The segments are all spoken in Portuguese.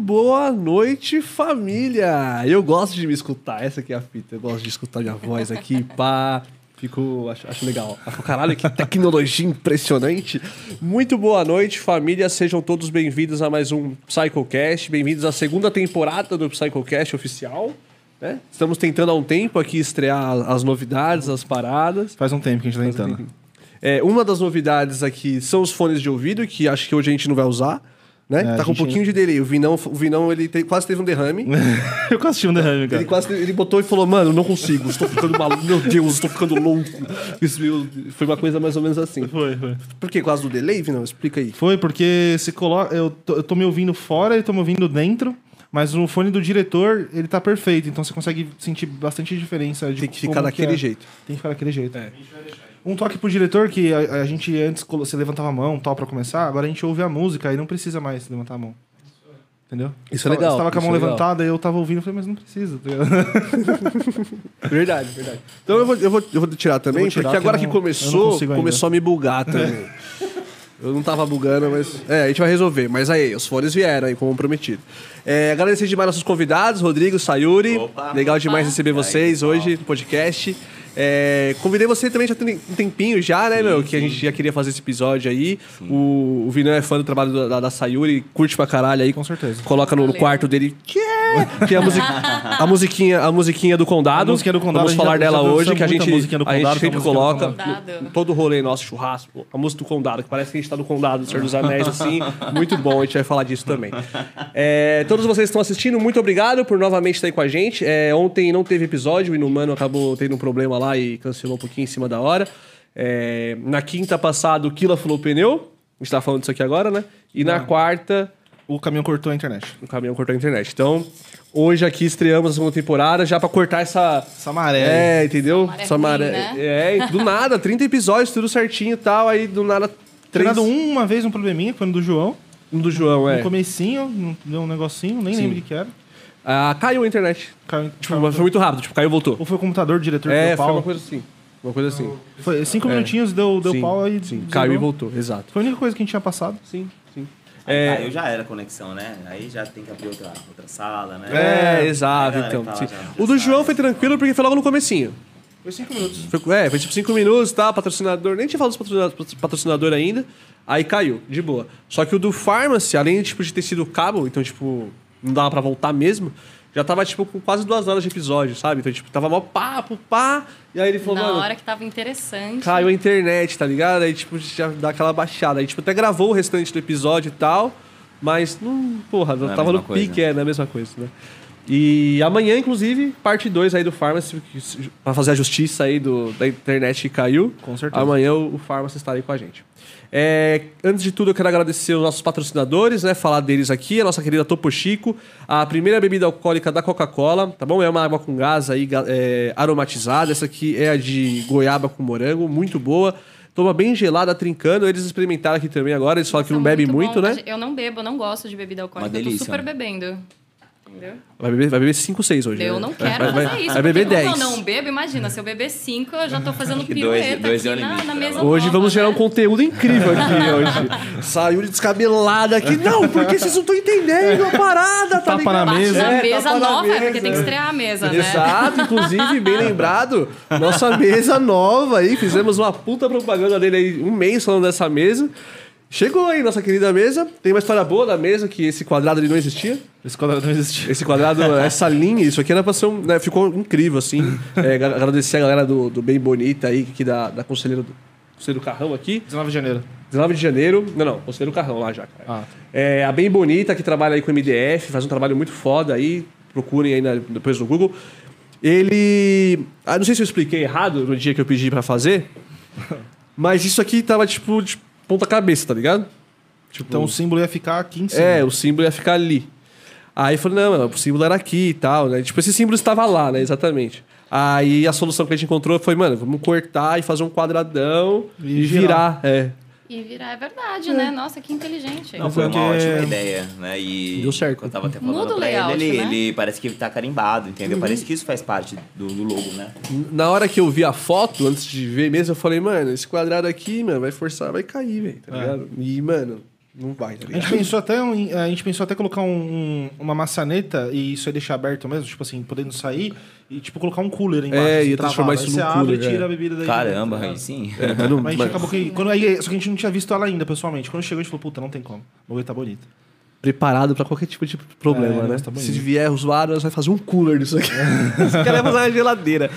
Boa noite, família! Eu gosto de me escutar, essa aqui é a fita. Eu gosto de escutar minha voz aqui, pá. Fico, acho, acho legal. Caralho, que tecnologia impressionante. Muito boa noite, família. Sejam todos bem-vindos a mais um PsychoCast. Bem-vindos à segunda temporada do PsychoCast oficial. Né? Estamos tentando há um tempo aqui estrear as novidades, as paradas. Faz um tempo que a gente tá tentando. É, uma das novidades aqui são os fones de ouvido, que acho que hoje a gente não vai usar. Né? É, tá a com um gente- pouquinho de delay. O Vinão, o Vinão ele te- quase teve um derrame. eu quase tive um derrame, cara. Ele quase ele botou e falou: Mano, não consigo, estou ficando maluco. Meu Deus, estou ficando louco. Isso meu, foi uma coisa mais ou menos assim. Foi, foi. Por que? Causa do delay, Vinão? Explica aí. Foi porque se coloca. Eu tô, eu tô me ouvindo fora e tô me ouvindo dentro. Mas no fone do diretor, ele tá perfeito. Então você consegue sentir bastante diferença. De Tem que ficar como daquele é. jeito. Tem que ficar daquele jeito. É. Um toque pro diretor que a, a gente antes você levantava a mão tal pra começar, agora a gente ouve a música e não precisa mais levantar a mão. Entendeu? Isso é legal, Você tava com a mão é levantada e eu tava ouvindo, eu falei, mas não precisa. tá? Verdade, verdade. Então eu vou, eu vou, eu vou tirar também, Eu vou tirar, porque agora que que não- não começou, começou a me bugar também. Eu não tava bugando, mas. É, a gente vai resolver. Mas aí, os fones vieram aí, como prometido. É, agradecer demais nossos convidados, Rodrigo, Sayuri. Opa. Legal demais Opa. receber aí, vocês pessoal? hoje no podcast. É, convidei você também já tem um tempinho já, né, meu? Que a gente já queria fazer esse episódio aí. O, o Vinão é fã do trabalho da, da, da Sayuri, curte pra caralho aí. Com certeza. Coloca no, Valeu. quarto dele. Que é? Que é a, music, a musiquinha, a musiquinha do Condado. A musiquinha do Condado, Vamos a gente falar já- dela já hoje, que a gente, a gente Condado, é a sempre música do coloca Condado. no- todo rolê nosso, churrasco, a música do Condado, que parece que a gente tá no Condado, do Senhor dos Anéis, assim. Muito bom, a gente vai falar disso também. É, todos vocês que estão assistindo, muito obrigado por novamente estar aí com a gente. É, ontem não teve episódio, o Inumano acabou tendo um problema lá e cancelou um pouquinho em cima da hora. É, na quinta passada, o Kila falou pneu. A gente tá falando disso aqui agora, né? E na quarta, O caminhão cortou a internet. o caminhão cortou a internet. Então, hoje aqui estreamos a segunda temporada já pra cortar essa. Essa maré. É, entendeu? maré Essa maré. né? É, do nada, 30 episódios, tudo certinho e tal. Aí do nada, três. Treinado uma vez um probleminha, foi no do João. Um do João, é. No comecinho, não- deu um negocinho, nem Sim. lembro o que era. Ah, caiu a internet. Caiu- Tipo, mas foi muito rápido, tipo, caiu e voltou. Ou foi o computador do diretor que É, deu foi pau. uma coisa assim. Uma coisa assim. Foi cinco minutinhos, deu, deu sim, pau aí. Sim, zerou. caiu e voltou, exato. Foi a única coisa que a gente tinha passado. Sim, sim. Aí É, caiu, já era a conexão, né? Aí já tem que abrir outra, outra sala, né? é, Aí exato, então. já O do. João foi tranquilo porque foi logo no comecinho. Foi cinco minutos. Foi, é, foi tipo cinco minutos, tá? Patrocinador. Nem tinha falado dos patrocinador, patrocinador ainda. Aí caiu, de boa. Só que o do Pharmacy, além tipo, de ter sido cabo, então, tipo, não dava pra voltar mesmo, já tava, tipo, com quase duas horas de episódio, sabe? Então, tipo, tava mó papo, pá. E aí ele falou, Na mano, hora que tava interessante. caiu a internet, tá ligado? Aí, tipo, já dá aquela baixada. Aí, tipo, até gravou o restante do episódio e tal. Mas, não, porra, Não é tava no mesma coisa. pique, é, não é a mesma coisa, né? E amanhã, inclusive, parte 2 aí do Pharmacy, que- pra fazer a justiça aí do, da internet que caiu. Com certeza. Amanhã o, o Pharmacy está aí com a gente. É, antes de tudo, eu quero agradecer os nossos patrocinadores, né? Falar deles aqui, a nossa querida Topo Chico, a primeira bebida alcoólica da Coca-Cola, tá bom? É uma água com gás aí, é, aromatizada. Essa aqui é a de goiaba com morango, muito boa. Toma bem gelada, trincando. Eles experimentaram aqui também agora, eles falam que não bebe muito, bom. né? Eu não bebo, eu não gosto de bebida alcoólica. Uma eu tô delícia, super né? bebendo. Entendeu? Vai beber, vai beber 5, 6 hoje. Eu né? não quero vai, vai, fazer isso. Vai beber porque 10. Como eu não bebo, imagina, se eu beber 5, eu já tô fazendo pirueta dois- dois é aqui na, na mesa. Hoje nova, vamos gerar um né? conteúdo incrível aqui hoje. Saiu descabelada aqui. Não, porque vocês não estão entendendo a parada, tá Tapa ligado? na mesa. É, mesa tapa na nova, é porque mesa. tem que estrear a mesa, né? Exato, inclusive, bem lembrado, nossa mesa nova aí, fizemos uma puta propaganda dele aí, um mês falando dessa mesa. Chegou aí nossa querida mesa, tem uma história boa da mesa, que esse quadrado ali não existia. Esse quadrado não existia. Esse quadrado, essa linha, isso aqui era pra ser um. né, ficou incrível, assim. É, agra- agradecer a galera do, do Bem Bonita aí, aqui da, da Conselheiro do, Conselheiro Carrão aqui. 19 de janeiro. 19 de janeiro. Não, não, Conselheiro Carrão lá já, cara. Ah. É, a Bem Bonita, que trabalha aí com o MDF, faz um trabalho muito foda aí. Procurem aí na- depois no Google. Ele. Ah, não sei se eu expliquei errado no dia que eu pedi pra fazer. mas isso aqui tava tipo de ponta cabeça, tá ligado? Tipo, Então o símbolo ia ficar aqui em cima. é, o símbolo ia ficar ali. Aí eu falei, não, o símbolo era aqui e tal, né? Tipo, esse símbolo estava lá, né? Exatamente. Aí a solução que a gente encontrou foi, mano, vamos cortar e fazer um quadradão e, E virar. virar. É. E virar é verdade, né? Nossa, que inteligente. Não, foi uma ótima ideia, né? E Deu certo. Eu tava até falando Muda o pra layout, ele, ele, né? ele parece que tá carimbado, entendeu? Uhum. Parece que isso faz parte do, do logo, né? Na hora que eu vi a foto, antes de ver mesmo, eu falei, mano, esse quadrado aqui, mano, vai forçar, vai cair, velho, tá É. ligado? E, mano, Não vai, tá A ligado? gente pensou até, em- a gente pensou até colocar um- um- uma maçaneta e isso aí deixar aberto mesmo, tipo assim, podendo sair e tipo colocar um cooler embaixo. É, assim, ia transformar isso Aí num você abre cooler, e tira é. a bebida daí. Caramba, dentro, aí sim. É, mas não- Mas a gente mas- acabou que. Quando, aí, só que a gente não tinha visto ela ainda, pessoalmente. Quando chegou, a gente falou, puta, não tem como. O bagulho tá bonito. Preparado pra qualquer tipo de problema, É, né? tá. Se vier usuário, nós vai fazer um cooler disso aqui. Esse cara vai fazer uma geladeira.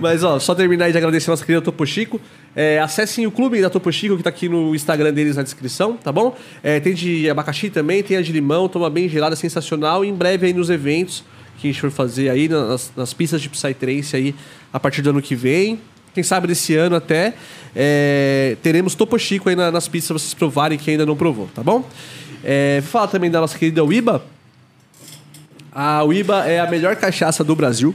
Mas, ó, só terminar aí de agradecer a nossa querida Topo Chico. É, acessem o clube da Topo Chico, que tá aqui no Instagram deles na descrição, tá bom? É, tem de abacaxi também, tem a de limão, toma bem gelada, sensacional. E em breve aí nos eventos que a gente for fazer aí, nas, nas pistas de Psytrance aí, a partir do ano que vem. Quem sabe desse ano até, é, teremos Topo Chico aí na- nas pistas pra vocês provarem que ainda não provou, tá bom? É, falar também da nossa querida Uiba. A Uiba é a melhor cachaça do Brasil.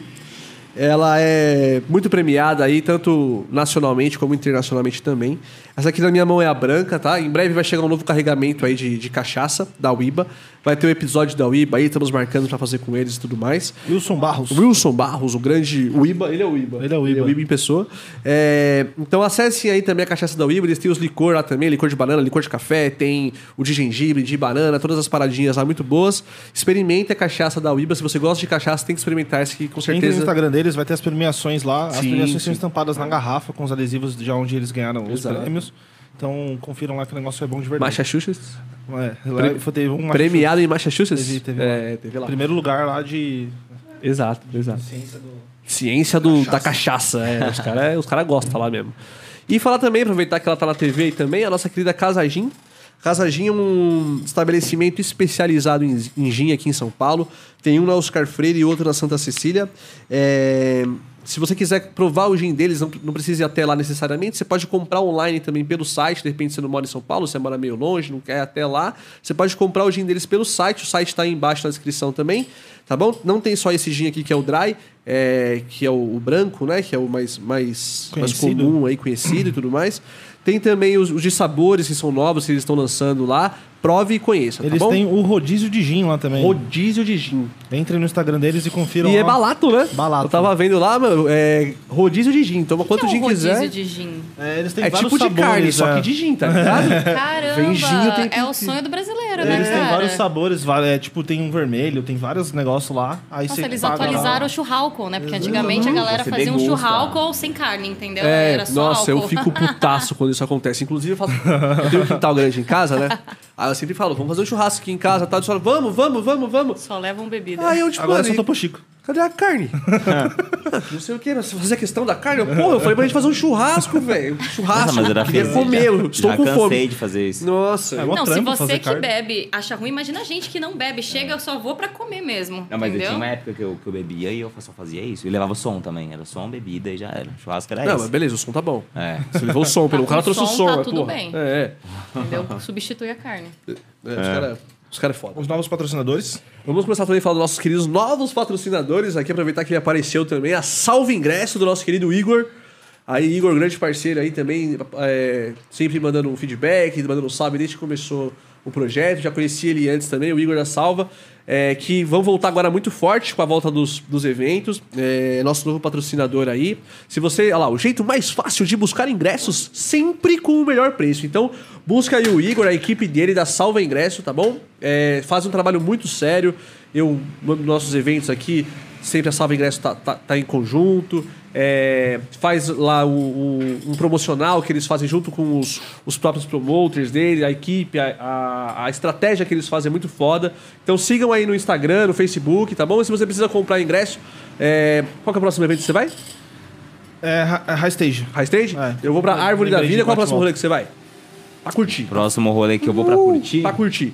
Ela é muito premiada aí, tanto nacionalmente como internacionalmente também. Essa aqui na minha mão é a branca, tá? Em breve vai chegar um novo carregamento aí de, de cachaça da Uiba. Vai ter o episódio da Uiba aí, estamos marcando pra fazer com eles e tudo mais. Wilson Barros. Wilson Barros, o grande Uiba, ele é o Uiba. Ele é o Uiba. em pessoa. É, então acessem aí também a cachaça da Uiba, eles têm os licor lá também, licor de banana, licor de café, tem o de gengibre, de banana, todas as paradinhas lá muito boas. Experimente a cachaça da Uiba, se você gosta de cachaça, tem que experimentar esse aqui, com Entre no certeza. Instagram deles, vai ter as premiações lá. As Sim, premiações sim. são estampadas na garrafa com os adesivos de onde eles ganharam os Exato. prêmios. Então confiram lá que o negócio é bom de verdade. Massachusetts. É, Pre- teve um Premiado em Massachusetts? Teve- teve é, teve lá. primeiro lugar lá de Exato, exato. ciência do. Ciência do, da cachaça. É, os caras os cara gostam lá mesmo. E falar também, aproveitar que ela tá na TV aí também, a nossa querida Casa Gin. Casa Gin é um estabelecimento especializado em, em gin aqui em São Paulo. Tem um na Oscar Freire e outro na Santa Cecília. É, se você quiser provar o gin deles, não, não precisa ir até lá necessariamente. Você pode comprar online também pelo site. De repente você não mora em São Paulo, você mora meio longe, não quer ir até lá. Você pode comprar o gin deles pelo site. O site está aí embaixo na descrição também. Tá bom? Não tem só esse gin aqui que é o dry, é, que é o, o branco, né? Que é o mais, mais, mais comum aí, conhecido e tudo mais. Tem também os, os de sabores que são novos, que eles estão lançando lá. Prove e conheça, Eles tá bom? têm o rodízio de gin lá também. Rodízio de gin. Entrem no Instagram deles e confiram E é lá. balato, né? Balato. Eu tava vendo lá, mano, é rodízio de gin. Toma quanto que é gin um rodízio quiser. de gin? É, eles têm É vários tipo de sabores, carne, só é. que de gin, tá ligado? Caramba, Vem gin o tempo é o sonho do brasileiro, né, Eles têm vários sabores, é, tipo, tem um vermelho, tem vários negócios lá. Aí Nossa, eles paga lá. atualizaram o churrasco, né? Porque antigamente a galera Você fazia um degusta. churrasco sem carne, entendeu? É, Era só nossa, eu álcool. fico putaço quando isso acontece. Inclusive, eu, faço, eu tenho um quintal grande em casa, né? Aí eu sempre falo, vamos fazer um churrasco aqui em casa, tá? Eles falam, vamos, vamos, vamos, vamos. Só levam bebida. Aí eu, tipo, Agora mano, só Topo Chico. Cadê a carne? Ah, não sei o que, você fazer a questão da carne? Eu, Pô, eu falei pra gente fazer um churrasco, velho. Um churrasco. Nossa, mas eu já Queria comer, eu estou já com cansei fome. de fazer isso. Nossa. É, mó Não, se trampo você fazer que carne. bebe acha ruim, imagina a gente que não bebe. Chega, eu só vou pra comer mesmo. Não, mas eu entendeu? tinha uma época que eu, que eu bebia e eu só fazia isso. E levava som também. Era som, bebida e já era. Churrasco era Não, isso. mas beleza, o som tá bom. É. Você levou o som, pelo o com cara trouxe o som, som, tá né, tudo porra. bem. É, Entendeu? Substitui a carne. é. é, Os caras os cara é foda. Os novos patrocinadores. Vamos começar também a falar dos nossos queridos novos patrocinadores aqui, aproveitar que ele apareceu também, a Salve Ingresso do nosso querido Igor. Aí, Igor, grande parceiro aí também, é, sempre mandando um feedback, mandando um salve desde que começou o projeto. Já conheci ele antes também, o Igor da Salva, é, que vão voltar agora muito forte com a volta dos, dos eventos. É, nosso novo patrocinador aí. Se você, olha lá, o jeito mais fácil de buscar ingressos, sempre com o melhor preço. Então, busca aí o Igor, a equipe dele da Salva Ingresso, tá bom? É, faz um trabalho muito sério. Eu, nos nossos eventos aqui, sempre a Salva Ingresso tá, tá, tá em conjunto. É, faz lá o, o- um promocional que eles fazem junto com os, os próprios promoters dele, a equipe, a, a, a estratégia que eles fazem é muito foda. Então sigam aí no Instagram, no Facebook, tá bom? E se você precisa comprar ingresso, é, qual que é o próximo evento que você vai? É, é High Stage. High Stage? É. Eu vou pra Árvore da Vida. Qual é o próximo rolê que você vai? Pra curtir. Próximo rolê que eu vou pra Uh, curtir. Pra curtir.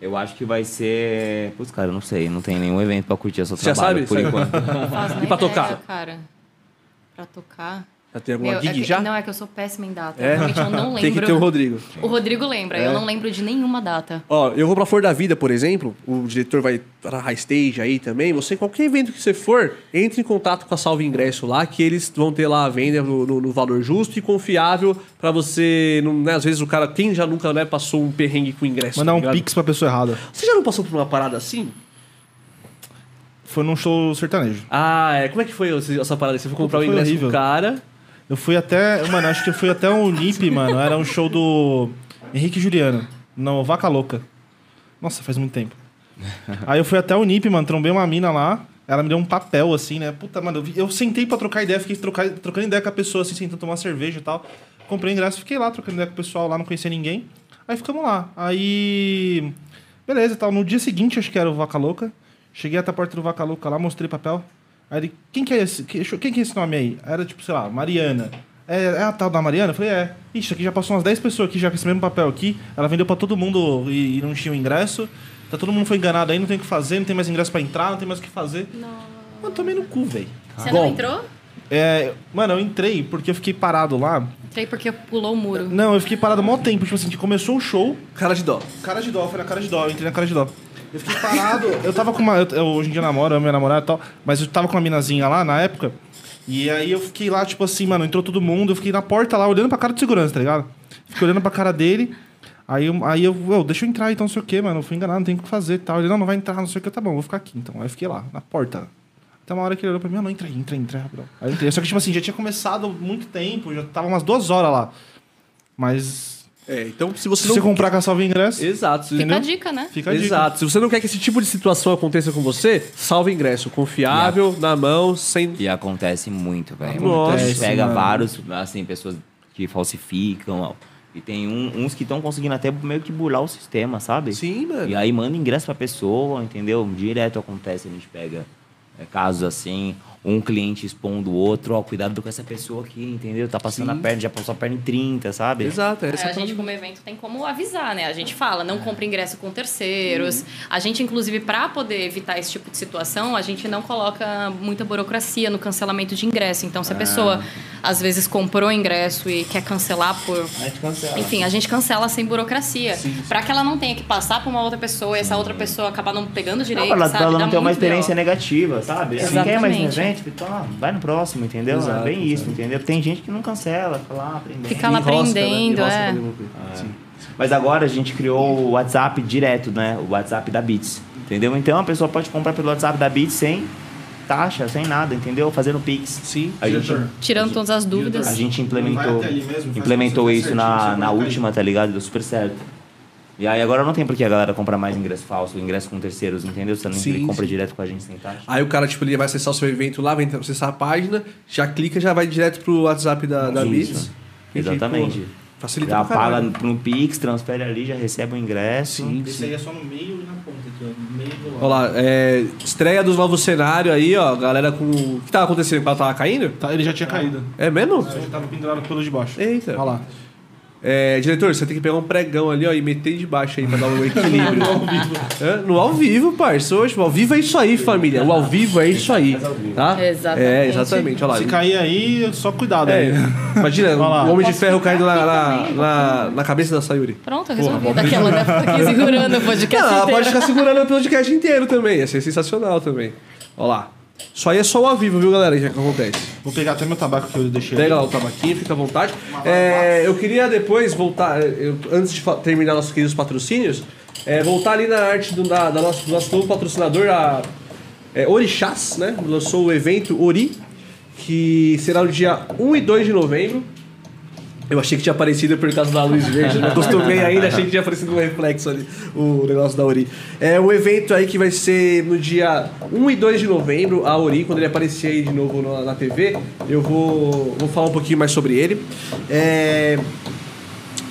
Eu acho que vai ser. Putz, cara, eu não sei. Não tem nenhum evento pra curtir. Eu só Você já trabalho sabe? por Sabe? enquanto. E pra ideia, tocar? cara. Pra tocar. Já tem alguma Meu, gig é que- já? Não, é que eu sou péssima em data. É? Realmente eu não lembro. Tem que ter o Rodrigo. O Rodrigo lembra, É. eu não lembro de nenhuma data. Ó, eu vou pra Flor da Vida, por exemplo. O diretor vai pra High Stage aí também. Você, qualquer evento que você for, entre em contato com a Salve Ingresso lá, que eles vão ter lá a venda no, no- no valor justo e confiável pra você. Não, né, às vezes o cara, quem já nunca né, passou um perrengue com ingresso. Mandar tá um ligado? pix pra pessoa errada. Você já não passou por uma parada assim? Foi num show sertanejo. Ah, é. Como é que foi essa parada? Você foi comprar o ingresso horrível. pro cara. Eu fui até. Mano, acho que eu fui até o Unip, mano. Era um show do. Henrique Juliano, no Vaca Louca. Nossa, faz muito tempo. Aí eu fui até o NIP, mano, trombei uma mina lá. Ela me deu um papel, assim, né? Puta, mano, eu, vi- eu sentei pra trocar ideia, fiquei trocar, trocando ideia com a pessoa, assim, sentando tomar cerveja e tal. Comprei o ingresso, fiquei lá trocando ideia com o pessoal lá, não conhecia ninguém. Aí ficamos lá. Aí. Beleza, tal. No dia seguinte, acho que era o Vaca Louca. Cheguei até a porta do Vaca Louca lá, mostrei o papel. Aí ele, quem que é esse? que- Quem que é esse nome aí? Era tipo, sei lá, Mariana. É, é a tal da Mariana? Eu falei, é. Ixi, aqui já passou umas 10 pessoas aqui já com esse mesmo papel aqui. Ela vendeu pra todo mundo e, e não tinha o ingresso. Tá todo mundo foi enganado aí, não tem o que fazer, não tem mais ingresso pra entrar, não tem mais o que fazer. Mano, tomei no cu, velho. Você Bom. não entrou? É, mano, eu entrei porque eu fiquei parado lá. Entrei porque pulou o muro. Não, eu fiquei parado há mó tempo. Tipo assim, que começou o show, Cara de dó. Cara de dó, foi na cara de dó, eu entrei na cara de dó. Eu fiquei parado, eu tava com uma. Eu, eu hoje em dia namoro, amo minha namorada e tal, mas eu tava com uma minazinha lá na época. E aí eu fiquei lá, tipo assim, mano, entrou todo mundo, eu fiquei na porta lá, olhando pra cara de segurança, tá ligado? Fiquei olhando pra cara dele. Aí eu, aí eu, "Ô, deixa eu entrar então, não sei o quê, mano. Eu fui enganado, não tem o que fazer e tal. Ele, não, não vai entrar, não sei o que, tá bom, vou ficar aqui então. Aí eu fiquei lá, na porta. Até uma hora que ele olhou pra mim, não, entra aí, entra aí, entra aí. Aí eu entrei. Só que, tipo assim, já tinha começado muito tempo, já tava umas duas horas lá. Mas. É, então se você Se não... você comprar com a salva ingresso, Exato. Fica a dica, né? fica a dica. Exato. Se você não quer que esse tipo de situação aconteça com você, salve ingresso. Confiável, na mão, sem... E acontece muito, velho. Nossa, A gente pega mano. vários, assim, pessoas que falsificam. ó. E tem um- uns que estão conseguindo até meio que burlar o sistema, sabe? Sim, mano. E aí manda ingresso pra pessoa, entendeu? Direto acontece, a gente pega é, casos assim, um cliente expondo o outro, ó, cuidado com essa pessoa aqui, entendeu? Tá passando a perna, já passou a perna em 30, sabe? Exato. Essa É, é a gente, como evento, tem como avisar, né? A gente fala, não compre ingresso com terceiros. A gente, inclusive, para poder evitar esse tipo de situação, a gente não coloca muita burocracia no cancelamento de ingresso. Então, se a pessoa, às vezes, comprou ingresso e quer cancelar por... A gente cancela. Enfim, a gente cancela sem burocracia. Para que ela não tenha que passar por uma outra pessoa e essa outra pessoa acabar não pegando Não, direito, pra ela, sabe? pra ela Dá não ter uma experiência negativa, sabe? Se quer mais um Exatamente. Evento, então, ah, vai no próximo, entendeu? Exato, é bem isso, entendeu? Tem gente que não cancela, fica lá aprendendo. Fica lá né? aprendendo, Enrosca é. Sim. Mas agora a gente criou o WhatsApp direto, né? O WhatsApp da Beats. Entendeu? Então a pessoa pode comprar pelo WhatsApp da Beats sem taxa, sem nada, entendeu? Fazendo Pix. Sim. A gente. Tirando todas as dúvidas. a gente implementou, mesmo, implementou isso na, na última, tá ligado? Deu super certo. E aí agora não tem por que a galera comprar mais ingresso falso, ingresso com terceiros, entendeu? Você não Sim, ele compra sim. direto com a gente sem taxa. Aí o cara, tipo, ele vai acessar o seu evento lá, vai acessar a página, já clica, já vai direto pro WhatsApp da, da. Beats. E, Exatamente. pô, facilita Já paga no Pix, transfere ali, já recebe o ingresso. Sim, Esse aí é só no meio e na ponta aqui, ó. No meio do Olha lá, é, estreia dos novos cenários aí, ó. Galera com. O que tava acontecendo? O cara tava caindo? Tá, ele já tinha caído. É mesmo? Eu já tava pendurado pelo de baixo. Eita. Olha lá. É, diretor, você tem que pegar um pregão ali, ó, e meter de baixo aí pra dar um equilíbrio. É, no ao vivo, parça. Hoje, o ao vivo é isso aí, família. O ao vivo é isso aí. Tá? Exatamente. É, exatamente. Olha lá. Se cair aí, só cuidado É, aí. imagina, o Homem de Ferro caindo na, na, na, na cabeça da Sayuri. Pronto, eu resolvi. Daquela, né? Fica aqui segurando o podcast Não, ela inteiro. pode ficar segurando o podcast inteiro também. Ia ser sensacional também. Olha lá. Isso aí é só o ao vivo, viu, galera? Já que acontece. Vou pegar até meu tabaco que eu deixei. Pega lá o tabaquinho, fica à vontade. É, eu queria depois voltar, eu- antes de terminar nossos queridos patrocínios, é, voltar ali na arte do, da, da nosso, do nosso novo patrocinador, a é, Orixás, né? Lançou o evento Ori, que será no dia 1 e 2 de novembro. Eu achei que tinha aparecido por causa da luz verde, não acostumei ainda, achei que tinha aparecido um reflexo ali, o negócio da Ori. É um evento aí que vai ser no dia 1 e 2 de novembro, a Ori, quando ele aparecer aí de novo na, na TV, eu vou, vou falar um pouquinho mais sobre ele. É,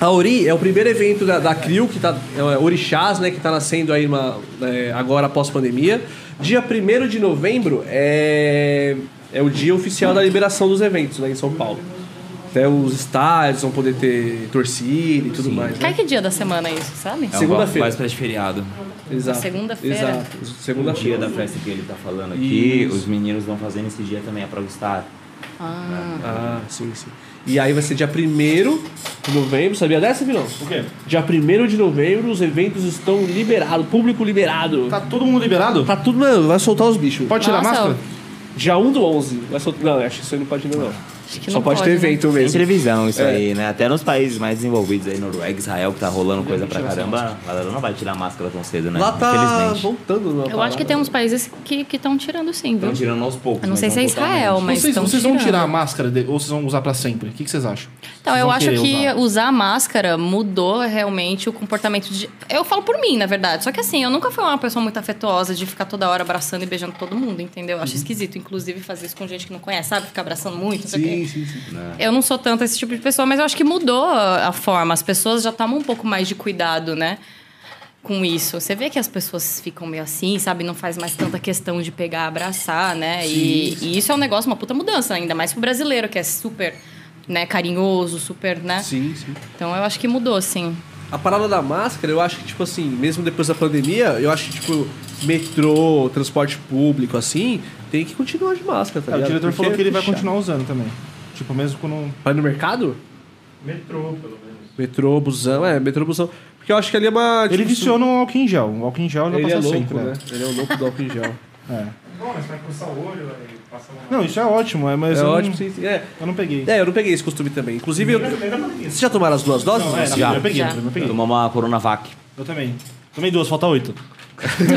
a Ori é o primeiro evento da, da que tá, é o Orixás, né, que está nascendo aí uma, é, agora após pandemia. Dia 1 de novembro é, é o dia oficial da liberação dos eventos né, em São Paulo. Até os estádios vão poder ter torcida e tudo mais. Né? Cai que dia da semana é isso, sabe? É Segunda-feira. Mais para de feriado. Exato. Segunda-feira. Exato. O dia Segunda-feira. da festa que ele tá falando aqui, Isso. os meninos vão fazer nesse dia também a Pro Star. Ah, Ah, sim, sim. E aí vai ser dia 1 de novembro, sabia dessa, Vilão? O quê? Dia 1 de novembro, os eventos estão liberados, público liberado. Tá todo mundo liberado? Tá tudo, mano, vai soltar os bichos. Pode tirar a Nossa, máscara? Dia 1 do 11, vai soltar. Não, acho que isso aí não pode ainda não. Acho que Só não pode, ter né? evento Tem mesmo. televisão isso É. aí, né? Até nos países mais desenvolvidos aí, Noruega, Israel, que tá rolando coisa pra caramba, a galera não vai tirar máscara tão cedo, né? Lá tá Infelizmente. voltando. numa Eu acho que tem uns países que estão tirando sim, viu? Estão tirando aos poucos. Eu não sei se é. Israel, mas Vocês, vocês vão tirando. tirar a máscara de- ou vocês vão usar pra sempre? O que, que vocês acham? Então, Vocês eu vão acho que usar? usar máscara mudou realmente o comportamento de. Eu falo por mim, na verdade. Só que assim, eu nunca fui uma pessoa muito afetuosa de ficar toda hora abraçando e beijando todo mundo, entendeu? Eu Uhum. acho esquisito, inclusive, fazer isso com gente que não conhece, sabe? Ficar abraçando muito, não sei o quê. Sim, sim, sim. Eu não sou tanto esse tipo de pessoa, mas eu acho que mudou a forma. As pessoas já tomam um pouco mais de cuidado, né? Com isso. Você vê que as pessoas ficam meio assim, sabe? Não faz mais tanta questão de pegar, abraçar, né? e, e isso é um negócio, uma puta mudança, ainda mais pro brasileiro, que é super né, carinhoso, super, né? Sim, sim. Então eu acho que mudou, sim. A parada da máscara, eu acho que, tipo assim, mesmo depois da pandemia, eu acho que, tipo, metrô, transporte público, assim, tem que continuar de máscara, tá É, o diretor Porque falou que ele vai chato. continuar usando também. Tipo, mesmo quando. Vai no mercado? Metrô, pelo menos. Metrô, busão, é, metrô, busão. Porque eu acho que ali é uma. Ele tipo, viciou no álcool em gel. O álcool em gel ele Ele é louco, sempre, né? né? Ele é o louco do álcool em gel. É. Bom, mas vai coçar o olho, vai passar uma... Não, isso é ótimo, é, mas é eu, ótimo, não, sim, sim. É. eu não peguei. é, eu não peguei esse costume também. Inclusive, eu... Vocês já tomaram as duas doses? Não, é, Já. eu peguei, Já. eu peguei. Tomar uma Coronavac. Eu também. Tomei duas, falta oito.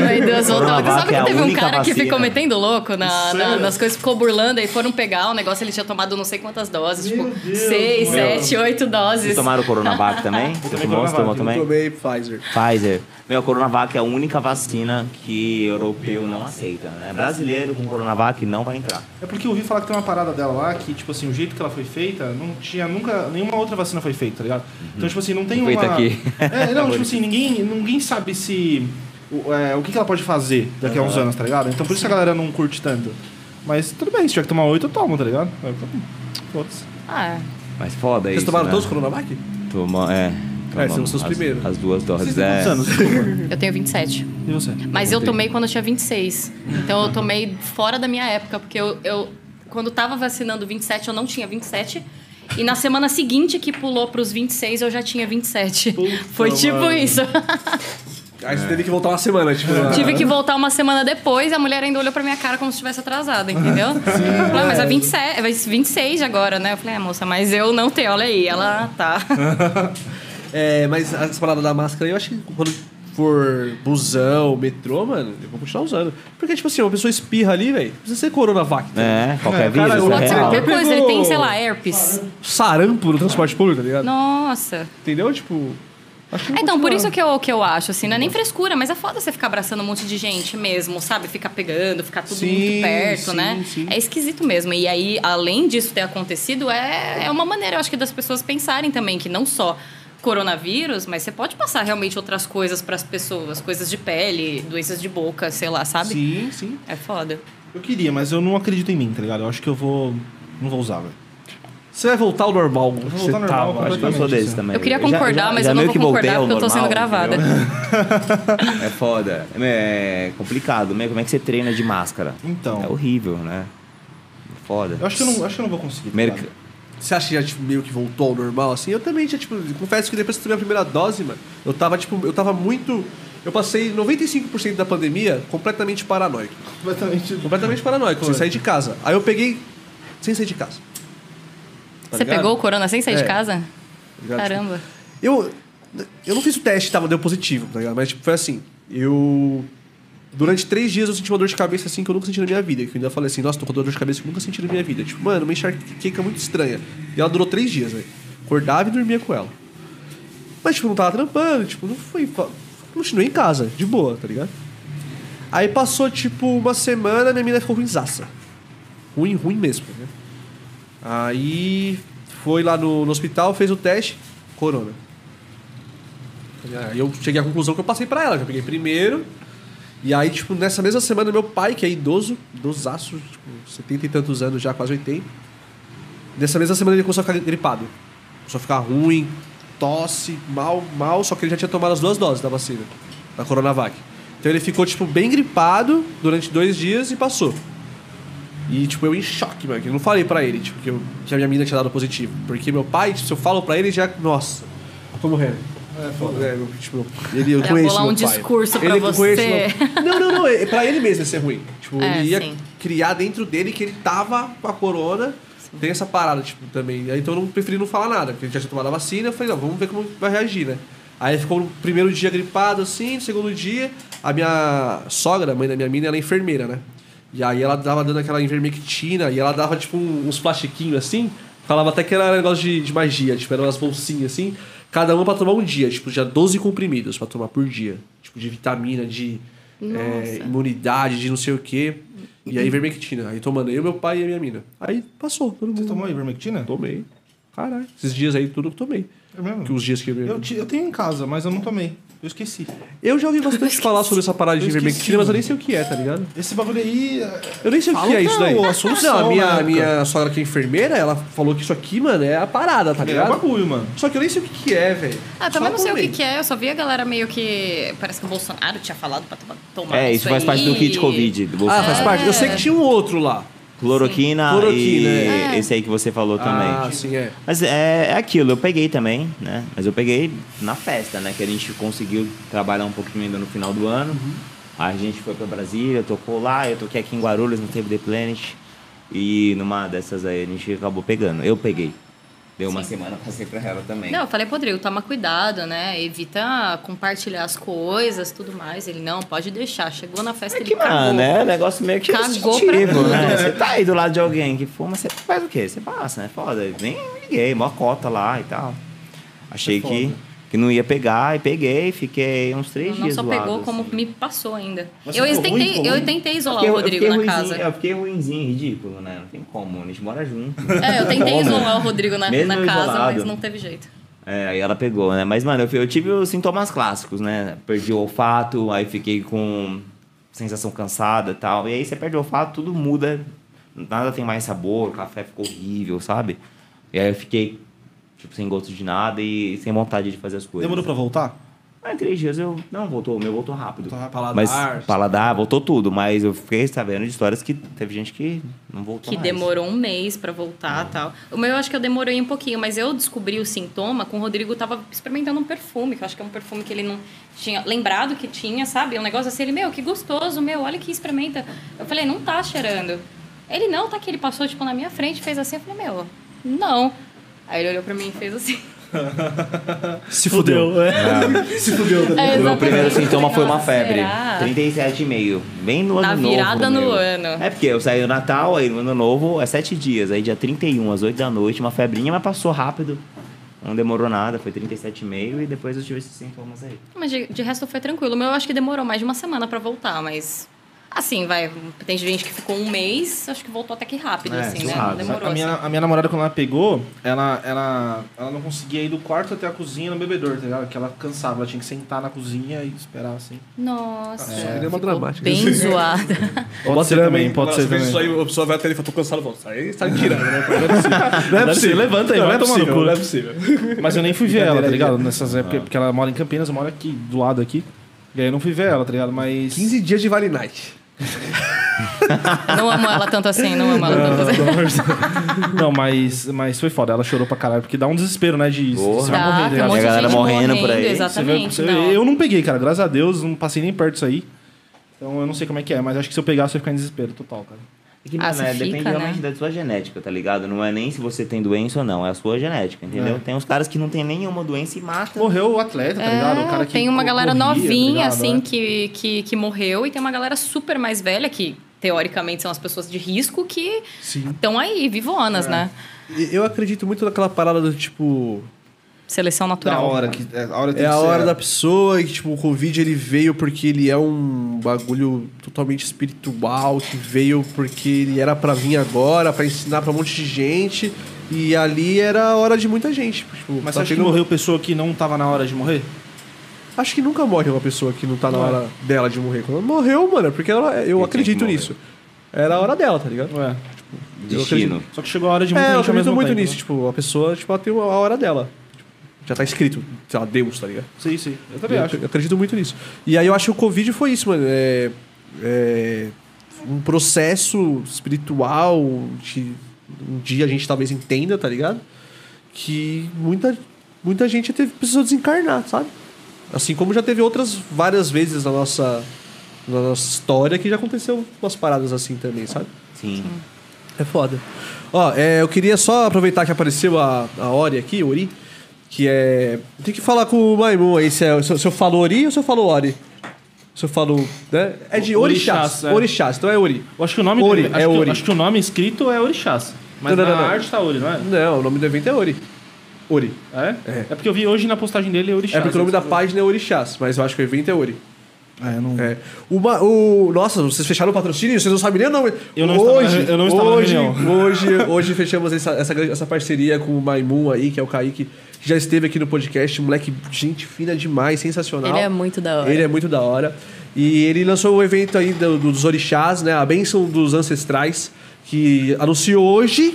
Ai, Deus, voltou. Sabe é que teve um cara que vacina. ficou metendo louco na, na- nas coisas, ficou burlando, aí foram pegar o negócio, ele tinha tomado não sei quantas doses, Meu tipo, Deus, seis, meu. sete, oito doses. Vocês tomaram Coronavac também? Você tomei tomou? Tomou Coronavac, Eu também? tomei Pfizer. Pfizer. Meu, a Coronavac é a única vacina que europeu não aceita, né? Brasileiro com Coronavac não vai entrar. É porque eu ouvi falar que tem uma parada dela lá que, tipo assim, o jeito que ela foi feita, não tinha nunca. Nenhuma outra vacina foi feita, tá ligado? Então, tipo assim, não tem Feita uma. aqui. É, não, tipo assim, ninguém, ninguém sabe se. O, é, o que, que ela pode fazer daqui a uns anos, tá ligado? Então por isso que a galera não curte tanto. Mas tudo bem, se tiver que tomar oito, eu tomo, tá ligado? Eu tomo. Foda-se. Ah, Mas foda Vocês isso, tomaram né? todos Coronavac? Toma, é. É, são tomamos os seus as- primeiros. As duas doses. Vocês têm É. quantos anos? Desculpa. eu tenho 27. E você? Mas eu tomei quando eu tinha 26. Então eu tomei fora da minha época, porque eu, eu quando tava vacinando 27, eu não tinha 27. E na semana seguinte que pulou pros 26, eu já tinha 27. Foi tipo mano. isso. Aí você teve que voltar uma semana, tipo... ah, Tive que voltar uma semana depois e a mulher ainda olhou pra minha cara como se estivesse atrasada, entendeu? Falei, "Ah, mas é 27, vai ser 26 agora, né? Eu falei, é, moça, mas eu não tenho, olha aí. Ela tá. É, mas essa parada da máscara, eu acho que quando for busão, metrô, mano, eu vou continuar usando. Porque, tipo assim, uma pessoa espirra ali, velho, precisa ser Coronavac. tá ligado? É, qualquer É, cara, vírus. é Pode ser qualquer coisa, ele tem, sei lá, herpes. Sarampo no transporte público, tá ligado? Nossa. Entendeu? Tipo... É, então, por isso que eu, que eu acho, assim, não é nem frescura, mas é foda você ficar abraçando um monte de gente mesmo, sabe? Ficar pegando, ficar tudo Sim, muito perto, sim, né? sim. É esquisito mesmo. E aí, além disso ter acontecido, é, é uma maneira, eu acho que, das pessoas pensarem também que não só coronavírus, mas você pode passar realmente outras coisas pras pessoas, coisas de pele, doenças de boca, sei lá, sabe? Sim, sim. É foda. Eu queria, mas eu não acredito em mim, tá ligado? Eu acho que eu vou. Não vou usar, velho. Você vai voltar ao normal. vou você voltar ao normal tava, Acho que eu sou desse também. Eu queria Já- concordar, já- mas já eu não meio vou concordar porque eu tô sendo normal, gravada. entendeu? É foda. É complicado. Meu, Como é que você treina de máscara? Então. É horrível, né? Foda. Eu acho que eu não, acho que eu não vou conseguir. Merc-? Você acha que já tipo, meio que voltou ao normal assim? Eu também já, tipo, confesso que depois que eu tomei a primeira dose, mano, eu tava, tipo, eu tava muito. Eu passei 95% da pandemia completamente paranoico. Completamente. Completamente paranoico, sem sair de casa. Aí eu peguei sem sair de casa. Tá Você ligado? pegou o corona sem sair É. de casa? Tá ligado? Caramba. Eu, eu não fiz o teste, tava, deu positivo, tá ligado? Mas tipo, foi assim, eu... Durante três dias eu senti uma dor de cabeça assim que eu nunca senti na minha vida. Que eu ainda falei assim, nossa, tô com dor de cabeça que eu nunca senti na minha vida. Tipo, mano, uma enxaqueca muito estranha. E ela durou três dias, velho. Acordava e dormia com ela. Mas, tipo, não tava trampando, tipo, não foi... Continuei em casa, de boa, tá ligado? Aí passou, tipo, uma semana, minha mina ficou ruimzaça. Ruim, ruim mesmo, né? Aí foi lá no, no hospital, fez o teste, corona. Aí eu cheguei à conclusão que eu passei pra ela, eu peguei primeiro. E aí, tipo, nessa mesma semana, meu pai, que é idoso, idosaço, tipo, 70 e tantos anos já, quase 80. Nessa mesma semana ele começou a ficar gripado. Começou a ficar ruim, tosse, mal, mal, só que ele já tinha tomado as duas doses da vacina, da Coronavac. Então ele ficou, tipo, bem gripado durante dois dias e passou. E, tipo, eu em choque, mano. Que eu não falei pra ele, tipo, que, eu, que a minha mina tinha dado positivo. Porque meu pai, se eu falo pra ele, já. Nossa, tô morrendo. É, foda. É, eu, tipo, ele, eu conheço rolar meu um pai. discurso pra Ele- você. meu- Não, não, não. É, pra ele mesmo ia ser ruim. Tipo, É, ele ia sim. criar dentro dele que ele tava com a corona Tem essa parada, tipo, também. Aí, Então eu não preferi não falar nada, porque já tinha tomado a vacina. Eu falei, não, vamos ver como vai reagir, né? Aí ficou no primeiro dia gripado, assim, no segundo dia, a minha sogra, a mãe da minha mina, ela é enfermeira, né? E aí ela dava dando aquela invermectina, e ela dava, tipo, uns plastiquinhos assim, falava até que era negócio de, de magia, tipo, eram umas bolsinhas assim, cada uma pra tomar um dia, tipo, já 12 comprimidos pra tomar por dia. Tipo, de vitamina, de é, imunidade, de não sei o quê. E aí ivermectina. Aí tomando eu, meu pai e a minha mina. Aí passou, todo mundo. Você tomou ivermectina? Tomei. Caralho. Esses dias aí tudo eu tomei. É mesmo? Que os dias que eu... Eu, ti- eu tenho em casa, mas eu não tomei. Eu esqueci. Eu já ouvi bastante falar sobre essa parada de Eu esqueci, mas eu nem sei o que é, tá ligado? Esse bagulho aí. é- Eu nem sei o Falam que é que isso daí. a solução, Não, a minha, né, cara? minha sogra que é enfermeira, ela falou que isso aqui, mano, é a parada, tá É o ligado? bagulho, mano. Só que eu nem sei o que que é, velho. Ah, também Só não sei o que, tomei. que é, eu só vi a galera meio que. Parece que o Bolsonaro tinha falado pra tomar. tomar É, isso faz parte do aí. kit Covid. Do Ah, Bolsonaro. faz parte. Eu sei que tinha um outro lá. Cloroquina, Cloroquina, e é. esse aí que você falou também. Ah, sim, é. Mas é, é aquilo, eu peguei também, né? Mas eu peguei na festa, né? Que a gente conseguiu trabalhar um pouquinho ainda no final do ano. Uhum. Aí a gente foi pra Brasília, tocou lá, eu toquei aqui em Guarulhos, no Table The Planet. E numa dessas aí a gente acabou pegando. Eu peguei. Deu uma semana, passei pra ela também. Não, eu falei, pro Rodrigo, toma cuidado, né? Evita compartilhar as coisas, tudo mais. Ele, não, pode deixar. Chegou na festa, É ele que, cagou. mano, é um negócio meio que Cagou instintivo, pra né? Você tá aí do lado de alguém que fuma, você faz o quê? Você passa, né? Foda. Nem liguei, mó cota lá e tal. Achei É que, que não ia pegar e peguei, fiquei uns três Não dias só zoado, pegou, como assim. me passou ainda. Eu ruim, tentei, ficou eu ruim? tentei isolar Fiquei- o eu Rodrigo na casa. Eu fiquei ruimzinho, ridículo, né? Não tem como, a gente mora junto. É, eu tentei Como? isolar o Rodrigo na, Mesmo na casa, isolado. mas não teve jeito. É, aí ela pegou, né? Mas, mano, eu, eu tive os sintomas clássicos, né? Perdi o olfato, aí fiquei com sensação cansada e tal. E aí você perde o olfato, tudo muda. Nada tem mais sabor, o café ficou horrível, sabe? E aí eu fiquei, tipo, sem gosto de nada e sem vontade de fazer as coisas. Demorou pra voltar? Aí, em três dias eu... Não, voltou, o meu voltou rápido. Voltou. Paladar. Mas paladar, voltou tudo. Mas eu fiquei sabendo de histórias que teve gente que não voltou Que mais. demorou um mês pra voltar e tal. O meu eu acho que eu demorei um pouquinho, mas eu descobri o sintoma com o Rodrigo tava experimentando um perfume, que eu acho que é um perfume que ele não tinha lembrado que tinha, sabe? Um negócio assim, ele, meu, que gostoso, meu, olha que experimenta. Eu falei, não tá cheirando. Ele, não, tá aqui, ele passou, tipo, na minha frente, fez assim, eu falei, meu, não. Aí ele olhou pra mim e fez assim. Se fudeu. é. Se fudeu também. É, O meu primeiro sintoma foi uma febre. será? 37,5. Bem no Na ano novo. virada no meu. ano. É porque eu saí no Natal, aí no ano novo é sete dias. Aí dia 31, às 8 da noite, uma febrinha, mas passou rápido. Não demorou nada, foi 37,5 e depois eu tive esses sintomas aí. Mas de, de resto foi tranquilo. O meu eu acho que demorou mais de uma semana pra voltar, mas. Assim, vai. Tem gente que ficou um mês, acho que voltou até que rápido, É, assim, né? Não demorou. A minha, assim. a minha namorada, quando ela pegou, ela, ela, ela não conseguia ir do quarto até a cozinha no bebedor, tá ligado? Que ela cansava, ela tinha que sentar na cozinha e esperar assim. Nossa, É, ele é uma dramática. bem zoada. Pode ser também, pode ser também. Isso aí, a pessoa vai até ele e fala, tô cansado, volta. Aí tá me tirando, né? Não é possível. É Deve ser, levanta aí, não vai é tomar no possível, cu. Não é possível. Mas eu nem fui ver ela, tá ligado? Nessas épocas, porque ela mora em Campinas, eu moro aqui, do lado aqui. E aí eu não fui ver ela, tá ligado? Mas. 15 dias de Vale Night. Não amo ela tanto assim, não amo ela tanto assim. Não, mas, mas foi foda. Ela chorou pra caralho, porque dá um desespero, né? De Porra. você vai morrer, tá um monte de galera gente morrendo por aí. Você vê- Exatamente. você- não. eu não peguei, cara. Graças a Deus, não passei nem perto disso aí. Então eu não sei como é que é, mas acho que se eu pegar, você vai ficar em desespero total, cara. Ah, mano, você é, fica, depende né? realmente da sua genética, tá ligado? Não é nem se você tem doença ou não, é a sua genética, entendeu? É. Tem uns caras que não tem nenhuma doença e matam. Morreu o atleta, tá ligado? O cara É, que tem uma galera corria, tá novinha, ligado? assim, É. que, que, que morreu, e tem uma galera super mais velha, que teoricamente são as pessoas de risco, que estão aí, vivonas, É. né? Eu acredito muito naquela parada do tipo. Seleção Da natural. hora que. É a hora, tem É que a ser- hora da pessoa e que, tipo, o Covid ele veio porque ele é um bagulho totalmente espiritual, que veio porque ele era pra vir agora, pra ensinar pra um monte de gente. E ali era a hora de muita gente. Tipo, Mas tá você acha que tendo- morreu pessoa que não tava na hora de morrer? Acho que nunca morre uma pessoa que não tá na Não é. hora dela de morrer. Quando morreu, mano, é porque ela, eu acredito morrer. nisso. Era a hora dela, tá ligado? Ué. eu Destino. Só que chegou a hora de muita É, eu gente ao acredito mesmo muito tempo, nisso. né? Tipo, a pessoa, tipo, ela tem a hora dela. Já tá escrito, sei lá, Deus, tá ligado? Sim, sim. Eu também Eu, acho. eu acredito muito nisso. E aí eu acho que o Covid foi isso, mano. É, é um processo espiritual que um dia a gente talvez entenda, tá ligado? Que muita, muita gente teve, precisou desencarnar, sabe? Assim como já teve outras várias vezes na nossa, na nossa história que já aconteceu umas paradas assim também, sabe? Sim. É foda. Ó, é, eu queria só aproveitar que apareceu a, a Ori aqui, Ori, que é. Tem que falar com o Maimun aí se, é, se, se eu falo Ori ou se eu falo Ori. Se eu falo. Né? É de Orixás. Orixás, é. Orixás, então é Ori. Eu acho que o nome Ori, acho é que, Ori. Acho que o nome escrito é Orixás. Mas Não, não, na não, não. arte tá Ori, não é? Não, o nome do evento é Ori. Ori. É? É. É porque eu vi hoje na postagem dele Orixás. É porque o nome da página é Orixás, mas eu acho que o evento é Ori. É, não... É. Uma, o, nossa, vocês fecharam o patrocínio? Vocês não sabem nem o nome. Eu não estava hoje, na- eu não estava hoje, hoje, hoje fechamos essa, essa, essa parceria com o Maimun aí, que é o Kaique, que já esteve aqui no podcast. Moleque, gente fina demais, sensacional. Ele é muito da hora. Ele é muito da hora. E ele lançou o evento aí do- dos orixás, né? A bênção dos ancestrais, que anunciou hoje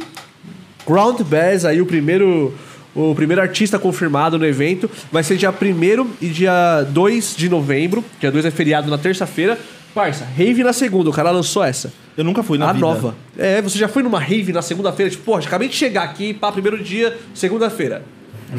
Ground Bass, aí o primeiro, o primeiro artista confirmado no evento. Vai ser dia 1 e dia 2 de novembro. Dia 2 é feriado na terça-feira. Parça, rave na segunda, o cara lançou essa. Eu nunca fui na a vida. nova. É, você já foi numa rave na segunda-feira? Tipo, pô, acabei de chegar aqui, pá, primeiro dia, segunda-feira.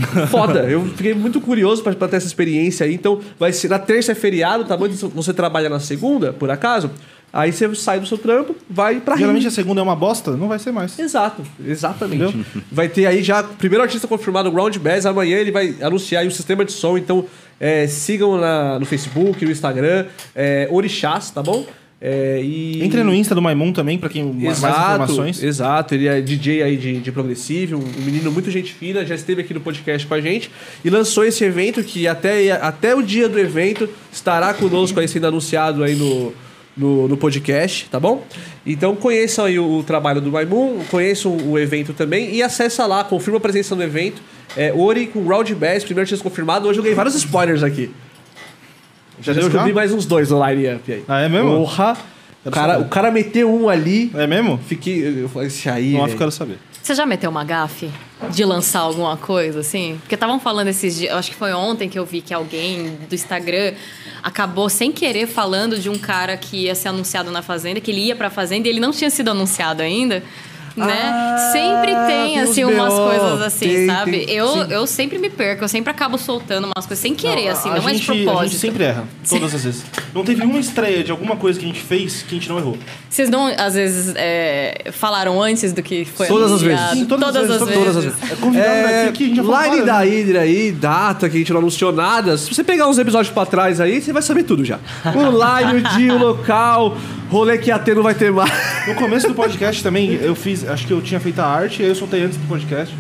Foda, eu fiquei muito curioso pra, pra ter essa experiência aí. Então, vai ser na terça é feriado, tá bom? Então, Você trabalha na segunda, por acaso, aí você sai do seu trampo, vai pra Geralmente a rave. segunda é uma bosta, não vai ser mais. Exato, exatamente. Vai ter aí já o primeiro artista confirmado, Ground Bass. Amanhã ele vai anunciar aí o sistema de som. Então é, sigam na- no Facebook, no Instagram, é, Orixás, tá bom? É, e... Entre no Insta do Maimun também, pra quem mais Exato, informações. exato. Ele é DJ aí de, de progressivo, um, menino muito gente fina, já esteve aqui no podcast com a gente e lançou esse evento que até, até o dia do evento estará conosco aí sendo anunciado aí no, no, no podcast, tá bom? Então conheçam aí o, o trabalho do Maimun, conheçam o evento também e acessa lá, confirma a presença no evento. É, Ori com Round Bass, primeiro artista confirmado. Hoje eu ganhei vários spoilers aqui. Já deu, eu já? vi mais uns dois no line-up aí. Ah, é mesmo? Porra! O cara, o cara meteu um ali. É mesmo? Fiquei. Eu falei, esse aí. Não velho. quero saber. Você já meteu uma gafe de lançar alguma coisa, assim? Porque estavam falando esses dias, eu acho que foi ontem que eu vi que alguém do Instagram acabou sem querer falando de um cara que ia ser anunciado na Fazenda, que ele ia pra Fazenda e ele não tinha sido anunciado ainda. Né? Ah, sempre tem, assim, umas BO. coisas assim, Tem, sabe? tem, eu, sim. eu sempre me perco, eu sempre acabo soltando umas coisas sem querer, assim, a não é de gente, A propósito. gente sempre erra, todas as vezes. Não teve uma estreia de alguma coisa que a gente fez que a gente não errou. Vocês não, às vezes, é, falaram antes do que foi Todas as anunciado? vezes. Sim, todas as vezes, Todas as vezes. É convidado É, daqui que a gente já falou line da vezes. Hydra aí, data que a gente não anunciou nada. Se você pegar uns episódios pra trás aí, você vai saber tudo já. O line, o dia, o local, rolê que ia ter não vai ter mais. No começo do podcast também, eu fiz, acho que eu tinha feito a arte, aí eu soltei antes do podcast.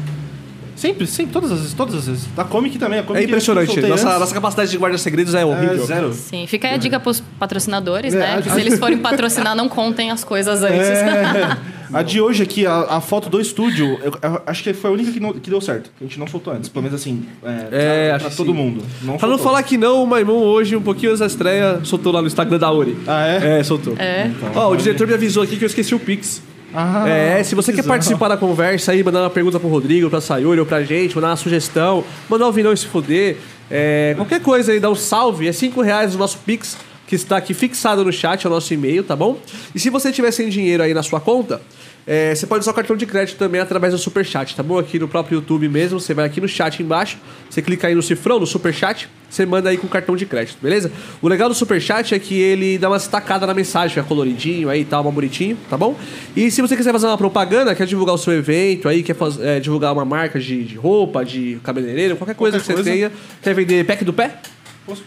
Sempre, sempre, todas as vezes, todas as vezes. Da Comic também, a Comic É impressionante. Nossa, antes. nossa capacidade de guardar segredos é horrível. É zero. Sim, fica aí a dica pros patrocinadores, É, né? a- Que se eles forem patrocinar, não contem as coisas antes. É, a de hoje aqui, a, a foto do estúdio, eu, eu acho que foi a única que, não- que deu certo. Que a gente não soltou antes. Pelo menos assim, é, É, pra, acho pra todo sim. mundo. Não Pra não falar que não, o Maimon hoje, um pouquinho antes da estreia, soltou lá no Instagram da Ori. Ah, é? É, soltou. É. Ó, o diretor me avisou aqui que eu esqueci o Pix. Ah, É, se você quer participar da conversa aí, mandar uma pergunta pro Rodrigo, pra Sayuri ou pra gente, mandar uma sugestão, mandar um vilão se fuder, é, qualquer coisa aí, dá um salve, é 5 reais o nosso Pix, que está aqui fixado no chat, é o nosso e-mail, tá bom? E se você tiver sem dinheiro aí na sua conta, é, você pode usar o cartão de crédito também através do Superchat, tá bom? Aqui no próprio YouTube mesmo, você vai aqui no chat embaixo, você clica aí no cifrão, no Superchat, você manda aí com o cartão de crédito, beleza? O legal do Superchat é que ele dá uma destacada na mensagem, fica coloridinho aí e tal, uma bonitinho, tá bom? E se você quiser fazer uma propaganda, quer divulgar o seu evento aí, quer faz- é, divulgar uma marca de, de roupa, de cabeleireiro, qualquer coisa Qualquer que você coisa. tenha, quer vender pack do pé?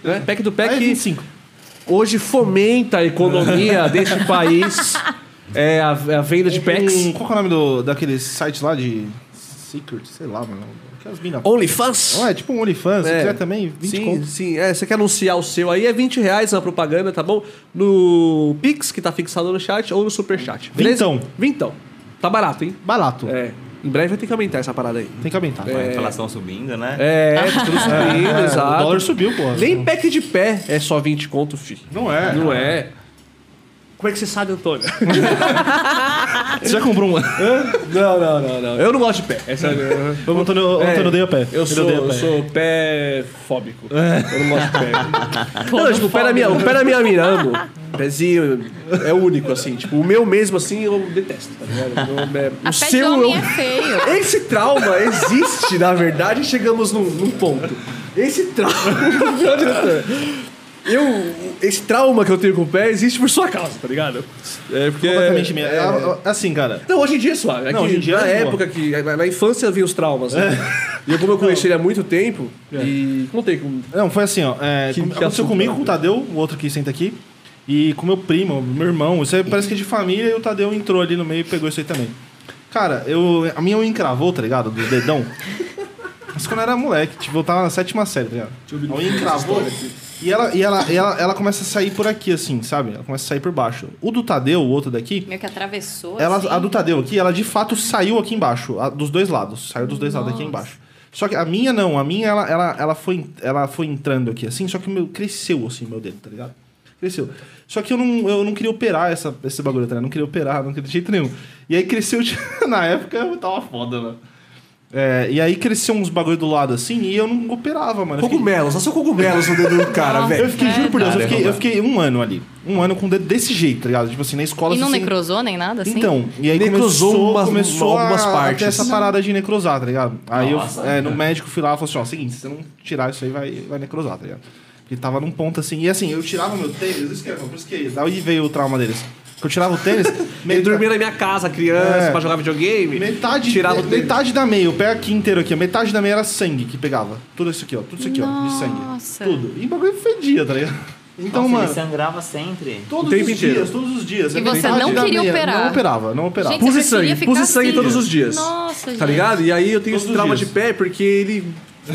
Né? Pack do pé Ah, é que 25. hoje fomenta a economia deste país, é a, a venda de packs. Um, qual que é o nome do, daqueles sites lá de Secret? Sei lá, mano. Aquelas minas. OnlyFans? É tipo um OnlyFans, se É. quiser também, 20 sim, conto. sim. É, você quer anunciar o seu aí, é 20 reais na propaganda, tá bom? No Pix, que tá fixado no chat, ou no Superchat. Beleza? Vintão. Vintão. Tá barato, hein? Barato. É. Em breve vai ter que aumentar essa parada aí. Tem que aumentar. A inflação subindo, né? É, tudo subindo, É, exato. O dólar subiu, pô. Nem pack de pé é só 20 conto, fi. Não é. Não é. Como é que você sabe, Antônio? Você já comprou um? não, não, não, não. Eu não gosto de pé. Essa, O Antônio, É, Antônio odeia pé. Eu sou, odeia eu pé. sou pé fóbico. Eu não gosto de pé. não, tipo, o pé da minha, o pé da minha mina, amo. Pezinho é único, assim. Tipo, o meu mesmo, assim, eu detesto, tá ligado? É- o pé de seu, eu- é feio. Esse trauma existe, na verdade, chegamos num, num ponto. Esse trauma. Eu, esse trauma que eu tenho com o pé existe por sua causa, tá ligado? É porque. Completamente minha. é- É, assim, cara. Não, hoje em dia é suave. É Não, que hoje em dia na é de época que. Na, na infância vinha os traumas. Né? E eu, como eu conheci ele há muito tempo, e contei com. Não, foi assim, ó. É, Que- que aconteceu assunto comigo, com o Tadeu, o outro que senta aqui. E com meu primo, meu irmão. Isso aí parece que é de família e o Tadeu entrou ali no meio e pegou isso aí também. Cara, eu, a minha unha encravou, tá ligado? Do dedão. Mas quando eu era moleque, tipo, eu tava na sétima série, tá ligado? A unha encravou. E, ela, e, ela, e ela, ela começa a sair por aqui, assim, sabe? Ela começa a sair por baixo. O do Tadeu, o outro daqui, Meio que atravessou. ela, assim. a do Tadeu aqui, ela de fato saiu aqui embaixo, a- dos dois lados. Saiu dos dois lados aqui Nossa. embaixo. Só que a minha não, a minha ela, ela, ela, foi, ela foi entrando aqui assim, só que meu cresceu assim, meu dedo, tá ligado? Cresceu. Só que eu não, eu não queria operar essa, esse bagulho, tá ligado? Não queria operar, não queria de jeito nenhum. E aí cresceu, na época eu tava foda, mano. É, e aí cresceu uns bagulho do lado assim e eu não operava, mano. Eu fiquei- Cogumelos, só seu cogumelos no dedo do cara, velho. eu fiquei, juro por Deus, eu fiquei, é eu fiquei um ano ali. Um ano com o dedo desse jeito, tá ligado? Tipo assim, na escola. E não assim, necrosou nem nada, assim? Então, e aí Necrosou começou, umas- começou algumas a, partes. a essa parada de necrosar, tá ligado? Aí Nossa. eu, é, no médico fui lá e falei assim, ó, seguinte, se você não tirar isso aí, vai, vai necrosar, tá ligado? Porque tava num ponto assim, e assim, eu tirava meu tênis, isso que é, por isso que daí veio o trauma deles. Porque eu tirava o tênis, Ele dormia na minha casa, criança, É. pra jogar videogame. metade, tirava o tênis. metade da meia, o pé aqui inteiro aqui, ó, metade da meia era sangue que pegava. Tudo isso aqui, ó, tudo isso aqui, ó, de sangue. Nossa. Tudo. E o bagulho fedia, tá ligado? Então, Nossa, mano, ele sangrava sempre. todos tempo os inteiro. dias, todos os dias. E você metade não da queria meia. operar? Não operava, não operava. Gente, Pus você sangue, pus sangue assim. todos os dias. Nossa, Tá gente. ligado? E aí eu tenho Todos esse os trauma dias. de pé porque ele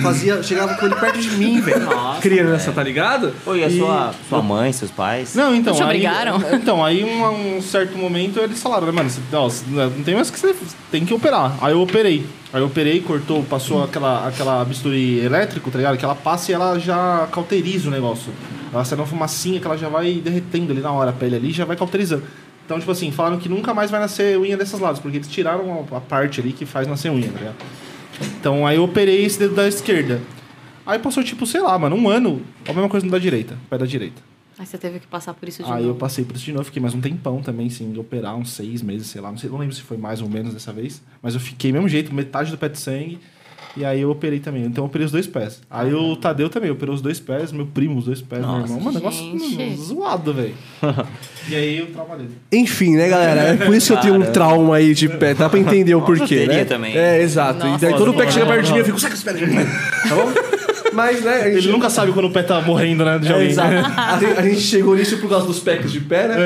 fazia. chegava com ele perto de mim, velho. Nossa, Criança, velho. tá ligado? Oi, e a sua, sua mãe, seus pais? Não, então. Não te aí, obrigaram? Então, aí um, um certo momento eles falaram, né, mano, você, ó, você não tem mais que você tem que operar. Aí eu operei. Aí eu operei, cortou, passou aquela, aquela bisturi elétrico, tá ligado? Que ela passa e ela já cauteriza o negócio. Ela sai uma fumacinha que ela já vai derretendo ali na hora, a pele ali já vai cauterizando. Então, tipo assim, falaram que nunca mais vai nascer unha desses lados, porque eles tiraram a, a parte ali que faz nascer unha, tá ligado? Então aí eu operei esse dedo da esquerda. Aí passou, tipo, sei lá, mano, um ano, a mesma coisa no da direita, pé da direita. Aí você teve que passar por isso de Aí eu novo. passei por isso de novo, fiquei mais um tempão também, sim, de operar uns seis meses, sei lá. Não, sei, não lembro se foi mais ou menos dessa vez. Mas eu fiquei mesmo jeito, metade do pé de sangue. E aí eu operei também. Então eu operei os dois pés. Aí o Tadeu também operou os dois pés, meu primo os dois pés, meu Nossa, irmão. Mano, negócio gente. zoado, velho. e aí o trauma dele. Enfim, né, galera? É por isso que eu tenho um trauma aí de pé. Dá pra entender o Nossa, porquê, teria né? também. É, exato. Nossa. e daí todo pé que chega perto de mim, eu fico, saca esse pé de mim. Tá bom? Mas, né, a gente... Ele nunca sabe quando o pé tá morrendo, né? De É, alguém. exato. A gente, a gente chegou nisso por causa dos packs de pé, né?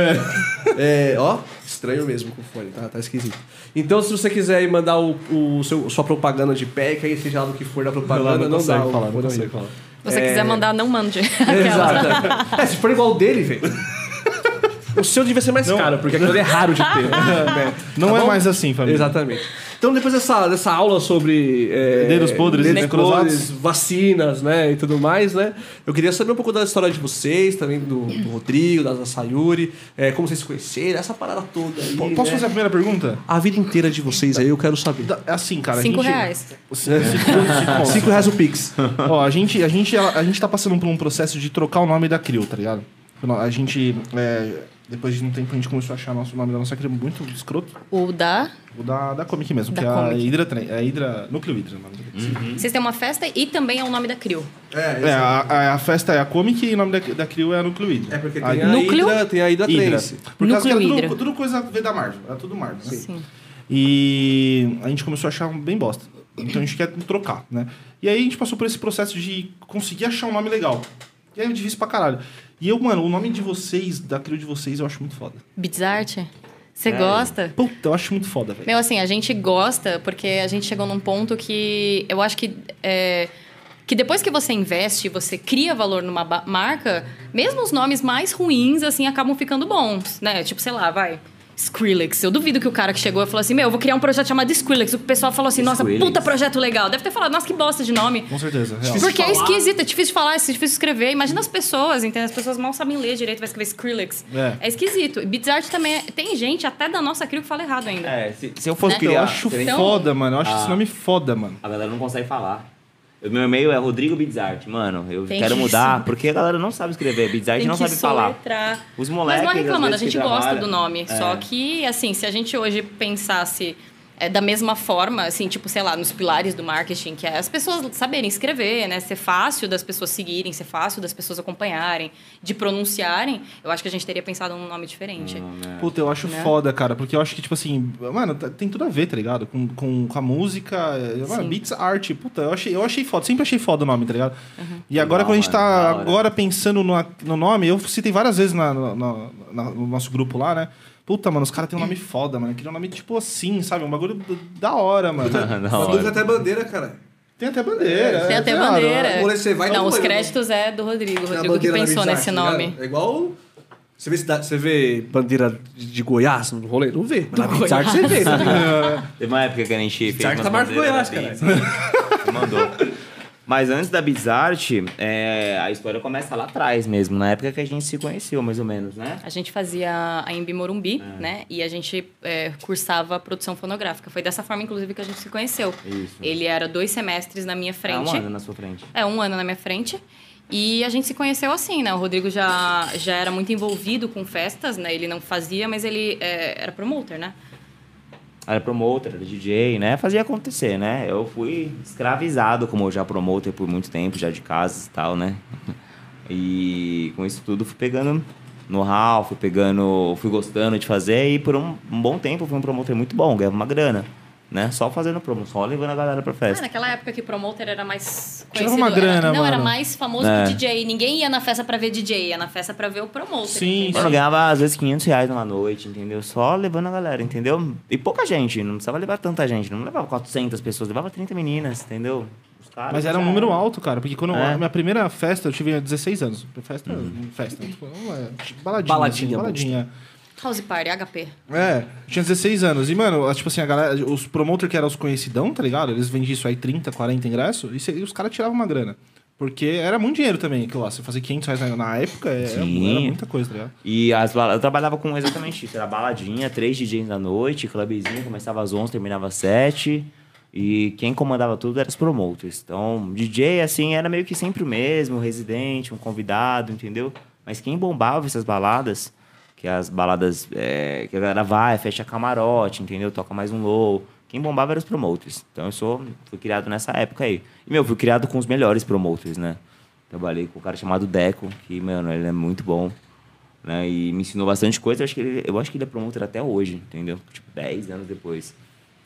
É. ó, estranho mesmo com o fone, tá, tá esquisito. Então, se você quiser aí mandar o, o seu, sua propaganda de pé, que aí seja lá do que for da propaganda, Não não, consegue dá. falar, não consegue falar. Se você É. quiser mandar, não mande. Exato. É, se for igual o dele, velho. O seu devia ser mais Não. caro, porque aquilo é raro de ter. né? Não Tá é bom? mais assim, família. Exatamente. Então, depois dessa, dessa aula sobre. É, Dedos podres dedos necrosados. podres, vacinas, né? E tudo mais, né? Eu queria saber um pouco da história de vocês, também do, do Rodrigo, da, da Sayuri, é, como vocês se conheceram, essa parada toda aí. Posso né? fazer a primeira pergunta? A vida inteira de vocês aí, eu quero saber. Da- É assim, cara. a Cinco gente- reais. Cinco, cinco. Cinco reais o Pix. Ó, a gente, a, gente, a, a gente tá passando por um processo de trocar o nome da CRIO, tá ligado? A gente, é, depois de um tempo, a gente começou a achar nosso nome da nossa CRIO muito escroto. O da. O da, da Comic mesmo, Da que é a Comic. Hydra, é a Hydra, Núcleo Hydra. o nome dele. Vocês têm uma festa e também é o nome da CRIO. É, a, a, a festa é a Comic e o nome da, da CRIO é a Núcleo Hydra. É porque tem a Núcleo? Hydra, tem a Hydra Hydra. Trance. Por causa que Núcleo era Hydra. tudo, tudo coisa veio da Marvel, era tudo Marvel. né? Sim. E a gente começou a achar bem bosta. Então a gente quer trocar, né? E aí a gente passou por esse processo de conseguir achar um nome legal. E aí é difícil pra caralho. E eu, mano, o nome de vocês, da crio de vocês, eu acho muito foda. Bizarte? Você É. gosta? Puta, eu acho muito foda, velho. Meu, assim, a gente gosta porque a gente chegou num ponto que eu acho que. é, que depois que você investe, você cria valor numa marca, mesmo os nomes mais ruins, assim, acabam ficando bons, né? Tipo, sei lá, vai. Skrillex. Eu duvido que o cara que chegou e falou assim: Meu, eu vou criar um projeto chamado Skrillex. O pessoal falou assim: Nossa, Skrillex. puta projeto legal. Deve ter falado: Nossa, que bosta de nome. Com certeza, real. Porque é esquisito, é difícil de falar, é difícil de escrever. Imagina as pessoas, entendeu? As pessoas mal sabem ler direito, vai escrever Skrillex. É. esquisito. E Bizarre também é... Tem gente até da nossa crio que fala errado ainda. É, se, se eu fosse Né? criar... Eu acho Então- foda, mano. Eu acho Ah. esse nome foda, mano. A galera não consegue falar. O meu e-mail é Rodrigo Bidzart. Mano, eu Tem quero que mudar, porque a galera não sabe escrever. Bidzart não sabe falar. soletrar. Os Mas moleques. não é reclamando, a gente gosta trabalham- do nome. É. Só que, assim, se a gente hoje pensasse É da mesma forma, assim, tipo, sei lá, nos pilares do marketing, que é as pessoas saberem escrever, né? Ser fácil das pessoas seguirem, ser fácil das pessoas acompanharem, de pronunciarem. Eu acho que a gente teria pensado num nome diferente. Puta, eu acho Né? foda, cara, porque eu acho que, tipo assim, mano, tá- tem tudo a ver, tá ligado? Com, com, com a música, é, mano, beats art, puta, eu achei, eu achei foda, sempre achei foda o nome, tá ligado? E agora, Legal, quando a gente tá agora pensando no, no nome, eu citei várias vezes na- na- na- no nosso grupo lá, né? Puta, mano, os caras têm um nome foda, mano. Queria um nome, tipo assim, sabe? Um bagulho da hora, mano. Da Mas hora. dúvida até bandeira, cara. Tem até bandeira. Tem é, até claro. bandeira. Agora você vai Não, os créditos é do Rodrigo. O Tem Rodrigo que pensou Bizarre, nesse tá ligado? nome. É igual. Você vê, cidade- você vê bandeira de Goiás no rolê? Não vê. Mas na Bizarre você vê, tá? Teve uma época que a gente fez Bizarre umas tá bandeiras Goiás. Você mandou. Mas antes da Bizart, é, a história começa lá atrás mesmo, na época que a gente se conheceu, mais ou menos, né? A gente fazia a Embi Morumbi, É. né? E a gente é, cursava produção fonográfica. Foi dessa forma, inclusive, que a gente se conheceu. Isso. Ele era dois semestres na minha É frente. um ano na sua frente. É, um ano na minha frente. E a gente se conheceu assim, né? O Rodrigo já, já era muito envolvido com festas, né? Ele não fazia, mas ele é, era promoter, né? Era promoter, era DJ, né? Fazia acontecer, né? Eu fui escravizado como já promoter por muito tempo, já de casas e tal, né? E com isso tudo fui pegando know-how, fui pegando, fui gostando de fazer e por um, um bom tempo fui um promoter muito bom, ganhava uma grana, né? Só fazendo promo, só levando a galera pra Ah, festa. naquela época que promoter era mais Tirava conhecido. uma grana, era, não, era mano. mais famoso É. que DJ. Ninguém ia na festa pra ver DJ, ia na festa pra ver o promoter. Sim? Mano, eu ganhava às vezes 500 reais numa noite, entendeu? Só levando a galera, entendeu? E pouca gente, não precisava levar tanta gente, não levava 400 pessoas, levava 30 meninas, entendeu? Mas era um número alto, cara. Porque quando É. a minha primeira festa, eu tive 16 anos. Festa, festa. Tipo, é, baladinha. Baladinha, assim, baladinha. House Party, HP. É, tinha 16 anos. E, mano, tipo assim, a galera, os promoters que eram os conhecidão, tá ligado? Eles vendiam isso aí 30, 40 ingressos e, cê- e os caras tiravam uma grana. Porque era muito dinheiro também, aquilo lá. Você fazer 500 reais na, época é- era, muita coisa, tá ligado? E as bala- eu trabalhava com exatamente isso. Era baladinha, três DJs da noite, clubzinho, começava às 11, terminava às 7. E quem comandava tudo eram os promoters. Então, DJ, assim, era meio que sempre o mesmo, um residente, um convidado, entendeu? Mas quem bombava essas baladas, que as baladas é, que a galera vai, fecha camarote, entendeu? Toca mais um low. Quem bombava eram os promoters. Então, eu sou, fui criado nessa época aí. E, meu, fui criado com os melhores promoters, né? Trabalhei com um cara chamado Deco, que, mano, ele é muito bom né? E me ensinou bastante coisa. Eu acho que ele, eu acho que ele é promotor até hoje, entendeu? Tipo, 10 anos depois,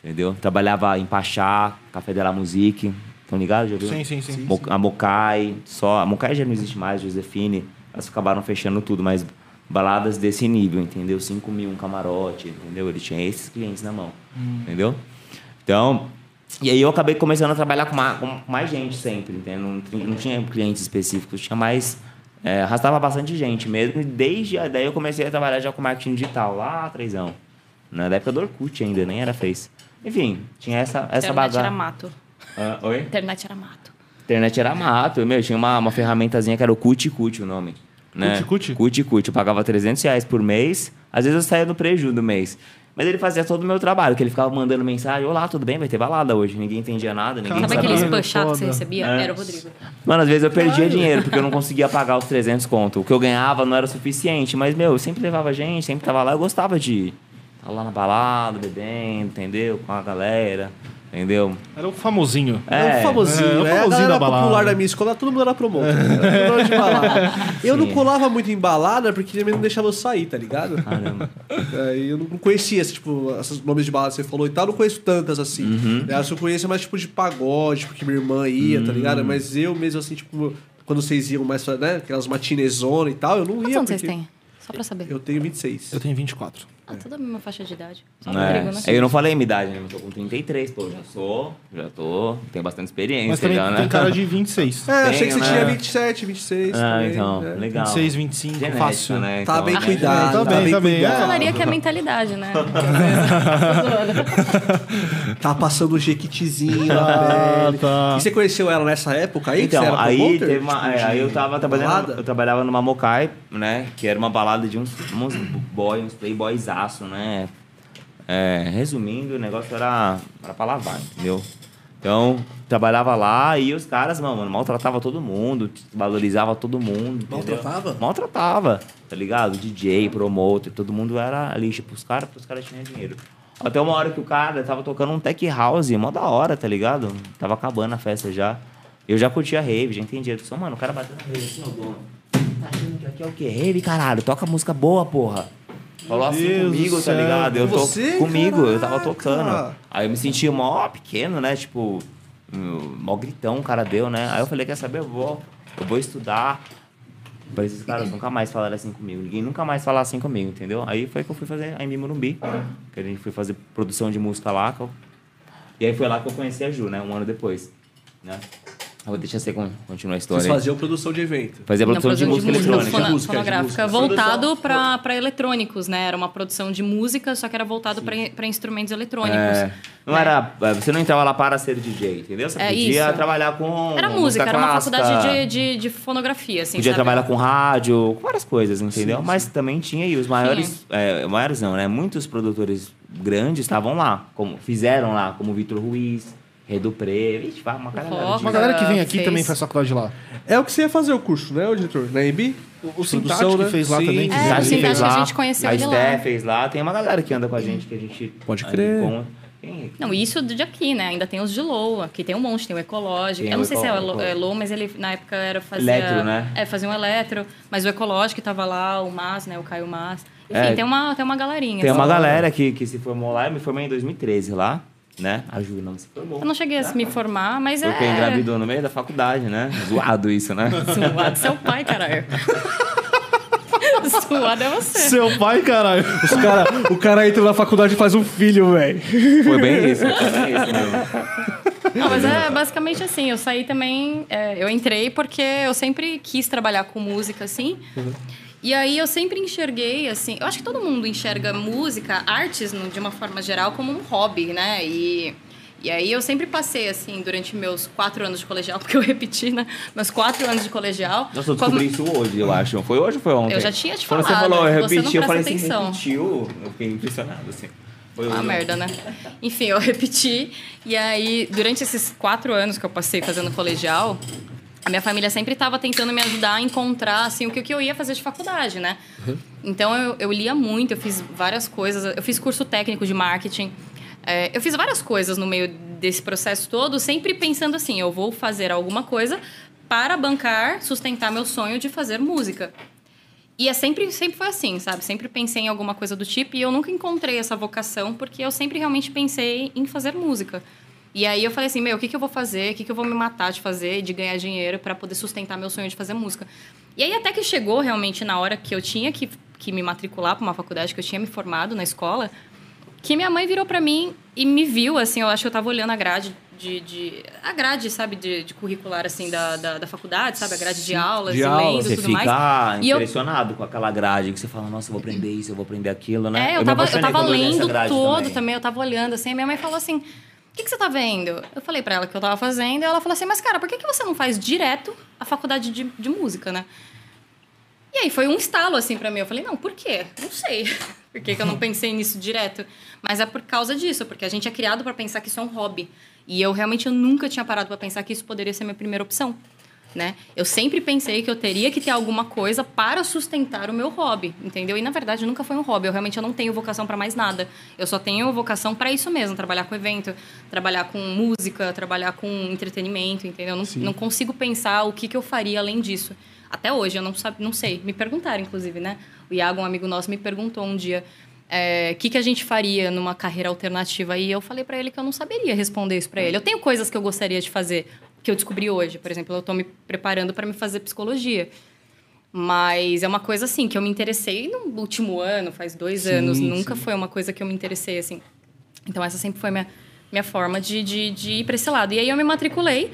entendeu? Trabalhava em Pachá, Café de la Musique, estão ligados? Já viu? Sim, sim, sim. Mo- A Mocai, só... A Mocai já não existe mais, Josefine. Elas acabaram fechando tudo, mas baladas desse nível, entendeu? 5 mil um camarote, entendeu? Ele tinha esses clientes na mão, entendeu? Então... E aí eu acabei começando a trabalhar com mais, com mais gente sempre, entendeu? Não, tinha- não tinha clientes específicos, tinha mais... É, arrastava bastante gente mesmo. E desde a- daí eu comecei a trabalhar já com marketing digital, lá atrásão. Na época do Orkut ainda, nem era Face. Enfim, tinha essa, essa Internet bagagem. era mato. Ah, oi? Internet era mato. Internet era mato, meu, tinha uma, uma ferramentazinha que era o Cuti Cuti o nome. Né? Cuti Cuti? Cuti. Eu pagava 300 reais por mês, às vezes eu saía no prejuízo do mês. Mas ele fazia todo o meu trabalho, que ele ficava mandando mensagem, olá, tudo bem? Vai ter balada hoje. Ninguém entendia nada, ninguém Sabe spam chato que você recebia? É. Era o Rodrigo. Mano, às vezes eu perdia dinheiro, porque eu não conseguia pagar os 300 conto. O que eu ganhava não era suficiente, mas, meu, eu sempre levava gente, sempre tava lá, eu gostava de ir. Tava lá na balada, bebendo, entendeu? Com a galera, entendeu? Era o famosinho. É, o famosinho, é, o né? A famosinho galera da balada. popular da minha escola, todo mundo era promotor. Era todo mundo de balada. Eu não colava muito em balada porque também não deixava eu sair, tá ligado? Caramba. Aí eu não conhecia, assim, tipo, esses nomes de balada que você falou e tal, eu não conheço tantas assim. Uhum. Né, eu conheço é mais tipo de pagode, porque minha irmã ia, tá Uhum. ligado? Mas eu mesmo, assim, tipo, quando vocês iam mais, pra, né, aquelas matinezona e tal, eu não Quantos ia. anos vocês têm? Só pra saber. Eu tenho 26. Eu tenho 24. Ah, toda a mesma faixa de idade. Só o É, né? Eu não falei a minha idade, né? Eu tô com 33, pô. Já sou, já tô. Tenho bastante experiência Mas também já, né? tem cara de 26. É, achei que você Tenho, tinha né? 27, 26. Ah, também, então, né? legal. 26, 25, Genética, fácil. né? Tá Então, bem né? cuidado, Tá tá, bem, bem, tá bem. Eu cuidado. falaria que é mentalidade, né? Tá passando o jequitizinho Ah, na pele. tá. E você conheceu ela nessa época aí? que Então, aí teve uma. é, Tipo, aí eu tava trabalhando. balada? Eu trabalhava numa Mokai, né? Que era uma balada de uns, uns boy, uns playboysaço, né? É, resumindo, o negócio era, era pra lavar, entendeu? Então, trabalhava lá e os caras, mano, maltratava todo mundo, valorizava todo mundo. entendeu? Maltratava? Maltratava, tá ligado? DJ, promotor, todo mundo era ali, tipo, os caras, os caras tinham dinheiro. Até uma hora que o cara tava tocando um tech house, mó da hora, tá ligado? Tava acabando a festa já. Eu já curtia rave, já entendia. Só, mano, o cara bateu na rave assim, ó, dono. Tá achando que aqui é o quê? Rave, caralho. Toca música boa, porra. Falou assim Deus comigo, tá ligado? Eu Com tô você? comigo, eu tava Caraca. tocando. Aí eu me sentia mó pequeno, né? Tipo, mó gritão o cara deu, né? Aí eu falei, quer saber? Eu vou, eu vou estudar. Pra esses caras nunca mais falaram assim comigo. Ninguém nunca mais falar assim comigo, entendeu? Aí foi que eu fui fazer a Embi Morumbi. Que a gente foi fazer produção de música lá. eu- E aí foi lá que eu conheci a Ju, né? Um ano depois. Né? Eu vou deixar você con- continuar a história Vocês faziam produção de evento. Fazia Não, produção de música eletrônica. fona- De música, de fonográfica, música. voltado para eletrônicos, né? Era uma produção de música, só que era voltado para instrumentos eletrônicos. É, não né? era, você não entrava lá para ser DJ, entendeu? Você É podia isso. trabalhar com Era música, música era uma faculdade de, de, de fonografia, assim, Podia sabe? trabalhar com rádio, com várias coisas, entendeu? Mas também tinha aí os maiores, é, maiores não, né? Muitos produtores grandes estavam lá, como fizeram lá, como Vitor Ruiz, Redo Pre, vixe, vai uma de- Uma galera que vem aqui Fez. também faz faculdade lá. É o que você ia fazer o curso, né, ô diretor? Na EMB? O Sintat que fez lá também, que É, Sabe o quem fez a lá? gente conheceu a ele lá. Fez lá, tem uma galera que anda com a gente que a gente Pode crer. com- Quem? Não, isso de aqui, né? Ainda tem os de Low, aqui tem um monte, tem o Ecológico. Tem eu o não sei se é, Eco- o- é Eco- Low, mas ele na época era fazia... Eletro, né? É, fazia um eletro, mas o Ecológico tava lá, o Mas, né? O Caio Mas. Enfim, É. tem, uma, tem uma galerinha. Tem uma assim. galera que, que se formou lá, eu me formei em 2013 lá, né? A Ju não se formou. Eu não cheguei a me formar, mas Porque é... engravidou no meio da faculdade, né? Zoado isso, né? Zoado seu pai, caralho. Zoado é você. Seu pai, caralho. Os cara, o cara entra na faculdade e faz um filho, velho. Foi bem isso, foi bem isso mesmo. Não, mas é basicamente assim, eu saí também, é, eu entrei porque eu sempre quis trabalhar com música, assim. E aí eu sempre enxerguei, assim, eu acho que todo mundo enxerga música, artes, no- de uma forma geral, como um hobby, né? E, e aí eu sempre passei, assim, durante meus quatro anos de colegial, porque eu repeti, né? Meus quatro anos de colegial. Nossa, eu como- descobri isso hoje, eu acho. Foi hoje ou foi ontem? Eu já tinha te Quando falado, você falou, eu você repeti, eu falei presta assim, atenção. repetiu. Eu fiquei impressionado, assim. Foi Uma hoje. merda, né? Enfim, eu repeti. E aí, durante esses quatro anos que eu passei fazendo colegial, a minha família sempre estava tentando me ajudar a encontrar, assim, o que, o que eu ia fazer de faculdade, né? Então, eu, eu lia muito, eu fiz várias coisas. Eu fiz curso técnico de marketing. É, eu fiz várias coisas no meio desse processo todo, sempre pensando assim, eu vou fazer alguma coisa para bancar, sustentar meu sonho de fazer música. E é sempre, sempre foi assim, sabe? Sempre pensei em alguma coisa do tipo e eu nunca encontrei essa vocação porque eu sempre realmente pensei em fazer música. E aí eu falei assim, meu, o que, que eu vou fazer? O que, que eu vou me matar de fazer, de ganhar dinheiro para poder sustentar meu sonho de fazer música? E aí até que chegou realmente na hora que eu tinha que, que me matricular para uma faculdade, que eu tinha me formado na escola, que minha mãe virou para mim e me viu, assim, eu acho que eu tava olhando a grade de... de a grade, sabe, de, de curricular, assim, da, da, da faculdade, sabe? A grade de aulas, de e aulas. lendo Você e tudo fica mais. E eu- impressionado com aquela grade que você fala, nossa, eu vou aprender isso, eu vou aprender aquilo, né? É, eu, me tava, eu tava lendo todo também. eu tava olhando assim. A minha mãe falou assim: que, que você tá vendo? Eu falei pra ela que eu tava fazendo, e ela falou assim: mas cara, por que, que você não faz direto a faculdade de, de música, né? E aí foi um estalo assim pra mim. Eu falei: não, por quê? Não sei. Por que, que eu não pensei nisso direto? Mas é por causa disso, porque a gente é criado pra pensar que isso é um hobby. E eu realmente eu nunca tinha parado pra pensar que isso poderia ser minha primeira opção. Né? Eu sempre pensei que eu teria que ter alguma coisa para sustentar o meu hobby, entendeu? E na verdade nunca foi um hobby. Eu realmente eu não tenho vocação para mais nada. Eu só tenho vocação para isso mesmo, trabalhar com evento, trabalhar com música, trabalhar com entretenimento, entendeu? Eu não, não consigo pensar o que, que eu faria além disso. Até hoje eu não sabe, não sei. Me perguntaram inclusive, né? O Iago, um amigo nosso, me perguntou um dia é, o que, que a gente faria numa carreira alternativa. E eu falei para ele que eu não saberia responder isso para ele. Eu tenho coisas que eu gostaria de fazer, que eu descobri hoje. Por exemplo, eu estou me preparando para me fazer psicologia. Mas é uma coisa assim que eu me interessei no último ano, faz dois anos. Nunca foi uma coisa que eu me interessei assim. Então essa sempre foi minha, minha forma de, de, de ir para esse lado. E aí eu me matriculei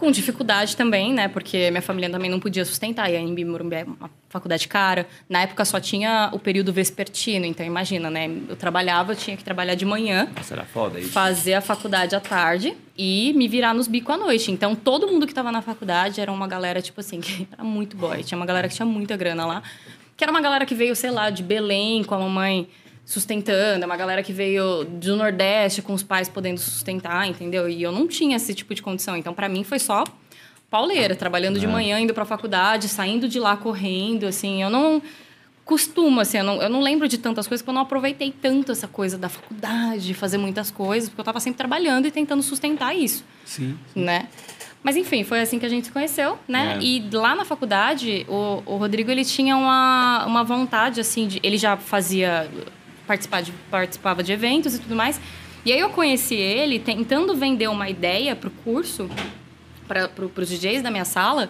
com dificuldade também, né? Porque minha família também não podia sustentar. E a Embi Morumbi é uma faculdade cara. Na época só tinha o período vespertino. Então imagina, né? Eu trabalhava, eu tinha que trabalhar de manhã Nossa, era foda isso. fazer a faculdade à tarde e me virar nos bicos à noite. Então, todo mundo que estava na faculdade era uma galera, tipo assim, que era muito boy. Tinha uma galera que tinha muita grana lá. Que era uma galera que veio, sei lá, de Belém com a mamãe sustentando. É uma galera que veio do Nordeste com os pais podendo sustentar, entendeu? E eu não tinha esse tipo de condição. Então, para mim, foi só pauleira. Trabalhando de manhã, indo pra faculdade, saindo de lá correndo, assim. Eu não costumo, assim, eu não, eu não lembro de tantas coisas, porque eu não aproveitei tanto essa coisa da faculdade, de fazer muitas coisas, porque eu estava sempre trabalhando e tentando sustentar isso, Sim. né? Mas enfim, foi assim que a gente se conheceu, né? É. E lá na faculdade, o, o Rodrigo, ele tinha uma, uma vontade, assim, de... Ele já fazia... Participar de, participava de eventos e tudo mais. E aí eu conheci ele tentando vender uma ideia pro curso, para pro, os DJs da minha sala,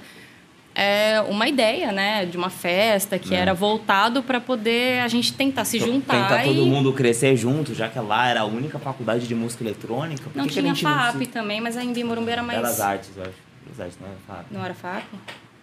é uma ideia, né, de uma festa que É. era voltado para poder a gente tentar se juntar Tentar e todo mundo crescer junto, já que lá era a única faculdade de música eletrônica. Por não que que a tinha gente não FAP se- também, mas a Embi Morumbi era mais Belas Artes, eu acho. Belas Artes não era FAP. não era FAP.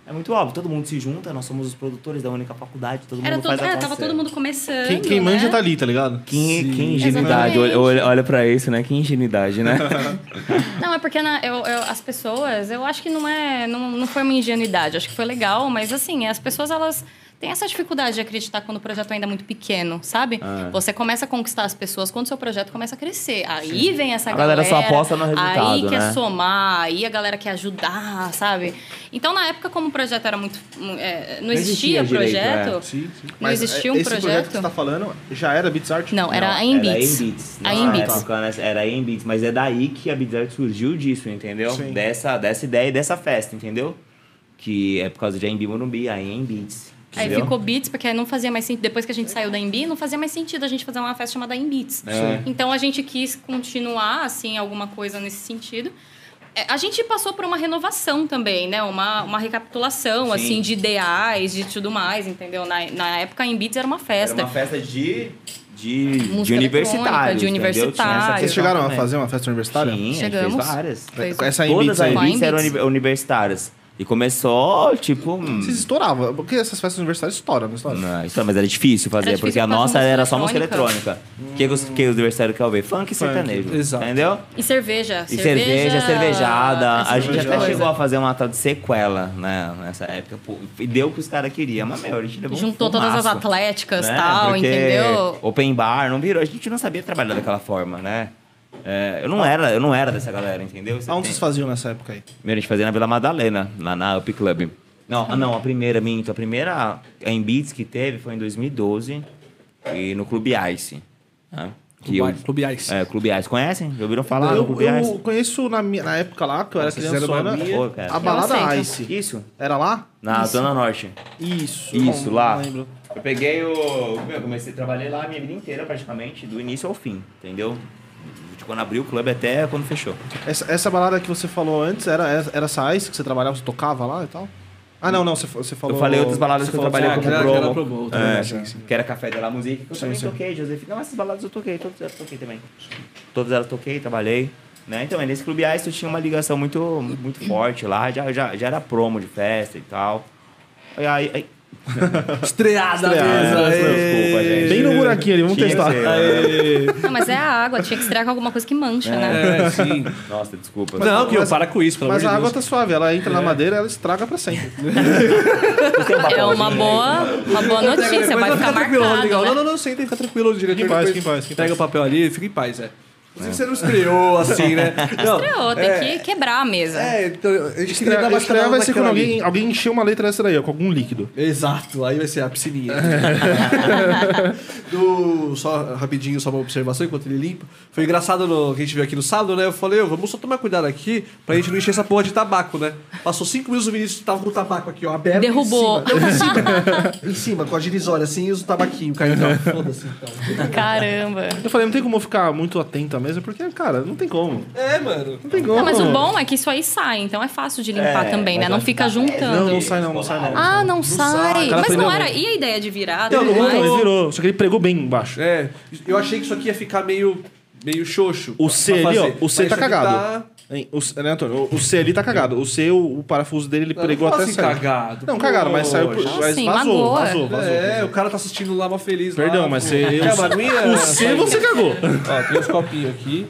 É muito óbvio, todo mundo se junta, nós somos os produtores da única faculdade, todo Era mundo todo, faz é, tava todo mundo começando, Quem, quem manja né? tá ali, tá ligado? Que, que ingenuidade, olha, olha, olha pra isso, né? Que ingenuidade, né? Não, é porque na- eu- eu- as pessoas, eu acho que não é, não, não foi uma ingenuidade, acho que foi legal, mas assim, as pessoas elas têm essa dificuldade de acreditar quando o projeto ainda é muito pequeno, sabe? Ah. Você começa a conquistar as pessoas quando o seu projeto começa a crescer. Aí vem essa A galera. galera só aposta no resultado, Aí quer né? somar, aí a galera quer ajudar, sabe? Então, na época, como o projeto era muito. é, não, existia, existia direito, projeto. é. Sim, sim. Não existia um esse projeto projeto? que você tá falando já era Beats Art? Não, era a Não, Embeats. Era a. A época, né, Era a Embeats, mas é daí que a Beats Art surgiu disso, entendeu? Sim. Dessa, dessa ideia e dessa festa, entendeu? Que é por causa de Embi Morumbi, a Embeats. Aí entendeu? ficou Beats, porque não fazia mais sentido. Depois que a gente saiu da Embi, não fazia mais sentido a gente fazer uma festa chamada Embeats. É. Então a gente quis continuar, assim, alguma coisa nesse sentido. É, A gente passou por uma renovação também, né? Uma, uma recapitulação, Sim. assim, de ideais, de tudo mais, entendeu? Na, na época, a Embeats era uma Era festa. uma festa de, de, Música de universitários. eletrônica, de universitário. Vocês chegaram a também. fazer uma festa universitária? Sim, Chegamos. fez várias. Fez- Essa Todas as Embeats eram universitárias. E começou, tipo... hum, Vocês estouravam, porque essas festas universitárias estouram, não estouram? Não, isso, mas era difícil fazer, Era difícil porque a nossa era só música eletrônica. O que, que, os, que os universitários querem ouvir? Funk e sertanejo. exato. Entendeu? E cerveja. E cerveja, cervejada. A gente cerveja. até chegou a fazer uma tal de sequela, né? Nessa época. Pô, e deu o que os caras queriam. Mas, meu, a gente levou um Juntou todas as fumaço, atléticas e né? tal, Porque entendeu? Open bar, não virou. A gente não sabia trabalhar daquela forma, né? É, eu, não era, eu não era dessa galera, entendeu? Você Aonde tem- vocês faziam nessa época aí? Primeiro a gente fazia na Vila Madalena, lá na Up Club. Não, ah, não, a primeira, minto. A primeira em Beats que teve foi em 2012 e no Clube Ice. Né? Que Clube, eu- Clube Ice. É, Clube Ice. Conhecem? Já ouviram falar do eu, Clube eu Ice? conheço na, minha, na época lá, que eu era uma minha- Pô, cara. a balada. Ice. Isso, Era lá? na Isso. Zona Norte. Isso. Isso, não- lá. Não lembro. Eu peguei o... Meu, eu comecei a trabalhar lá a minha vida inteira, praticamente, do início ao fim, entendeu? De quando abriu o clube até quando fechou. Essa, essa balada que você falou antes, era, era essa Ice que você trabalhava, você tocava lá e tal? Ah, não, não, você, você falou... Eu falei outras baladas que eu trabalhei Ah, como era- que era promo. promo, É, também, sim, sim. que era Café de la Musique, que eu Sim, também sim. toquei, Josefina. Não, essas baladas eu toquei, todas elas toquei também. Todas elas toquei, trabalhei. Né? Então, nesse Clube Ice eu tinha uma ligação muito, muito forte lá, já, já, já era promo de festa e tal. Aí, aí Estreada Estreada, mesmo. desculpa, gente. Bem no buraquinho ali, vamos Tinha testar. ser, né? Não, mas é a água, tinha que estrear com alguma coisa que mancha, né? É, sim. Nossa, desculpa. Não, que eu mas- para com isso, pelo Mas amor a de água Deus. tá suave, ela entra na madeira ela estraga pra sempre. É uma boa, uma boa notícia, vai Mas ficar tranquilo, marcado, né? Não, não, não, senta, fica tranquilo, diretor. Fica em paz, em paz, Pega o papel ali, fica em paz, é. Inclusive, você não estreou assim, né? Não, Estreou, tem é, que quebrar a mesa. É, então, a gente queria Estreia, dar uma estreia vai ser quando alguém, ali. alguém encher uma letra dessa daí, ó, com algum líquido. Exato, aí vai ser a piscininha. Do, só rapidinho, só uma observação enquanto ele limpa. Foi engraçado no, que a gente viu aqui no sábado, né? Eu falei, ô, vamos só tomar cuidado aqui pra gente não encher essa porra de tabaco, né? Passou cinco minutos o Vinícius tava com o tabaco aqui, ó, aberto. Derrubou. Em cima, em cima, em cima, com a girisória assim e os tabaquinho caiu. Não, foda-se então. Caramba. Eu falei, não tem como ficar muito atento à mesa, porque, cara, não tem como. É, mano. Não tem como. Não, mas o bom é que isso aí sai, então é fácil de limpar É, também, né? Não acho fica dá- juntando. Não, não sai não, não sai não. Ah, não, sai. sai. Cara, Mas não era. E a ideia de virada? Não, não, ele virou, só que ele pregou bem embaixo. É, eu achei que isso aqui ia ficar meio, meio xoxo. O C ali, ó, o C tá cagado. Hein, O, C- né, Antônio? O, o C ali tá cagado. O C, o, o parafuso dele, ele Não, pregou não até assim sair. cagado. Não, cagaram, mas saiu por. Mas Sim, vazou, vazou, vazou. É, o cara tá assistindo lá mó feliz. Perdão, lá, mas você- uma aguinha? O C você cagou. Ó, tem uns copinhos aqui.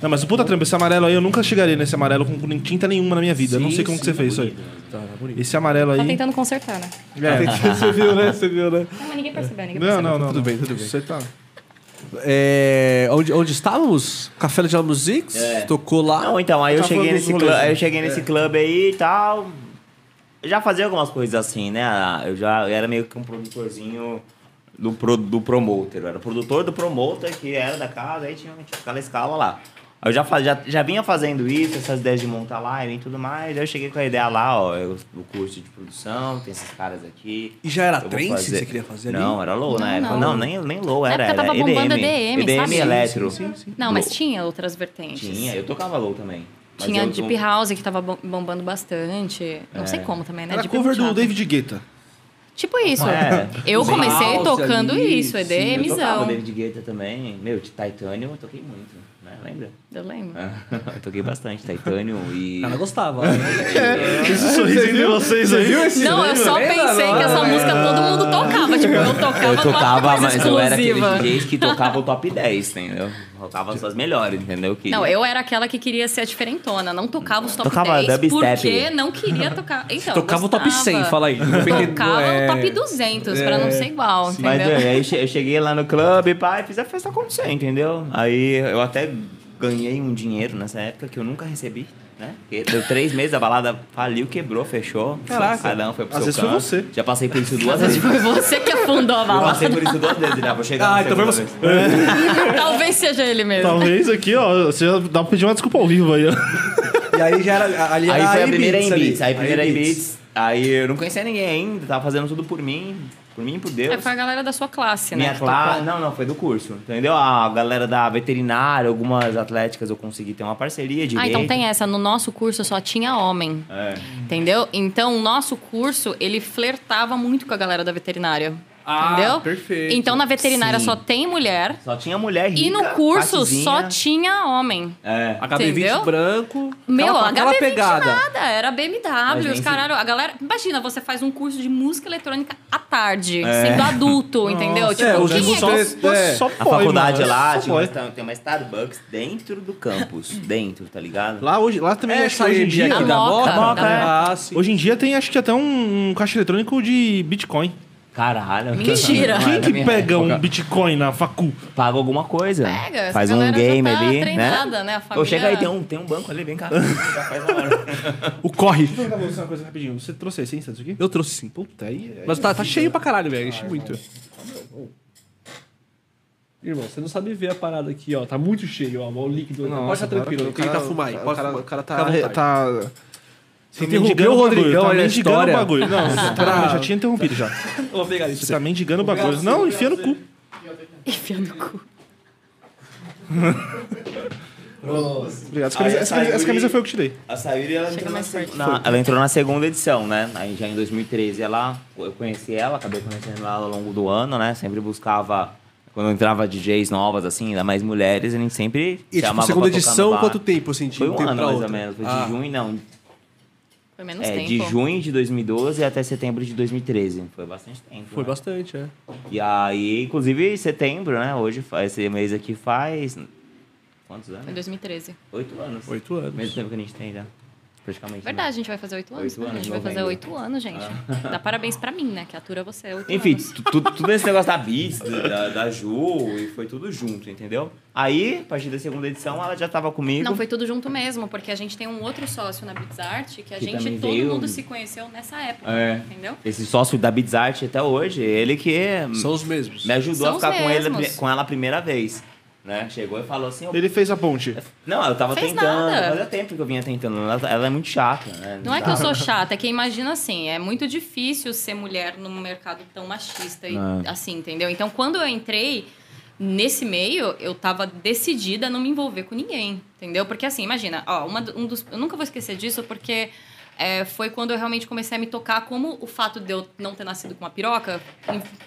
Não, mas o puta trampo, esse amarelo aí, eu nunca chegaria nesse amarelo com, tinta nenhuma na minha vida. eu não Sim, sei como que sim, você fez isso aí. Tá, tá bonito. Esse amarelo Tá aí. tentando consertar, né? É. Você viu, né? Você viu, né? Não, mas ninguém percebeu, ninguém Não, percebeu. não, não. Tudo não. bem, tudo bem. Você tá. É, onde, onde estávamos? Café de Musics? É. Tocou lá. Não, então, aí eu Tá cheguei falando nesse dos clube, né? aí eu cheguei nesse clube aí e tal. Eu já fazia algumas coisas assim, né? Eu já eu era meio que um produtorzinho do, pro, do promoter. Eu era produtor do promoter, que era da casa, aí tinha, tinha aquela escala lá. Eu já, faz, já, já vinha fazendo isso, essas ideias de montar live e tudo mais. Aí eu cheguei com a ideia lá, ó, eu, o curso de produção, tem esses caras aqui. E já era trance fazer- você queria fazer ali? Não, era low na Não, época. não. Não, nem, nem low, Na era, época era tava bombando EDM. EDM, sabe? eletro. Sim, sim. Não, mas Low. tinha outras vertentes. Tinha, eu tocava low também. Tinha eu- Deep House que tava bom- bombando bastante. Não sei como também, né? Era Deep cover do. David Guetta. Tipo isso. É. Eu Sim. comecei House tocando ali, isso, sim, Eu tocava EDMzão. David Guetta também. Meu, de Titanium eu toquei muito, né? Lembra? Eu lembro. eu toquei bastante Titanium e... Ela gostava. Esse sorriso de vocês aí. Não, eu só pensei que essa música todo mundo tocava. Tipo, eu tocava, Eu tocava, mas eu era aquele exclusiva. DJs que tocava o top 10, entendeu? Tocava as suas melhores, entendeu? Que... Não, eu era aquela que queria ser a diferentona. Não tocava os top Tocava 10 dubstep. porque não queria tocar. Então, Tocava o top 100, fala aí. Tocava É. o top 200, pra não ser igual, Mas entendeu? é, aí eu cheguei lá no clube, e fiz a festa acontecer, entendeu? Aí eu até ganhei um dinheiro nessa época que eu nunca recebi, né? Porque deu três meses, a balada faliu, quebrou, fechou. Caraca. Cada um foi pro Às seu vezes foi canto. você. Já passei por isso duas vezes foi você que afundou a Eu passei balada. por isso duas vezes, já vou chegar Ah, então foi você. vez. Talvez seja ele mesmo. Talvez aqui, ó, você já dá pra pedir uma desculpa ao vivo aí, ó. E aí já era. Ali Aí era foi a primeira Beats em. Beats. Aí a primeira em. Beats. Aí eu não conhecia ninguém ainda, tava fazendo tudo por mim, por mim por Deus. É, foi a galera da sua classe, Minha né? que classe. tocou. Não, não, foi do curso. Entendeu? A galera da veterinária, algumas atléticas eu consegui ter uma parceria de Ah, então tem essa. No nosso curso só tinha homem. É. Entendeu? Então, o nosso curso, ele flertava muito com a galera da veterinária. Ah, entendeu? perfeito. Então, na veterinária Sim. só tem mulher. Só tinha mulher rica, E no curso partezinha. só tinha homem. É. HB20 Entendeu? branco. Meu, aquela, aquela HB20 pegada. nada, era BMW, os gente- caralho. A galera. Imagina, você faz um curso de música eletrônica à tarde, É. sendo adulto, entendeu? Nossa, Tipo, é, os quem é só- que- É. só A pode, faculdade mano, lá só tinha pode. uma, tem uma Starbucks dentro do campus. dentro, tá ligado? Lá, hoje, lá também, É, acho que hoje em dia... aqui A da Moca, Moca. da é. Moca. Ah. Hoje em dia tem, acho que até um caixa eletrônico de Bitcoin. Caralho. Mentira. Quem é que pega um. Bitcoin na facu? Paga alguma coisa. Pega, Faz um já game tá ali, treinada, né? né? A Ô, família- chega aí, tem um, tem um banco ali, vem cá. O corre. Deixa eu perguntar pra você uma coisa rapidinho. Você trouxe a essência disso aqui? Eu trouxe sim. Puta, aí... aí Mas tá, tá cheio pra caralho, velho. Enche muito. Irmão, você não sabe ver a parada aqui, ó. Tá muito cheio, ó. O líquido. Pode Nossa, estar tranquilo, não tem que tá fumar aí. O Pode cara, o tá... tá... Você tá interrompeu mendigando o bagulho, Rodrigão, tá olha a mendigando o história. bagulho. Não, pera, já tinha interrompido já. Eu vou pegar isso. Você tá mendigando o bagulho. Não, enfia no cu. Enfia no cu. Obrigado. Essa camisa, Aí, essa camisa- essa camisa foi eu que te dei. A Sayuri, ela entrou, na, na- ela entrou na segunda edição, né? Aí já em 2013 ela, eu conheci ela, acabei conhecendo ela ao longo do ano, né? Sempre buscava, quando entrava DJs novas, assim, ainda mais mulheres, a gente sempre E tipo, segunda edição, quanto tempo, assim? de Foi um tempo ano pra mais outra? ou menos, foi Ah. de junho, não, Foi menos é, tempo. de junho de 2012 até setembro de 2013. Foi bastante tempo. Foi né? bastante, é. E aí, inclusive, setembro, né? Hoje, esse mês aqui faz... Quantos anos? Foi em 2013. Oito anos. Oito anos. Mesmo tempo que a gente tem já. Praticamente. Verdade, a né? gente vai fazer oito anos. Oito né? anos, a gente vai fazer oito anos, gente. Dá parabéns pra mim, né? Que atura você oito Enfim, anos. tu- tudo esse negócio da Beats, da, da Ju, e foi tudo junto, entendeu? Aí, a partir da segunda edição, ela já tava comigo. Não, foi tudo junto mesmo, porque a gente tem um outro sócio na Beats Art que a Que gente, todo veio- mundo se conheceu nessa época. É. Entendeu? Esse sócio da Beats Art até hoje, ele que São os mesmos. me ajudou São a ficar com, ele, com ela a primeira vez. Né? Chegou e falou assim... Ele fez a ponte. Não, eu tava Fez tentando. nada. Fazia tempo que eu vinha tentando. Ela, ela é muito chata, né? Não é que eu sou chata, é que imagina assim, é muito difícil ser mulher num mercado tão machista e É. assim, entendeu? Então, quando eu entrei nesse meio, eu tava decidida a não me envolver com ninguém, entendeu? Porque assim, imagina, ó, uma, um dos, eu nunca vou esquecer disso porque é, foi quando eu realmente comecei a me tocar como o fato de eu não ter nascido com uma piroca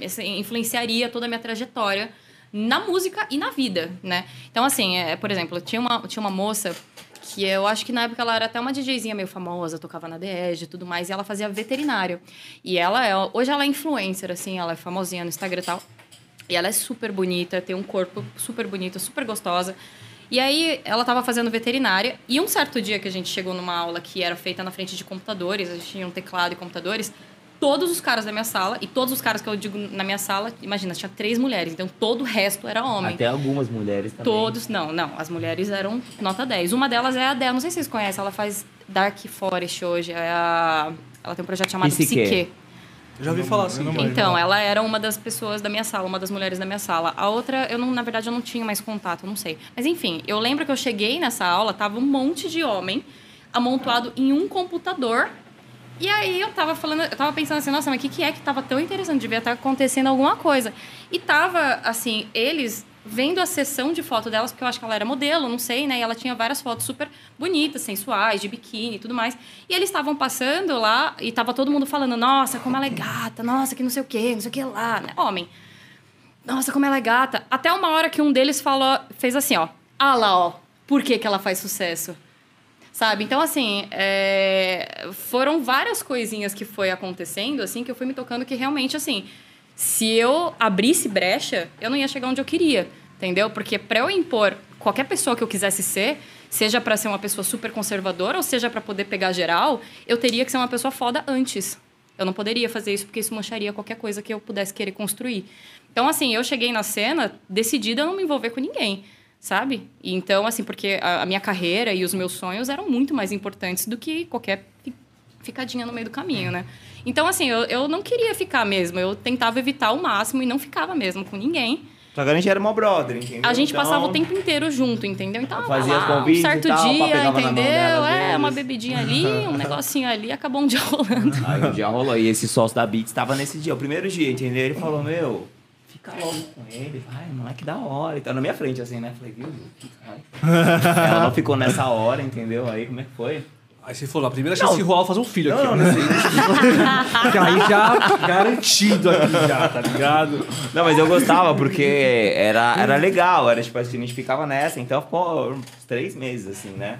assim, influenciaria toda a minha trajetória na música e na vida, né? Então, assim, é, por exemplo, tinha uma, tinha uma moça que eu acho que na época ela era até uma DJzinha meio famosa, tocava na DEG e tudo mais, e ela fazia veterinário. E ela é, hoje ela é influencer, assim, ela é famosinha no Instagram e tal. E ela é super bonita, tem um corpo super bonito, super gostosa. E aí ela tava fazendo veterinária, e um certo dia que a gente chegou numa aula que era feita na frente de computadores, a gente tinha um teclado e computadores, todos os caras da minha sala, e todos os caras que eu digo na minha sala, imagina, tinha três mulheres, então todo o resto era homem. Até algumas mulheres também. Todos, não, não. As mulheres eram nota 10. Uma delas é a Adele, não sei se vocês conhecem, ela faz Dark Forest hoje. É a, ela tem um projeto chamado Psique. Psique. Já ouvi falar assim. Então, ela era uma das pessoas da minha sala, uma das mulheres da minha sala. A outra, eu não, na verdade, eu não tinha mais contato, eu não sei. Mas enfim, eu lembro que eu cheguei nessa aula, tava um monte de homem amontoado em um computador. E aí eu tava falando, eu tava pensando assim, nossa, mas o que, que é que tava tão interessante? Devia estar acontecendo alguma coisa. E tava, assim, eles vendo a sessão de foto delas, porque eu acho que ela era modelo, não sei, né? E ela tinha várias fotos super bonitas, sensuais, de biquíni e tudo mais. E eles estavam passando lá e tava todo mundo falando, nossa, como ela é gata, nossa, que não sei o quê, não sei o que lá, né? Homem. Nossa, como ela é gata. Até uma hora que um deles falou, fez assim, ó. Ah lá, ó. Por que, que ela faz sucesso? Sabe? Então, assim, é, foram várias coisinhas que foi acontecendo, assim, que eu fui me tocando que realmente, assim, se eu abrisse brecha, eu não ia chegar onde eu queria, entendeu? Porque para eu impor qualquer pessoa que eu quisesse ser, seja para ser uma pessoa super conservadora ou seja para poder pegar geral, eu teria que ser uma pessoa foda antes. Eu não poderia fazer isso porque isso mancharia qualquer coisa que eu pudesse querer construir. Então, assim, eu cheguei na cena decidida a não me envolver com ninguém, sabe? E então, assim, porque a, a minha carreira e os meus sonhos eram muito mais importantes do que qualquer fi- ficadinha no meio do caminho, né? Então, assim, eu, eu não queria ficar mesmo. Eu tentava evitar ao máximo e não ficava mesmo com ninguém. Só que a gente era uma brother, entendeu? A gente Então, passava o tempo inteiro junto, entendeu? Então, Fazia lá, convites um certo tal, dia, entendeu? é, uma bebidinha ali, um negocinho ali, acabou um dia rolando. Aí um dia rolou. E esse sócio da Beats tava nesse dia, o primeiro dia, entendeu? Ele falou, meu, fica logo com ele, vai, moleque da hora. E tá na minha frente, assim, né? Falei, viu? Ela não ficou nessa hora, entendeu? Aí como é que foi? Aí você falou, a primeira chance de rolar fazer um filho aqui. Não, ó. não, Que aí já garantido aqui já, tá ligado? Não, mas eu gostava porque era, era legal, era tipo assim, a gente ficava nessa, então ficou uns três meses, assim, né?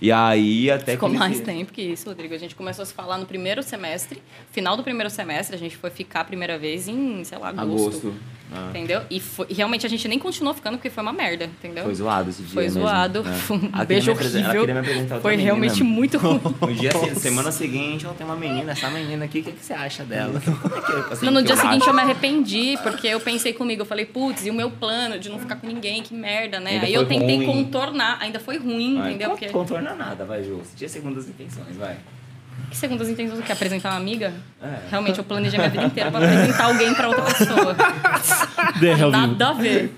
E aí até Ficou que mais tempo que isso, Rodrigo. A gente começou a se falar no primeiro semestre. Final do primeiro semestre, a gente foi ficar a primeira vez em, sei lá, agosto. Agosto. Ah, Entendeu? E, foi- e realmente a gente nem continuou ficando porque foi uma merda, entendeu? foi zoado esse dia Foi mesmo, zoado. né? Foi um Ela queria beijo apresen- ela horrível. queria me apresentar Foi menina. realmente muito ruim. No dia, se- semana seguinte, ó, tem uma menina, essa menina aqui, o que, que você acha dela? Como é assim, No, dia seguinte eu me arrependi, porque eu pensei comigo, eu falei, putz, e o meu plano de não ficar com ninguém, que merda, né? Ainda Aí eu tentei ruim. contornar, ainda foi ruim, entendeu? con- Porque Contorna nada, vai, Ju. Você tinha segundas intenções, vai. Que segundas intenções do que? Apresentar uma amiga? É. Realmente, eu planejei minha vida inteira pra apresentar alguém pra outra pessoa. Nada a ver.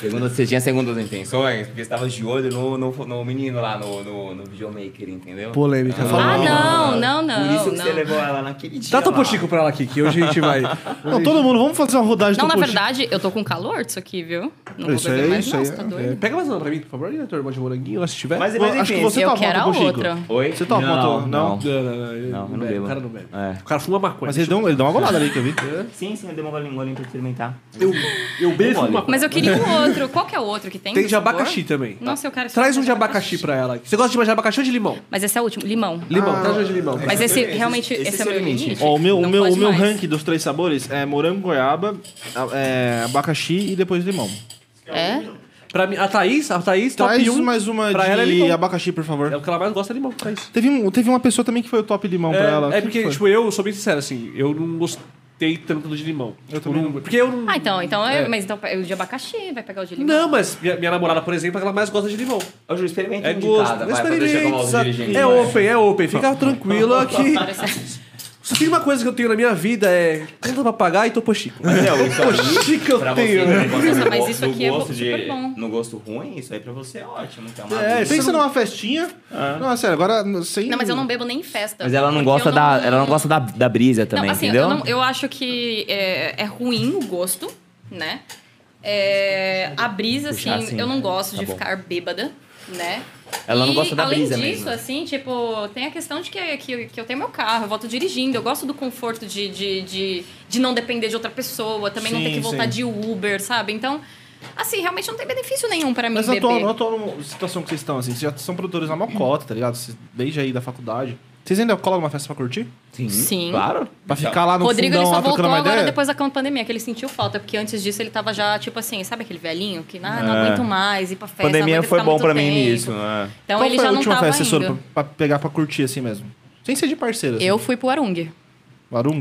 Segunda, você tinha segundas intenções, porque você tava de olho no, no, no menino lá, no, no, no videomaker, entendeu? Polêmica. Ah, não, não, não. Por isso que não. você levou ela naquele dia Dá topo. Chico pra ela aqui, que hoje a gente vai. Não, todo mundo, vamos fazer uma rodagem Não, na verdade, eu tô com calor disso aqui, viu? Não vou Isso beber aí, mais isso você tá é. É, doido? pega mais uma pra mim, por favor, diretor, de moranguinho, se tiver. Mas, mas Acho enfim, que você Eu toma quero a outra. Oi? Você toma não, não. Não, não, não, eu Não, eu não bebo, bebo. O cara não bebe. É. O cara fuma maconha. Mas ele deu, um- ele deu uma golada ali que eu vi. Sim, sim, eu dei uma golinha, pra experimentar. Eu, eu bebo maconha. Mas eu queria o outro. Qual que é o outro que tem? Tem de abacaxi também. Nossa, eu quero Traz um de abacaxi pra ela. Você gosta de mais de abacaxi ou de limão? Mas esse é o último, limão. Limão, traz um de limão. Mas esse, realmente, esse é é o o meu limite. limite. Ó, o meu, o Não meu, ranking dos três sabores é morango, goiaba, é, abacaxi e depois limão. É? Pra mim, a Thaís, a Thaís, top Traz 1. mais uma pra ela é de limão. abacaxi, por favor. É o que ela mais gosta é limão, Thaís. Teve, um, teve uma pessoa também que foi o top limão pra ela. É, é Quem porque, foi? tipo, eu sou bem sincero, assim, eu não gostei tanto do de limão. Eu Tipo, também não-. Porque eu não... Ah, então, então É. é. mas então o de abacaxi vai pegar o de limão. Não, mas minha, minha namorada, por exemplo, ela mais gosta de limão. Ô, Ju, experimenta É um de gosto. cada, vai, pra deixar como os Experimenta. dirigentes. É vai. open, é open. Fica tranquila que... Parece- Se tem uma coisa que eu tenho na minha vida é conta pra pagar e Topo Chico. Mas, meu, isso Topo Chico eu pra você, tenho. que né? Nossa, mas isso aqui é gosto super de- bom. No gosto ruim, isso aí pra você é ótimo. Então, uma É, brisa. Pensa numa festinha. Não, sério, agora sem. Não, mas eu não bebo nem em festa. Mas ela não gosta da, ela não gosta da, da brisa também, não, assim, entendeu? Eu, não- eu acho que é, é ruim o gosto, né? É, a brisa, assim, Puxar, assim, eu não gosto tá de bom. ficar bêbada, né? Ela não E, gosta da além brisa disso, mesmo. assim, tipo, tem a questão de que, que, que eu tenho meu carro, eu volto dirigindo, eu gosto do conforto de, de, de, de não depender de outra pessoa, também não ter Sim, que voltar sim. de Uber, sabe? Então, assim, realmente não tem benefício nenhum pra mim Mas beber. atual, na atual situação que vocês estão, assim, vocês já são produtores na Mocota, tá ligado? Desde aí da faculdade. Vocês ainda colam uma festa pra curtir? Sim, Sim. claro. Pra ficar lá no Rodrigo, ele fundão só lá trocando voltou agora ideia? depois da pandemia, que ele sentiu falta, porque antes disso ele tava já, tipo assim, sabe aquele velhinho que, ah, não É. aguento mais ir pra festa, Pandemia não foi bom pra mim nisso. né? Então Qual ele foi já a não última tava festa, indo. Pra, pra pegar pra curtir assim mesmo? Sem ser de parceiro. assim. Eu fui pro Arung.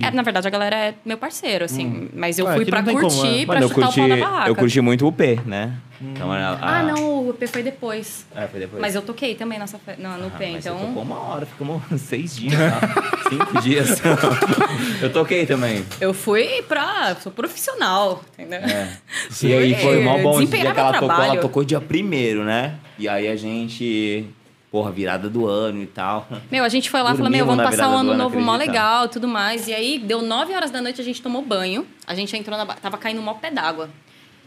É, na verdade, a galera é meu parceiro, assim. Mas eu Ah, fui pra tem como, curtir, é. pra Mano, eu chutar curti, o pau da barraca. eu curti muito o P, né? Então, a, a- Ah, não, o P foi depois. É, foi depois. Mas eu toquei também nessa fe... no, no Ah, P, mas então... Você tocou uma hora, ficamos seis dias, tá? Cinco dias. eu toquei também. Eu fui pra. Sou profissional, entendeu? É. E aí foi mó bom esse dia que ela meu tocou, ela trabalho. tocou dia primeiro, né? E aí a gente, porra, virada do ano e tal. Meu, a gente foi lá e falou, meu, vamos passar o ano do ano, novo mó legal tudo mais. E aí, deu 9 horas da noite, a gente tomou banho. A gente entrou na... Tava caindo um mó pé d'água.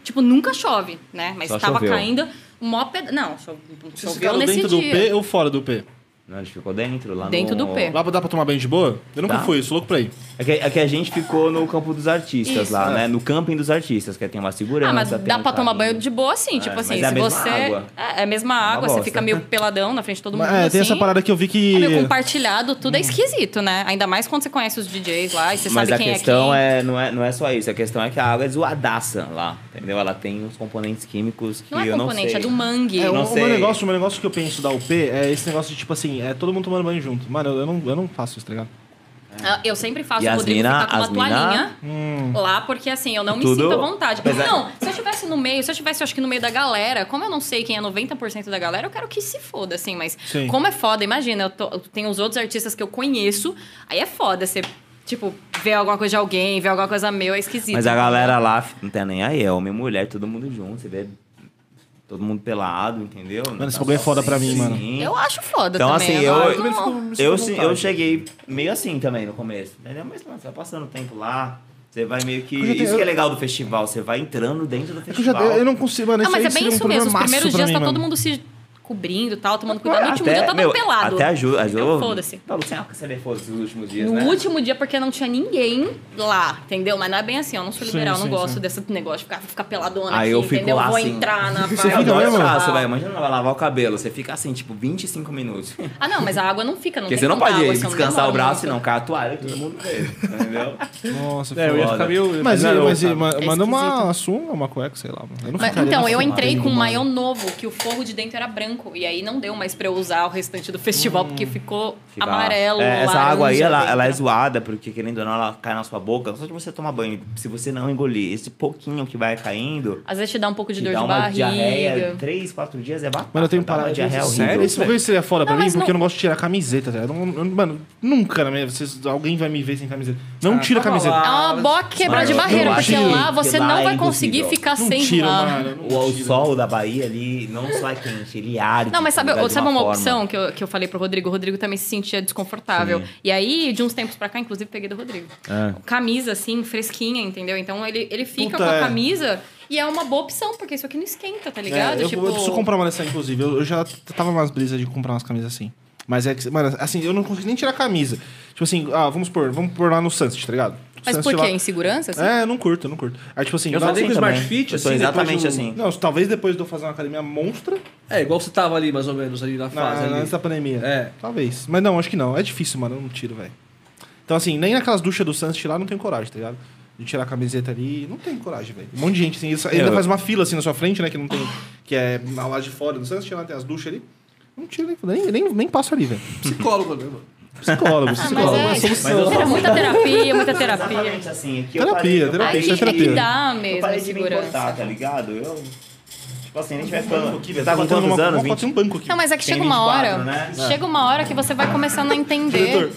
Tipo, nunca chove, né? Mas Só tava choveu. caindo um mó pé... Não, cho- Vocês choveu ficaram nesse dentro do dia. P ou fora do P? Não, a gente ficou dentro, lá Dentro no... do P. Lá dá pra tomar banho de boa? Eu nunca Tá. fui, sou louco pra ir. É que, é que a gente ficou no campo dos artistas Isso. lá, né? No camping dos artistas, que tem uma segurança. Ah, mas tem dá um pra tomar caminho. banho de boa, sim. É, tipo mas assim, é a se mesma você. água. É, é a mesma água, você bosta. fica meio peladão na frente de todo mundo. Mas, é, tem essa assim. parada que eu vi que. É meio compartilhado, tudo é esquisito, né? Ainda mais quando você conhece os DJs lá e você Mas sabe a quem questão é quem. é, não é, não é só isso. A questão é que a água é zoadaça lá, entendeu? Ela tem uns componentes químicos que Não é eu não componente, sei. é do mangue. É, o, Não o sei. meu negócio, o meu negócio que eu penso da UP é esse negócio de, tipo assim, é todo mundo tomando banho junto. Mano, eu, eu não, eu não faço isso, tá ligado? Ah, Eu sempre faço E o as Rodrigo mina- ficar com uma as mina- toalhinha Hum. lá, porque assim, eu não me Tudo- sinto à vontade. É- Não, se eu estivesse no meio, se eu estivesse, eu acho que no meio da galera, como eu não sei quem é 90% da galera, eu quero que se foda, assim, mas Sim. como é foda, imagina, eu, tô, eu tenho os outros artistas que eu conheço, aí é foda você, tipo, ver alguma coisa de alguém, ver alguma coisa meu, é esquisito. Mas a galera lá não tem nem aí, é homem e mulher, todo mundo junto. Você vê todo mundo pelado, entendeu? Não esse bagulho é foda pra mim, mano. Eu acho foda Então, também. assim, eu- Eu Eu, sim- eu cheguei meio assim também no começo, entendeu? Mas, mano, você vai passando o tempo lá, você vai meio que... Eu já tenho- Isso que é legal do festival, você vai entrando dentro do É que eu, já, festival. eu não consigo, mano. Ah, mas aí é bem isso mesmo. Os primeiros dias mim, tá mano. todo mundo se cobrindo e tal, tomando cuidado. No último dia tá todo meu, pelado. Até a Ju, a Ju Então, foda-se. Falou assim, ah, você foda-se os últimos dias, No né? último dia, porque não tinha ninguém lá, entendeu? Mas não é bem assim, eu não sou Sim, liberal, sim, não gosto sim. desse negócio de ficar, ficar peladona Aí aqui, eu fico entendeu? lá, Vou assim. entrar na Você Eu fica adoro mesmo? espaço, velho. Imagina vai lavar o cabelo. Você fica assim, tipo, 25 minutos. Ah, não, mas a água não fica, não Porque tem você não pode água, não descansar o braço e muito. não cai a toalha, todo mundo vê. Entendeu? Nossa, É, eu ia foda. ficar meio. Mas, mas, É manda uma sunga, uma cueca, sei lá. Eu não Mas, então, eu entrei com um maiô novo, que o forro de dentro era branco. E aí não deu mais pra eu usar o restante do festival, porque ficou Fica- amarelo, É, essa água aí, ela, ela é zoada, porque querendo ou não, ela cai na sua boca. Só de você tomar banho, se você não engolir esse pouquinho que vai caindo, Às vezes te dá um pouco de dor de uma barriga. diarreia. Três, quatro dias é batata. Mano, eu tenho parada. diarreia Sério? horrível. Esse bagulho seria foda pra mim, porque não- eu não gosto de tirar a camiseta, tá? Eu não, eu- mano, nunca na minha. Vocês, alguém vai me ver sem camiseta. Não Ah, tira a calma camiseta. lá. É uma boa quebra Mano, de barreira, porque que- lá você não vai conseguir ficar sem tira, lá. O, sol da Bahia ali não só é quente, ele arde. Não, mas sabe, sabe uma, forma. opção que eu, que eu falei pro Rodrigo? O Rodrigo também se sentia desconfortável. Sim. E aí, de uns tempos pra cá, inclusive, peguei do Rodrigo. É. Camisa, assim, fresquinha, entendeu? Então ele, ele fica Puta, com a é. camisa e é uma boa opção, porque isso aqui não esquenta, tá ligado? É, eu, tipo, eu preciso comprar uma dessa, inclusive. Eu, eu já tava umas brisas de comprar umas camisas assim. Mas é que, mano, assim, eu não consigo nem tirar a camisa. Tipo assim, ah, vamos pôr, vamos pôr lá no Sunset, tá ligado? Mas Sunset por quê? lá- Insegurança? Assim? É, eu não curto, eu não curto. Aí, tipo assim, Eu assim com Smart também. Fit, Eu sou assim, exatamente do- assim. Não, talvez depois de eu fazer uma academia monstra, É, igual você tava ali, mais ou menos, ali na na, fase. ali. antes da pandemia. É. Talvez. Mas não, acho que não. É difícil, mano. Eu não tiro, velho. Então, assim, nem naquelas duchas do Sunset lá não tenho coragem, tá ligado? De tirar a camiseta ali. Não tenho coragem, velho. Um monte de gente assim. Isso, ainda Eu- faz uma fila assim na sua frente, né? Que não tem. Que é na lá de fora do Sunset, lá tem as duchas ali. Não tiro nem, nem, nem, nem passo ali, velho. Psicólogo mesmo. Psicólogo, Ah, psicólogo. mas é, Mas eu muita terapia, muita terapia. Exatamente assim. Aqui eu Terapia, parei- eu terapia, parei Aí é que, terapia. que dá Eu mesmo parei de me segurança. importar, tá ligado? Eu. Tipo assim, a gente vai banco falando. aqui, Você velho. tá com quantos anos? uma foto em 20? um banco aqui. Não, mas é que chega uma 24, hora. né? Chega uma hora que você vai começando a entender.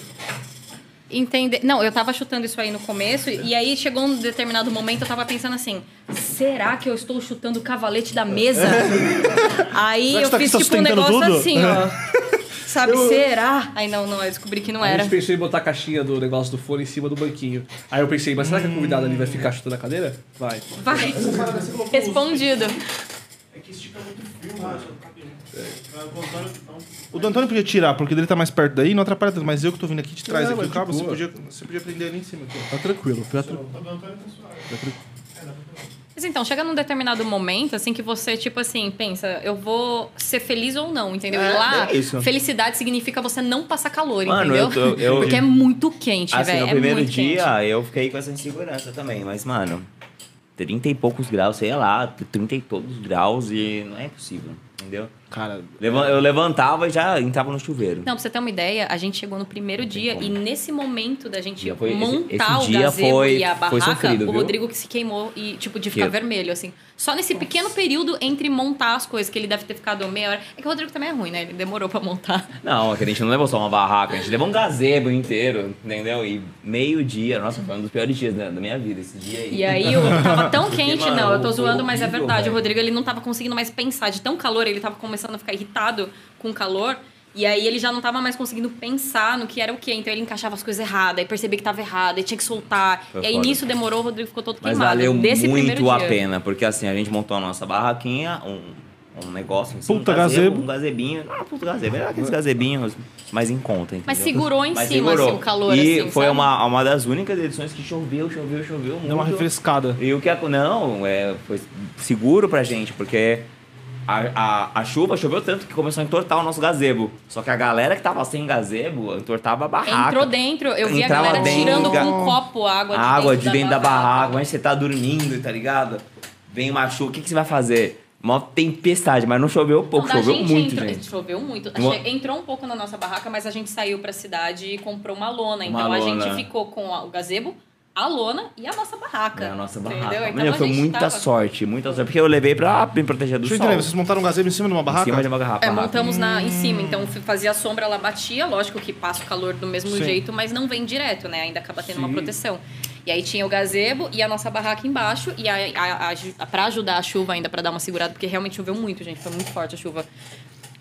Entender. Não, eu tava chutando isso aí no começo, e aí chegou um determinado momento, eu tava pensando assim: será que eu estou chutando o cavalete da mesa? aí eu tá fiz tipo um negócio tudo? assim, ó. Sabe, será? Aí não, não, eu descobri que não A era. gente pensou em botar a caixinha do negócio do fone em cima do banquinho. Aí eu pensei, mas será que a convidada ali vai ficar chutando a cadeira? Vai. Vai. Respondido. É que estica muito frio, mano. É, o do Antônio podia tirar, porque ele tá mais perto daí, não atrapalha tanto. Mas eu que tô vindo aqui de trás Não, aqui mas o cabo, você boa. podia, você podia prender ali em cima aqui. ó. Tá tranquilo, tá tranquilo. O do Antônio tá suave. Mas então, chega num determinado momento, assim, que você, tipo assim, pensa, eu vou ser feliz ou não, entendeu? É, e lá, é isso. felicidade significa você não passar calor, Mano, entendeu? eu tô- eu- Porque é muito quente, Assim, velho. no É primeiro muito dia quente. eu fiquei com essa insegurança também, mas, mano, 30 e poucos graus, sei lá, 30 e todos graus e não é possível. entendeu? Cara, Eu levantava e já entrava no chuveiro. Não, pra você ter uma ideia, a gente chegou no primeiro Não dia como. e nesse momento da gente foi- esse- montar esse o dia gazebo foi- e a foi barraca, sofrido, o? Rodrigo que se queimou e, tipo, de ficar Que- vermelho, assim. Só nesse pequeno período entre montar as coisas, que ele deve ter ficado meia hora. É que o Rodrigo também é ruim, né? Ele demorou pra montar. Não, é que a gente não levou só uma barraca, a gente levou um gazebo inteiro, entendeu? E meio dia, nossa, foi um dos piores dias da minha vida, esse dia aí. E aí eu tava tão quente, não, eu tô zoando, mas é verdade. velho. O Rodrigo ele não tava conseguindo mais pensar de tão calor, ele tava começando a ficar irritado com o calor. E aí ele já não tava mais conseguindo pensar no que era o quê. Então ele encaixava as coisas erradas, aí percebia que tava errado, aí tinha que soltar. Foi e aí foda. nisso demorou, o Rodrigo ficou todo Mas queimado. valeu desse primeiro muito a dia. pena, porque assim, a gente montou a nossa barraquinha, um, um negócio em cima, Puta um gazebo, gazebo. um gazebinho. Ah, puta gazebo, era aqueles gazebinhos mais em conta, entendeu? Mas segurou em Mas cima, segurou. assim, o calor, E assim, foi sabe? uma, uma das únicas edições que choveu, choveu, choveu muito. deu uma refrescada. E o que não, é, foi seguro pra gente, porque a, a, a chuva choveu tanto que começou a entortar o nosso gazebo. Só que a galera que tava sem gazebo entortava a barraca. Entrou dentro, eu vi Entrava a galera dentro, tirando com um copo água de água dentro, de dentro da, barraca. barraca, mas você tá dormindo, tá ligado? Vem uma chuva, o que, que você vai fazer? Uma tempestade, mas não choveu pouco, Não, da choveu gente muito, entrou, gente. Choveu muito. Entrou um pouco na nossa barraca, mas a gente saiu pra cidade e comprou uma lona. Uma Então a lona. gente ficou com a- o gazebo, a lona e a nossa barraca. É a nossa Entendeu? barraca. Então Menino, a foi muita tava- sorte, muita sorte. Porque eu levei pra me proteger do Deixa sol. entender, vocês montaram um gazebo em cima de uma Em barraca? cima de uma garrafa. É, montamos na, em cima, então fazia a sombra, ela batia, lógico que passa o calor do mesmo Sim. jeito, mas não vem direto, né? Ainda acaba tendo uma Sim. proteção. E aí tinha o gazebo e a nossa barraca embaixo, e a, a, a, pra ajudar a chuva ainda, pra dar uma segurada, porque realmente choveu muito, gente, foi muito forte a chuva.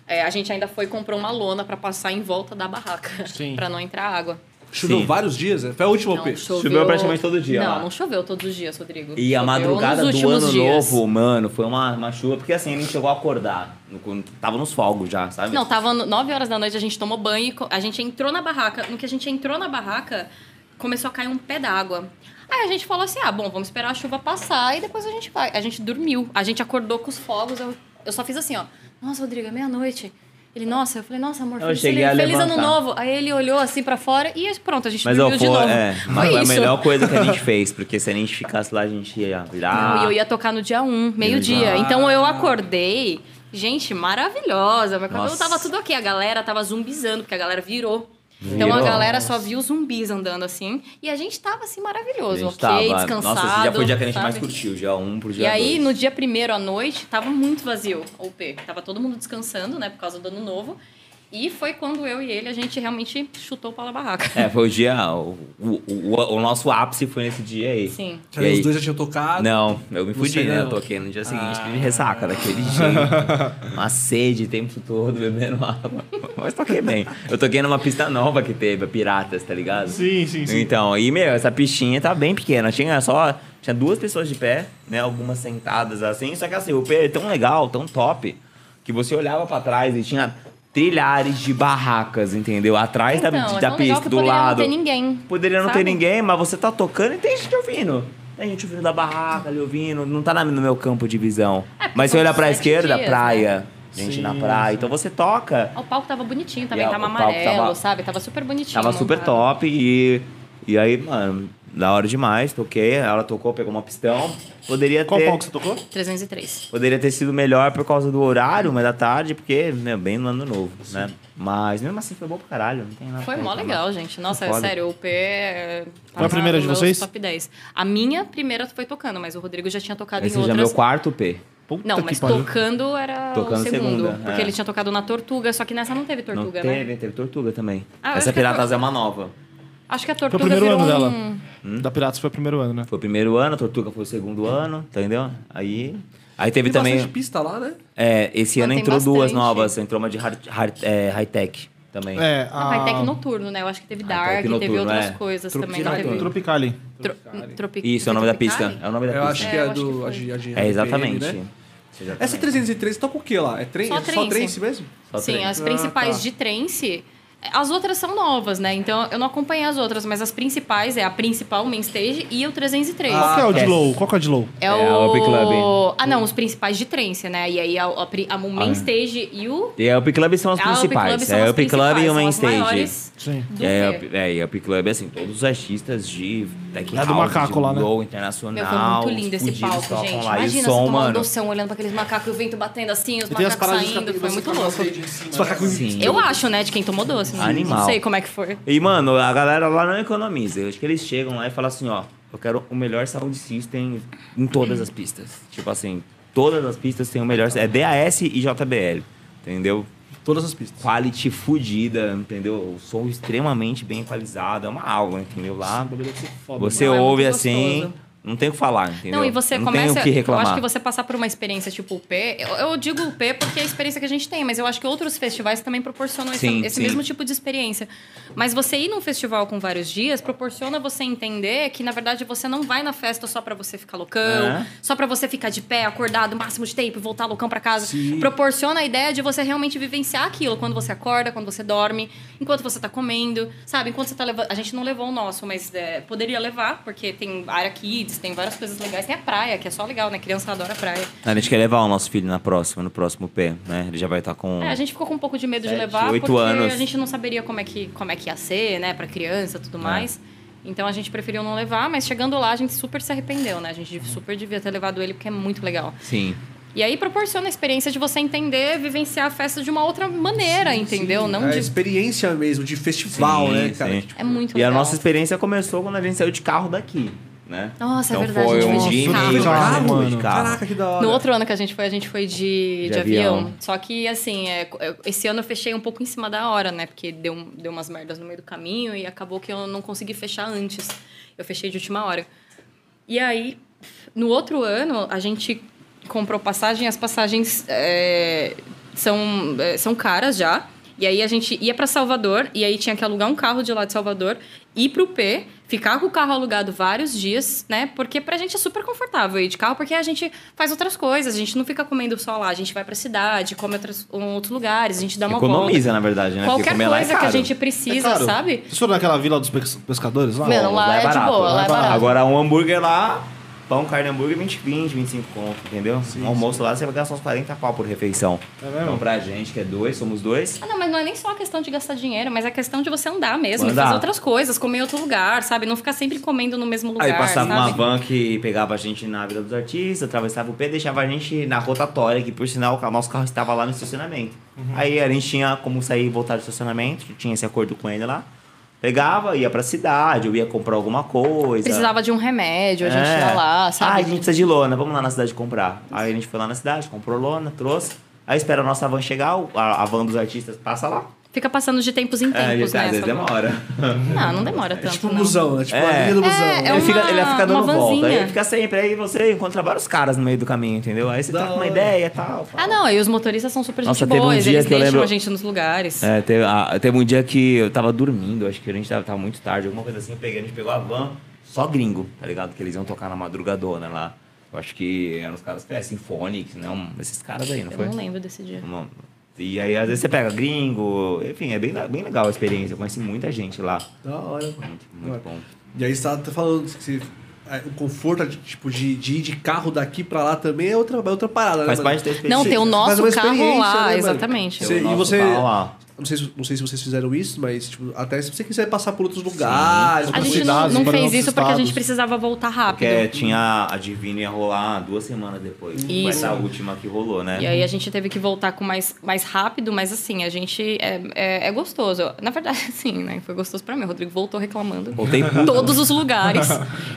É, a gente ainda foi e comprou uma lona pra passar em volta da barraca, Sim. pra não entrar água. Choveu Sim. vários dias, né? Foi a última Não, OP. Choveu praticamente todo dia Não, lá. não choveu todos os dias, Rodrigo. E a Choveu madrugada nos do ano dias. novo, mano, foi uma, uma chuva, porque assim, a gente chegou a acordar. no- Tava nos fogos já, sabe? Não, tava 9 horas da noite, a gente tomou banho e a gente entrou na barraca. No que a gente entrou na barraca, começou a cair um pé d'água. Aí a gente falou assim: ah, bom, vamos esperar a chuva passar e depois a gente vai. A gente dormiu. A gente acordou com os fogos. Eu, eu só fiz assim, ó. Nossa, Rodrigo, é meia-noite. Ele, nossa, eu falei, nossa, amor, Eu feliz, cheguei a feliz ano novo. Aí ele olhou assim pra fora e pronto, a gente Mas ó, de novo. é, mas foi a melhor coisa que a gente fez, porque se a gente ficasse lá, a gente ia virar. Não, e eu ia tocar no dia 1, meio-dia. Ah. Então eu acordei, gente, maravilhosa. Meu cabelo tava tudo ok. A galera tava zumbizando, porque a galera virou. Então a galera só viu zumbis andando assim. E a gente tava assim maravilhoso, ok, tava- descansado. Nossa, já foi o dia que a gente sabe? mais curtiu, 1 um pro dia E aí, dois. no dia primeiro à noite, tava muito vazio o P. Tava todo mundo descansando, né, por causa do ano novo. E foi quando eu e ele, a gente realmente chutou para a barraca. É, foi o dia. O, o, o, o nosso ápice foi nesse dia aí. Sim. E aí? Os dois já tinham tocado. Não, eu me fudi, né? Eu toquei no dia seguinte, Ah. de ressaca daquele jeito. Uma sede o tempo todo, bebendo água. Mas toquei bem. Eu toquei numa pista nova que teve, a Piratas, tá ligado? Sim, sim, sim. Então, aí, meu, essa pistinha tá bem pequena. Tinha só. Tinha duas pessoas de pé, né? Algumas sentadas assim. Só que assim, o pé é tão legal, tão top, que você olhava pra trás e tinha trilhares de barracas, entendeu? Atrás da, Então, é da legal pista, que do poderia lado. não ter ninguém. Poderia não sabe? ter ninguém, mas você tá tocando e tem gente ouvindo. Tem gente ouvindo da barraca ali ouvindo. Não tá no meu campo de visão. É, mas se olhar pra esquerda, dias, praia. Gente Sim, na praia. sim. Então você toca. O palco tava bonitinho também, E tava amarelo, tava- sabe? Tava super bonitinho. Tava super top e. E aí, mano, da hora demais. Toquei. Ela tocou, pegou uma pistão. Poderia Qual ter. palco você tocou? 303. Poderia ter sido melhor por causa do horário, mas da tarde, porque, né, bem no ano novo, né? Mas mesmo assim foi bom pra caralho, não tem nada Foi mó legal, gente. Nossa, é sério, o P. é- Foi a primeira no de vocês? Top 10. A minha primeira foi tocando, mas o Rodrigo já tinha tocado Esse em já é outras. meu quarto P. Puta Não, mas pariu. tocando era Tocando o segundo. segunda, porque é. ele tinha tocado na Tortuga, só que nessa não teve Tortuga, não né? teve, teve Tortuga também. Ah, Essa a Piratas Tor- é uma nova. Acho que a Foi o Tortuga primeiro virou ano um... dela. Da Piratas foi o primeiro ano, né? Foi o primeiro ano, a Tortuga foi o segundo ano, entendeu? Aí. Aí teve Tem também. pista lá, né? É, esse ano entrou duas bastante. novas. Entrou uma de hard, hard- é, high-tech também. É, Ah, Hightech noturno, né? Eu acho que teve Dark, teve outras é. coisas Tropi- também. Não Tropicali. teve... Tropicali. Tro... Isso, é o nome da Tropicali? pista. É o nome da Eu pista. acho É, que é eu acho do. que a de, a de É, RPM, exatamente. né? Exatamente. Essa 303 toca o quê lá? É, trem, Só é só trance. trance mesmo? Só Sim, trem. as Ah, principais tá. de trance As outras são novas, né? Então eu não acompanhei as outras, mas as principais é a principal main stage e o 303. Qual que é o de Yes. low? Qual que é o de low? É, É o... Up Club. Ah, não, os principais de trance, né? E aí a, a, a main Ah. stage e o. E a Up Club são as a Up Club principais. são é a Up Club e o Main Stage. Sim. É, é, e a Up Club, assim, todos os artistas de tech É do house, macaco de lá, né? low Meu, internacional. foi muito lindo esse palco, gente. lá. E o Imagina som, você tomar um mano. doção olhando pra aqueles macacos e o vento batendo assim, os E macacos saindo. Foi muito louco. Os macacos-? Sim. Eu acho, né, de quem tomou doce. Não, Animal. não sei como é que foi. E, mano, a galera lá não economiza. Eu acho que eles chegam lá e falam assim, ó, eu quero o melhor sound system em todas as pistas. Tipo assim, todas as pistas têm o melhor. É DAS e JBL, entendeu? Todas as pistas. Quality fudida, entendeu? O som extremamente bem equalizado, é uma aula, entendeu? Lá você é ouve muito assim, gostoso. Não tem o que falar, entendeu? Não, e você não começa. Tem o que eu reclamar. acho que você passar por uma experiência tipo o P. Eu, eu digo o P porque é a experiência que a gente tem, mas eu acho que outros festivais também proporcionam esse, Sim, esse sim. mesmo tipo de experiência. Mas você ir num festival com vários dias proporciona você entender que, na verdade, você não vai na festa só pra você ficar loucão, É. só pra você ficar de pé, acordado o máximo de tempo e voltar loucão pra casa. Proporciona a ideia de você realmente vivenciar aquilo quando você acorda, quando você dorme, enquanto você tá comendo, sabe? Enquanto você tá levando. A gente não levou o nosso, mas é, poderia levar, porque tem área kids, tem várias coisas legais. Tem a praia, que é só legal, né? Criança adora praia. A gente quer levar o nosso filho na próxima, no próximo pé, né? Ele já vai estar com. É, a gente ficou com um pouco de medo de levar, oito porque anos. a gente não saberia como é que, como é que ia ser, né? Pra criança e É. tudo mais. Então a gente preferiu não levar, mas chegando lá a gente super se arrependeu, né? A gente super devia ter levado ele porque é muito legal. Sim. E aí proporciona a experiência de você entender, vivenciar a festa de uma outra maneira, entendeu? Não é a de. experiência mesmo, de festival, Sim, né, cara? sim. Tipo, É muito E a legal. nossa experiência começou quando a gente saiu de carro daqui, né? Nossa, é então verdade, Foi a gente um foi de dia carro. de carro. Caraca, que da hora. No outro ano que a gente foi, a gente foi de, de, De avião. avião. Só que, assim, é, esse ano eu fechei um pouco em cima da hora, né? Porque deu, deu umas merdas no meio do caminho e acabou que eu não consegui fechar antes. Eu fechei de última hora. E aí, no outro ano, a gente comprou passagem. As passagens é, são, é, são caras já. E aí a gente ia para Salvador, e aí tinha que alugar um carro de lá de Salvador, ir pro P, ficar com o carro alugado vários dias, né? Porque pra gente é super confortável ir de carro, porque a gente faz outras coisas, a gente não fica comendo só lá, a gente vai pra cidade, come outros, em outros lugares, a gente dá uma Economiza, na verdade, né? volta. Qualquer comer lá é coisa que a gente precisa, É sabe? Vocês foram naquela vila dos pes- pescadores lá? Não, lá é de boa, lá é barato. Agora, um hambúrguer lá, pão, carne, hambúrguer, 20, 20, 25 conto, entendeu? um almoço lá, você vai gastar uns 40 pau por refeição. É mesmo? Então, pra gente, que é dois, somos dois. Ah, não, mas não é nem só a questão de gastar dinheiro, mas é a questão de você andar mesmo, e Andar. fazer outras coisas, comer em outro lugar, sabe? Não ficar sempre comendo no mesmo lugar, Aí passava uma sabe? van que pegava a gente na Vila dos Artistas, atravessava o pé, deixava a gente na rotatória, que por sinal o nosso carro estava lá no estacionamento. Aí a gente tinha como sair e voltar do estacionamento, tinha esse acordo com ele lá. Pegava, ia pra cidade, eu ia comprar alguma coisa. Precisava de um remédio, a gente É. ia lá, Ah, sabe? a gente precisa de lona, vamos lá na cidade comprar. Aí a gente foi lá na cidade, comprou lona, trouxe. Aí espera a nossa van chegar, a van dos artistas passa lá. Fica passando de tempos em É, tempos, às né? vezes essa- demora. Não, não demora É tanto, tipo um busão, né? Tipo É. a linha do busão. É, ele, uma- fica, ele fica dando uma volta. Aí ele fica sempre, aí você encontra vários caras no meio do caminho, entendeu? Aí você tá com uma ideia e tal. Ah, não, e os motoristas são super Nossa, gente teve um boas, dia eles que eu deixam lembro- a gente nos lugares. É, teve, ah, teve um dia que eu tava dormindo, acho que a gente tava, tava muito tarde, alguma coisa assim, eu peguei, a gente pegou a van, só gringo, tá ligado? Que eles iam tocar na madrugadona lá. Eu acho que eram os caras, é, Symphonics, né? Um, esses caras aí, não Eu foi? não lembro desse dia. Uma- E aí, às vezes, você pega gringo, enfim, é bem, bem legal a experiência. Eu conheci muita gente lá. Da hora. Muito, muito bom. E aí você tá até falando que você- é, o conforto de, tipo, de, de ir de carro daqui pra lá também é outra, é outra parada, né? Faz parte da experiência. Não, tem o nosso uma carro lá, né, exatamente. Você- O e você- carro lá. Não sei, se- não sei se vocês fizeram isso, mas tipo, até se você quiser passar por outros lugares, A gente não, cidades, não fez isso porque a gente precisava voltar rápido. Porque tinha a Divina ia rolar duas semanas depois. Foi Isso. essa última que rolou, né? E aí a gente teve que voltar com mais, mais rápido, mas assim, a gente é, é, é gostoso. Na verdade, sim, né? Foi gostoso pra mim. O Rodrigo voltou reclamando. Voltei puto. Todos os lugares.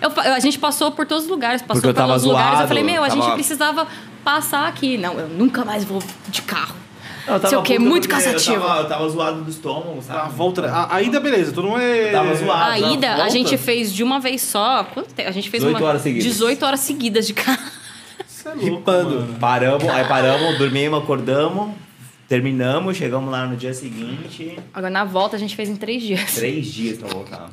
Eu a gente passou por todos os lugares, passou Porque eu por todos os lugares. Eu falei, meu, a tava- gente precisava passar aqui. Não, eu nunca mais vou de carro. Eu Sei o quê, muito cansativo. Eu tava, eu tava zoado do estômago, sabe? A volta. A, a ida, beleza, tu não é. Tava zoado. A ida, a volta? gente fez de uma vez só. Quanto tempo? A gente fez 18 uma, horas seguidas. 18 horas seguidas de carro. Você é louco, Ripando. mano. Paramos, aí paramos, dormimos, acordamos, terminamos, chegamos lá no dia seguinte. Agora, na volta, a gente fez em três dias. Três dias pra voltar.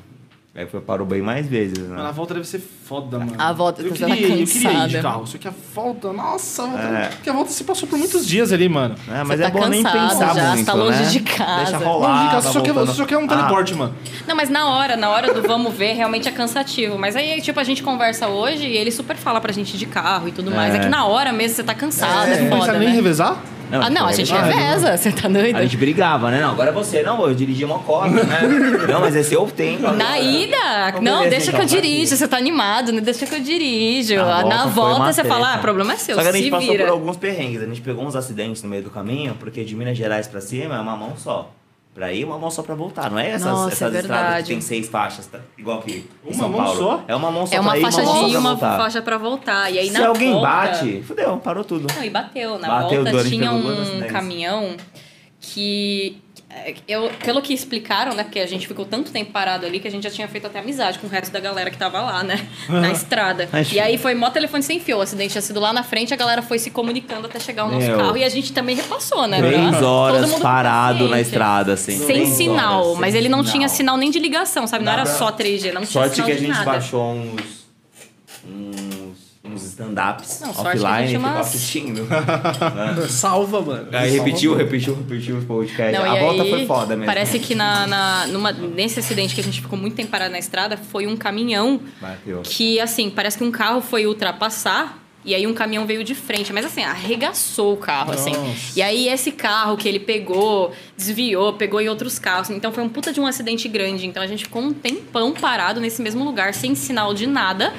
Aí foi, parou bem mais vezes, né? Mas a volta deve ser foda, mano. A volta, eu tá queria, ir, eu queria ir de cansada. carro. Só que a volta, nossa, a volta, É. porque a volta se passou por muitos dias ali, mano. É, mas Você é tá bom nem pensar já, muito, tá longe né? de casa. Deixa Longe Não, rolar, diga, tá você, só quer, voltando. você só quer um Ah, teleporte, mano. Não, mas na hora, na hora do vamos ver, realmente é cansativo. Mas aí, tipo, a gente conversa hoje e ele super fala pra gente de carro e tudo mais. É, É. que na hora mesmo você tá cansado, é, Não foda, precisa nem né? revezar? Ah, não, a gente vai- reveza, você tá doido? A gente brigava, né? Não, agora é você. Não, eu dirigi uma cota, né? não, mas é seu tempo. agora. Na ida, não, deixa que eu dirijo, você tá animado, né? Deixa que eu dirijo. Na Na volta volta você fala, ah, problema é seu, Só que a gente passou vira. por alguns perrengues. A gente pegou uns acidentes no meio do caminho, porque de Minas Gerais pra cima é uma mão só. Pra ir, uma mão só pra voltar. Não é essas, Nossa, essas é estradas que tem seis faixas, tá? igual aqui em Uma São mão Paulo. só? É uma mão só É uma pra ir, faixa uma mão de ir, uma voltar. faixa pra voltar. E aí Se na alguém volta... bate, fudeu, parou tudo. Não, e bateu. Na Bateu, volta tinha um caminhão que. É, Eu, pelo que explicaram, né? Porque a gente ficou tanto tempo parado ali que a gente já tinha feito até amizade com o resto da galera que tava lá, né? Na estrada. Acho- E aí foi mó telefone sem fio. O acidente tinha sido lá na frente, a galera foi se comunicando até chegar o nosso Meu. carro. E a gente também repassou, né? Três horas parado na estrada, assim. Sem Três sinal, horas, sem mas ele não sinal. tinha sinal nem de ligação, sabe? Não Dá era só 3G, não tinha Sorte sinal que a gente nada. baixou uns. uns. Uns stand-ups Não, sorte que a offline e gente ficou umas- assistindo. né? Salva, mano. Aí Salva repetiu, repetiu, repetiu os podcasts. Não, a volta aí, foi foda mesmo. Parece que na, na- numa, nesse acidente que a gente ficou muito tempo parado na estrada, foi um caminhão Bateu. que, assim, parece que um carro foi ultrapassar. E aí um caminhão veio de frente, mas assim, arregaçou o carro, assim. Nossa. E aí esse carro que ele pegou, desviou, pegou em outros carros. Então foi um puta de um acidente grande. Então a gente ficou um tempão parado nesse mesmo lugar, sem sinal de nada.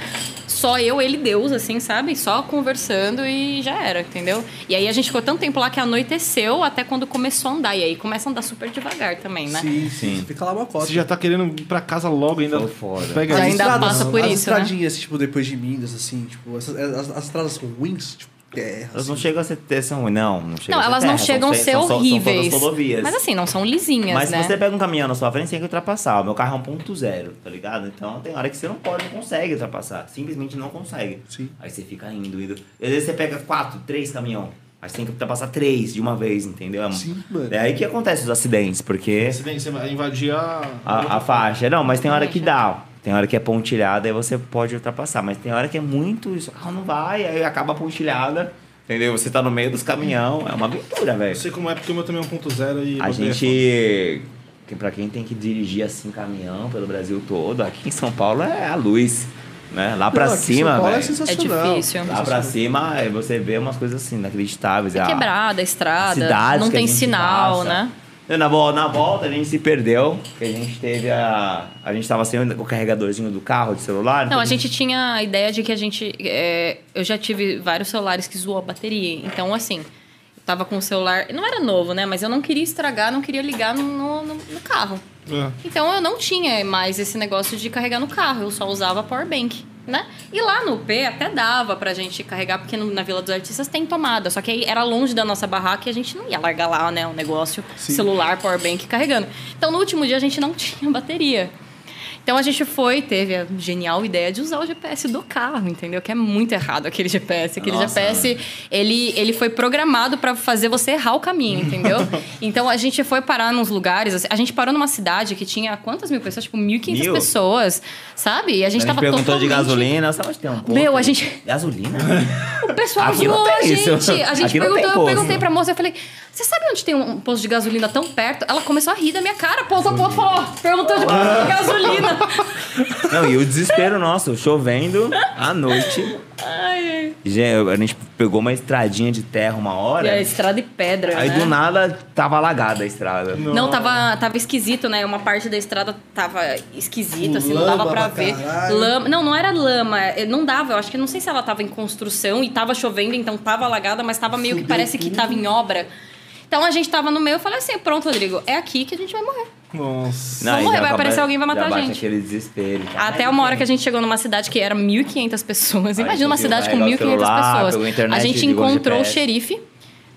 Só eu, ele e Deus, assim, sabe? Só conversando e já era, entendeu? E aí a gente ficou tanto tempo lá que anoiteceu até quando começou a andar. E aí começa a andar super devagar também, né? Sim, Sim. Fica lá uma cota. Você já tá querendo ir pra casa logo ainda. Foda. Pega Já ainda estradas, passa por as isso, né? estradinhas, tipo, depois de Minas, assim, tipo, essas, as, as são ruins, tipo, terra. Elas não assim. chegam a ser, ter- são, não, não chegam Não, a ser elas não terra, chegam a são, ser são, são horríveis. todas rodovias. Mas assim, não são lisinhas, Mas né? se você pega um caminhão na sua frente, você tem que ultrapassar. O meu carro é um ponto zero, tá ligado? Então tem hora que você não pode, não consegue ultrapassar. Simplesmente não consegue. Sim. Aí você fica indo, indo. E às vezes você pega quatro, três caminhão. Aí você tem que ultrapassar três de uma vez, entendeu? É- Sim, mano. É aí que acontece os acidentes, porque Você tem você invadir a... a, a faixa. Não, mas tem hora que dá. Tem hora que é pontilhada, aí você pode ultrapassar. Mas tem hora que é muito. Isso, o carro não vai, aí acaba a pontilhada. Entendeu? Você tá no meio dos caminhão. É uma aventura, Eu velho. sei como é, porque o meu também é 1.0 e... A é gente. que Pra quem tem que dirigir assim caminhão pelo Brasil todo, aqui em São Paulo é a luz. Né? Lá pra Não, cima, é velho. sensacional. É difícil. Lá pra cima você vê umas coisas assim, inacreditáveis. É quebrada a estrada, cidades não tem sinal, passa. né? Na, vol- na volta a gente se perdeu, porque a gente teve a. A gente tava sem o carregadorzinho do carro, de celular. Não, então a gente tinha a ideia de que a gente. é, eu já tive vários celulares que zoou a bateria. Então, assim, eu tava com o celular. Não era novo, né? Mas eu não queria estragar, não queria ligar no, no- no carro. É. Então eu não tinha mais esse negócio de carregar no carro, eu só usava powerbank, né? E lá no P até dava pra gente carregar, porque no- na Vila dos Artistas tem tomada, só que aí era longe da nossa barraca e a gente não ia largar lá, né, o negócio, Sim. celular, powerbank carregando. Então no último dia a gente não tinha bateria. Então a gente foi, teve a genial ideia de usar o GPS do carro, entendeu? Que é muito errado aquele GPS. Aquele Nossa. GPS, ele, ele foi programado pra fazer você errar o caminho, entendeu? então a gente foi parar nos lugares, assim, a gente parou numa cidade que tinha quantas mil pessoas? Tipo, 1.500 Mil? pessoas, sabe? E a a gente gente tava perguntou de totalmente... gasolina, sabe onde tem um posto? Meu, a gente- Gasolina? O pessoal zoou a tem gente. A gente Aqui perguntou, eu perguntei pra moça, eu falei, você sabe onde tem um posto de gasolina tão perto? Ela começou a rir da minha cara, ponto a ponto, falou, perguntou de posto de gasolina. Não, e o desespero nosso, chovendo à noite. Ai, Gente, a gente pegou uma estradinha de terra uma e hora. a estrada e pedra, Aí né? do nada tava alagada a estrada. Não, tava, tava esquisito, né? Uma parte da estrada tava esquisito, assim, não dava pra pra ver. caralho. Lama, não, não era lama, é, não dava. Eu acho que não sei se ela tava em construção e tava chovendo, então tava alagada, mas tava meio que parece que tudo. tava em obra. Então a gente tava no meio, eu falei assim: pronto, Rodrigo, é aqui que a gente vai morrer. Nossa. Não, Vamos morrer, vai aparecer alguém, vai matar já a gente. aquele desespero. Até uma hora que a gente chegou numa cidade que era 1.500 pessoas. Imagina uma cidade com carregar o 1.500 celular, pessoas. a internet, a gente encontrou o xerife.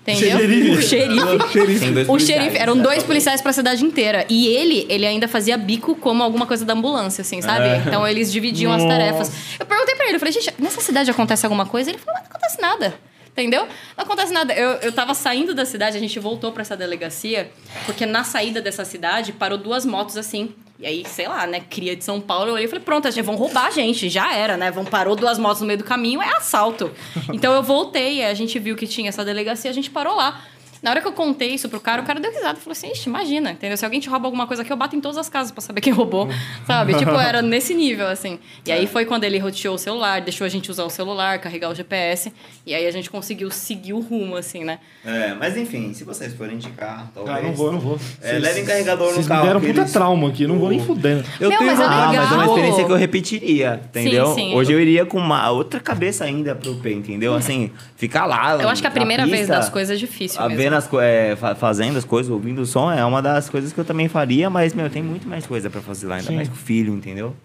Entendeu? Xerife. O xerife. Xerife. Tem dois O policiais, xerife, eram dois policiais pra cidade inteira. E ele, ele ainda fazia bico como alguma coisa da ambulância, assim, sabe? É. Então eles dividiam as Nossa. tarefas. Eu perguntei pra ele, eu falei, gente, nessa cidade acontece alguma coisa? Ele falou, "Mas não acontece nada. Entendeu? Não acontece nada. Eu, eu tava saindo da cidade, a gente voltou pra essa delegacia, porque na saída dessa cidade parou duas motos assim. E aí, sei lá, né, cria de São Paulo, eu olhei e falei, pronto, vão roubar a gente, já era, né? Vão parou duas motos no meio do caminho, é assalto. então eu voltei, a gente viu que tinha essa delegacia, a gente parou lá. Na hora que eu contei isso pro cara, o cara deu risada. Falou assim, ixi, imagina, entendeu? Se alguém te rouba alguma coisa aqui, eu bato em todas as casas pra saber quem roubou, sabe? tipo, era nesse nível, assim. E aí foi quando ele roteou o celular, deixou a gente usar o celular, carregar o GPS. E aí a gente conseguiu seguir o rumo, assim, né? É, mas enfim, se vocês forem indicar, talvez. Ah, não vou, não vou. É, levem carregador no Vocês me carro. deram que puta eles- trauma aqui, não vou nem fudendo. Eu Meu, tenho mas é uma- Ah, mas é uma legal. experiência que eu repetiria, entendeu? sim. Hoje eu iria com uma outra cabeça ainda pro P, entendeu? Assim, ficar lá. Eu acho que a primeira vez pista, das coisas é difícil a mesmo. Vendo as é, fa- fazendo as coisas, ouvindo o som, é uma das coisas que eu também faria, mas, meu, tem muito mais coisa pra fazer lá, ainda Sim. mais com o filho, entendeu?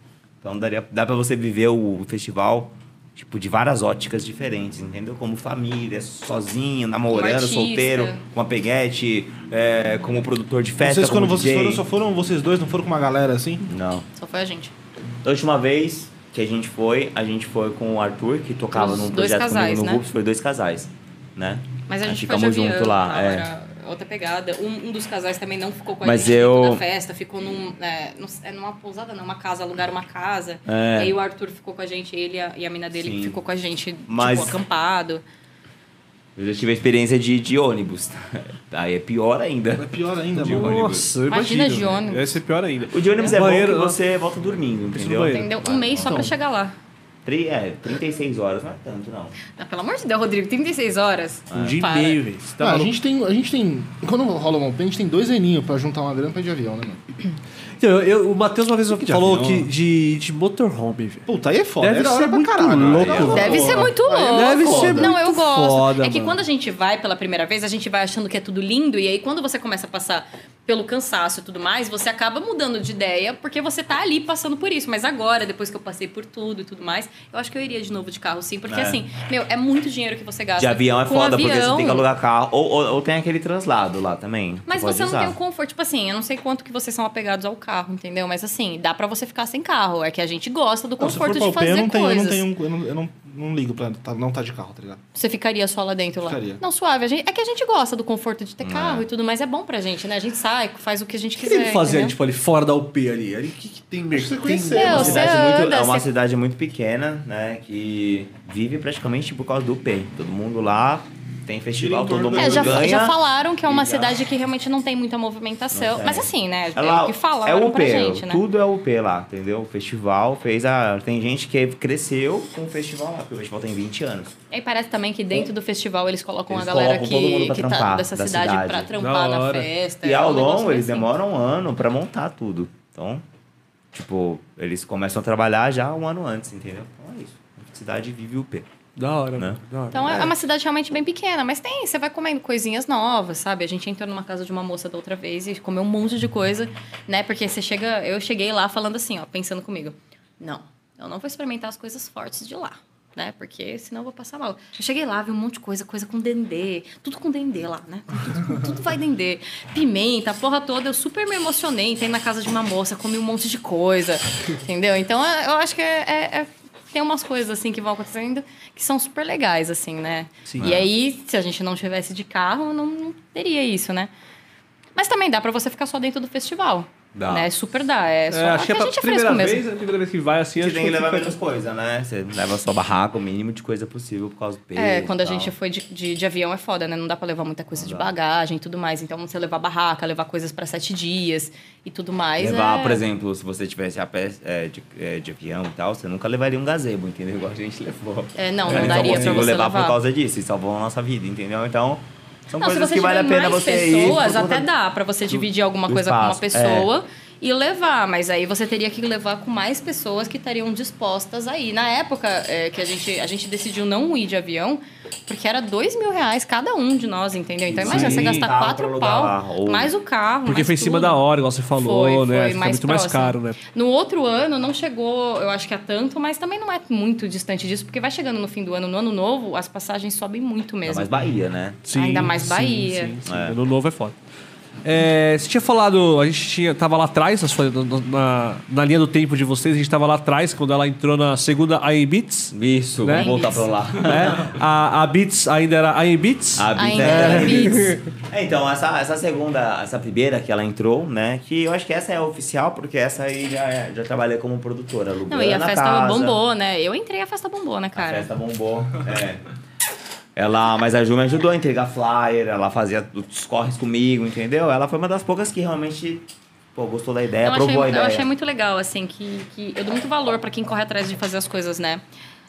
Então daria, dá pra você viver o festival, tipo, de várias óticas diferentes, entendeu? Como família, sozinho, namorando, solteiro, com uma peguete, é, como produtor de festa, Vocês, quando como vocês DJ. foram, só foram vocês dois, não foram com uma galera assim? Não. Só foi a gente. Da última vez que a gente foi, a gente foi com o Arthur, que tocava Os num dois projeto casais, comigo no né? Rups, foi dois casais, né? Mas a gente ficamos junto lá, tal, é. outra pegada. Um, um dos casais também não ficou com a Mas gente eu- dentro da festa, ficou num, é, num- é numa pousada, não, uma casa, alugaram uma casa. É. E aí o Arthur ficou com a gente, ele e a, e a mina dele Sim. ficou com a gente, Mas- tipo, acampado. Eu já tive a experiência de, de ônibus. Aí é pior ainda. É pior ainda, De mano. ônibus. Nossa, eu Imagina imagino. de ônibus. Vai ser pior ainda. O de ônibus é Banheiro, bom que ó. você volta dormindo, entendeu? banheiro. Entendeu? Um mês só pra Então. chegar lá. Tri- É, 36 horas, não é tanto, não. Ah, pelo amor de Deus, Rodrigo, 36 horas. Um dia e meio, velho. Você tá Ah, a maluco? gente tem, a gente tem. Quando rola uma open, a gente tem dois aninhos pra juntar uma grana pra ir de avião, né, mano? Então, eu- eu- o Matheus uma vez de falou avião. que de, de motorhome, velho. Puta, aí é foda. Deve é da ser pra muito caralho. louco. Aí é da Deve ser muito Aí é louco. Deve ser Não, eu muito gosto. foda, é que mano. quando a gente vai pela primeira vez, a gente vai achando que é tudo lindo, e aí quando você começa a passar pelo cansaço e tudo mais, você acaba mudando de ideia, porque você tá ali passando por isso. Mas agora, depois que eu passei por tudo e tudo mais, eu acho que eu iria de novo de carro, sim. Porque É. assim, meu, é muito dinheiro que você gasta. De avião é Com foda, porque você avião- tem que alugar carro. Ou, ou, ou tem aquele translado lá também. Mas você não usar. tem o conforto, tipo assim, eu não sei quanto que vocês são apegados ao carro, entendeu? Mas assim, dá pra você ficar sem carro. É que a gente gosta do Não, se for conforto pra de fazer eu não tenho, eu não coisas. tenho. Eu não, eu não, não ligo pra tá- não tá de carro, tá ligado? Você ficaria só lá dentro lá? Ficaria. Não, suave. A gente- é que a gente gosta do conforto de ter carro e tudo, mas é bom pra gente, né? A gente sai, faz o que a gente O que quiser. ele fazia, entendeu? tipo, ali fora da UP ali? Ali, o que, que tem mercado? você Tem... É uma, cidade muito, anda, é uma você- cidade muito pequena, né? Que vive praticamente por causa do P. Todo mundo lá tem festival, todo mundo É, já, ganha. já falaram que é uma cidade que realmente não tem muita movimentação. Mas assim, né? É, Ela- o que falaram é o pra UP, gente, né? tudo é o UP lá, entendeu? O festival fez a. Tem gente que cresceu com o festival lá, porque o festival tem 20 anos. E aí parece também que dentro do festival eles colocam Eles a galera colocam que, que tá trampar dessa da cidade, cidade. pra trampar na festa. E é ao longo, eles assim. demoram um ano pra montar tudo. Então, tipo, eles começam a trabalhar já um ano antes, entendeu? Então é isso. A cidade vive o P. Da hora, Né? Da hora. Então é. uma cidade realmente bem pequena, mas tem, você vai comendo coisinhas novas, sabe? A gente entrou numa casa de uma moça da outra vez e comeu um monte de coisa, né? Porque você chega, eu cheguei lá falando assim, ó, pensando comigo. Não, eu não vou experimentar as coisas fortes de lá. Né? Porque senão eu vou passar mal. Eu cheguei lá, vi um monte de coisa, coisa com dendê. Tudo com dendê lá, né? Tudo, tudo vai dendê. Pimenta, a porra toda. Eu super me emocionei. Entrei na casa de uma moça, comi um monte de coisa. Entendeu? Então, eu acho que é- é- é tem umas coisas assim que vão acontecendo que são super legais, assim, né? Sim. E aí, se a gente não tivesse de carro, não, não teria isso, né? Mas também dá pra você ficar só dentro do festival. Dá. Né? Super dá. É só É, acho que é a pra gente é primeira fresco vez, mesmo. é a primeira vez que vai assim, Você tem que levar menos coisa, né? Você leva só barraca, o mínimo de coisa possível por causa do peso. É, quando a gente foi de, de, de avião é foda, né? Não dá pra levar muita coisa Não de dá. bagagem e tudo mais. Então, você levar barraca, levar coisas pra sete dias e tudo mais. Levar, é... por exemplo, se você tivesse a pé é, de, é, de avião e tal, você nunca levaria um gazebo, entendeu? Igual a gente levou. É, não, não daria pra consigo você levar levar. por causa disso, e salvou a nossa vida, entendeu? Então, são Não, se coisas você que vale a tiver pena mais você ir. por pessoas, até dá pra você dividir alguma coisa com uma espaço, pessoa e levar. Mas aí você teria que levar com mais pessoas que estariam dispostas aí. Na época é, que a gente, a gente decidiu não ir de avião, porque era dois mil reais cada um de nós, entendeu? Então imagina Sim. você gastar quatro pau, lá, ou- mais o carro. Porque mais foi em cima da hora, igual você falou, Foi, né? foi Fica mais muito mais próximo. caro, né? No outro ano não chegou, eu acho que a tanto, mas também não é muito distante disso, porque vai chegando no fim do ano, no ano novo, as passagens sobem muito Ainda mesmo. mais Bahia, né? Ainda mais Bahia. Sim, sim, sim. É. Ano novo é foda. É, você tinha falado, a gente tinha, tava lá atrás, na, na- linha do tempo de vocês, a gente tava lá atrás, quando ela entrou na segunda AM Beats. Isso, Né? vamos voltar pra lá. né? a, a Beats ainda era AM Beats. A Ainda era- Beats. É, então, essa, essa segunda, essa primeira que ela entrou, né? Que eu acho que essa é a oficial, porque essa aí já, é- já trabalhei como produtora. Não, e a a festa casa. bombou, né? Eu entrei, a festa bombou, né, A cara? festa bombou. É. Ela, mas a Ju me ajudou a entregar flyer, ela fazia os corres comigo, entendeu? Ela foi uma das poucas que realmente pô, gostou da ideia, eu, achei, aprovou a eu ideia. achei muito legal, assim, que, que eu dou muito valor pra quem corre atrás de fazer as coisas, né?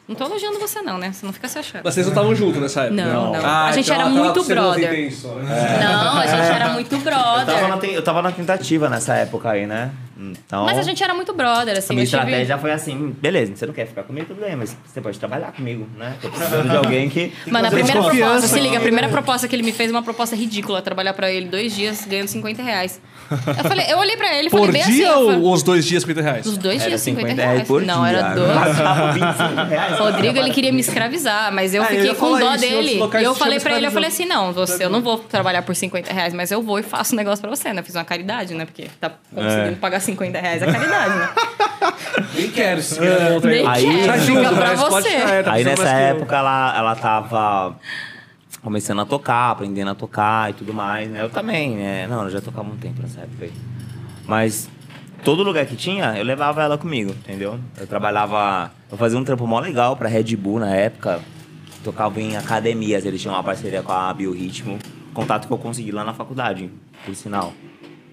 Não tô elogiando você, não, né? Você não fica se achando. Mas vocês não estavam juntos nessa época? Não, não. Ah, A gente então era muito brother. intenso, né? Não, a gente era muito Eu tava, na, brother. eu tava na tentativa nessa época aí, né? Então, Mas a gente era muito brother, assim. a minha eu tive- estratégia foi assim, beleza, você não quer ficar comigo, tudo bem, mas você pode trabalhar comigo, né? Tô precisando de alguém que... Mano, a primeira proposta, se liga, a primeira proposta que ele me fez é uma proposta ridícula, trabalhar pra ele dois dias ganhando 50 reais. Eu falei, eu olhei pra ele e falei Por bem dia assim. eu ou falei, os dois dias, 50 reais? Os dois Era dias 50 50 reais. por Não, dia. era dois. 25 reais. Rodrigo, ele queria me escravizar, mas eu É, eu fiquei ia com dó dele. E eu falei pra ele, eu falei assim, não, você, eu não vou trabalhar por 50 reais, mas eu vou e faço um negócio pra você, né? Fiz uma caridade, né? Porque tá conseguindo É. pagar 50 reais é caridade, né? Nem quero se quer outra Nem Aí- quero, fica pra pode você. é, tá Aí precisando nessa mais que eu. época ela, ela tava começando a tocar, aprendendo a tocar e tudo mais, né? Eu também, né? Não, eu já tocava há um tempo nessa época aí. Mas todo lugar que tinha, eu levava ela comigo, entendeu? Eu trabalhava. Eu fazia um trampo mó legal pra Red Bull na época. Tocava em academias, eles tinham uma parceria com a Biorritmo. Contato que eu consegui lá na faculdade, por sinal.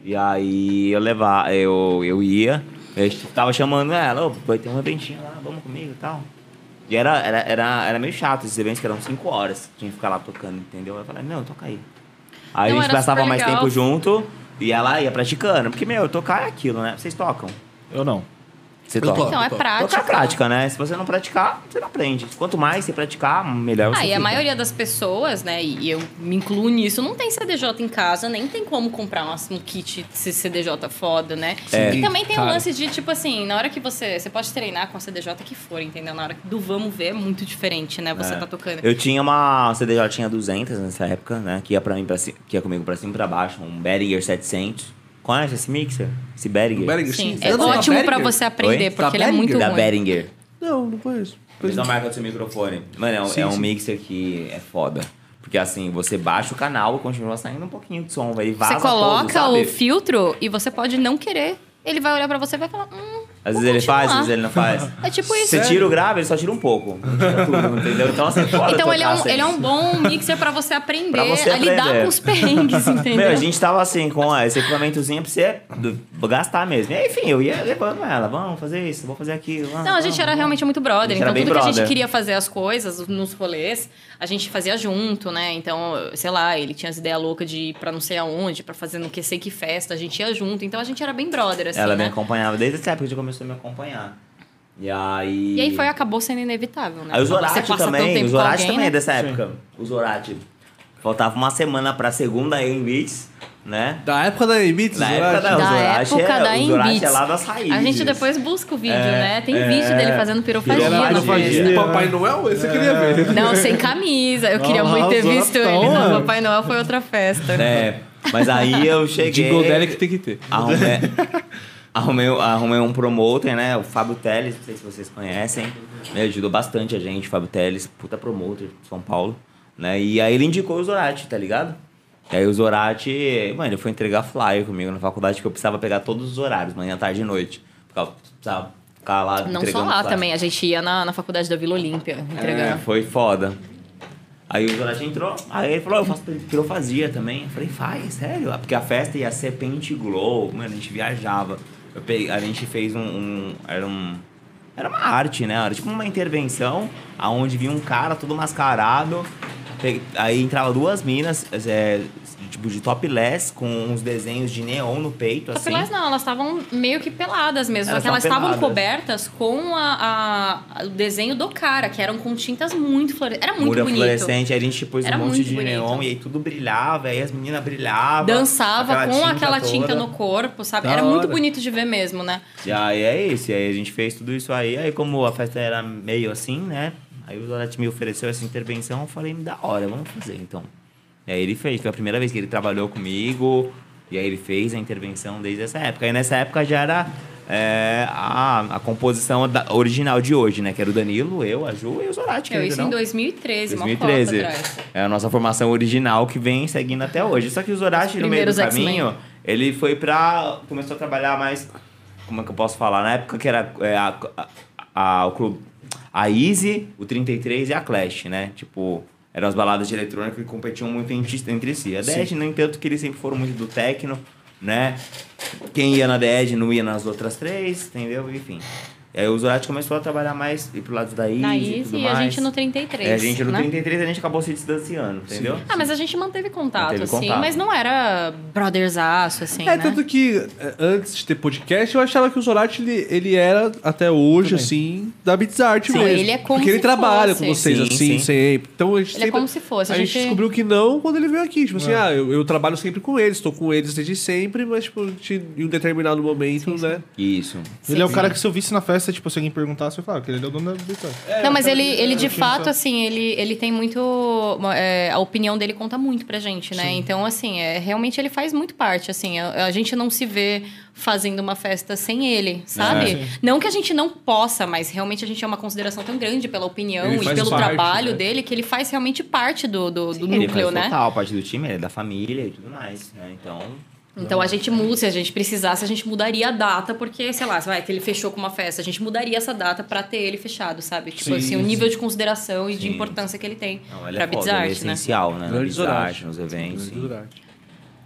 E aí eu levava, eu, eu ia, eu tava chamando ela, vai ter um eventinho lá, vamos comigo e tal. E era, era, era, era meio chato esses eventos que eram 5 horas, tinha que ficar lá tocando, entendeu? Eu falei, não, toca aí. Aí Não, a gente passava mais tempo junto e ela ia praticando. Porque, meu, tocar é aquilo, né? Vocês tocam. Eu não. Você toca. Então, é prática. Tocar é prática, né? Se você não praticar, você não aprende. Quanto mais você praticar, melhor você Ah, e a maioria das pessoas, né, e eu me incluo nisso, não tem CDJ em casa, nem tem como comprar um, um kit de CDJ foda, né? É. E também tem o Cara. lance de, tipo assim, na hora que você... Você pode treinar com a CDJ que for, entendeu? Na hora do vamos ver é muito diferente, né? Você É. tá tocando. Eu tinha uma CDJ tinha 200 nessa época, né? Que ia, pra mim, pra, que ia comigo pra cima e pra baixo. Um Behringer 700. Conhece esse mixer? Esse Behringer? Behringer, Sim, sim. é na ótimo pra você aprender, Oi? porque Da ele é muito Da ruim. Behringer. Não, não conheço. Mesma marca do seu microfone. Mano, é um, Sim, é um sim. mixer que é foda. Porque assim, você baixa o canal e continua saindo um pouquinho de som, velho. Vaza Você coloca todo, sabe? o filtro e você pode não querer. Ele vai olhar pra você e vai falar, hum, Às vou vezes ele faz, às vezes ele não faz. É tipo isso. Você tira o grave, ele só tira um pouco. Não tira tudo, entendeu? Então assim, é foda Então ele é, um, ele é um bom mixer pra você aprender Pra você a lidar com os perrengues, entendeu? Meu, a gente tava assim, com ó, esse equipamentozinho pra você gastar mesmo. E enfim, eu ia levando ela. Vamos fazer isso, vamos fazer aquilo. vamos, Não, a gente vamos, era vamos. realmente muito brother. Então, tudo que a gente brother. queria fazer as coisas nos rolês, a gente fazia junto, né? Então, sei lá, ele tinha as ideias loucas de ir pra não sei aonde, pra fazer no que sei que festa, a gente ia junto. Então, a gente era bem brother, assim, Ela me né? acompanhava desde essa época que começou a me acompanhar. E aí. E aí foi, acabou sendo inevitável, né? Aí o Zorati também, o Zorati alguém, também né? é dessa época. O Zorati. Faltava uma semana pra segunda em Beats, né? Da época da Beats, Na época da- Da Zorati época é- da Embeats. é lá das raízes. A gente depois busca o vídeo, É, né? Tem é. vídeo dele fazendo pirofagia. Pirofagia. festa. Papai Noel? Esse eu queria ver. Não, sem camisa. Eu queria Ah, muito ter visto ele. Não. Papai Noel foi outra festa. É, mas aí eu cheguei. Jingle dele que tem que ter. Arrumei, arrumei, arrumei um promoter, né? O Fábio Teles, não sei se vocês conhecem. Me ajudou bastante a gente, Fábio Teles, puta promoter de São Paulo. Né? E aí ele indicou o Zorati, tá ligado? E aí o Zorati, mano, ele foi entregar flyer comigo na faculdade, que eu precisava pegar todos os horários, manhã, tarde e noite. Porque eu precisava ficar lá Não só lá flyer. também, a gente ia na, na faculdade da Vila Olímpia É, entregar. foi foda. Aí o Zorati entrou, aí ele falou, eu faço pirofazia também. Eu falei, faz, sério? Ah, Porque a festa ia ser Paint Glow, mano, a gente viajava. Peguei- a gente fez um, um- Era um. Era uma arte, né? Era tipo uma intervenção aonde vinha um cara todo mascarado. pe- Aí entrava duas minas, é, tipo de topless, com uns desenhos de neon no peito, assim. Topless não, elas estavam meio que peladas mesmo. Elas elas estavam cobertas com a, a- o desenho do cara, que eram com tintas muito flores. Era muito Mura bonito. fluorescente, aí a gente pôs Era um monte muito de bonito. neon e aí tudo brilhava, aí as meninas brilhavam. Dançava aquela com tinta aquela tinta toda. no corpo, sabe? Da Era muito hora. bonito de ver mesmo, né? E aí é isso, e aí a gente fez tudo isso aí, aí como a festa era meio assim, né? Aí o Dorati me ofereceu essa intervenção, eu falei, da hora, vamos fazer então. E aí ele fez, foi a primeira vez que ele trabalhou comigo, E aí ele fez a intervenção desde essa época. E nessa época já era é, a, a composição da- original de hoje, né? Que era o Danilo, eu, a Ju e o Zorati. Eu isso ou em não. 2013, uma 2013. cota atrás. É a nossa formação original que vem seguindo até hoje. Só que o Zorati, no meio do caminho, ele foi pra. começou a trabalhar mais. Como é que eu posso falar? Na época que era é, a, a, a- o clube. A Easy, o 33 e a Clash, né? Tipo, eram as baladas de eletrônica que competiam muito entre, si. A Dead, no entanto, que eles sempre foram muito do techno, né? Quem ia na Dead não ia nas outras três, entendeu? Enfim. E aí o Zorati começou a trabalhar mais ir pro lado da Easy. Na e Easy tudo e a mais. gente no 33. É, a gente no né? 33 a gente acabou se distanciando, entendeu? Ah, mas a gente manteve contato, Manteve assim, contato. mas não era brotherzaço, assim, É, né? tanto que é, antes de ter podcast, eu achava que o Zorati ele, ele era, até hoje, Também. assim, da Beats Art Sim, mesmo. ele é como Porque ele se trabalha fosse. com vocês, Sim, assim, sim. sempre. Então a gente Ele é sempre- como se fosse, A, a gente gente- descobriu que não quando ele veio aqui. Tipo assim, ah, eu, eu trabalho sempre com eles, estou com eles desde sempre, mas, tipo, em um determinado momento, né? Isso. Ele é o Sim. cara que se eu visse na festa, tipo, se alguém perguntasse, eu falava que ele é o dono da Bitcoin. Não, mas ele, ele de fato, assim, ele, ele tem muito. é, a opinião dele conta muito pra gente, né? Então, assim, é, realmente ele faz muito parte, assim. A, a gente não se vê fazendo uma festa sem ele, sabe? É. não que a gente não possa, mas realmente a gente é uma consideração tão grande pela opinião Ele e pelo parte, trabalho né? dele que ele faz realmente parte do, do, do ele núcleo, faz né? total parte do time, ele é da família e tudo mais, né? Então, Então a gente muda, se a gente precisasse, a gente mudaria a data, porque, sei lá, vai que ele fechou com uma festa, a gente mudaria essa data pra ter ele fechado, sabe? Tipo Sim, assim, o sim. nível de consideração e de Sim. importância que ele tem não, ele pra é foda, Bizarre, ele é né? essencial, né? Na nos eventos, sim.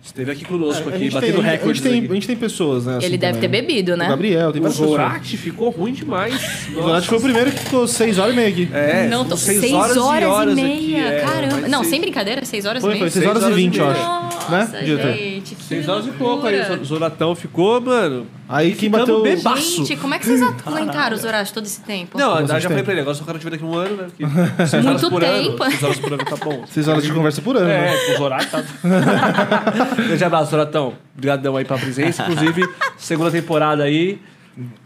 Esteve aqui conosco, É, a, aqui, gente tem, batendo a, gente tem, a gente tem pessoas, né? assim, Ele deve ter também. bebido, O né? Gabriel, tem O pessoas. Zorati ficou ruim demais. O Zorati foi o primeiro que ficou 6 horas e meia aqui. É, não, tô, seis, horas, e meia. aqui, é, Caramba. Não, seis- sem brincadeira, seis horas Foi, e meia. foi 6 Seis horas e horas e 20, eu acho. Nossa, Né, gente, que Seis horas e pouco aí, o Zoratão ficou, mano. Aí quem Ficamos bateu... bebaço. Gente, como é que vocês aguentaram os horários todo esse tempo? Não, eu já falei pra ele, agora só quero te ver daqui a um ano, né? Porque seis horas Muito por tempo. ano. Seis horas por ano tá bom. 6 horas de conversa por ano, né? É, com os horários tá. Grande abraço, Zoratão. Obrigadão aí pela presença. Inclusive, segunda temporada aí.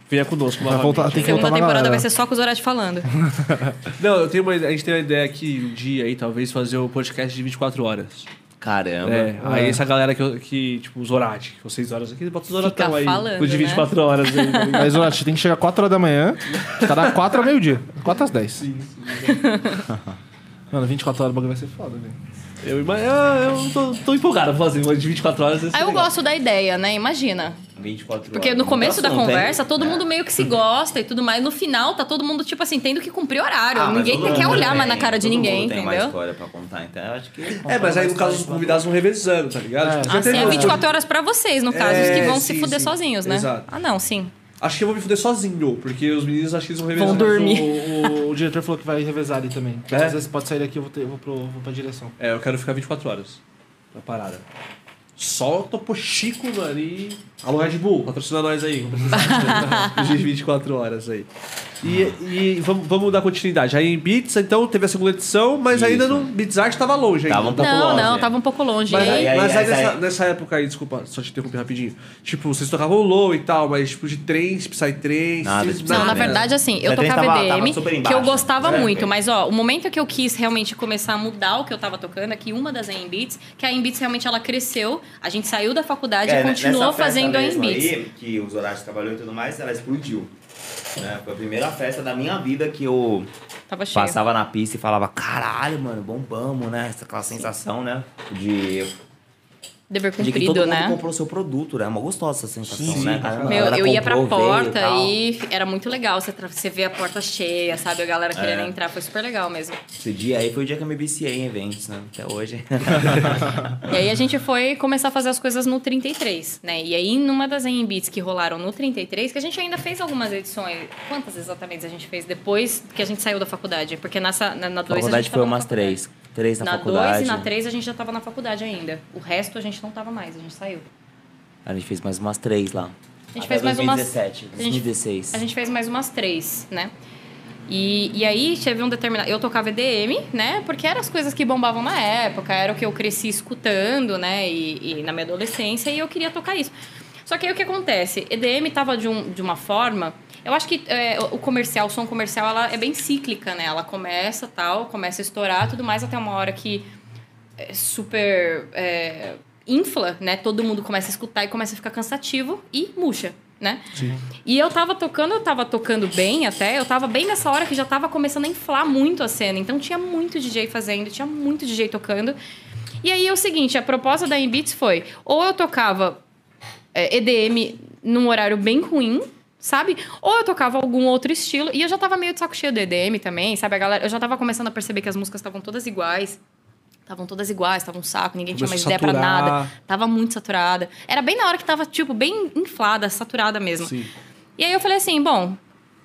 Venha conosco. Vai novamente. voltar, tem que Segunda voltar temporada galera. vai ser só com os horários falando. Não, eu tenho uma, a gente tem uma ideia aqui um dia aí, talvez, fazer o podcast de 24 horas. Caramba. É, aí É. essa galera que, que tipo, os Zorati, que vocês horas aqui, bota os Zoratão aí. falando, o de né? 24 horas aí. tá ligado? Aí, Zorati, tem que chegar 4 horas da manhã, tá da 4 ao meio-dia. 4 às 10. Sim, Mano, 24 horas o bagulho vai ser foda, velho. Eu, eu, eu tô, tô empolgado pra fazer uma de 24 horas. Aí eu legal. gosto da ideia, né? Imagina. 24 Porque horas. no começo da tem- conversa, todo é. mundo meio que se gosta e tudo mais. No final, tá todo mundo, tipo assim, tendo que cumprir horário. Ah, ninguém quer olhar mais na tem, cara de ninguém, mundo tem uma entendeu? história pra contar, então eu acho que... É, mas aí no caso os convidados vão revezando, tá ligado? É. Tipo, Assim, teve é um- 24 horas pra vocês, no caso, os É, que vão sim, se fuder sim. sozinhos, né? Exato. Ah, não, sim. Acho que eu vou me fuder sozinho, porque os meninos acho que eles vão revezando. Vão dormir. O, o- o diretor falou que vai revezar ali também. É? Às vezes pode sair daqui, eu vou, ter, eu vou, pro, vou pra direção. É, eu quero ficar 24 horas na parada. Só o Topo Chico, mano, e... Alô, Red Bull, patrocina nós aí. Os dias de 24 horas aí. E, e vamos, vamos dar continuidade. Aí em Beats, então, teve a segunda edição, mas Isso. ainda não... Beats Art tava longe ainda. Tava um pouco não, longe, não, é. tava um pouco longe. Mas, aí, aí- mas aí aí- nessa, aí- nessa época aí, desculpa, só te interromper rapidinho. Tipo, vocês tocavam low e tal, mas tipo de psytrance... Nada vocês- de Não, na verdade, assim, eu tocava tava- EDM, tava que eu gostava É. muito, mas ó, o momento que eu quis realmente começar a mudar o que eu tava tocando é que uma das AM Beats, que a AM Beats realmente ela cresceu, a gente saiu da faculdade É, e continuou fazendo a AM Beats. aí, que os horários trabalhou e tudo mais, ela explodiu. Né? Foi a primeira festa da minha vida que eu passava na pista e falava, caralho, mano, bombamos, né? Essa aquela sensação, né? De, Dever de que todo cumprido, mundo né? comprou seu produto, né? É uma gostosa essa sensação, Sim, né? a Meu, eu ia pra porta tal. e, era muito legal. Você, você vê a porta cheia, sabe? A galera querendo É. entrar. Foi super legal mesmo. Esse dia aí foi o dia que eu me viciei em eventos, né? Até hoje. E aí a gente foi começar a fazer as coisas no 33, né? E aí, numa das Beats que rolaram no 33, que a gente ainda fez algumas edições. Quantas exatamente a gente fez depois que a gente saiu da faculdade? Porque nessa, na 2 Na a gente faculdade foi umas três. Três na, Na 2 faculdade. e na 3 a gente já tava na faculdade ainda. O resto a gente não tava mais, a gente saiu. A gente fez mais umas três lá. A gente Até fez mais umas- 2017, a gente- 2016. A gente fez mais umas três, né? E, e aí teve um determinado. Eu tocava EDM, né? Porque eram as coisas que bombavam na época, era o que eu cresci escutando, né? E, e na minha adolescência, e eu queria tocar isso. Só que aí o que acontece? EDM tava de, um, de uma forma. Eu acho que é, o comercial, o som comercial, ela é bem cíclica, né? Ela começa tal, começa a estourar tudo mais, até uma hora que é super é, infla, né? Todo mundo começa a escutar e começa a ficar cansativo e murcha, né? E eu tava tocando, eu tava tocando bem até, eu tava bem nessa hora que já tava começando a inflar muito a cena. Então tinha muito DJ fazendo, tinha muito DJ tocando. E aí é o seguinte, a proposta da Beats foi, ou eu tocava é, EDM num horário bem ruim, sabe? Ou eu tocava algum outro estilo. E eu já tava meio de saco cheio do EDM também, sabe? A galera, eu já tava começando a perceber que as músicas estavam todas iguais. Estavam todas iguais, tava um saco, ninguém tinha mais Começou ideia a pra saturar. nada. Tava muito saturada. Era bem na hora que tava, tipo, bem inflada, saturada mesmo. Sim. E aí eu falei assim, bom,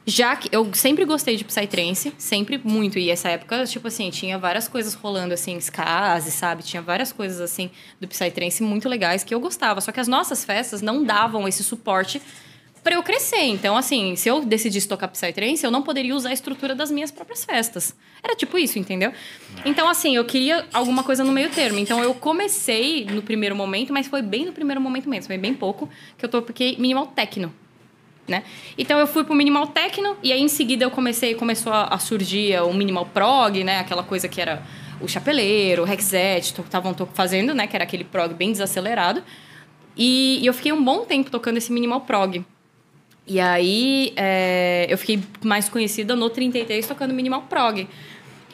já que eu sempre gostei de Psytrance, sempre muito. E essa época, tipo assim, tinha várias coisas rolando, assim, Skase, sabe? Tinha várias coisas, assim, do Psytrance muito legais que eu gostava. Só que as nossas festas não davam esse suporte pra eu crescer. Então, assim, se eu decidisse tocar Psytrance, eu não poderia usar a estrutura das minhas próprias festas. Era tipo isso, entendeu? Então, assim, eu queria alguma coisa no meio termo. Então, eu comecei no primeiro momento, mas foi bem no primeiro momento mesmo. Foi bem pouco que eu toquei minimal techno né? Então eu fui pro minimal techno e aí em seguida eu comecei, começou a, surgir o minimal prog, né? Aquela coisa que era o chapeleiro, o Rexet, estavam fazendo, né? Que era aquele prog bem desacelerado. E, e eu fiquei um bom tempo tocando esse minimal prog. E aí é, eu fiquei mais conhecida no 33 tocando minimal prog.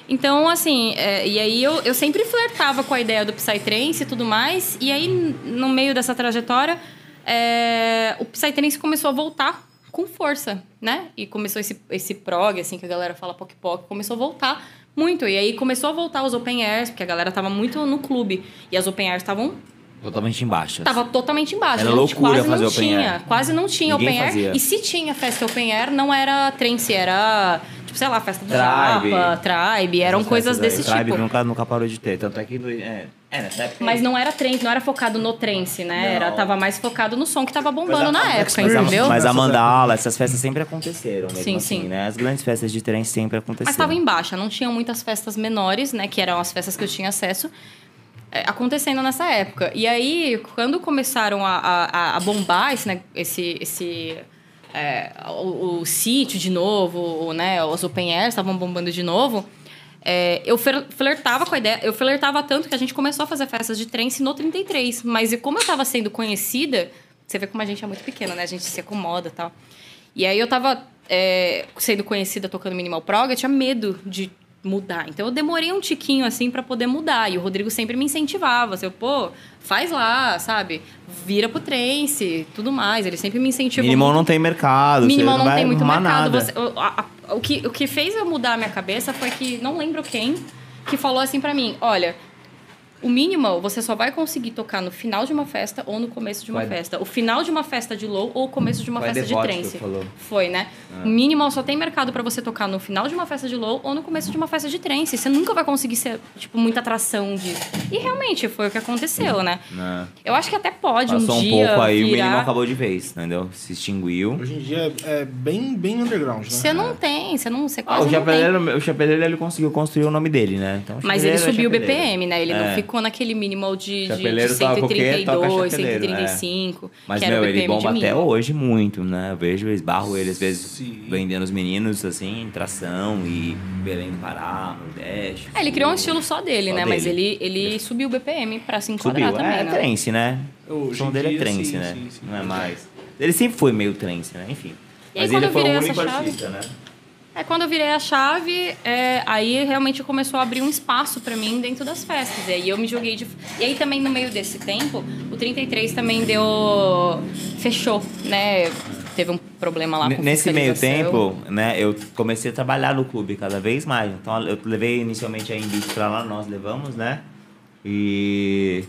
Então, assim, é, e aí eu, eu sempre flertava com a ideia do Psytrance e tudo mais. E aí, no meio dessa trajetória, é, o Psytrance começou a voltar com força, né? E começou esse, esse prog, assim, que a galera fala poc poc, começou a voltar muito. E aí começou a voltar os open airs, porque a galera tava muito no clube. E as open airs estavam Totalmente embaixo. Tava totalmente embaixo. Era loucura quase fazer não open tinha. air. Quase não tinha Ninguém open air. fazia. E se tinha festa open air, não era trance, era, tipo, sei lá, festa do Tribe. Japa, Tribe. Eram Essas coisas festas aí. desse Tribe tipo. nunca, nunca parou de ter. Tanto é que... É, é nessa época... Mas não era trance, não era focado no trance, né? Era, tava mais focado no som que tava Mas bombando a- na mas época, a- entendeu? Mas a mandala, essas festas sempre aconteceram mesmo Sim, assim, sim. né? As grandes festas de trem sempre aconteceram. Mas tava em baixa, não tinha muitas festas menores, né? Que eram as festas que eu tinha acesso. é, Acontecendo nessa época. E aí, quando começaram a, a, a bombar esse, né, esse, esse é, o, o sítio de novo, o, né, os open airs estavam bombando de novo, é, eu fler- flertava com a ideia. Eu flertava tanto que a gente começou a fazer festas de trance no 33. Mas e como eu tava sendo conhecida, você vê como a gente é muito pequeno, né? A gente se acomoda e tal. E aí eu tava é, sendo conhecida tocando Minimal Prog, eu tinha medo de mudar. Então eu demorei um tiquinho assim pra poder mudar. E o Rodrigo sempre me incentivava. Assim, pô, faz lá, sabe? Vira pro trance, tudo mais. Ele sempre me incentivou. Minimal muito. não tem mercado, Minimal não vai tem muito mercado. Você- o, a- a- o que, o que fez eu mudar a minha cabeça foi que, não lembro quem, que falou assim pra mim: olha. O minimal você só vai conseguir tocar no final de uma festa ou no começo de uma Foi- festa. O final de uma festa de low ou o começo de uma a festa de trance. falou. Foi, né? O minimal só tem mercado pra você tocar no final de uma festa de low ou no começo de uma festa de trance. Você nunca vai conseguir ser, tipo, muita atração disso. E realmente foi o que aconteceu, né? Né? Eu acho que até pode Passou um um dia pouco aí, o virar... minimal acabou de vez, entendeu? Se extinguiu. Hoje em dia é, é bem, bem underground, né? Você não tem, você não, você Ah, quase o não tem. chapeleiro, o chapeleiro ele conseguiu construir o nome dele, né? Então, Mas ele é subiu o. BPM, né? Ele não É. ficou naquele minimal de, de, de Chapeleiro toca o quê? Toca 132, chapeleiro, 135, Mas, que era meu, o ele bomba até hoje muito, né? Eu vejo, eu esbarro ele às vezes Sim. vendendo os meninos, assim, em tração e Belém do Pará, Nordeste. É, ele criou um estilo só dele, Só né? Mas dele. ele, ele subiu o BPM pra se enquadrar Subiu. também, é, né? trance, né? O Hoje som em dele é dia, trance, sim, né? sim, sim. Não é mais. Ele sempre foi meio trance, né? Enfim. E aí, Mas quando ele eu foi o único essa chave- artista, né? É quando eu virei a chave, é, aí realmente começou a abrir um espaço pra mim dentro das festas. E aí eu me joguei de. E aí também no meio desse tempo, o 33 também deu. fechou, né? Teve um problema lá com Nesse meio tempo, né, eu comecei a trabalhar no clube cada vez mais. Então eu levei inicialmente a Invite pra lá, nós levamos, né? E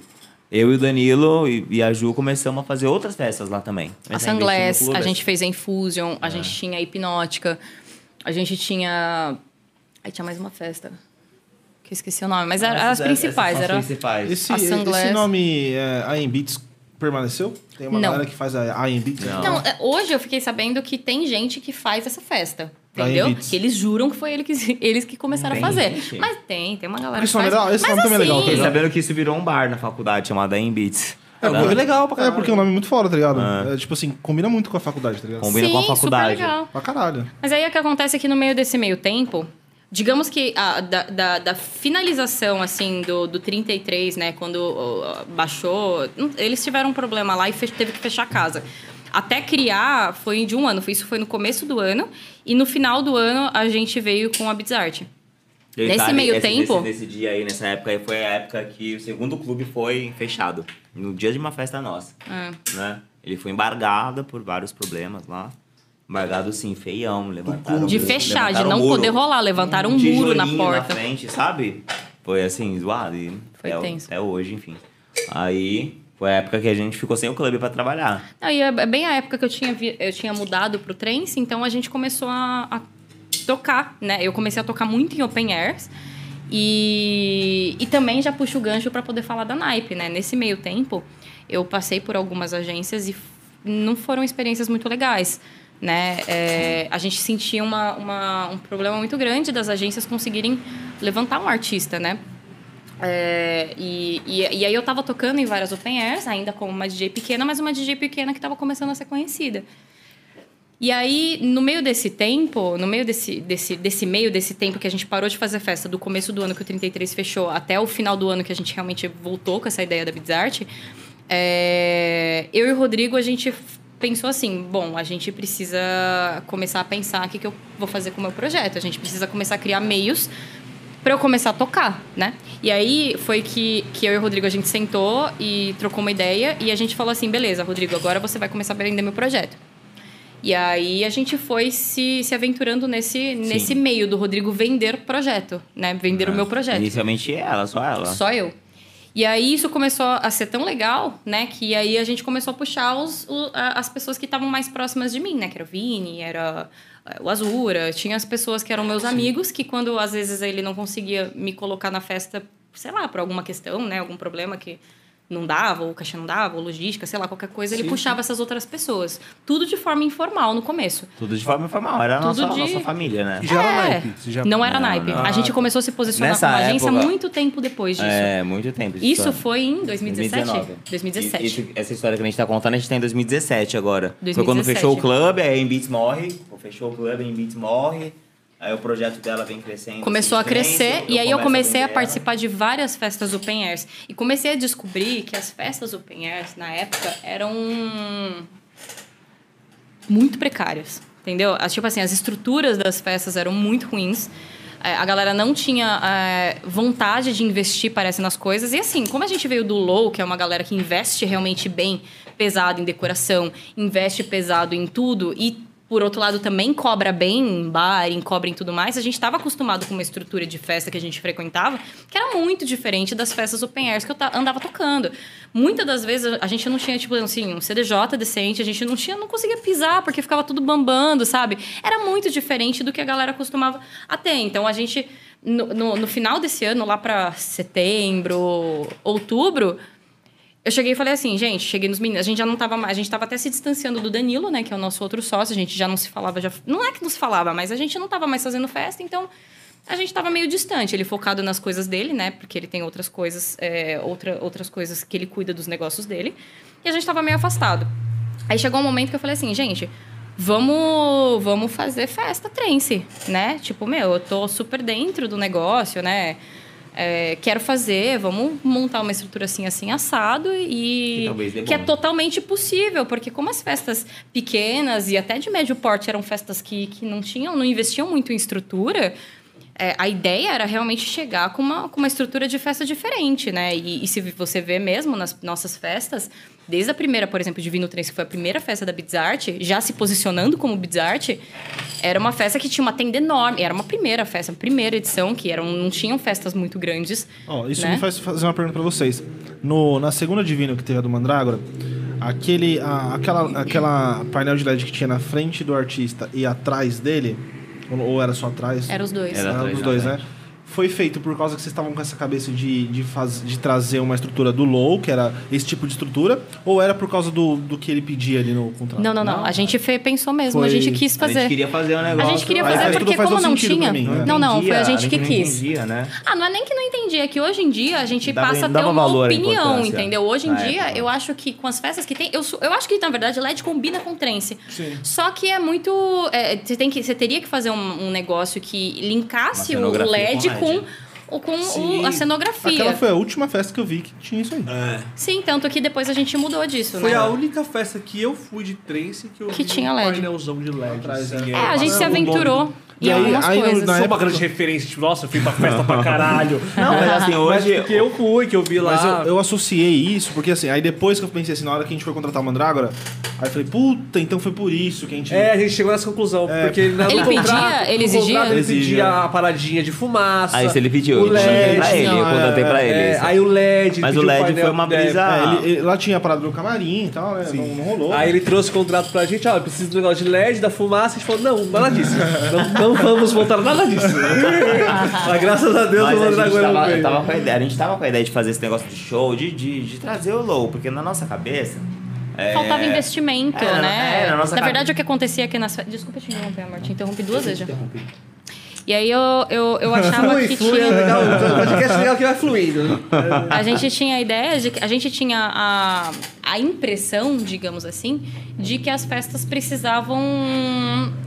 eu e o Danilo e, a Ju começamos a fazer outras festas lá também. A no Sunglass, a gente fez a Infusion, a gente tinha a Hipnótica, a gente tinha. Aí tinha mais uma festa. Que eu esqueci o nome, mas eram as Essas- principais. Era... as principais. Esse, A Sunglass. esse nome, é, IM Beats, permaneceu? Tem uma Não. galera que faz a IM Beats? Não. Não, é, hoje eu fiquei sabendo que tem gente que faz essa festa. Entendeu? Beats. Que eles juram que foi ele que, eles que começaram Tem a fazer. gente? Mas tem, tem uma galera Esse que nome faz. é legal, esse Mas nome também é legal, assim, Fiquei tá sabendo que isso virou um bar na faculdade chamada Embeats. É, é legal pra É, caralho. porque é um nome muito foda, tá ligado? Ah. É, tipo assim, combina muito com a faculdade, tá ligado? Combina com a Sim, faculdade. super legal. Pra caralho. Mas aí o que acontece é que no meio desse meio tempo, Digamos que a, da, da, da finalização, assim, do, do 33, né? Quando ó, baixou... Eles tiveram um problema lá e fech- teve que fechar a casa. Até criar foi de um ano. Isso foi no começo do ano. E no final do ano, a gente veio com a Nesse meio tempo- Nesse, nesse dia aí, nessa época aí, foi a época que o segundo clube foi fechado. No dia de uma festa nossa. Ah. Né? Ele foi embargado por vários problemas lá. Embargado, sim, feião. Levantaram, De fechar, de levantaram não muro. poder rolar. Levantaram um muro na porta. frente, sabe? Foi assim, zoado. E Foi até, tenso. Até hoje, enfim. Aí foi a época que a gente ficou sem o clube pra trabalhar. Não, e é bem a época que eu tinha, vi- eu tinha mudado pro trance, então a gente começou a, a tocar, né? Eu comecei a tocar muito em open airs. E, e também já puxo o gancho para poder falar da naipe, né? Nesse meio tempo, eu passei por algumas agências e não foram experiências muito legais, né? É, a gente sentia uma, uma- um problema muito grande das agências conseguirem levantar um artista, né? É, e, e, e aí eu tava tocando em várias open airs, ainda como uma DJ pequena, mas uma DJ pequena que tava começando a ser conhecida. E aí, no meio desse tempo, no meio desse, desse, desse meio desse tempo que a gente parou de fazer festa, do começo do ano que o 33 fechou até o final do ano que a gente realmente voltou com essa ideia da Bizart, é, eu e o Rodrigo, a gente pensou assim, bom, a gente precisa começar a pensar o que, que eu vou fazer com o meu projeto. A gente precisa começar a criar meios para eu começar a tocar, né? E aí foi que, que eu e o Rodrigo a gente sentou e trocou uma ideia e a gente falou assim, beleza, Rodrigo, agora você vai começar a vender meu projeto. E aí a gente foi se, se aventurando nesse, nesse meio do Rodrigo vender projeto, né? Vender o meu projeto. Inicialmente ela, só ela. Só eu. E aí isso começou a ser tão legal, né? Que aí a gente começou a puxar os, o- as pessoas que estavam mais próximas de mim, né? Que era o Vini, era eh, o Azura. Tinha as pessoas que eram meus amigos, que quando às vezes ele não conseguia me colocar na festa, sei lá, por alguma questão, né? Algum problema que não dava, ou o caixa não dava, ou logística, sei lá, qualquer coisa, ele puxava essas outras pessoas. Tudo de forma informal no começo. Tudo de forma informal. Era a nossa, de- nossa família, né? Já era É, naipe. Você já... Não era Não, naipe. não. A gente começou a se posicionar Nessa como agência época- muito tempo depois disso. É, muito tempo. Isso história. foi em 2017? 2019. 2017. E- isso- essa história que a gente tá contando, a gente tá em 2017 agora. Foi 2017. quando fechou o clube, aí a Embeats morre. Fechou o clube, a Embeats morre. Aí o projeto dela vem crescendo. Começou a assim, cresce, crescer e aí eu comecei a vender participar de várias festas open airs. E comecei a descobrir que as festas open airs, na época, eram muito precárias. Entendeu? As, tipo assim, as estruturas das festas eram muito ruins. É, A galera não tinha é, vontade de investir, parece, nas coisas. E assim, como a gente veio do Low, que é uma galera que investe realmente bem pesado em decoração, investe pesado em tudo e por outro lado também cobra bem em bar, em cobra em tudo mais, a gente estava acostumado com uma estrutura de festa que a gente frequentava, que era muito diferente das festas open airs que eu andava tocando. Muitas das vezes a gente não tinha, tipo assim, um CDJ decente, a gente não tinha, não conseguia pisar, porque ficava tudo bambando, sabe? Era muito diferente do que a galera costumava a ter. Então a gente, no, no, no final desse ano, lá para setembro, outubro, eu cheguei e falei assim, gente, cheguei nos meninos, a gente já não tava mais, a gente tava até se distanciando do Danilo, né, que é o nosso outro sócio, a gente já não se falava, já, não é que não se falava, mas a gente não tava mais fazendo festa, então a gente tava meio distante, ele focado nas coisas dele, né, porque ele tem outras coisas, é, outra, outras coisas que ele cuida dos negócios dele, e a gente tava meio afastado. Aí chegou um momento que eu falei assim, gente, vamos, vamos fazer festa trance, né? Tipo, meu, eu tô super dentro do negócio, né? É, quero fazer, vamos montar uma estrutura assim, assim, assado e Que que é totalmente possível, porque como as festas pequenas e até de médio porte eram festas que, que não tinham, não investiam muito em estrutura, é, a ideia era realmente chegar com uma, com uma estrutura de festa diferente, né? E, e se você vê mesmo nas nossas festas, desde a primeira, por exemplo, Divino Trance, que foi a primeira festa da Bizart, já se posicionando como Bizart, era uma festa que tinha uma tenda enorme. Era uma primeira festa, uma primeira edição, que eram, não tinham festas muito grandes. Ó, isso né? me faz fazer uma pergunta pra vocês. No, na segunda Divino que teve a do Mandrágora, aquele, a- aquela, aquela painel de LED que tinha na frente do artista e atrás dele, ou, ou era só atrás? Eram os dois. Era Era na dois, né? Foi feito por causa que vocês estavam com essa cabeça de, de, faz, de trazer uma estrutura do low, que era esse tipo de estrutura, ou era por causa do, do que ele pedia ali no contrato? Não, não, não. A gente fe- pensou mesmo, Foi- a gente quis A fazer. gente queria fazer um A negócio. gente queria fazer porque faz como não tinha. mim, né? Não, não, foi entendia, a gente que não quis. entendia, né? Ah, não é nem que não entendi, é que hoje em dia a gente Dava- passa a ter uma opinião, entendeu? Hoje em na dia, época. eu acho que com as festas que tem. Eu, eu acho que, na verdade, LED combina com trance. Sim. Só que é muito. é, você, tem que, você teria que fazer um, um negócio que linkasse o LED com com, o- com o- a cenografia. Aquela foi a última festa que eu vi que tinha isso aí. É. Sim, tanto que depois a gente mudou disso, Foi né? a única festa que eu fui de trance que eu Que vi tinha um LED. painelzão de LED. Atrás, assim, é. É, a gente se nome aventurou E aí- aí coisas. na Só época- uma grande referência, tipo, nossa, eu fui pra festa pra caralho. Não, mas assim, Mas hoje. porque eu fui, que eu vi lá. Mas eu, eu associei isso, porque assim, aí depois que eu pensei assim, na hora que a gente foi contratar o Mandrágora, aí eu falei, puta, então foi por isso que a gente. É, a gente chegou nessa conclusão. É, porque na- Ele no pedia? Ele exigia? contrato Ele Exigia. pedia a paradinha de fumaça. Aí se ele pediu, o eu contratei LED. pra ele, eu não, contratei é, pra ele. É, aí o LED. Mas o LED painel- foi uma é, brisa- É, ele- ele- lá tinha a parada do camarim e tal, né? Não, não rolou. Aí ele trouxe o contrato pra gente, ó, eu preciso do negócio de LED, da fumaça, a gente falou, não, nada disso. não, não vamos voltar nada disso. Mas graças a Deus Mas o a gente Mandragora não tava, veio. tava com a ideia, a gente tava com a ideia de fazer esse negócio de show, de, de, de trazer o low, porque na nossa cabeça. é, Faltava investimento, É, né? é, na nossa verdade, cabeça. o que acontecia aqui nas fe- Desculpa te interromper, amor. Te interrompi duas vezes já. E aí eu, eu, eu achava Flui, que flui, é tinha. legal. O podcast é legal que vai fluindo. A gente tinha a ideia de que a gente tinha a, a impressão, digamos assim, de que as festas precisavam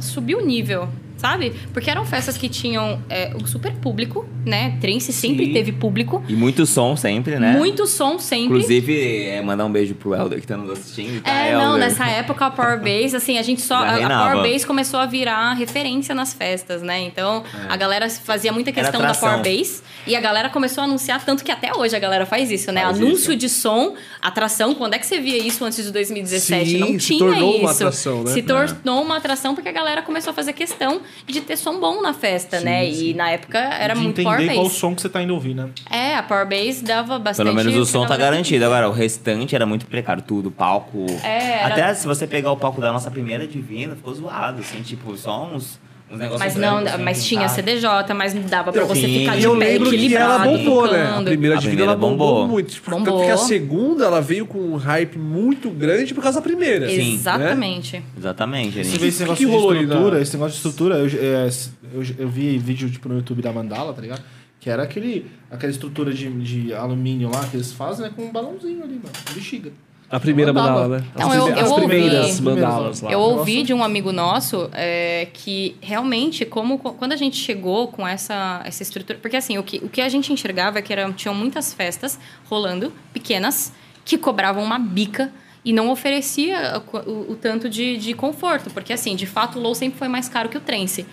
subir o nível, sabe? Porque eram festas que tinham é, um super público, né? Trance sempre Sim. teve público. E muito som sempre, né? Muito som sempre. Inclusive, é, mandar um beijo pro Helder que tá nos assistindo. Tá, É, não, Helder? nessa época a Power Base, assim, a gente só. A, a. Power Base começou a virar referência nas festas, né? Então a galera fazia muita questão da. Power Base e a galera começou a anunciar, tanto que até hoje a galera faz isso, né? Faz Anúncio isso. de som, atração. Quando é que você via isso antes de 2017? Sim, Não se tinha tornou isso. uma atração, né? Se tornou uma atração porque a galera começou a fazer questão de ter som bom na festa, né? E na época era de muito Power entender qual som que você tá indo ouvir, né? É, a Power Base dava bastante. Pelo menos o som tá garantido. Agora, o restante era muito precário. Tudo, palco. É, era- Até se você pegar o palco da nossa primeira divina, ficou zoado, assim, tipo, só uns. Mas não, assim, mas tinha pintados. CDJ, mas não dava pra você Sim. ficar de eu pé lembro que equilibrado. ela bombou, né? A primeira A divina primeira ela bombou, bombou. muito. Tipo, Tanto Bombou. que a segunda ela veio com um hype muito grande por causa da primeira. Sim. Exatamente. Exatamente. a Você gente- vê esse que negócio que de rolou ali estrutura, na- esse negócio de estrutura, eu, é, eu, eu vi vídeo tipo, no YouTube da Mandala, tá ligado? Que era aquele, aquela estrutura de, de alumínio lá que eles fazem, né? Com um balãozinho ali, mano. Bexiga. A primeira Mandala. mandala, né? Não, As eu- prime- eu as ouvi. primeiras As mandalas lá. Eu Nossa. ouvi de um amigo nosso é, que realmente, como quando a gente chegou com essa, essa estrutura. Porque assim, o que, o que a gente enxergava é que eram, tinham muitas festas rolando, pequenas, que cobravam uma bica e não oferecia o, o- o tanto de, de conforto. Porque assim, de fato, o low sempre foi mais caro que o trance.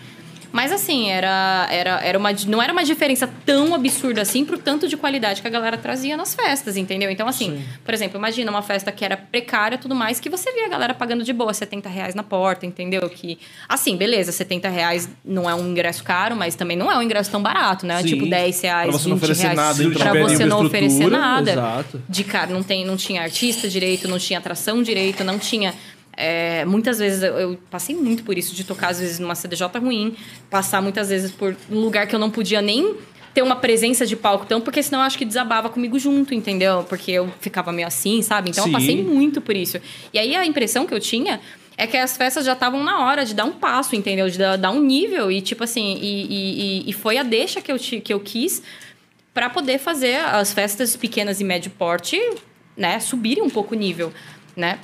Mas assim, era, era, era uma, não era uma diferença tão absurda assim pro tanto de qualidade que a galera trazia nas festas, entendeu? Então, assim, por exemplo, imagina uma festa que era precária e tudo mais, que você via a galera pagando de boa 70 reais na porta, entendeu? Que, assim, beleza, 70 reais não é um ingresso caro, mas também não é um ingresso tão barato, né? Sim. Tipo 10 reais, Pra você não 20 oferecer reais. nada, pra você não oferecer nada. exato. De cara, não, tem, não tinha artista direito, não tinha atração direito, não tinha. É, muitas vezes eu, eu passei muito por isso, de tocar às vezes numa CDJ ruim, passar muitas vezes por um lugar que eu não podia nem ter uma presença de palco tão, porque senão eu acho que desabava comigo junto, entendeu? Porque eu ficava meio assim, sabe? Então Sim. eu passei muito por isso. E aí a impressão que eu tinha é que as festas já estavam na hora de dar um passo, entendeu? De dar, dar um nível e tipo assim, e, e, e- foi a deixa que eu, que eu quis para poder fazer as festas pequenas e médio porte, né, subirem um pouco o nível, né?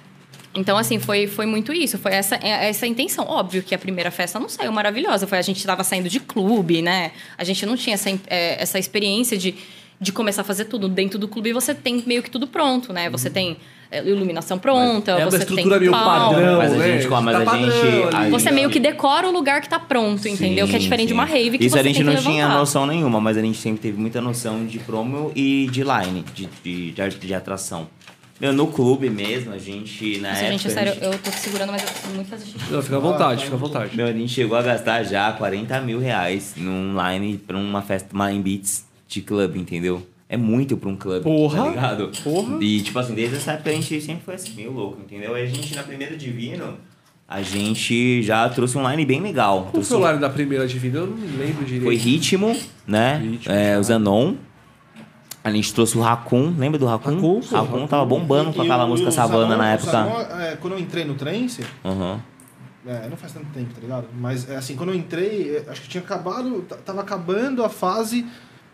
Então, assim, foi, foi muito isso. Foi essa, é- essa intenção. Óbvio que a primeira festa não saiu maravilhosa. Foi a gente estava saindo de clube, né? A gente não tinha essa, é, essa experiência de, de começar a fazer tudo. Dentro do clube você tem meio que tudo pronto, né? Você tem é, iluminação pronta, É uma você estrutura tem meio palco. padrão, Mas a né? gente- mas Tá a gente- Você meio que decora o lugar que tá pronto, entendeu? que é Sim, diferente de uma sim. rave que Isso você a gente não tinha noção nenhuma, mas a gente sempre teve muita noção de promo e de line, de, de, de, de atração. Meu, no clube mesmo, a gente, na Nossa, época... gente, sério, gente- eu tô segurando, mas eu preciso muito fazer xixi. Não, fica à vontade, fica à vontade. Meu, a gente chegou a gastar já 40 mil reais num line pra uma festa, uma em beats de clube, entendeu? É muito pra um clube, Porra, tá ligado? porra. E, tipo assim, desde essa época a gente sempre foi assim, meio louco, entendeu? Aí a gente, na primeira Divino, a gente já trouxe um line bem legal. Qual Trouxe foi o line da primeira Divina? Eu não lembro direito. Foi Ritmo, né? Ritmo, é, o Zanon. A gente trouxe o Raccoon, lembra do Raccoon? Raccoon, Raccoon Raccoon. tava bombando com E aquela o- música o Savana na época. É, quando eu entrei no trance, Aham. é, não faz tanto tempo, tá ligado? Mas é, assim, quando eu entrei, é, acho que tinha acabado, tava acabando a fase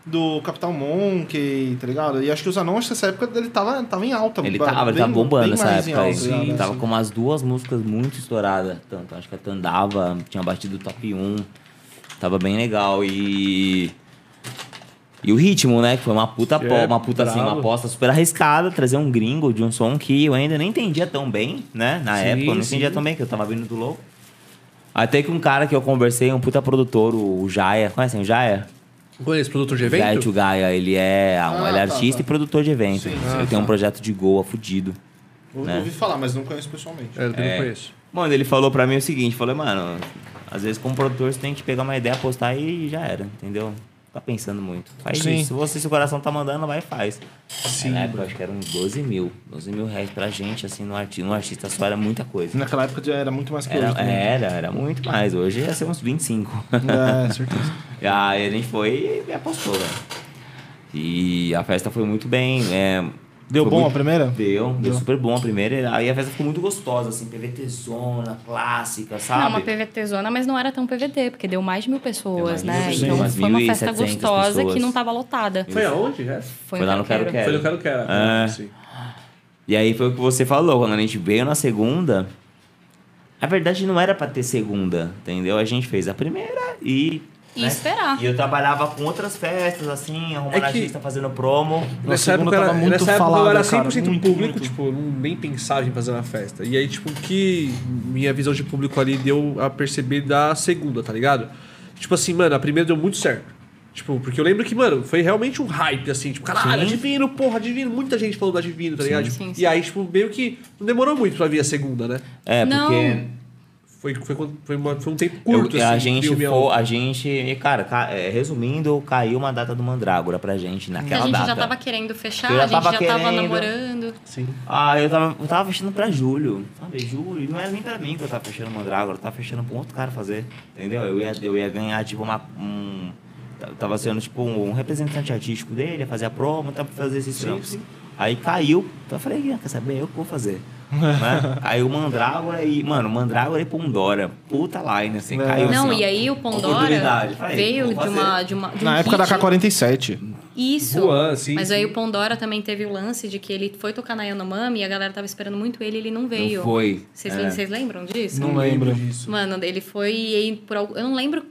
do Capital Monkey, tá ligado? E acho que o Zanon, acho que nessa época ele tava, tava em alta. Ele tava, ele bem- tava bombando nessa época aí. alta, tá ligado? Tava Assim. com umas duas músicas muito estouradas. Tanto, acho que a Tandava tinha batido o top 1. Tava bem legal. E. E o ritmo, né? Que foi uma puta, é uma puta assim, uma aposta super arriscada, trazer um gringo de um som que eu ainda nem entendia tão bem, né? Na Sim, época, eu não sim. entendia tão bem, que eu tava vindo do louco. Até que um cara que eu conversei, um puta produtor, o Jaya. Conhecem o Jaya? Conhece produtor de Jaya evento? Gaia, ele é, um- Ah, ele é tá, artista tá. e produtor de evento. Sim, ele sim, tem um tá. projeto de Goa fudido. Eu né? ouvi falar, mas não conheço pessoalmente. É, eu também É. não conheço. Mano, ele falou pra mim o seguinte, falou, mano, às vezes como produtor você tem que pegar uma ideia, postar e já era, entendeu? Tá pensando muito. Faz Sim. isso. Se você, se o coração tá mandando, vai e faz. Sim. Na época, eu acho que eram uns 12 mil. 12 mil reais pra gente, assim, no, arti no artista só era muita coisa. Naquela época já era muito mais que Era, hoje. também. era, era muito mais. Hoje ia ser uns 25. É, certeza. E aí a gente foi e apostou, velho. E a festa foi muito bem. é, Deu foi bom muito- a primeira? Deu, deu Deu. super bom a primeira. Aí a festa ficou muito gostosa, assim, PVT zona, clássica, sabe? Não, uma PVT zona, mas não era tão PVT, porque deu mais de mil pessoas, Deu mais de né? mil Então pessoas, foi uma festa 1.700 gostosa pessoas. que não tava lotada. Foi aonde, já? Foi, Foi lá no Quero Quero. Foi no Quero Quero. É. Sim. E aí foi o que você falou, quando a gente veio na segunda. A verdade não era pra ter segunda, entendeu? A gente fez a primeira e. E esperar. E eu trabalhava com outras festas, assim, arrumando É que- artista, fazendo promo. Na Nessa segunda época, era, tava muito nessa época eu era cara, 100% muito, público, muito. tipo, não, nem pensava em fazer uma festa. E aí, tipo, o que minha visão de público ali deu a perceber da segunda, tá ligado? Tipo assim, mano, a primeira deu muito certo. Tipo, porque eu lembro que, mano, foi realmente um hype, assim, tipo, caralho, Sim. Divino, porra, Divino. Muita gente falou da Divino, tá ligado? Sim, sim. E aí, tipo, meio que não demorou muito pra vir a segunda, né? É, Não. porque. Foi, foi, foi, uma- foi um tempo eu- curto, a assim. gente deu minha- foi, a gente, cara, ca- é, resumindo, caiu uma data do Mandrágora pra gente Que naquela a gente data. já tava querendo fechar, Eu já a gente tava já tava querendo. namorando. Sim. Ah, eu tava, eu tava fechando pra julho, sabe? Julho, não era nem pra mim que eu tava fechando o Mandrágora, eu tava fechando pra um outro cara fazer, entendeu? Eu ia, eu ia ganhar, tipo, uma. Um, eu tava sendo, tipo, um representante artístico dele, ia fazer a promo, tava pra fazer esses trampos. Aí caiu, então eu falei, "Ah, quer saber? Eu que vou fazer. né? Aí o Mandrágora e. Mano, Mandrágora e Pondora. Puta line, assim, É. caiu Não, assim, e aí o. Falei, veio de uma, de uma. de um Na época da hit. K47. Isso. Juan, sim, Mas sim. aí o Pandora também teve o lance de que ele foi tocar na Yanomami e a galera tava esperando muito ele e ele não veio. Não foi. Vocês, É. lembram disso? Não lembro. disso. Mano, ele foi por. Eu não lembro.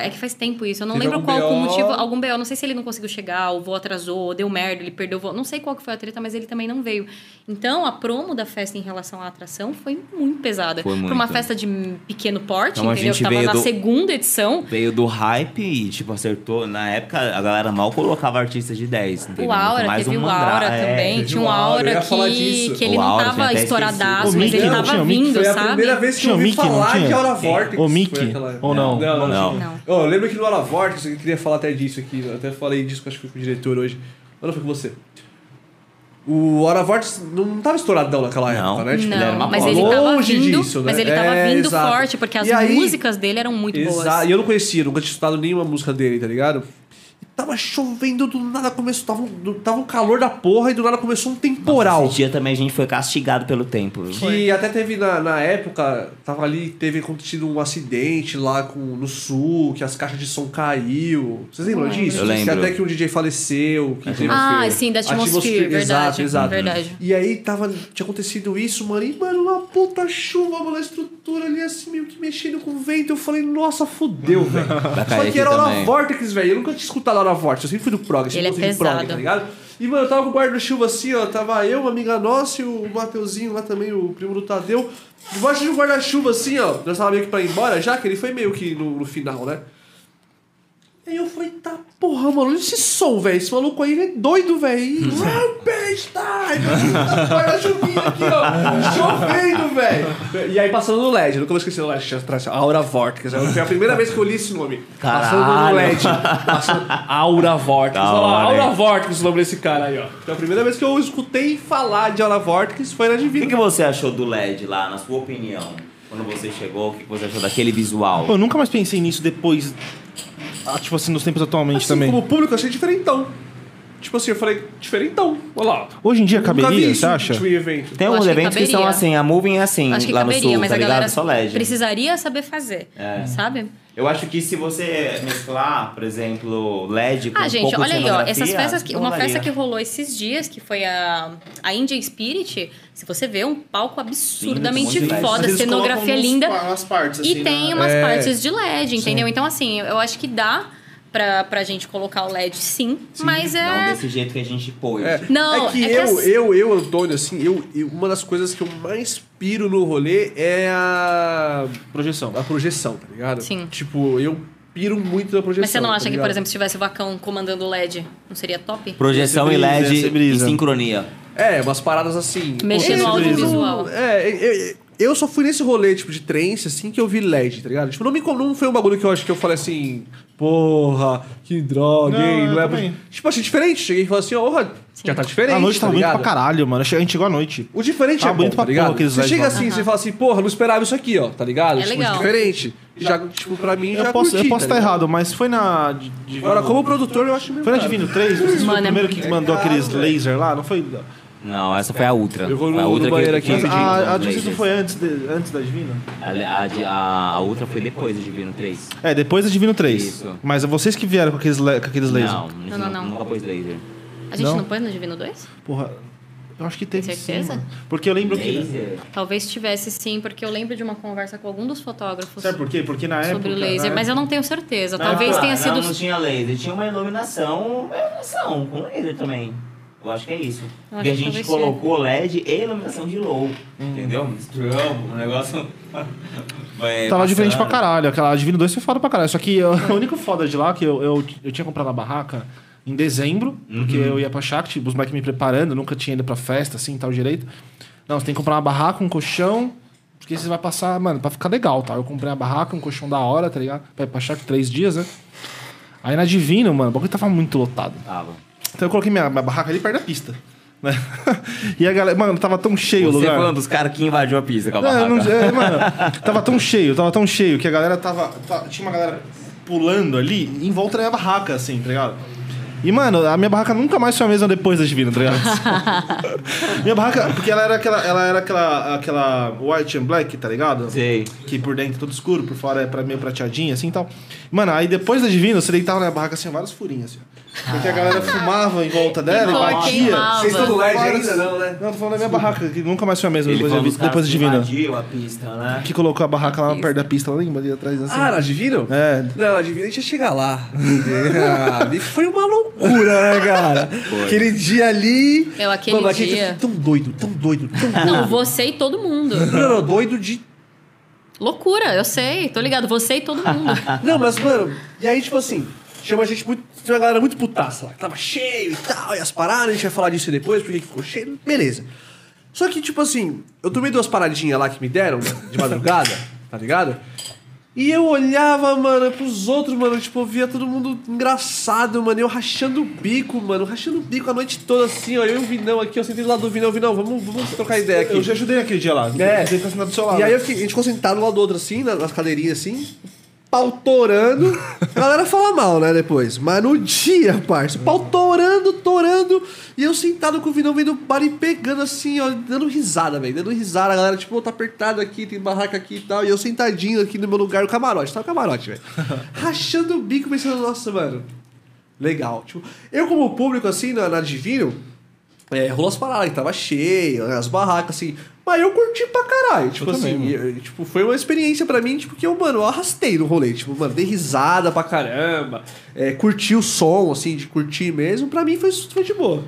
É que faz tempo isso. Eu não Teve lembro qual o motivo. Algum BO. Não sei se ele não conseguiu chegar, o voo atrasou, deu merda, ele perdeu o voo. Não sei qual que foi a treta, mas ele também não veio. Então, a promo da festa em relação à atração foi muito pesada. Foi Pra uma muito. festa de pequeno porte, Então, a entendeu? gente Que tava veio na do- segunda edição. Veio do hype e, tipo, acertou. Na época, a galera mal colocava artistas de 10. Entendeu? O Aura, Muito mais teve um o Aura é, também. teve Tinha um Aura, que, que ele não tava estouradaço, mas ele tava vindo, Foi a sabe? primeira vez que Tinha eu ouvi falar de Aura Vortex. O Mickey, ou não? Não, não. Não. Não. Eu lembro que no Aura Vortex, eu queria falar até disso aqui. Eu até falei disso, acho que foi com o diretor hoje. Ou não foi com você? O Aura Vortex não tava estouradão naquela Não. época, né? Tipo, Ele era uma Não, mas ele tava Longe vindo, disso, né? mas ele tava É, vindo exato. forte, porque as aí- músicas dele eram muito boas. Exato. E eu não conhecia, nunca tinha escutado nenhuma música dele, tá ligado? Tava chovendo, do nada começou. Tava, um- tava um calor da porra e do nada começou um temporal. Esse dia também a gente foi castigado pelo tempo. viu? Que até teve na, na época, tava ali, teve acontecido um acidente lá com, no sul, que as caixas de som caiu. Vocês lembram lembro. disso? Eu lembro. Que até que um DJ faleceu. Que teve- Ah, sim, da Atmosphere, verdade, Exato, exato. verdade. E aí tava, tinha acontecido isso, mano, e mano, uma puta chuva, mano, a estrutura ali assim, meio que mexendo com o vento. Eu falei, nossa, fudeu, velho. Só que era também. Vortex, velho. Eu nunca tinha escutado Aura Vortex, eu sempre fui do prog, eu sempre Ele é de prog, tá ligado? E, mano, eu tava com o guarda-chuva assim, ó. Tava eu, uma amiga nossa e o Mateuzinho lá também, o primo do Tadeu. Debaixo de um guarda-chuva assim, ó. Nós tava meio que pra ir embora já, que ele foi meio que no, no final, né? E aí eu falei, tá porra, mano, olha esse som, velho. Esse maluco aí é doido, velho. Rampage time! Tá Guarda-chuvinha aqui, ó. Chovendo, velho. E aí passando no LED, eu nunca vou esquecer o LED. Aura Vortex. Foi a primeira vez que eu li esse nome. Passando no Caralho. LED. Passando Aura Vortex. Olha lá, Aura? Vortex o nome desse cara aí, ó. Então a primeira vez que eu escutei falar de Aura Vortex foi na O que, Divina. que você achou do LED lá, na sua opinião? Quando você chegou, o que você achou daquele visual? Eu nunca mais pensei nisso depois. Ah, tipo assim, nos tempos atualmente Assim, também. como público, eu achei diferentão. Tipo assim, eu falei, diferentão. Olha lá. Hoje em dia vi caberia, você acha? Tipo, evento. Tem Eu uns acho que eventos que, são assim, a moving é assim, Acho que lá caberia, no sul, mas tá a ligado? Só LED. precisaria saber fazer, É. sabe? Eu acho que se você mesclar, por exemplo, LED com Ah, um gente, pouco de olha aí, ó. Essas festas que. Uma festa que rolou esses dias, que foi a, a Indian Spirit, se você vê um palco absurdamente Sim, um foda, cenografia linda. umas partes, E assim, tem né? umas É. partes de LED, entendeu? Então, assim, eu acho que dá pra, pra gente colocar o LED sim, mas Não é. desse jeito que a gente pôs. É, Não, é que, é que eu, as- eu, eu, Antônio, assim, eu, eu- uma das coisas que eu mais piro no rolê é a, Projeção. a projeção, tá ligado? Sim. Tipo, eu piro muito na projeção. Mas você não tá acha que, por exemplo, se tivesse o Vacão comandando o LED, não seria top? Projeção e LED em brisa. sincronia. É, umas paradas assim. Mexer no audiovisual. É, eu, eu- eu só fui nesse rolê, tipo, de trance, assim, que eu vi LED, tá ligado? Tipo, não, me, não foi um bagulho que eu acho que eu falei assim, porra, que droga, Não, hein? Não, é. Tipo, achei diferente. Cheguei e falei assim, porra, já tá diferente. A noite tá bonito ligado? pra caralho, mano. A gente chegou à noite. O diferente Ah, é bom, bonito tá pra ligado? porra Você LEDs chega lá. assim, você fala assim, porra, não esperava isso aqui, ó, tá ligado? É tipo, legal. diferente. Já, tipo, pra mim, já Eu posso, curti, eu posso tá estar ligado? errado, mas foi na. Divino- Agora, como produtor, eu acho meio Foi na. Divino 3? Vocês foram Mano, o é primeiro que mandou aqueles laser lá? Não foi? Não, essa foi a Ultra. Eu vou Foi a no- Ultra no banheiro que, aqui que pediu a, a foi antes, de- antes da Divino? A, a, a, a Ultra foi depois do Divino 3. É, depois da Divino 3. Isso. Mas é vocês que vieram com aqueles, le- com aqueles lasers. Não, Não, não, não. nunca pôs laser. A gente Não? não, pôs no Divino 2? Porra, eu acho que teve Tem sim, certeza? mano. Porque eu lembro que... Laser? Talvez tivesse sim, porque eu lembro de uma conversa com algum dos fotógrafos Sabe por quê? Porque na época... sobre o laser, mas eu não tenho certeza. Na Talvez época- tenha Ah, sido. Não, não tinha laser. Tinha uma iluminação, uma iluminação com laser também. Eu acho que é isso. Porque a que gente colocou LED e iluminação de low. Entendeu? Misturamos o negócio. Vai Tava diferente pra caralho. Aquela Divino 2 foi foda pra caralho. Só que eu- o único foda de lá que eu, eu, eu tinha comprado a barraca em dezembro, porque eu ia pra Shakti, os moleques me preparando, nunca tinha ido pra festa, assim, tal direito. Não, você tem que comprar uma barraca, um colchão, porque você vai passar, mano, pra ficar legal, tá? Eu comprei a barraca, um colchão da hora, tá ligado? Pra ir pra Shakti três dias, né? Aí na Divino, mano, o bagulho tava muito lotado. Tava. Então eu coloquei minha, minha barraca ali perto da pista, né? e a galera, mano, tava tão cheio o Você lugar. foi um dos caras que invadiu a pista com a Não, barraca. não- é, mano, tava tão cheio, tava tão cheio que a galera tava. ta- tinha uma galera pulando ali em volta da minha barraca, assim, tá ligado? E, mano, a minha barraca nunca mais foi a mesma depois da Divina, tá ligado? minha barraca, porque ela era aquela, ela era aquela, aquela white and black, tá ligado? Sei. Que por dentro é tudo escuro, por fora é pra meio prateadinha, assim e tal. Mano, aí depois da Divina, você deitava na barraca assim, vários furinhos, assim. Porque a galera fumava em volta dela e batia. Vocês estão no LED ainda, não, né? Não, tô falando da minha barraca, que nunca mais foi a mesma Ele depois, foi caras depois que Divina. invadiu a pista, né? Que colocou a barraca lá perto da pista, lembra ali atrás assim? Ah, na Divino? É. Não, na Divino a gente ia chegar lá. Ah, bicho, foi uma loucura, né, cara? Aquele dia ali... Eu, aquele Mano, aquele dia- Tão doido, tão doido, tão doido. Não, você e todo mundo. Não, não, doido de... Loucura, eu sei, tô ligado. Você e todo mundo. Não, mas, mano... E aí, tipo assim... Chama a gente muito... Tinha uma galera muito putaça lá. que Tava cheio e tal, e as paradas. A gente vai falar disso depois, porque ficou cheio. Beleza. Só que, tipo assim... Eu tomei duas paradinhas lá que me deram, de madrugada, tá ligado? E eu olhava, mano, pros outros, mano, tipo, eu via todo mundo engraçado, mano, eu rachando o bico, mano, rachando o bico a noite toda assim, ó, eu e o Vinão aqui, eu sentei do lado do Vinão, Vinão, vamos, vamos trocar ideia aqui. Eu já ajudei aquele dia lá. É. Você tá sentado do seu lado. E aí eu fiquei, a gente ficou sentado um lado do outro assim, na- nas cadeirinhas assim, pau torando. A galera fala mal, né, depois. Mas no dia, parça, pau torando. E eu sentado com o Vinão vendo o bar e pegando assim, ó, dando risada, velho. Dando risada. A galera, tipo, "Ô, tá apertado aqui, tem barraca aqui e tal. E eu sentadinho aqui no meu lugar, no camarote. Tá no camarote, velho. Rachando o bico, pensando, nossa, mano. Legal. Tipo, eu como público, assim, na, na Divino, é, rolou as paradas, que tava cheio, as barracas, assim. Mas eu curti pra caralho. Tipo também, assim, eu- tipo, foi uma experiência pra mim, tipo, que eu, mano, eu arrastei no rolê. Tipo, mano, dei risada pra caramba. É, curti o som, assim, de curtir mesmo. Pra mim foi, foi de boa.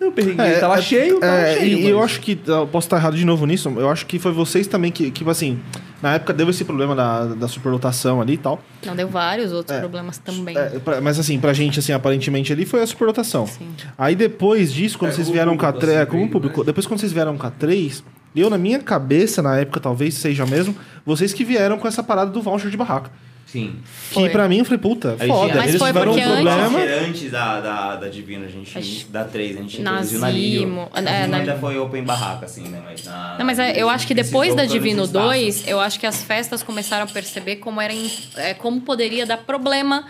Eu perrenguei, tava cheio, tava é, cheio. E eu acho que, eu posso estar errado de novo nisso, eu acho que foi vocês também que, que assim, na época deu esse problema da, da superlotação ali e tal. Não, deu vários outros É. problemas também. É, pra- mas assim, pra gente, assim, aparentemente ali foi a superlotação. Sim. Aí depois disso, quando É, vocês vieram com a público, 3, assim, é, como bem, público, né? depois quando vocês vieram com a 3, eu na minha cabeça, na época talvez seja mesmo, vocês que vieram com essa parada do voucher de barraca. Sim. Que Foi. pra mim, eu falei, puta, foda. Mas Eles foi tiveram um porque antes- problema. Antes da, da, da Divina, a gente. A gente- Da 3, a gente Na introduziu na A é, na- ainda foi open barraca, assim, né? Mas na. Não, mas é, eu acho que depois da Divino 2, 2 eu acho que as festas começaram a perceber como era em- é, como poderia dar problema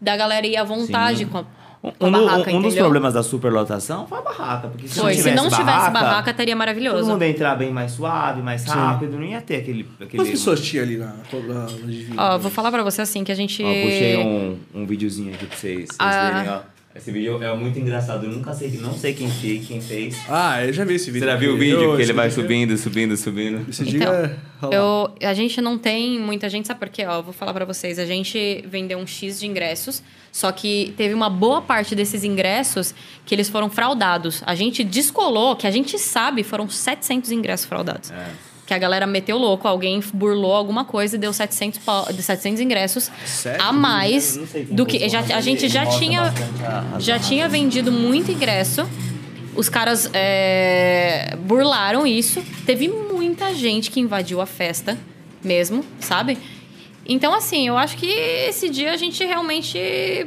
da galera ir à vontade Sim. com a, Um, um- barraca, um dos problemas da superlotação foi a barraca. Porque se Foi, não se tivesse não tivesse barraca, barraca, teria todo maravilhoso. mundo ia entrar bem mais suave, mais rápido, não ia ter aquele. aquele... Quantas pessoas tinha ali na, na, na Divina? Ó, vou falar pra você assim, que a gente... Ó, puxei um, um videozinho aqui pra vocês, vocês Ah. verem, ó. Esse vídeo é muito engraçado, eu nunca sei, não sei quem fez. Quem fez. Ah, eu já vi esse vídeo. Você já viu o Eu- vídeo? Que esse ele vai vídeo- subindo, subindo, subindo. Esse dia Então, é... Olha lá. Eu, a gente não tem muita gente, sabe por quê? Ó, eu vou falar pra vocês. A gente vendeu um X de ingressos, só que teve uma boa parte desses ingressos que eles foram fraudados. A gente descolou, que a gente sabe, foram 700 ingressos fraudados. É. Que a galera meteu louco, alguém burlou alguma coisa e deu 700, pau- de 700 ingressos Sério? a mais do que... Já, a gente já tinha, já tinha vendido muito ingresso. Os caras é, burlaram isso. Teve muita gente que invadiu a festa mesmo, sabe? Então, assim, eu acho que esse dia a gente realmente.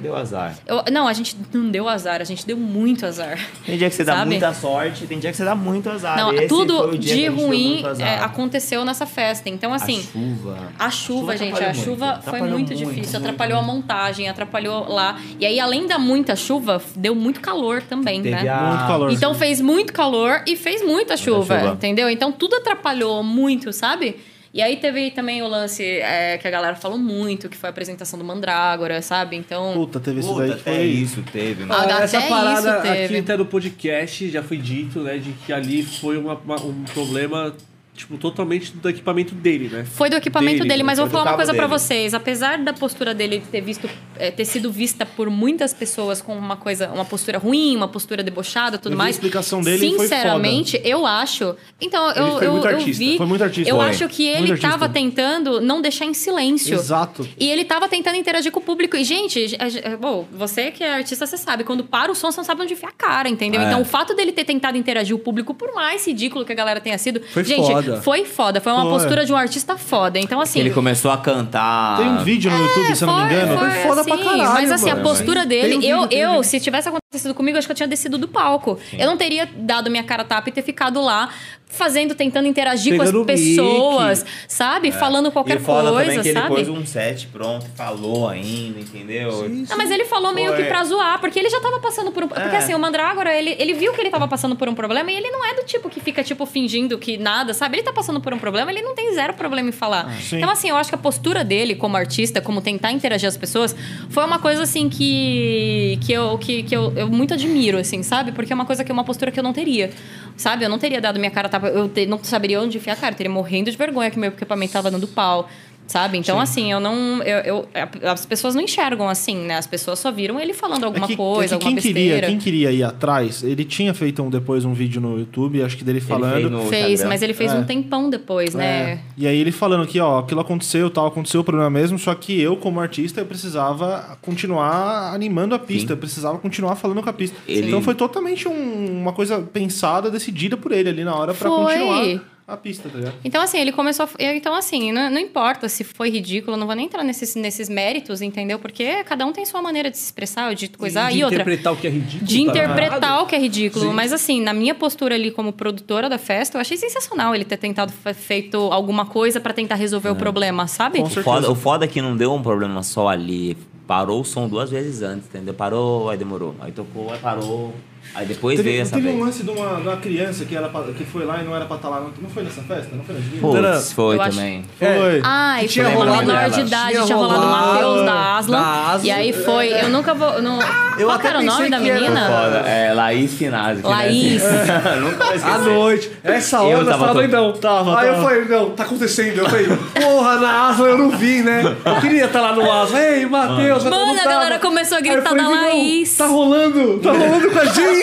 Deu azar. eu- não, a gente não deu azar, a gente deu muito azar. Tem dia que você dá Sabe? muita sorte, tem dia que você dá muito azar. Não, Esse foi tudo o dia que de a ruim é, aconteceu nessa festa. Então, assim. A chuva. A chuva, gente, a chuva muito, foi muito, muito, difícil. muito, atrapalhou a montagem, atrapalhou lá. E aí, além da muita chuva, deu muito calor também, Teve né? a- Muito calor. Então fez muito calor e fez muita chuva, chuva. entendeu? Então tudo atrapalhou muito, sabe? E aí teve também o lance é, que a galera falou muito, que foi a apresentação do Mandrágora, sabe? Então. Puta, teve esse Puta, daí até foi... isso teve, né? Ah, Ah, essa até parada isso teve. aqui até no podcast já foi dito, né? De que ali foi uma- uma- um problema, tipo, totalmente do equipamento dele, né? Foi do equipamento Dele, dele, mas vou do falar uma coisa pra dele. vocês. Apesar da postura dele ter visto, é, ter sido vista por muitas pessoas com uma coisa, uma postura ruim, uma postura debochada, tudo Eu vi a mais. explicação dele foi Sinceramente, eu acho. Então, eu, foi eu, muito eu artista, vi. foi muito artista. Eu Foi. acho que ele artista. tava tentando não deixar em silêncio. Exato. E ele tava tentando interagir com o público. E, gente, a- bom, você que é artista, você sabe. Quando para o som, você não sabe onde enfiar a cara, entendeu? É. Então, o fato dele ter tentado interagir o público, por mais ridículo que a galera tenha sido... Foi gente, foda. Foi foda. Foi uma Foi. postura de um artista foda. Então, assim... Ele começou a cantar. Tem um vídeo no YouTube, se eu não me engano. foi, Foi foda pra assim, caralho, Mas assim, mano. a postura dele, um vídeo, eu, um eu se tivesse acontecido comigo, acho que eu tinha descido do palco. Eu não teria dado minha cara a tapa e ter ficado lá fazendo, tentando interagir Pegando com as pessoas, mic. sabe? Falando qualquer e foda coisa, também que ele sabe? pôs um set pronto, falou ainda, entendeu? Não, mas ele falou meio Foi. que pra zoar, porque ele já tava passando por um. Porque É. assim, o Mandrágora, ele, ele viu que ele tava passando por um problema e ele não é do tipo que fica, tipo, fingindo que nada, sabe? Ele tá passando por um problema, ele não tem zero problema em falar. Sim. Então, assim, eu acho que a postura dele como artista, como tentar interagir as pessoas, foi uma coisa assim que. que eu, que, que eu, eu muito admiro, assim, sabe? Porque é uma coisa que é uma postura que eu não teria. Sabe? Eu não teria dado minha cara tapa, eu te- não saberia onde enfiar a cara, eu teria morrendo de vergonha que meu equipamento tava dando pau. Sabe? Então, assim, eu não. Eu, eu- as pessoas não enxergam assim, né? As pessoas só viram ele falando alguma É que- coisa, é que alguma quem besteira. queria, quem queria ir atrás, ele tinha feito um, depois um vídeo no YouTube, acho que dele falando. fez Fez, mas ele fez É. um tempão depois, né? É. E aí ele falando que, ó, aquilo aconteceu, tal, aconteceu o problema mesmo, só que eu, como artista, eu precisava continuar animando a pista, eu precisava continuar falando com a pista. Ele- Então foi totalmente um- uma coisa pensada, decidida por ele ali na hora pra Foi. continuar a pista, tá ligado? Então, assim, ele começou. A... Então, assim, não, não importa se foi ridículo, não vou nem entrar nesses, nesses méritos, entendeu? Porque cada um tem sua maneira de se expressar, de coisar. de E outra. interpretar o que é ridículo. De tá interpretar errado. o que é ridículo. Sim. Mas, assim, na minha postura ali como produtora da festa, eu achei sensacional ele ter tentado fe- feito alguma coisa pra tentar resolver o problema, sabe? Com O foda, o foda é que não deu um problema só ali. Parou o som duas vezes antes, entendeu? Parou, aí demorou. Aí tocou, aí parou. Aí depois Teve, veio essa teve vez. um lance de uma, de uma criança que, pra- que foi lá e não era pra estar lá. Não, não foi nessa festa? Não foi na Divina? Putz, foi Eu acho- também. Foi. Ai, Que tinha foi uma rolado menor de idade, Tinha tinha, rolado o Matheus da Aslan. da Aslan. E aí foi. Eu nunca vou. Não, Eu qual até era o nome da menina? Foda. É Laís Finazzi. Laís. nessa- Nunca esquecer. À noite. Essa Eu hora tava tava, tava não. Tava, Aí eu falei, não, tá acontecendo. Eu falei, porra, na Asla eu não vi, né? Eu queria estar lá no Asla. Ei, Matheus, Mano, eu a galera começou a eu gritar da "Irmão, Laís. Tá rolando, tá rolando com a gente,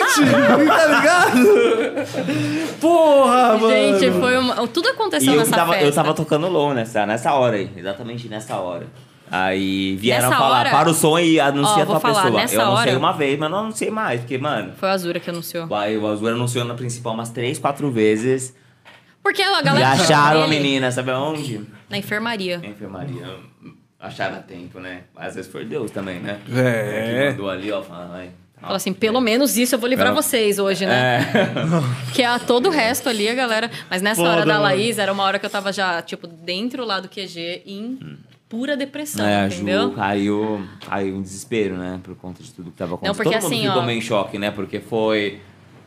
tá ligado? Porra, mano. Gente, foi uma. Tudo E aconteceu eu nessa tava, festa. eu tava tocando low nessa, nessa hora aí. Exatamente nessa hora. Aí vieram Nessa falar, hora- para o som e anuncia Ó, a tua falar, pessoa. nessa eu anunciei hora- uma vez, mas não anunciei mais, porque, mano, Foi a Azura que anunciou. Aí o Azul anunciou na principal umas três, quatro vezes. Porque a E galera. acharam a menina, sabe aonde? Na enfermaria. Na enfermaria. achava tempo, né? Mas às vezes foi Deus também, né? É. Que mandou ali, ó, falando, vai. Fala assim, pelo menos isso eu vou livrar Ela- vocês hoje, né? É. Que a todo o resto ali, a galera. Mas nessa Foda, hora da. Laís, era uma hora que eu tava já, tipo, dentro lá do QG, em pura depressão, É, entendeu? Ju caiu, caiu em desespero, né? Por conta de tudo que tava acontecendo. porque Todo mundo assim, ficou ó- meio em choque, né? Porque foi.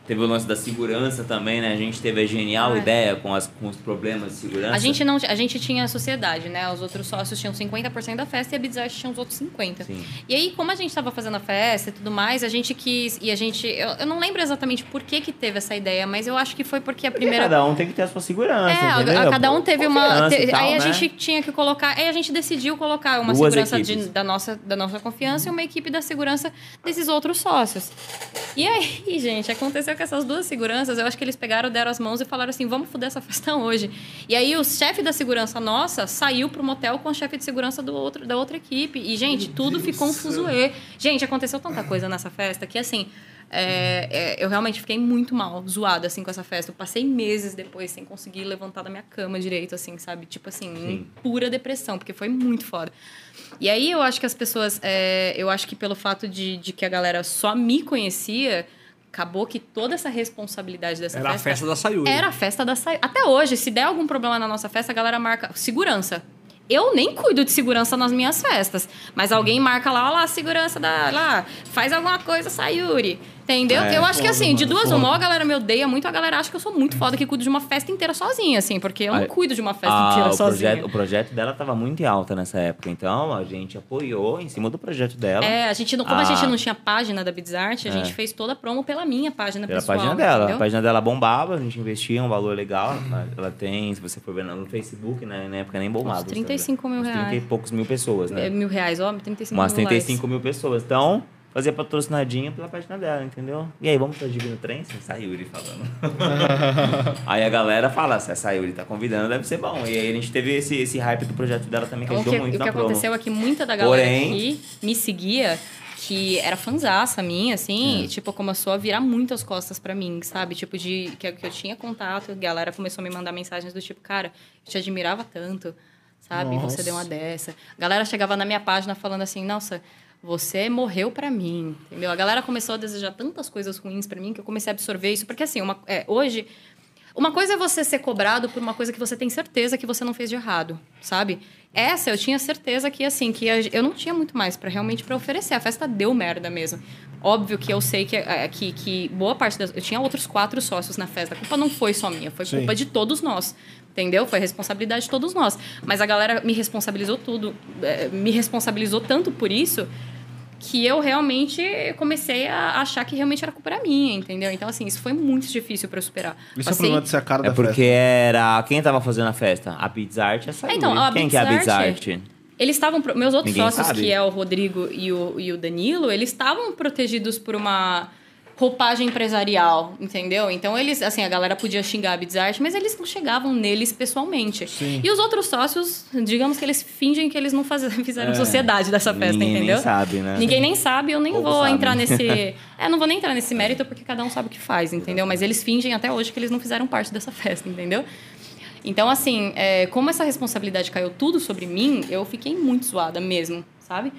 Teve o lance da segurança também, né? A gente teve a genial Ah. ideia com, as, com os problemas de segurança. A gente não, a gente tinha a sociedade, né? Os outros sócios tinham 50% da festa e a Bidzart tinha os outros 50. Sim. E aí, como a gente tava fazendo a festa e tudo mais, a gente quis e a gente, eu, eu não lembro exatamente por que que teve essa ideia, mas eu acho que foi porque a Porque primeira Cada um tem que ter a sua segurança. É, a- entendeu? a- cada um teve uma. te- tal, aí a né? gente tinha que colocar. Aí a gente decidiu colocar uma Duas segurança de- da, nossa, da nossa confiança e uma equipe da segurança desses outros sócios. E aí, gente, aconteceu que essas duas seguranças, eu acho que eles pegaram, deram as mãos e falaram assim: vamos foder essa festa hoje. E aí o chefe da segurança nossa saiu pro motel com o chefe de segurança do outro, da outra equipe. E, gente, tudo ficou um fuzuê. Gente, aconteceu tanta coisa nessa festa que assim. é, é, eu realmente fiquei muito mal, zoada, assim, com essa festa. Eu passei meses depois sem conseguir levantar da minha cama direito, assim, sabe? Tipo assim, em pura depressão, porque foi muito foda. E aí eu acho que as pessoas. é, eu acho que pelo fato de, de que a galera só me conhecia, acabou que toda essa responsabilidade dessa Era a festa. festa da Sayuri. Era a festa da Sayuri. Até hoje, se der algum problema na nossa festa, a galera marca segurança. Eu nem cuido de segurança nas minhas festas. Mas alguém marca lá, ó lá, a segurança da. lá, faz alguma coisa, Sayuri. Entendeu? É, eu acho que assim, de duas uma, a galera me odeia muito, a galera acha que eu sou muito foda, que cuido de uma festa inteira sozinha, assim, porque eu não Aí- cuido de uma festa Ah, inteira o sozinha. projeto, o projeto dela tava muito em alta nessa época, então a gente apoiou em cima do projeto dela. É, a gente não, como a Ah. gente não tinha página da Bidzart, a É. gente fez toda a promo pela minha página Pela pessoal. página dela. entendeu? A página dela bombava, a gente investia um valor legal. Ela- tem, se você for ver no Facebook, né, na época nem bombava. Uns 35 mil Uns 30 e reais. poucos mil pessoas, né? É, mil reais, ó, 35 Umas mil 35 mil pessoas. Então, fazia patrocinadinha pela página dela, entendeu? E aí, vamos pra Divino Trem? Sem Sayuri falando. aí a galera fala, se a Sayuri tá convidando, deve ser bom. E aí a gente teve esse, esse hype do projeto dela também, que O ajudou que, muito o que na promo. aconteceu é que muita da galera Porém- que me seguia, que era fanzaça minha, assim, É. tipo, começou a virar muitas costas pra mim, sabe? Tipo, de que, que eu tinha contato, a galera começou a me mandar mensagens do tipo, cara, eu te admirava tanto, sabe? Nossa. Você deu uma dessa. A galera chegava na minha página falando assim, nossa. Você morreu pra mim, entendeu? A galera começou a desejar tantas coisas ruins pra mim que eu comecei a absorver isso. Porque, assim, uma, é, hoje uma coisa é você ser cobrado por uma coisa que você tem certeza que você não fez de errado, sabe? Essa eu tinha certeza que assim, que eu não tinha muito mais para realmente para oferecer. A festa deu merda mesmo. Óbvio que eu sei que, é, que, que boa parte das. Eu tinha outros quatro sócios na festa. A culpa não foi só minha, foi Sim. culpa de todos nós. Entendeu? Foi responsabilidade de todos nós. Mas a galera me responsabilizou tudo. é, me responsabilizou tanto por isso que eu realmente comecei a achar que realmente era culpa era minha, entendeu? Então, assim, isso foi muito difícil para eu superar. Isso é o Passei- problema de ser a cara É da porque festa. era. Quem tava fazendo a festa? A Pizza Art e a Sayuri. então, a Quem que é a Pizza Pizza Art- Art? Eles estavam. pro- Meus outros Ninguém sócios, sabe. que é o Rodrigo e o, e o Danilo, eles estavam protegidos por uma roupagem empresarial, entendeu? Então eles, assim, a galera podia xingar a Bidzart, mas eles não chegavam neles pessoalmente. Sim. E os outros sócios, digamos que eles fingem que eles não faz, fizeram É. sociedade dessa festa, Ninguém nem entendeu? sabe, né? Ninguém nem sabe, eu nem Pouco vou sabe. entrar nesse. É, não vou nem entrar nesse mérito porque cada um sabe o que faz, entendeu? Mas eles fingem até hoje que eles não fizeram parte dessa festa, entendeu? Então, assim, é, como essa responsabilidade caiu tudo sobre mim, eu fiquei muito zoada mesmo, sabe?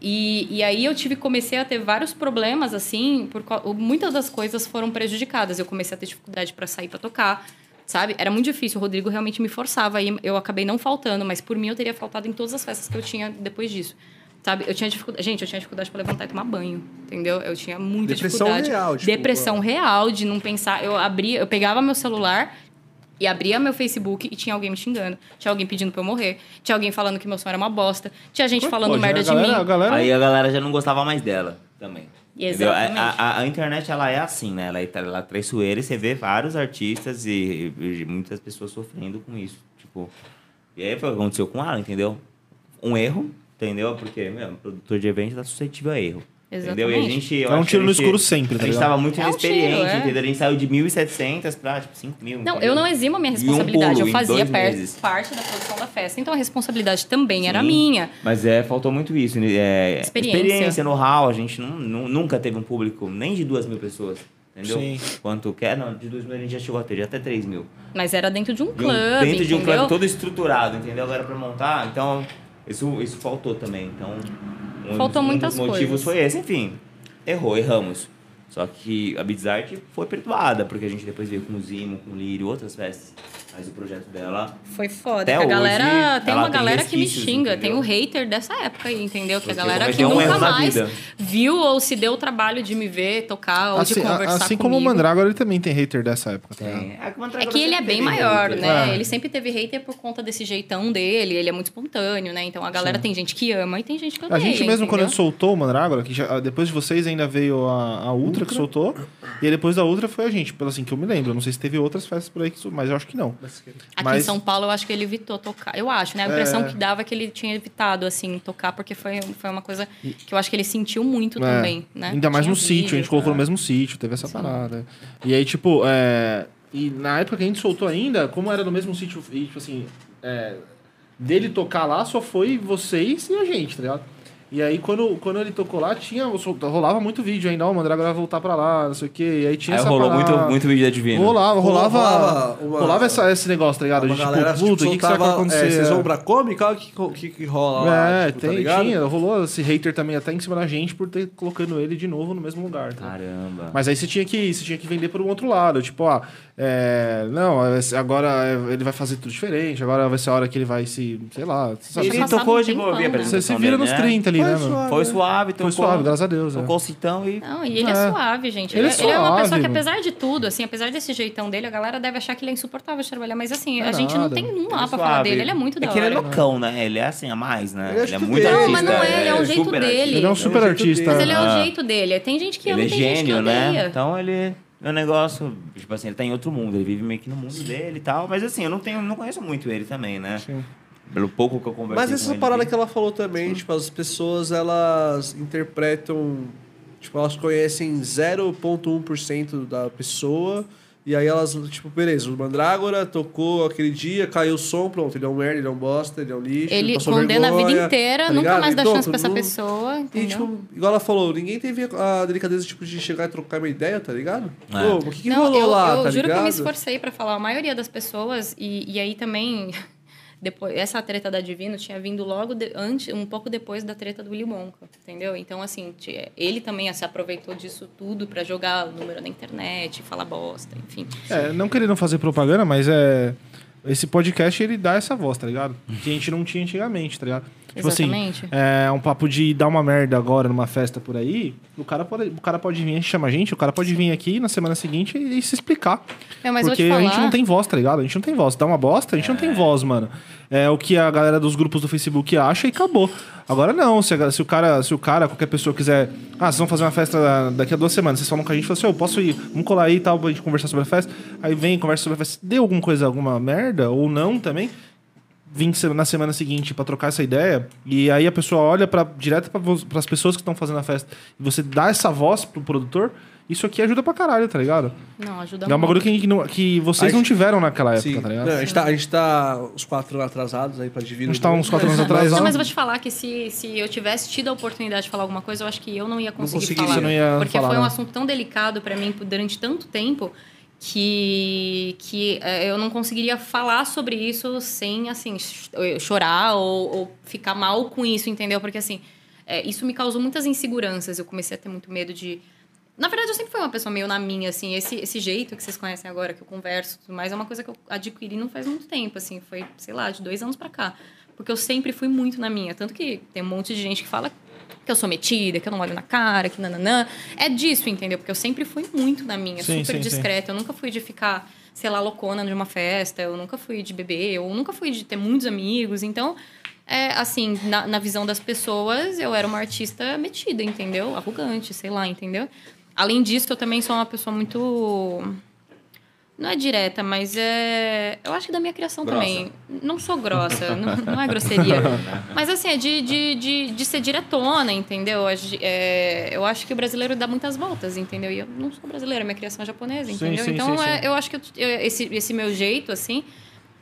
E, e aí eu tive comecei a ter vários problemas assim, por muitas das coisas foram prejudicadas. Eu comecei a ter dificuldade para sair para tocar, sabe? Era muito difícil. O Rodrigo realmente me forçava aí, eu acabei não faltando, mas por mim eu teria faltado em todas as festas que eu tinha depois disso. Sabe? Eu tinha dificuldade, gente, eu tinha dificuldade para levantar e tomar banho, entendeu? Eu tinha muita Depressão dificuldade. real, tipo, Depressão real de não pensar, eu abria, eu pegava meu celular e abria meu Facebook e tinha alguém me xingando. Tinha alguém pedindo pra eu morrer. Tinha alguém falando que meu sonho era uma bosta. Tinha gente falando Pode, merda de galera, mim. A galera, Aí a galera já não gostava mais dela também. Entendeu? A, Exatamente. a- a internet, ela é assim, né? Ela é, ela é traiçoeira e você vê vários artistas e, e muitas pessoas sofrendo com isso. Tipo, e aí foi o que aconteceu com ela, entendeu? Um erro, entendeu? Porque, meu, produtor de evento tá suscetível a erro. Entendeu? E a Exatamente. gente... eu É um tiro no gente- escuro sempre, tá A gente ligado? tava muito É um inexperiente, tiro, é. entendeu? A gente saiu de 1.700 pra, tipo, 5 mil. Não, eu não eximo a minha um responsabilidade. pulo eu fazia parte da produção da festa. Então a responsabilidade também era Sim. minha. Mas é, faltou muito isso. né? É, Experiência. experiência, know-how. A gente nu- nu- nunca teve um público nem de duas mil pessoas. Entendeu? Sim. Quanto quer, não, de duas mil a gente já chegou a ter, já até três mil. Mas era dentro de um De um- clube. dentro de um clube todo estruturado, entendeu? Agora pra montar, então Isso, isso faltou também. Então, um, Faltou um muitas dos motivos coisas. foi esse. Enfim, errou, erramos. Só que a Art foi perdoada, porque a gente depois veio com o Zimo, com o Lírio, outras festas. Mas o projeto dela Foi foda. Até a hoje, galera. Tem ela uma tem galera que me xinga. entendeu? Tem o hater dessa época aí, entendeu? Que a galera que um nunca mais viu ou se deu o trabalho de me ver tocar ou Assim, de conversar assim como o comigo. Mandrágora, ele também tem hater dessa época. Tá tem. A É Mandragora que ele é bem maior, hater. né? É. Ele sempre teve hater por conta desse jeitão dele. Ele é muito espontâneo, né? Então a galera tem gente que ama e tem gente que odeia. A gente mesmo, quando entendeu? soltou o Mandrágora, que já- depois de vocês ainda veio a, a Ultra, que soltou. E aí depois da Ultra foi a gente, pelo assim que eu me lembro. Eu Não sei se teve outras festas por aí, que, mas eu acho que não. Aqui Mas- em São Paulo, eu acho que ele evitou tocar. Eu acho, né? A impressão É. que dava é que ele tinha evitado, assim, tocar, porque foi, foi uma coisa que eu acho que ele sentiu muito É, também, né? Ainda mais Tinha no sítio, a gente colocou né? no mesmo sítio, teve essa parada. E aí, tipo, é, e na época que a gente soltou ainda, como era no mesmo sítio, e, tipo assim, é, dele tocar lá só foi vocês e a gente, tá ligado? E aí, quando, quando ele tocou lá, tinha, rolava muito vídeo ainda, ó, o Mandragora vai voltar pra lá, não sei o quê. E aí tinha Aí essa rolou parada. muito, muito vídeo da Divina. Rolava, rolava. Rolava uma- rolava essa, esse negócio, tá ligado? Uma De, tipo, galera, puta, o que, que será que vai soltava, acontecer? É, vocês vão pra Comic? Olha o que, que, que rola lá, É, tipo, tá tem, ligado? tinha. Rolou esse hater também até em cima da gente por ter colocando ele de novo no mesmo lugar. Tá? Caramba. Mas aí você tinha que você tinha que vender por um outro lado. Tipo, ó, é, não, agora é, ele vai fazer tudo diferente, agora vai ser a hora que ele vai se. sei lá. Sabe? Ele tocou de boa, a né? Você se vira nos né? 30 ali, né, Foi mano? suave. Foi suave, tocou. Foi suave, graças a Deus. é. Tocou o citão e... Não, e ele é, É. suave, gente. Ele Ele, é ele é uma suave, pessoa que, apesar de tudo, assim, apesar desse jeitão dele, a galera deve achar que ele é insuportável de trabalhar. Mas assim, Não é a gente não nada. tem um lá é pra falar suave. dele. Ele é muito É da que ele é hora. loucão, né? Ele é assim, a mais, né? Ele é Ele é tipo muito artista. Não, mas não é, ele é o jeito dele. Ele é um super artista. Mas ele é o Ah. jeito dele. Tem gente que ama, Ele é tem gente que gênio, odeia. né? Então ele. Meu negócio, tipo assim, ele tá em outro mundo, ele vive meio que no mundo dele e tal. Mas assim, eu não tenho, não conheço muito ele também, né? Sim. Pelo pouco que eu conversei Mas com essa ele. parada que ela falou também, tipo, as pessoas, elas interpretam... Tipo, elas conhecem 0,1% da pessoa... E aí elas, tipo, beleza, o Mandrágora tocou aquele dia, caiu o som, pronto, ele é um merda, ele é um bosta, ele é um lixo, Ele passou condena a vida inteira, tá nunca mais dá Então, chance pra essa pessoa. E, entendeu? tipo, igual ela falou, ninguém teve a delicadeza tipo, de chegar e trocar uma ideia, tá ligado? É. Pô, o que, que não, rolou eu, lá, eu tá juro ligado? que eu me esforcei pra falar. A maioria das pessoas, e, e aí também, depois, essa treta da Divino tinha vindo logo de- antes, um pouco depois da treta do Willy Wonka, entendeu? Então, assim, ti- ele também se aproveitou disso tudo pra jogar o número na internet, falar bosta, enfim. É, não querendo fazer propaganda, mas é. Esse podcast ele dá essa voz, tá ligado? Que a gente não tinha antigamente, tá ligado? Tipo Exatamente. assim, é um papo de dar uma merda agora numa festa por aí. O cara pode, o cara pode vir, chama a gente, o cara pode vir aqui na semana seguinte e, e se explicar. É, mas Porque a gente não tem voz, tá ligado? A gente não tem voz. Dá uma bosta, a gente não tem voz, mano. É o que a galera dos grupos do Facebook acha e acabou. Agora não, se, se o cara, se o cara, qualquer pessoa quiser. Ah, vocês vão fazer uma festa daqui a duas semanas. Vocês falam com a gente, falam assim, eu posso ir, vamos colar aí e tal, pra gente conversar sobre a festa. Aí vem, conversa sobre a festa. Deu alguma coisa, alguma merda, ou não também, vim na semana seguinte pra trocar essa ideia, e aí a pessoa olha pra, direto para as pessoas que estão fazendo a festa, e você dá essa voz pro produtor, isso aqui ajuda pra caralho, tá ligado? Não, ajuda É um muito. bagulho que, que, não- que vocês A não gente- tiveram naquela época, Sim. tá ligado? Não, a, gente tá, a gente tá uns quatro anos atrasados aí pra Divino. A gente tá uns quatro anos atrasados. Não, mas eu vou te falar que se, se eu tivesse tido a oportunidade de falar alguma coisa, eu acho que eu não ia conseguir conseguiria. falar. Você não ia porque falar, foi um né? assunto tão delicado pra mim durante tanto tempo que, que eh, eu não conseguiria falar sobre isso sem, assim, ch- chorar ou, ou ficar mal com isso, entendeu? Porque, assim, eh, isso me causou muitas inseguranças. Eu comecei a ter muito medo de... Na verdade, eu sempre fui uma pessoa meio na minha, assim. Esse, esse jeito que vocês conhecem agora, que eu converso tudo mais, é uma coisa que eu adquiri não faz muito tempo, assim. Foi, sei lá, de dois anos pra cá. Porque eu sempre fui muito na minha. Tanto que tem um monte de gente que fala que eu sou metida, que eu não olho na cara, que nananã. É disso, entendeu? Porque eu sempre fui muito na minha, Sim, super sim, sim. discreta. Eu nunca fui de ficar, sei lá, loucona de uma festa. Eu nunca fui de beber. Eu nunca fui de ter muitos amigos. Então, é, assim, na, na visão das pessoas, eu era uma artista metida, entendeu? Arrogante, sei lá, entendeu? Além disso, eu também sou uma pessoa muito. Não é direta, mas é. Eu acho que da minha criação Grossa. também. Não sou grossa, não, não é grosseria. Mas assim, é de, de, de, de ser diretona, entendeu? É, eu acho que o brasileiro dá muitas voltas, entendeu? E eu não sou brasileira, minha criação é japonesa, Sim, entendeu? sim, então sim, é, sim. eu acho que eu- esse, esse meu jeito, assim,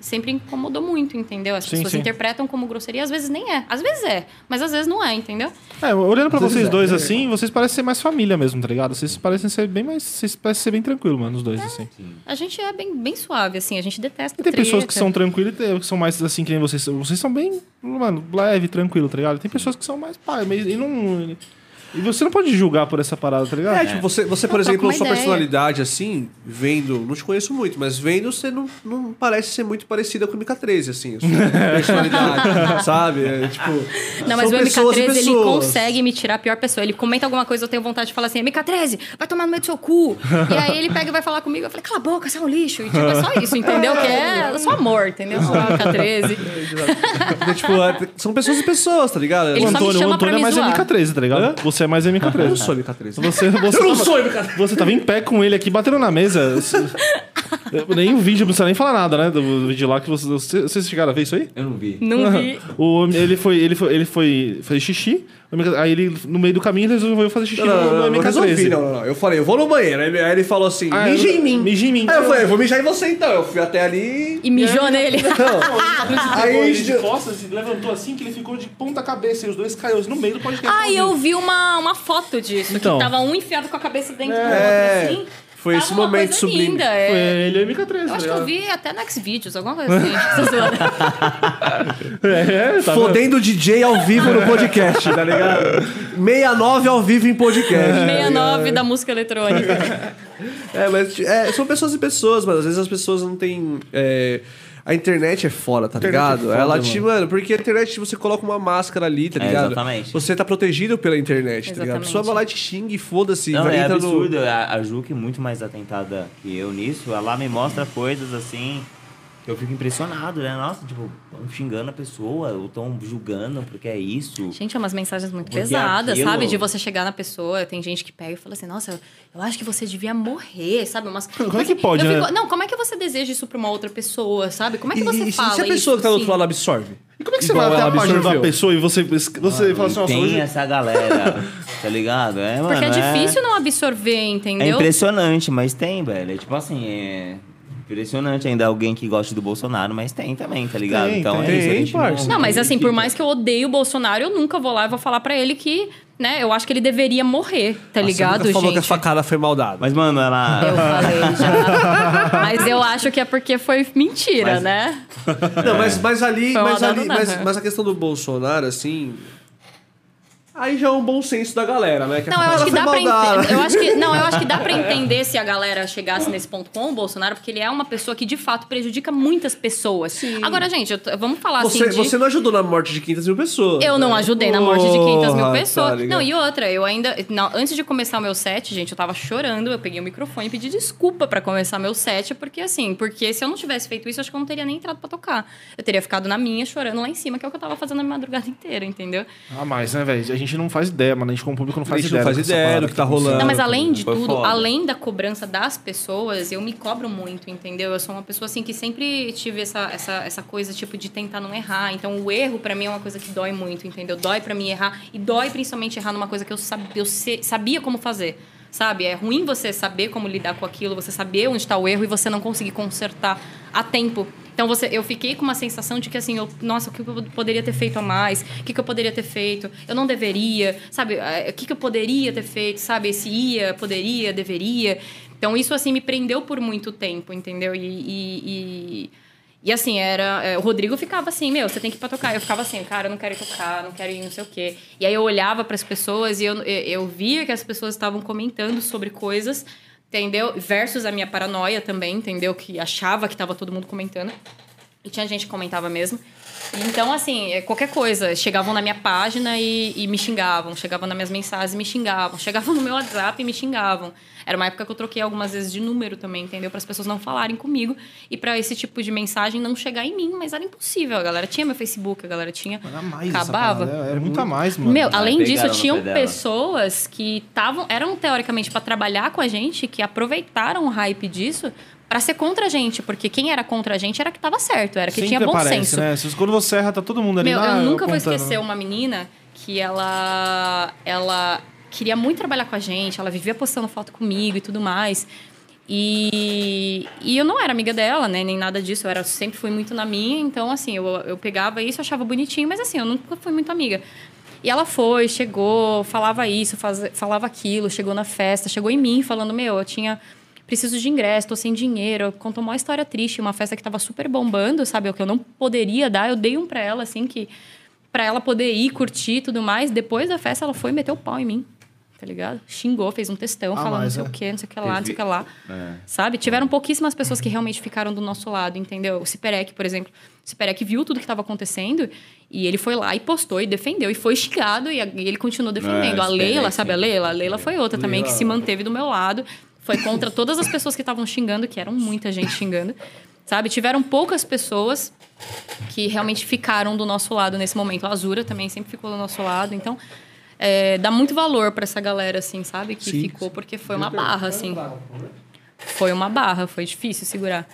sempre incomodou muito, entendeu? As Sim, pessoas sim. interpretam como grosseria, às vezes nem é. Às vezes é, mas às vezes não é, entendeu? É, olhando vezes vocês é, dois é assim, vocês parecem ser mais família mesmo, tá ligado? Vocês parecem ser bem mais. Vocês parecem ser bem tranquilo, mano, os dois, assim. A gente é bem, bem suave, assim, a gente detesta E tem pessoas que treta. são tranquilas e que são mais assim que nem vocês. Vocês são bem, mano, leve, tranquilo, tá ligado? Tem pessoas que são mais pá, meio- e não. E você não pode julgar por essa parada, tá ligado? É, tipo, você, você por exemplo, sua ideia. personalidade, assim, vendo, não te conheço muito, mas vendo, você não, não parece ser muito parecida com o MK13, assim, a sua personalidade, sabe? É, tipo, Não, mas o pessoas e MK13, ele consegue me tirar a pior pessoa. Ele comenta alguma coisa, eu tenho vontade de falar assim, MK13, vai tomar no meio do seu cu. e aí ele pega e vai falar comigo, eu falei, cala a boca, você é um lixo. E tipo, é só isso, entendeu? Que é só amor, entendeu? Só MK13. Porque, tipo, é, são pessoas e pessoas, tá ligado? Ele o só me Antônio, o Antônio pra é mais me zoar. MK13, tá ligado? Você é mais Eu não MK13. sou MK13. Você, você, Eu não sou MK13. Você tava em pé com ele aqui, batendo na mesa. Eu- nem o vídeo, não precisa nem falar nada, né? Do vídeo lá que vocês, vocês chegaram a ver isso aí? Eu não vi. Não vi. O, ele foi, ele foi, ele foi fazer xixi, aí ele, no meio do caminho, ele resolveu fazer xixi Não, não, no, não, no não, resolvi, MK13. não, não, não. Eu falei, eu vou no banheiro. Aí ele, aí ele falou assim, Ah, mija eu- em mim. mija em mim. Aí eu falei, eu vou mijar em você então. Eu fui até ali. E mijou nele. Aí Aí de- de costas, ele levantou assim que ele ficou de ponta cabeça e os dois caíram no meio do podcast. Ah, eu vi uma, uma foto disso, Então. que tava um enfiado com a cabeça dentro do É, outro, assim. Foi Tava esse uma momento coisa sublime. linda, é. Foi ele e o MK13, Eu tá acho que eu vi até no Xvideos, alguma coisa assim. Zoando. É, tá? Fodendo DJ ao vivo no podcast, tá ligado? 69 ao vivo em podcast. 69 da música eletrônica. É, mas é, são pessoas e pessoas, mas às vezes as pessoas não têm. é, a internet é fora, tá é ligado? foda, Ela mano. te, mano, porque a internet você coloca uma máscara ali, tá É, ligado? exatamente. Você tá protegido pela internet, tá ligado? A Exatamente. pessoa vai lá e te xinga e foda-se. Não, vai é absurdo. A, a Ju, que é muito mais atentada que eu nisso, ela me mostra coisas assim eu fico impressionado, né? Nossa, tipo, xingando a pessoa, ou tão julgando porque é isso. Gente, é umas mensagens muito Porque pesadas, aquilo- sabe? De você chegar na pessoa, tem gente que pega e fala assim, nossa, eu acho que você devia morrer, sabe? Umas... Como é que pode, eu né? fico, Não, como é que você deseja isso pra uma outra pessoa, sabe? Como é que você e, e fala se a pessoa isso, que tá do outro assim? lado absorve? E como é que você Igual vai até a página da pessoa e você, você fala assim, nossa, Tem hoje... essa galera, tá ligado? É, mano, Porque é difícil não absorver, É entendeu? impressionante, mas tem, velho. É tipo assim, é impressionante ainda alguém que gosta do Bolsonaro, mas tem também, tá ligado? Tem, então tem. é isso. a Tem, gente. Não, mas assim, por mais que eu odeie o Bolsonaro, eu nunca vou lá e vou falar pra ele que, né, eu acho que ele deveria morrer, tá ligado, Você nunca falou gente? que a facada foi mal dada. Mas, mano, ela. Eu falei já. Mas eu acho que é porque foi mentira, Mas- né? Não, mas, mas ali, Foi mas, ali mas, mas a questão do Bolsonaro, assim. Aí já é um bom senso da galera, né? Que a Não, eu acho que dá pra entender. Eu acho que, não, eu acho que dá pra entender se a galera chegasse nesse ponto com o Bolsonaro, porque ele é uma pessoa que de fato prejudica muitas pessoas. Agora, gente, eu vamos falar Você, assim. de- você não ajudou na morte de 500 mil pessoas. Eu não né? ajudei na morte de 500 mil Porra, pessoas. tá não, e outra, eu ainda. não, antes de começar o meu set, gente, eu tava chorando. Eu peguei o microfone e pedi desculpa pra começar meu set, porque assim, porque se eu não tivesse feito isso, eu acho que eu não teria nem entrado pra tocar. Eu teria ficado na minha, chorando lá em cima, que é o que eu tava fazendo a madrugada inteira, entendeu? Ah, mas, né, velho? A gente não faz ideia, mano. A gente como público não A faz gente ideia. não faz ideia do que tá rolando. Não, mas além de Foi tudo, foda. além da cobrança das pessoas, eu me cobro muito, entendeu? Eu sou uma pessoa assim que sempre tive essa, essa, essa coisa tipo de tentar não errar. Então o erro pra mim é uma coisa que dói muito, entendeu? Dói pra mim errar e dói principalmente errar numa coisa que eu, sab, eu se- sabia como fazer. Sabe? É ruim você saber como lidar com aquilo, você saber onde está o erro e você não conseguir consertar a tempo. Então você, eu fiquei com uma sensação de que assim, eu, nossa, o que eu poderia ter feito a mais? O que, que eu poderia ter feito? Eu não deveria, sabe? Eh, O que, que eu poderia ter feito, sabe? Se ia, poderia, deveria. Então isso assim me prendeu por muito tempo, entendeu? E, e, e, e, assim, era. eh, O Rodrigo ficava assim, meu, você tem que ir pra tocar. Eu ficava assim, cara, eu não quero ir tocar, não quero ir não sei o quê. E aí eu olhava para as pessoas e eu eu via que as pessoas estavam comentando sobre coisas entendeu? Versus a minha paranoia também, entendeu? Que achava que tava todo mundo comentando. E tinha gente que comentava mesmo. Então, assim, é, qualquer coisa. Chegavam na minha página e, e me xingavam. Chegavam nas minhas mensagens e me xingavam. Chegavam no meu WhatsApp e me xingavam. Era uma época que eu troquei algumas vezes de número também, entendeu? Para as pessoas não falarem comigo. E para esse tipo de mensagem não chegar em mim. Mas era impossível. A galera tinha meu Facebook, a galera tinha... Era mais Acabava. Era muito a mais, mano. Meu, além disso, tinham pessoas que estavam, eram teoricamente para trabalhar com a gente, que aproveitaram o hype disso para ser contra a gente, porque quem era contra a gente era que tava certo, era que Sempre tinha bom aparece, senso. né? Quando você erra, tá todo mundo ali Meu, lá, eu nunca vou apontando. esquecer uma menina que ela ela queria muito trabalhar com a gente, ela vivia postando foto comigo e tudo mais. E, e eu não era amiga dela, né? Nem nada disso. Eu era, sempre fui muito na minha. Então, assim, eu, eu pegava isso, achava bonitinho. Mas, assim, eu nunca fui muito amiga. E ela foi, chegou, falava isso, faz, falava aquilo. Chegou na festa, chegou em mim falando... Meu, eu tinha... Preciso de ingresso, tô sem dinheiro. Contou uma história triste. Uma festa que tava super bombando, sabe? O que eu não poderia dar. Eu dei um pra ela, assim, que... Pra ela poder ir, curtir e tudo mais. Depois da festa, ela foi meter o pau em mim tá ligado? Xingou, fez um textão, Ah, falando não sei é. o quê, não sei o que lá, não sei o que lá. É. Sabe? Tiveram pouquíssimas pessoas que realmente ficaram do nosso lado, entendeu? O Ciperec, por exemplo. O Ciperec viu tudo que estava acontecendo e ele foi lá e postou e defendeu. E foi xingado e, e ele continuou defendendo. É, a Leila, sabe a. Leila? A Leila foi outra também que se manteve do meu lado. Foi contra todas as pessoas que estavam xingando, que eram muita gente xingando. Sabe? Tiveram poucas pessoas que realmente ficaram do nosso lado nesse momento. A Azura também sempre ficou do nosso lado. Então, é, dá muito valor pra essa galera, assim, sabe? Que Sim, ficou, porque foi uma barra, assim. Foi uma barra, foi difícil segurar.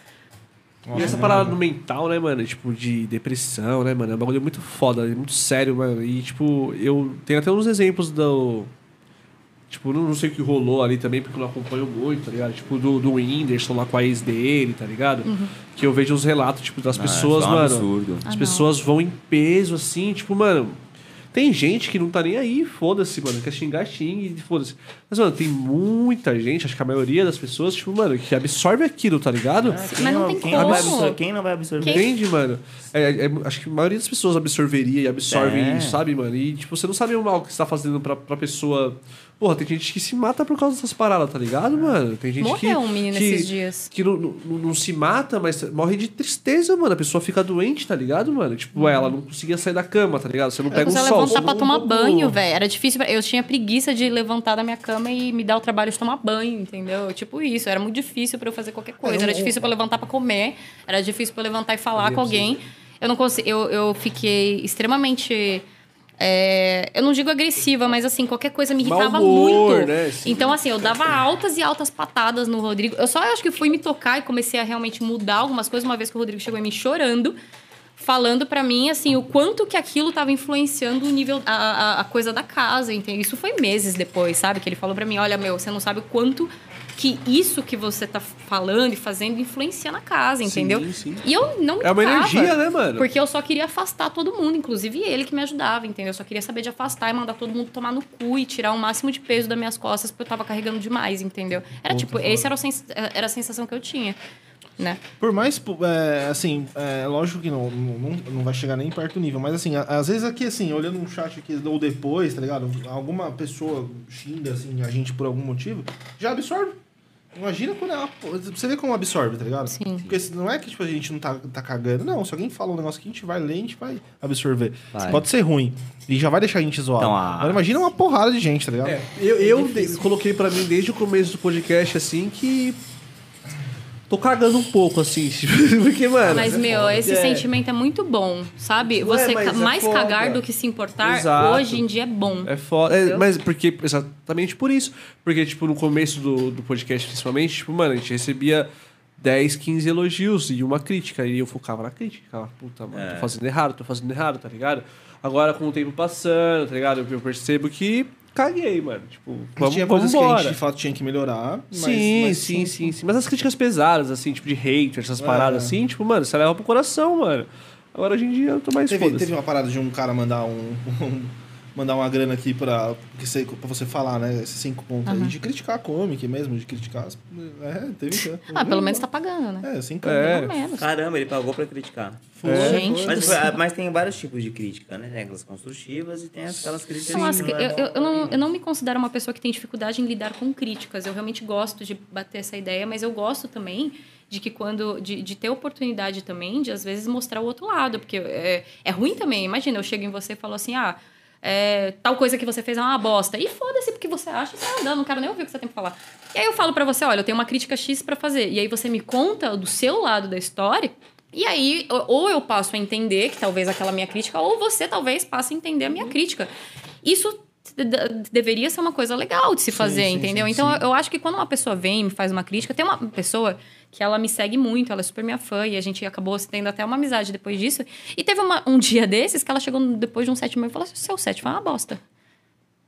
E essa parada do mental, né, mano? Tipo, de depressão, né, mano? É um bagulho muito foda, é muito sério, mano. E, tipo, eu tenho até uns exemplos do. Tipo, não, não sei o que rolou ali também, porque eu não acompanho muito, tá ligado? Tipo, do, do Whindersson lá com a ex dele, tá ligado? Que eu vejo uns relatos, tipo, das Ah, pessoas, é um mano. absurdo. As Ah, não. pessoas vão em peso, assim, tipo, mano. Tem gente que não tá nem aí, foda-se, mano. Quer xingar, xingue, foda-se. Mas, mano, tem muita gente, acho que a maioria das pessoas, tipo, mano, que absorve aquilo, tá ligado? Mas não tem quem como. vai absorver? Quem não vai absorver? Quem- Entende, mano? É, é, acho que a maioria das pessoas absorveria e absorve É. isso, sabe, mano? E, tipo, você não sabe o mal que você tá fazendo pra, pra pessoa. Porra, tem gente que se mata por causa dessas paradas, tá ligado, mano? Tem gente que. Morreu um menino que, esses dias. Que não, não, não se mata, mas morre de tristeza, mano. A pessoa fica doente, tá ligado, mano? Tipo, ela não conseguia sair da cama, tá ligado? Você não Eu pega um sol. levantar você pra tomar banho, velho. Era difícil. pra- Eu tinha preguiça de levantar da minha cama e me dar o trabalho de tomar banho, entendeu? Tipo isso. Era muito difícil pra eu fazer qualquer coisa. Era difícil pra eu levantar pra comer. Era difícil pra eu levantar e falar com alguém. Eu não consegui. Eu, eu fiquei extremamente. É, eu não digo agressiva, mas assim, qualquer coisa me irritava humor, muito. né? Sim. Então, assim, eu dava altas e altas patadas no Rodrigo. Eu só acho que fui me tocar e comecei a realmente mudar algumas coisas uma vez que o Rodrigo chegou em mim chorando, falando pra mim, assim, o quanto que aquilo tava influenciando o nível, a, a, a coisa da casa, entende? Isso foi meses depois, sabe? Que ele falou pra mim, olha, meu, você não sabe o quanto que isso que você tá falando e fazendo influencia na casa, entendeu? Sim, sim. E eu não me É uma energia, né, mano? Porque eu só queria afastar todo mundo, inclusive ele que me ajudava, entendeu? Eu só queria saber de afastar e mandar todo mundo tomar no cu e tirar o máximo de peso das minhas costas, porque eu tava carregando demais, entendeu? Era tipo, esse era, o sens- era a sensação que eu tinha, né? Por mais, é, assim, é lógico que não, não, não vai chegar nem perto do nível, mas assim, às vezes aqui, assim, olhando um chat aqui ou depois, tá ligado? Alguma pessoa xinga, assim, a gente por algum motivo, já absorve. Imagina quando ela. pô, Você vê como absorve, tá ligado? Sim. Porque não é que tipo, a gente não tá, tá cagando. Não, se alguém fala um negócio que a gente vai ler, a gente vai absorver. Vai. Pode ser ruim. E já vai deixar a gente zoado. Então, a- Agora imagina uma porrada de gente, tá ligado? É, eu, eu de- coloquei pra mim desde o começo do podcast, assim, que. Tô cagando um pouco, assim. Porque, mano. Mas, meu, esse É. sentimento é muito bom, sabe? Ué, Você mas ca- é mais foda. cagar do que se importar, Exato. hoje em dia é bom. É foda. É, mas porque, exatamente por isso. Porque, tipo, no começo do, do podcast, principalmente, tipo, mano, a gente recebia 10, 15 elogios e uma crítica. E eu focava na crítica. Ficava, puta, mano, tô fazendo errado, tô fazendo errado, tá ligado? Agora, com o tempo passando, tá ligado? Eu percebo que caguei, mano. Tipo, vamos, tinha vamos coisas que a embora. gente de fato tinha que melhorar. mas- Sim, mas sim, sim, sim. Mas as críticas pesadas, assim, tipo de haters, essas paradas assim, tipo, mano, você leva pro coração, mano. Agora hoje em dia eu tô mais Teve, teve uma parada de um cara mandar um, um- mandar uma grana aqui você, pra você falar, né? Esses cinco pontos aí. De criticar a comic mesmo, de criticar. as- É, teve. Ah, pelo menos tá pagando, né? É, cinco É. Pelo menos. Caramba, ele pagou pra criticar. É. Gente Mas, mas tem vários tipos de crítica, né? Regras construtivas e tem aquelas críticas Nossa, que eu, não é eu, eu não, eu não me considero uma pessoa que tem dificuldade em lidar com críticas. Eu realmente gosto de bater essa ideia, mas eu gosto também de que quando. de, de ter oportunidade também de, às vezes, mostrar o outro lado. Porque é, é ruim também. Imagina, eu chego em você e falo assim, ah. É, tal coisa que você fez é uma bosta. E foda-se porque você acha, você anda, não quero nem ouvir o que você tem pra falar. E aí eu falo pra você, olha, eu tenho uma crítica X pra fazer. E aí você me conta do seu lado da história. E aí, ou- eu passo a entender que talvez aquela minha crítica, ou você talvez passe a entender a minha crítica. Isso de- de- deveria ser uma coisa legal de se fazer, sim, entendeu? sim, então, sim. eu acho que quando uma pessoa vem e me faz uma crítica, tem uma pessoa que ela me segue muito, ela é super minha fã, e a gente acabou tendo até uma amizade depois disso. E teve uma- um dia desses que ela chegou depois de um set meu e falou assim: seu set foi uma bosta.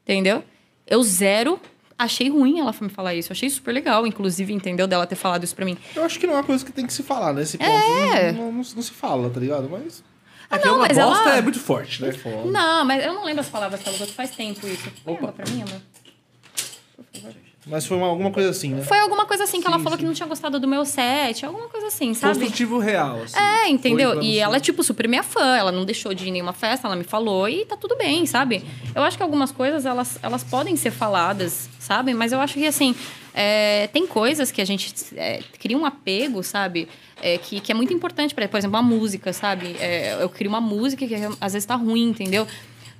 Entendeu? Eu zero achei ruim ela me falar isso. Achei super legal, inclusive, entendeu? Dela ter falado isso pra mim. Eu acho que não é uma coisa que tem que se falar, nesse ponto. É. Não, não- não se fala, tá ligado? Mas. É que não, uma mas bosta ela- é muito forte, né? Não, mas eu não lembro as palavras que ela usou, faz tempo isso. Opa. pra mim, amor. Mas foi uma- alguma coisa assim, né? Foi alguma coisa assim que ela falou que não tinha gostado do meu set, alguma coisa assim, sabe? Construtivo real, assim. É, entendeu? E você. ela é, tipo, super minha fã. Ela não deixou de ir em nenhuma festa, ela me falou e tá tudo bem, sabe? Eu acho que algumas coisas, elas, elas podem ser faladas, sabe? Mas eu acho que, assim, é, tem coisas que a gente é, cria um apego, sabe? É, que, que é muito importante para Por exemplo, a música, sabe? É, eu crio uma música que às vezes tá ruim, entendeu?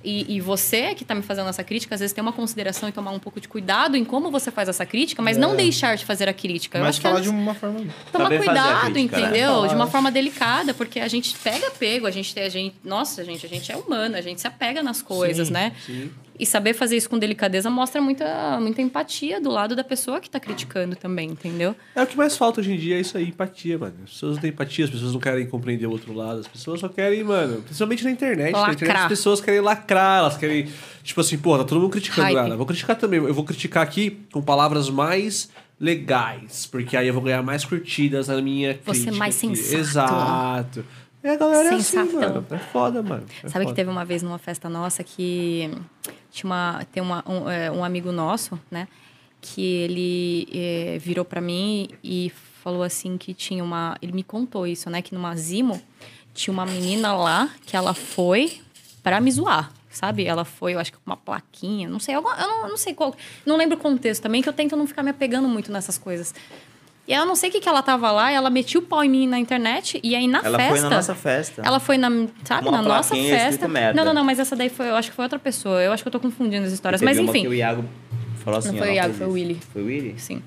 E, e você que tá me fazendo essa crítica, às vezes tem uma consideração e tomar um pouco de cuidado em como você faz essa crítica, mas não deixar de fazer a crítica. Eu Mas acho que falar de uma forma. tomar Saber cuidado, crítica, né? entendeu? Falar. De uma forma delicada, porque a gente pega apego, a gente tem, a gente, nossa, gente, a gente é humano, a gente se apega nas coisas, Sim, né? E saber fazer isso com delicadeza mostra muita, muita empatia do lado da pessoa que tá criticando também, entendeu? É o que mais falta hoje em dia, é isso aí, empatia, mano. As pessoas não têm empatia, as pessoas não querem compreender o outro lado, as pessoas só querem, mano, principalmente na internet. Na internet as pessoas querem lacrar, elas querem, tipo assim, pô, tá todo mundo criticando. Eu vou criticar também, eu vou criticar aqui com palavras mais legais, porque aí eu vou ganhar mais curtidas na minha Você crítica mais aqui. sensato. Exato. E a galera é assim, mano. É foda, mano. É Sabe que foda. teve uma vez numa festa nossa que tinha uma, tem uma, um, é, um amigo nosso, né? Que ele é, virou pra mim e falou assim que tinha uma. Ele me contou isso, né? Que numa Zimo tinha uma menina lá que ela foi pra me zoar. Sabe? Ela foi, eu acho que com uma plaquinha, não sei, eu não, eu não sei qual. Não lembro o contexto também, que eu tento não ficar me apegando muito nessas coisas. E ela não sei o que, que ela tava lá, ela metia o pau em mim na internet, e aí na Ela festa. foi na nossa festa. Ela foi na, sabe, Uma na nossa festa. merda. Não, não, não, mas essa daí foi, eu acho que foi outra pessoa. Eu acho que eu tô confundindo as histórias. Mas enfim. o Iago falou assim, Não foi o Iago, foi o. Willy. Foi o Willy? Sim.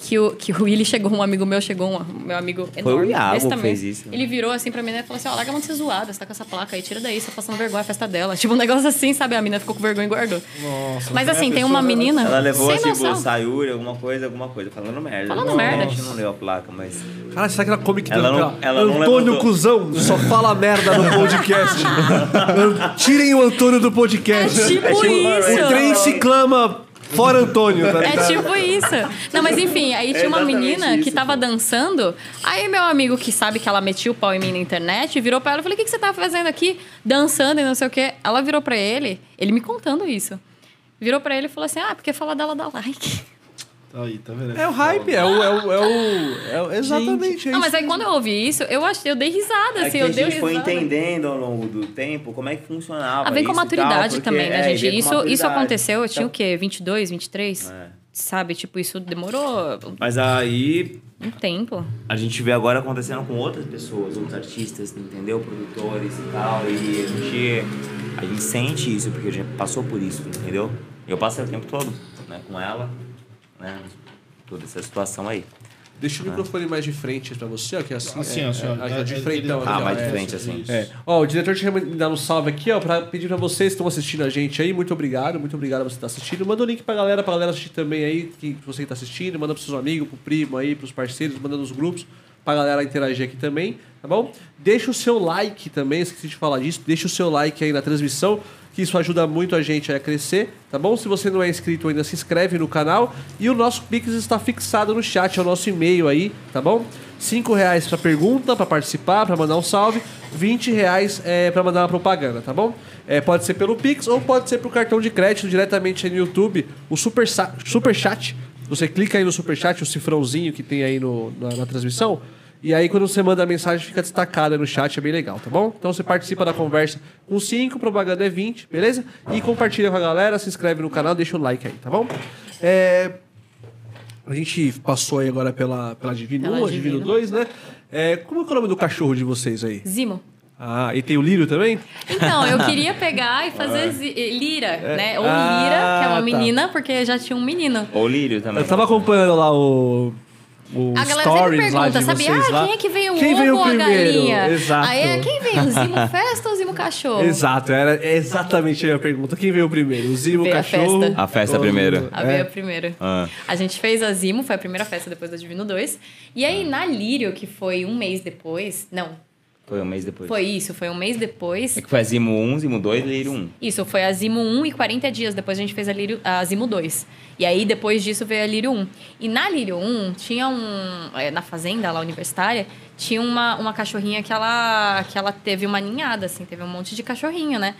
Que o, que o Willy chegou, um amigo meu chegou, um, meu amigo Foi o enorme, Iago desse que fez isso. Ele virou assim pra mim e falou assim: ó, larga a mão de ser zoada, você tá com essa placa aí, tira daí, você tá passando vergonha, a festa dela. Tipo, um negócio assim, sabe? A menina ficou com vergonha e guardou. Nossa. Mas é, assim, a tem uma menina. Ela levou assim noção. pro Sayuri, alguma coisa, alguma coisa, falando merda. Falando Não, merda. A gente não leu a placa, mas. Cara, será que ela come que Ela tem não- ela não Antônio levantou. Cusão só fala merda no podcast. Tirem o Antônio do podcast. É tipo É tipo- isso. O trem se clama fora Antônio, tá É ligado? tipo isso. Não, mas enfim, aí tinha uma menina que isso, tava pô. dançando. Aí meu amigo que sabe que ela metia o pau em mim na internet virou pra ela e falei: O que, que você tá fazendo aqui? Dançando e não sei o quê. Ela virou pra ele, ele me contando isso. Virou pra ele e falou assim: Ah, porque falar dela dá like. Aí, tá vendo? É o hype, é o. É o, é o, é o- exatamente. é Não, isso mas aí quando eu ouvi isso, eu achei, eu dei risada, É assim, que eu a dei gente foi risada. entendendo ao longo do tempo como é que funcionava. Ah, vem com isso maturidade tal, porque- também, né, é, gente? Isso, isso aconteceu, eu tinha o Então, quê? 22, 23? é. Sabe? Tipo, isso demorou Mas aí um tempo. a gente vê agora acontecendo com outras pessoas, outros artistas, entendeu? Produtores e tal. E a gente, a gente sente isso, porque a gente passou por isso, entendeu? Eu passei o tempo todo né, com ela, né? Toda essa situação aí. Deixa o microfone mais de frente pra você, ó, que é assim. Assim, é, ó, senhor. é, é, de frente, ó, Ah, ó, mais de é. frente, assim. É. Ó, o diretor me dado um salve aqui, ó, pra pedir pra vocês que estão assistindo a gente aí. Muito obrigado, muito obrigado por você estar assistindo. Manda o link pra galera, pra galera assistir também aí, que você que tá assistindo. Manda pros seus amigos, pro primo aí, pros parceiros, manda nos grupos pra galera interagir aqui também, tá bom? Deixa o seu like também, esqueci de falar disso. Deixa o seu like aí na transmissão, que isso ajuda muito a gente a crescer, tá bom? Se você não é inscrito ainda, se inscreve no canal. E o nosso Pix está fixado no chat, é o nosso e-mail aí, tá bom? 5 reais pra pergunta, pra participar, pra mandar um salve. 20 reais é, pra mandar uma propaganda, tá bom? É, pode ser pelo Pix ou pode ser pro cartão de crédito diretamente no YouTube, o Super, super Chat. Você clica aí no Super Chat, o cifrãozinho que tem aí no, na, na transmissão. E aí, quando você manda a mensagem, fica destacada no chat, é bem legal, tá bom? Então você participa da conversa com 5, propaganda é 20, beleza? E compartilha com a galera, se inscreve no canal, deixa o like aí, tá bom? É, a gente passou aí agora pela, pela Divino Pela 1, a Divino Divino. 2, né? É, como é que é o nome do cachorro de vocês aí? Zimo. Ah, e tem o Lírio também? Então, eu queria pegar e fazer zi- Lira, né? Ou Ah, Lira, que é uma tá. menina, porque já tinha um menino. Ou Lírio também. Eu tava acompanhando lá o. o A galera stories sempre lá pergunta, de sabe? vocês Ah, lá. quem é que veio o Quem ovo veio ou a primeiro? galinha? Exato. Aí é, quem veio, o Zimo Festa ou o Zimo Cachorro? Exato, era é exatamente a minha pergunta. Quem veio primeiro? O Zimo, o Veio a cachorro? festa. A festa ou- primeiro. A É. veio a primeira. Ah. A gente fez a Zimo, foi a primeira festa depois da Divino 2. E aí, na Lírio, que foi um mês depois... Não, Foi um mês depois. Foi isso, foi um mês depois. É que foi a Zimo 1, Zimo 2 e Lírio 1. Isso, foi a Zimo 1 e 40 dias depois a gente fez a, Lírio, a Zimo 2. E aí, depois disso, veio a Lírio 1. E na Lírio 1, tinha um... é, Na fazenda, lá universitária, tinha uma, uma cachorrinha que ela, que ela teve uma ninhada, assim. Teve um monte de cachorrinho, né?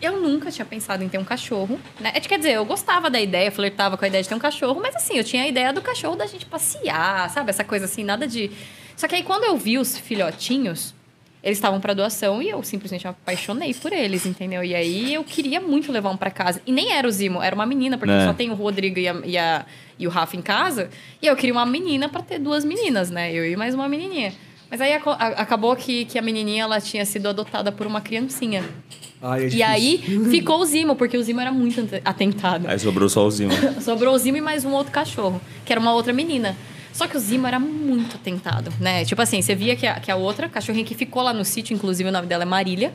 Eu nunca tinha pensado em ter um cachorro, né? É, Quer dizer, eu gostava da ideia, flertava com a ideia de ter um cachorro, mas assim, eu tinha a ideia do cachorro da gente passear, sabe? Essa coisa assim, nada de... Só que aí, quando eu vi os filhotinhos, eles estavam para doação e eu simplesmente me apaixonei por eles, entendeu? E aí eu queria muito levar um para casa. E nem era o Zimo, era uma menina, porque É. só tem o Rodrigo e, a, e, a- e o Rafa em casa. E eu queria uma menina para ter duas meninas, né? Eu e mais uma menininha. Mas aí a- acabou que, que a menininha ela tinha sido adotada por uma criancinha. Ai, é E aí ficou o Zimo, porque o Zimo era muito ate- atentado. Aí sobrou só o Zimo. Sobrou o Zimo e mais um outro cachorro, que era uma outra menina. Só que o Zimo era muito tentado, né? Tipo assim, você via que a, que a outra cachorrinha que ficou lá no sítio, inclusive o nome dela é Marília.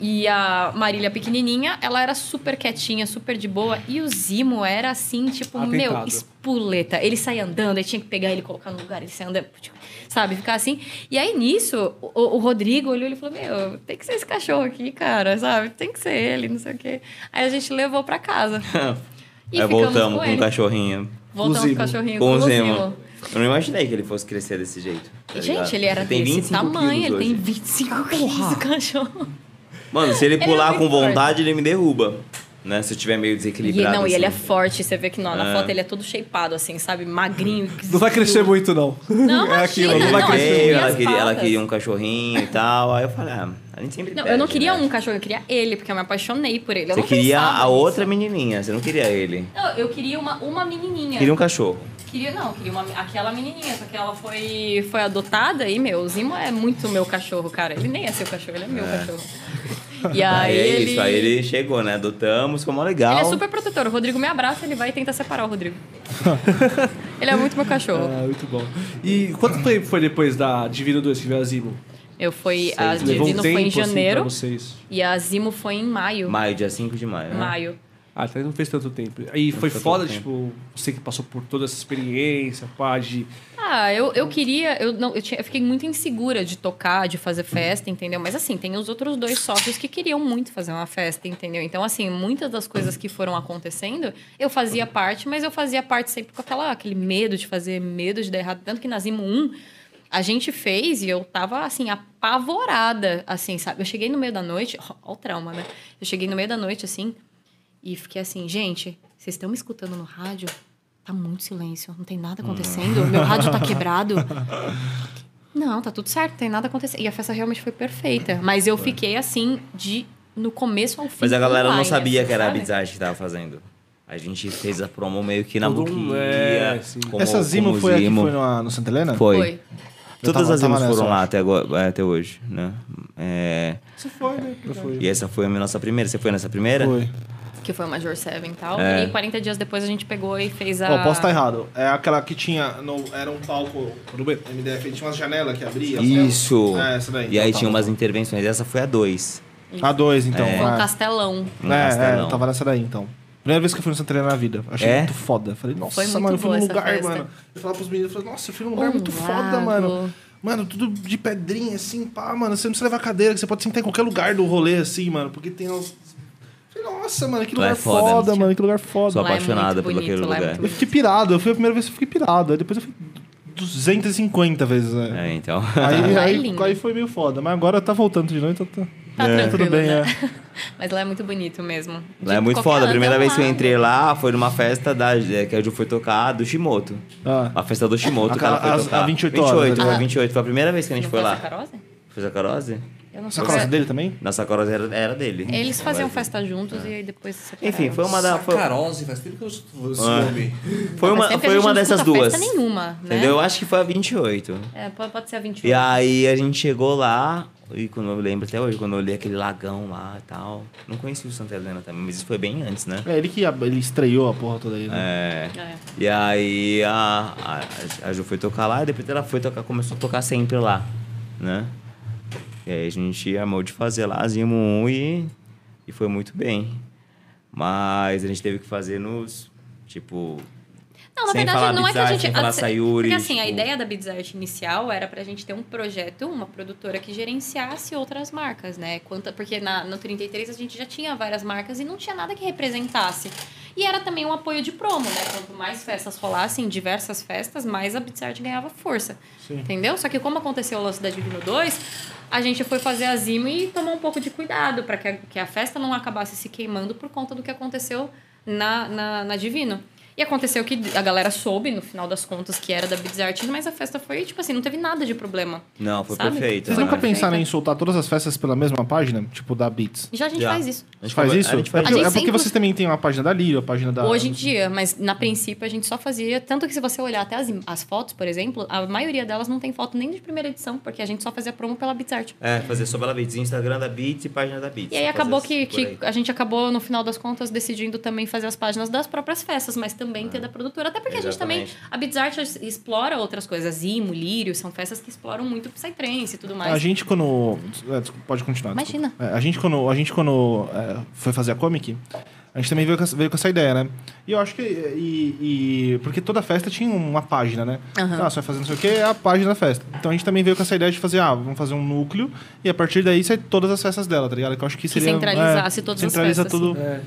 E a Marília pequenininha, ela era super quietinha, super de boa. E o Zimo era assim, tipo, meu, Atentado. espuleta. Ele saía andando, aí tinha que pegar ele e colocar no lugar, ele saía andando, tipo, sabe? Ficar assim. E aí, nisso, o, o Rodrigo olhou e falou, meu, tem que ser esse cachorro aqui, cara, sabe? Tem que ser ele, não sei o quê. Aí a gente levou pra casa. E Aí voltamos com com o ele. cachorrinho. Voltamos com o cachorrinho Com com o o Zimo. Zimo. Eu não imaginei que ele fosse crescer desse jeito. tá Gente, ligado? ele era tem desse 25 tamanho, ele tem hoje. 25 quilos o cachorro. Mano, se ele Ele é pular muito com forte. vontade, ele me derruba. Né? Se eu tiver meio E, desequilibrado. não, e ele é assim. forte, você vê que não, na É. foto ele é todo shapeado, assim, sabe? Magrinho. Não vai crescer muito, não. Não, é aquilo, imagina, não vai não, crescer ela, queria, ela queria um cachorrinho e tal. Aí eu falei, ah, a gente sempre Não, pede, eu não queria né? um cachorro, eu queria ele, porque eu me apaixonei por ele. Eu Você não queria a nisso. outra menininha, você não queria ele. Não, eu queria uma, uma menininha. Queria um cachorro. Queria, não, queria uma, aquela menininha, só que ela foi, foi adotada e, meu, o Zimo é muito meu cachorro, cara. Ele nem é seu cachorro, ele é meu cachorro. E aí, Aí é ele... isso, aí ele chegou, né? Adotamos, foi mó legal. Ele é super protetor. O Rodrigo me abraça, ele vai e tenta separar o Rodrigo. ele é muito meu cachorro. Ah, muito bom. E quanto tempo foi depois da Divino 2 que veio a Zimo? Eu fui. A Levou um Divino foi em assim, pra janeiro vocês. e a Zimo foi em maio. Maio, dia 5 de maio. né? Maio. Ah, até não fez tanto tempo. Aí foi foda, tipo, você que passou por toda essa experiência, pá, de... Ah, eu, eu queria. Eu, não, eu, tinha, eu fiquei muito insegura de tocar, de fazer festa, entendeu? Mas assim, tem os outros dois sócios que queriam muito fazer uma festa, entendeu? Então, assim, muitas das coisas que foram acontecendo, eu fazia parte, mas eu fazia parte sempre com aquela, aquele medo de fazer, medo de dar errado. Tanto que na Zimo 1, a gente fez e eu tava, assim, apavorada, assim, sabe? Eu cheguei no meio da noite, ó, ó o trauma, né? Eu cheguei no meio da noite, assim, e fiquei assim, gente, vocês estão me escutando no rádio? Tá muito silêncio, não tem nada acontecendo, meu rádio tá quebrado. Não, tá tudo certo, não tem nada acontecendo. E a festa realmente foi perfeita. Mas eu fiquei assim, de no começo ao fim. Mas a galera não sabia assim, que era a sabe? Bizarre que tava fazendo. A gente fez a promo meio que na Todo boquinha. é, como- Essa Zimo como foi a que foi no, no Santa Helena? Foi. Foi. Todas tava- as nessa, foram lá até, agora, é, até hoje, né? É, Você foi, né? Foi. e essa foi a nossa primeira. Você foi nessa primeira? Foi. Que foi o Major Seven e tal. É. E 40 dias depois a gente pegou e fez a. Ó, posso estar errado. É aquela que tinha. No, era um palco do MDF, tinha umas janelas que abria. Isso. É, essa daí. E aí Então, tinha tá. umas intervenções. Essa foi a dois. A dois, então. Foi um é. castelão. Um é, é, castelão. eu tava nessa daí, então. Primeira vez que eu fui no Santa Helena na vida. Achei É? muito foda. Falei, nossa, Foi mano, eu fui num lugar, festa. mano. Eu falava pros meninos, eu falei, nossa, eu fui num lugar Um muito foda, lago. mano. Mano, tudo de pedrinha, assim, pá, mano. Você não precisa levar cadeira, que você pode sentar em qualquer lugar do rolê, assim, mano. Porque tem uns. Falei, Nossa, mano, que Lá é lugar foda, foda, né? mano, que lugar foda. Sou Lá é pelo bonito, aquele é lugar. Eu fiquei pirado. Eu fui a primeira vez que eu fiquei pirado. Aí depois eu fui 250 vezes, né? É, então. Aí, é aí, aí foi meio foda. Mas agora tá voltando de novo, então tá. Tá É, tranquilo, tudo bem, né? é. Mas lá é muito bonito mesmo. Lá é De muito foda. A primeira é vez que eu entrei lá foi numa festa da, é, que a Ju foi tocar do Shimoto. Ah. A festa do Shimoto que ela foi as- tocar. a 28 horas, 28, né? foi Ah. 28. Foi a primeira vez que a gente Não foi foi lá. a Sacarose? Foi Sacarose? Eu não sei. Sacola dele também? Na Sacarose era, era dele. Eles faziam Mas- festa juntos e aí depois se separaram. Enfim, foi uma da. Foi, Sacarose, faz tempo que eu escuto esse Ah. foi uma, foi a gente uma não dessas duas. Festa nenhuma, né? Entendeu? Eu acho que foi a 28. É, pode, pode ser a 21. E aí a gente chegou lá, e quando eu lembro até hoje, quando eu olhei aquele lagão lá e tal. Não conheci o Santa Helena também, mas isso foi bem antes, né? É ele que ele estreou a porra toda aí. Né? É. É. E aí a, a, a Ju foi tocar lá e depois ela foi tocar, começou a tocar sempre lá, né? E aí a gente amou de fazer lá, Zimo 1 e, e foi muito bem. Mas a gente teve que fazer nos, tipo... Não, na Sem verdade, falar não é que a gente. sem falar a- Sayuri, Porque assim, a tipo- ideia da Art inicial era pra gente ter um projeto, uma produtora que gerenciasse outras marcas, né? Quanta, porque na, no 33 a gente já tinha várias marcas e não tinha nada que representasse. E era também um apoio de promo, né? Quanto mais festas rolassem, diversas festas, mais a Beats Art ganhava força. Entendeu? Só que como aconteceu o lance da Divino 2, a gente foi fazer a e tomou um pouco de cuidado para que, que a festa não acabasse se queimando por conta do que aconteceu na, na, na Divino. E aconteceu que a galera soube, no final das contas, que era da Beats Art, mas a festa foi, tipo assim, não teve nada de problema. Não, foi Sabe? perfeito. Vocês nunca perfeita. pensaram em soltar todas as festas pela mesma página? Tipo, da Beats? Já a gente Já. faz isso. A gente Faz isso? A gente é faz porque, A gente é porque sempre- vocês também têm uma página da Lírio, a página da... Hoje em dia, mas na princípio a gente só fazia. Tanto que se você olhar até as, as fotos, por exemplo, a maioria delas não tem foto nem de primeira edição, porque a gente só fazia promo pela Beats Art. É, fazer sobre a Beats. Instagram da Beats e página da Beats. E aí acabou que, aí. que a gente acabou, no final das contas, decidindo também fazer as páginas das próprias festas, mas também ter da produtora. Até porque a gente também. Exatamente. A Art explora outras coisas. Zimo, Lírio, são festas que exploram muito Psytrance e tudo mais. A gente quando... é, desculpa, Pode continuar. Imagina. desculpa. É, a gente quando, a gente, quando é, foi fazer a Comic, a gente também veio com, essa- veio com essa ideia, né? E eu acho que... E, e- porque toda festa tinha uma página, né? Aham. Ah, você vai fazer não sei o quê, é a página da festa. Então a gente também veio com essa ideia de fazer, ah, vamos fazer um núcleo e a partir daí sai todas as festas dela, tá ligado? Que eu acho que Que seria... centralizasse é, todas as centraliza festas, tudo. É.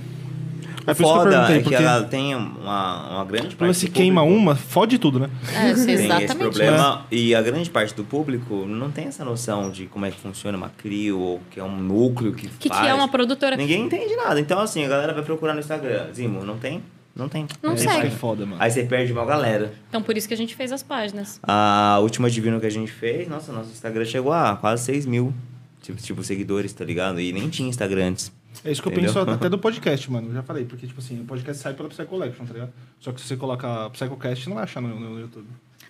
É por isso que eu Foda é que porque... ela tem uma, uma grande Quando parte se queima público uma, fode tudo, né? É, Tem exatamente. esse problema. E a grande parte do público não tem essa noção de como é que funciona uma CRIO, ou que é um núcleo que O que, que faz. é uma produtora? Ninguém entende nada. Então, assim, a galera vai procurar no Instagram. Zimo, não tem? Não tem. Não é, segue. Que é foda, mano. Aí você perde uma galera. Então por isso que a gente fez as páginas. A última Divino que a gente fez, nossa, nosso Instagram chegou a quase 6 mil. Tipo, tipo, seguidores, tá ligado? E nem tinha Instagram antes. É isso que eu Entendeu? penso até do podcast, mano. Eu já falei, porque, tipo assim, o podcast sai pela Psy Collection, tá ligado? Só que se você coloca Psychocast, não vai achar no, no YouTube.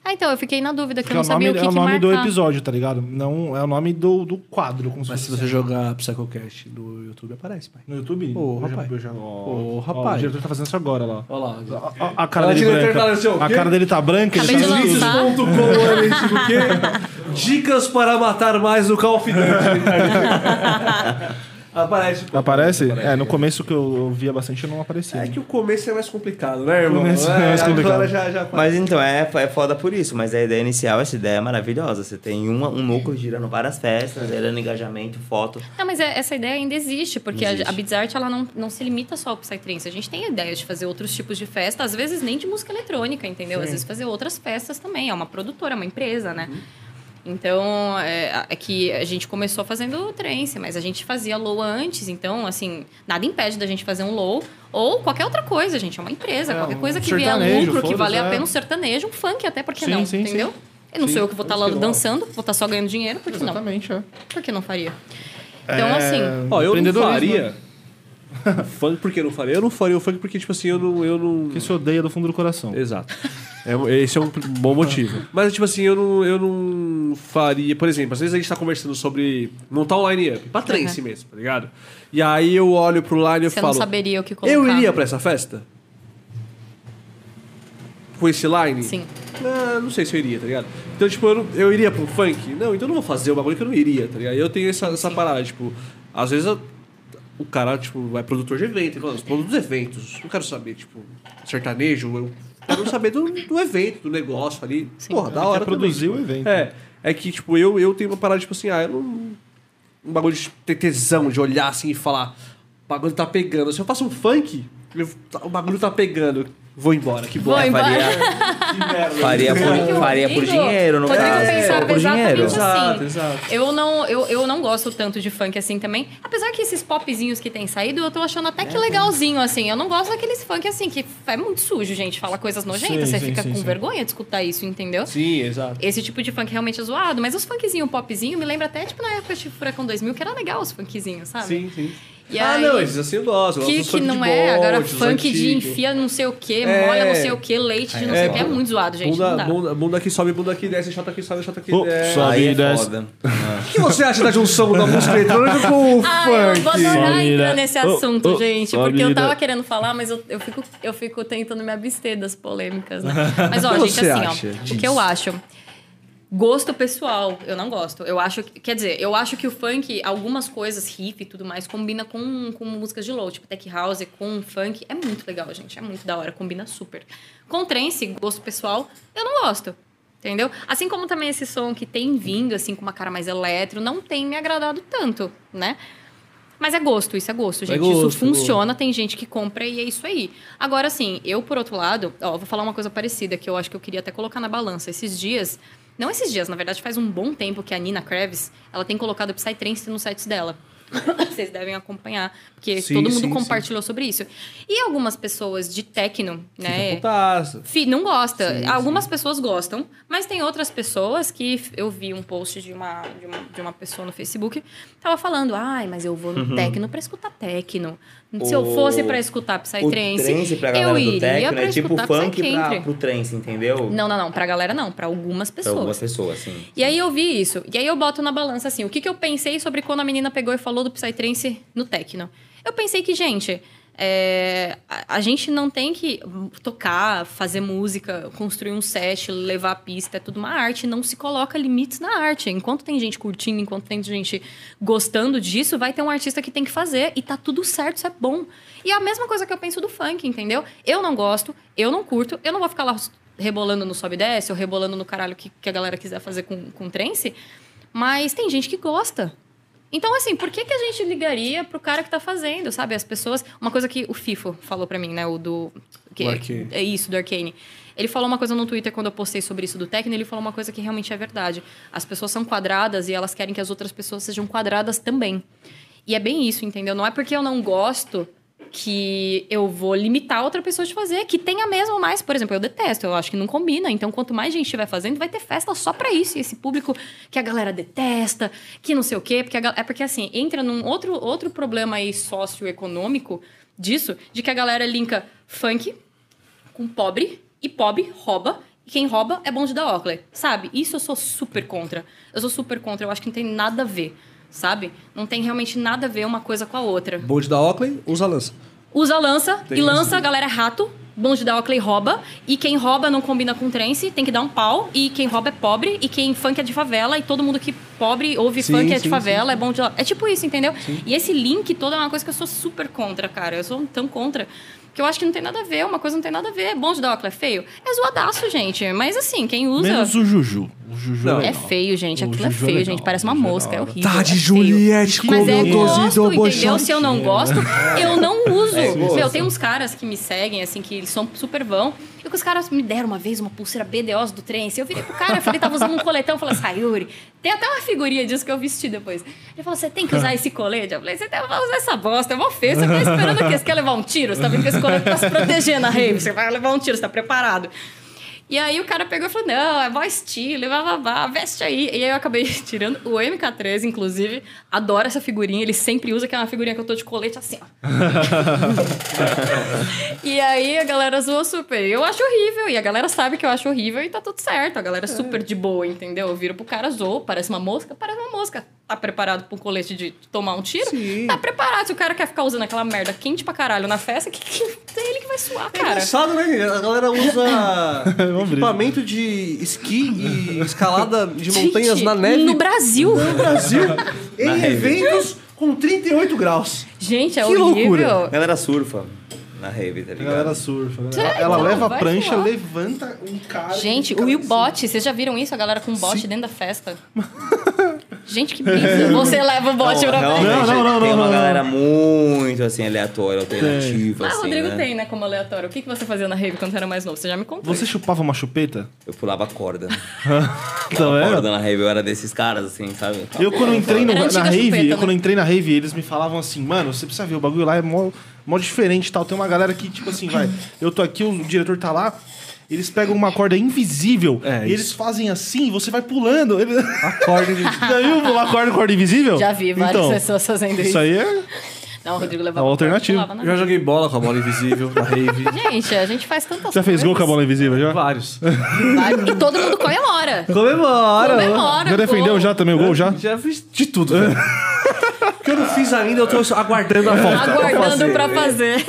Ah, então, eu fiquei na dúvida, que Porque eu é não nome, sabia o que, é o que nome do episódio, tá ligado? Não é o nome do, do quadro, como Mas se você jogar Psychocast no YouTube, aparece, pai. No YouTube? Ô, Eu rapaz. eu já- Ô, rapaz. o diretor tá fazendo isso agora, lá. Olha lá. Ó, A cara dele branca. tá, A cara dele tá branca, ele Acabei tá de vendo lançar. do quê? Dicas para matar mais o Call of Duty. Aparece. pô. Aparece? É, no começo que eu via bastante, eu não aparecia. É que o começo é mais complicado, né, irmão? começo é mais Agora complicado. já, já Mas então, é, é foda por isso. Mas a ideia inicial, essa ideia é maravilhosa. Você tem uma, um núcleo girando várias festas, gerando engajamento, foto. Não, mas é- essa ideia ainda existe, porque a- Existe. a Beats Art ela não, não se limita só ao Psytrance. A gente tem ideias de fazer outros tipos de festa, às vezes nem de música eletrônica, entendeu? Às vezes fazer outras festas também. É uma produtora, é uma empresa, né? Então, é, é que a gente começou fazendo trance, mas a gente fazia low antes, então, assim, nada impede da gente fazer um low ou qualquer outra coisa, gente. É uma empresa, É, qualquer um coisa que vier lucro, que foda-se, vale a é. pena um sertanejo, um funk até, por que Sim, não? sim, entendeu? sim. Eu não Sim, sou eu que vou estar lá sei lá. dançando, vou estar só ganhando dinheiro, por que não? Exatamente, é. Por que não faria? Então, É, assim, Ó, eu não faria. Né? funk por que eu não faria? Eu não faria o funk porque, tipo assim, eu não. Eu não... Que se odeia do fundo do coração. Exato. É, esse é um bom motivo. Mas, tipo assim, eu não, eu não faria. Por exemplo, às vezes a gente tá conversando sobre montar um line-up, pra trance mesmo, tá ligado? E aí eu olho pro line e eu você falo. não saberia o que colocar. Eu iria pra essa festa? Com esse line? Sim. Ah, não sei se eu iria, tá ligado? Então, tipo, eu, não- eu iria pro funk? Não, então eu não vou fazer o bagulho que eu não iria, tá ligado? Eu tenho essa, essa parada, tipo, às vezes eu- o cara, tipo, é produtor de evento, ele fala, "Eu produzo dos eventos, não quero saber, tipo, sertanejo, eu quero saber do, do evento, do negócio ali. Porra, da hora produzir também, o evento. É, é que, tipo, eu, eu tenho uma parada, tipo assim, ah, eu não... Um bagulho de ter tesão, de olhar assim e falar, o bagulho tá pegando. Se eu faço um funk, o bagulho tá pegando, vou embora, que Vou bom. embora. Faria por, faria por Rodrigo, dinheiro, no Rodrigo caso. pensava por dinheiro. exatamente Exato, assim. exato. Eu não, eu, eu não gosto tanto de funk assim também. Apesar que esses popzinhos que tem saído, eu tô achando até É. que legalzinho, assim. Eu não gosto daqueles funk assim, que é muito sujo, gente. Fala coisas nojentas, Sim, você sim, fica sim, com sim. vergonha de escutar isso, entendeu? Sim, exato. Esse tipo de funk realmente é zoado, mas os funkzinho popzinho me lembra até, tipo, na época de Furacão 2000, que era legal os funkzinhos, sabe? Sim, sim. E ah, aí- não, esses assim eu gosto. eu Que, que funk não de é, agora funk de enfia não sei o que, É. molha não sei o que, leite de não sei o que, é muito zoado, gente. Bunda, bunda, bunda aqui sobe, bunda aqui desce, chata aqui sobe, chata aqui Oh, desce. sobe. É e desce. foda. O que você acha da junção da música eletrônica com o Ah, eu vou funk? adorar entrar nesse assunto, oh, gente. sobe, Porque eu tava querendo falar, mas eu, eu, fico, eu fico tentando me abster das polêmicas, né? Mas, ó, gente, assim, ó. O que eu acho. Gosto pessoal, eu não gosto. Eu acho, que- quer dizer, eu acho que o funk, algumas coisas, riff e tudo mais, combina com, com músicas de low, tipo tech house com funk. É muito legal, gente. É muito da hora, combina super. Com trance, gosto pessoal, eu não gosto. Entendeu? Assim como também esse som que tem vindo, assim, com uma cara mais eletro, não tem me agradado tanto, né? Mas é gosto, isso é gosto, gente. gosto, isso funciona, tem gente que compra e é isso aí. Agora, assim, eu, por outro lado, ó, vou falar uma coisa parecida que eu acho que eu queria até colocar na balança. Esses dias, não esses dias, na verdade, faz um bom tempo que a Nina Kravis, ela tem colocado Psytrance nos sites dela. Vocês devem acompanhar, porque Sim, todo mundo sim, compartilhou sobre isso. E algumas pessoas de techno, né? Fi- não gosta. Algumas pessoas gostam, mas tem outras pessoas que eu vi um post de uma, de uma, de uma pessoa no Facebook tava falando, ai, mas eu vou no techno pra escutar techno. Se eu O- fosse pra escutar Psytrance, trance pra galera eu iria techno pra é tipo funk pra, pro trance, entendeu? Não, não, não. Pra galera não. Pra algumas Pra algumas pessoas. pessoas, sim. E aí eu vi isso. E aí eu boto na balança assim, o que, que eu pensei sobre quando a menina pegou e falou do Psytrance no techno. Eu pensei que, gente, é, a, gente não tem que tocar, fazer música, construir um set, levar a pista, é tudo uma arte. Não se coloca limites na arte. Enquanto tem gente curtindo, enquanto tem gente gostando disso, vai ter um artista que tem que fazer e tá tudo certo, isso é bom. E é a mesma coisa que eu penso do funk, entendeu? Eu não gosto, eu não curto, eu não vou ficar lá rebolando no sobe e desce ou rebolando no caralho que, que a galera quiser fazer com, com trance, mas tem gente que gosta. Então, assim, por que, que a gente ligaria pro cara que tá fazendo, sabe? As pessoas. Uma coisa que o FIFO falou pra mim, né? O do. Que. É isso, do Arcane. Ele falou uma coisa no Twitter quando eu postei sobre isso do Tecno, ele falou uma coisa que realmente é verdade. As pessoas são quadradas e elas querem que as outras pessoas sejam quadradas também. E é bem isso, entendeu? Não é porque eu não gosto que eu vou limitar outra pessoa de fazer, que tenha mesmo mais. Por exemplo, eu detesto, eu acho que não combina. Então, quanto mais gente estiver fazendo, vai ter festa só pra isso. E esse público que a galera detesta, que não sei o quê. Porque é porque, assim, entra num outro, outro problema aí socioeconômico disso, de que a galera linka funk com pobre e pobre rouba. E quem rouba é bonde da Oakley, sabe? Isso eu sou super contra. Eu sou super contra. Eu acho que não tem nada a ver, sabe? Não tem realmente nada a ver uma coisa com a outra. Bonde da Oakley, usa lança. Usa lança Tem e lança, a galera é rato. Bonde da Oakley rouba. E quem rouba não combina com trance, tem que dar um pau. E quem rouba é pobre. E quem funk é de favela. E todo mundo que pobre ouve Sim, funk é de sim, favela, é bonde da... É tipo isso, entendeu? E esse link todo é uma coisa que eu sou super contra, cara. Eu sou tão contra. Que eu acho que não tem nada a ver, uma coisa não tem nada a ver. Bonde da Oakley é feio? É zoadaço, gente. Mas assim, quem usa. Menos o Juju. O Juju Não. é É legal. feio, gente. O Aquilo é Juju é feio, legal. gente. Parece uma é mosca, é horrível. Tá é de. Juliette, Mas é como eu gosto, entendeu? Se eu não gosto, eu não uso. É. Meu, tem uns caras que me seguem, assim, que eles são super vão. E que os caras me deram uma vez uma pulseira BDOS do trem. Eu virei pro cara, falei, tava usando um coletão. Eu falei, Sayuri, tem até uma figurinha disso que eu vesti depois. Ele falou, você tem que usar esse colete? Eu falei, você tem que usar essa bosta, é mó feio. Você tá esperando o quê? Você quer levar um tiro? Você tá vendo que esse colete tá se protegendo na rave. Você vai levar um tiro, você tá preparado. E aí o cara pegou e falou: não, é mó estilo, blá, blá, blá, veste aí. E aí eu acabei tirando. O MK13, inclusive, adora essa figurinha. Ele sempre usa, que é uma figurinha que eu tô de colete assim, ó. e aí a galera zoou super. Eu acho horrível. E a galera sabe que eu acho horrível e tá tudo certo. A galera é super de boa, entendeu? Eu viro pro cara, zoou, parece uma mosca, parece uma mosca. Tá preparado pro colete de tomar um tiro? Sim. Tá preparado. Se o cara quer ficar usando aquela merda quente pra caralho na festa, que, que, é ele que vai suar, É cara. engraçado, né? A galera usa Ver. equipamento de esqui e escalada de Gente, montanhas na neve No Brasil. no Brasil em neve. eventos com 38 graus. Gente, é Que horrível. loucura. A galera surfa na rave, tá A ligado? galera surfa. né? É, Ela então, leva a prancha, voar. levanta um cara. Gente, o Will assim. Bot, vocês já viram isso? A galera com bote dentro da festa. Gente, que brisa. Você leva o bote pra frente. Não, não, não, Tem não, uma não. galera muito assim, aleatória, alternativa, Ah, assim, Rodrigo né? tem, né, como aleatório. O que, que você fazia na rave quando você era mais novo? Você já me contou. Você chupava uma chupeta? Eu pulava corda. Tá Pulava vendo? corda na rave, eu era desses caras, assim, sabe? Eu quando entrei no- na rave, chupeta, eu quando né? entrei na rave, eles me falavam assim, mano, você precisa ver, o bagulho lá é mó, mó diferente e tal. Tem uma galera que, tipo assim, vai, eu tô aqui, o diretor tá lá, eles pegam uma corda invisível É, e eles fazem assim, você vai pulando. Ele... Acorde de... Já viu pular corda, corda invisível? Já vi várias então, pessoas fazendo isso. Isso aí é... Não, o Rodrigo É levava uma alternativa. na Já joguei bola com a bola invisível na rave. Gente, a gente faz tantas Já fez gol com a coisas. bola invisível já? Vários. E todo mundo comemora. Comemora! Comemora. Já defendeu gol. já também o gol já? Já fiz de tudo, velho. O que eu não fiz ainda, eu tô aguardando a volta. Aguardando fazer. pra fazer.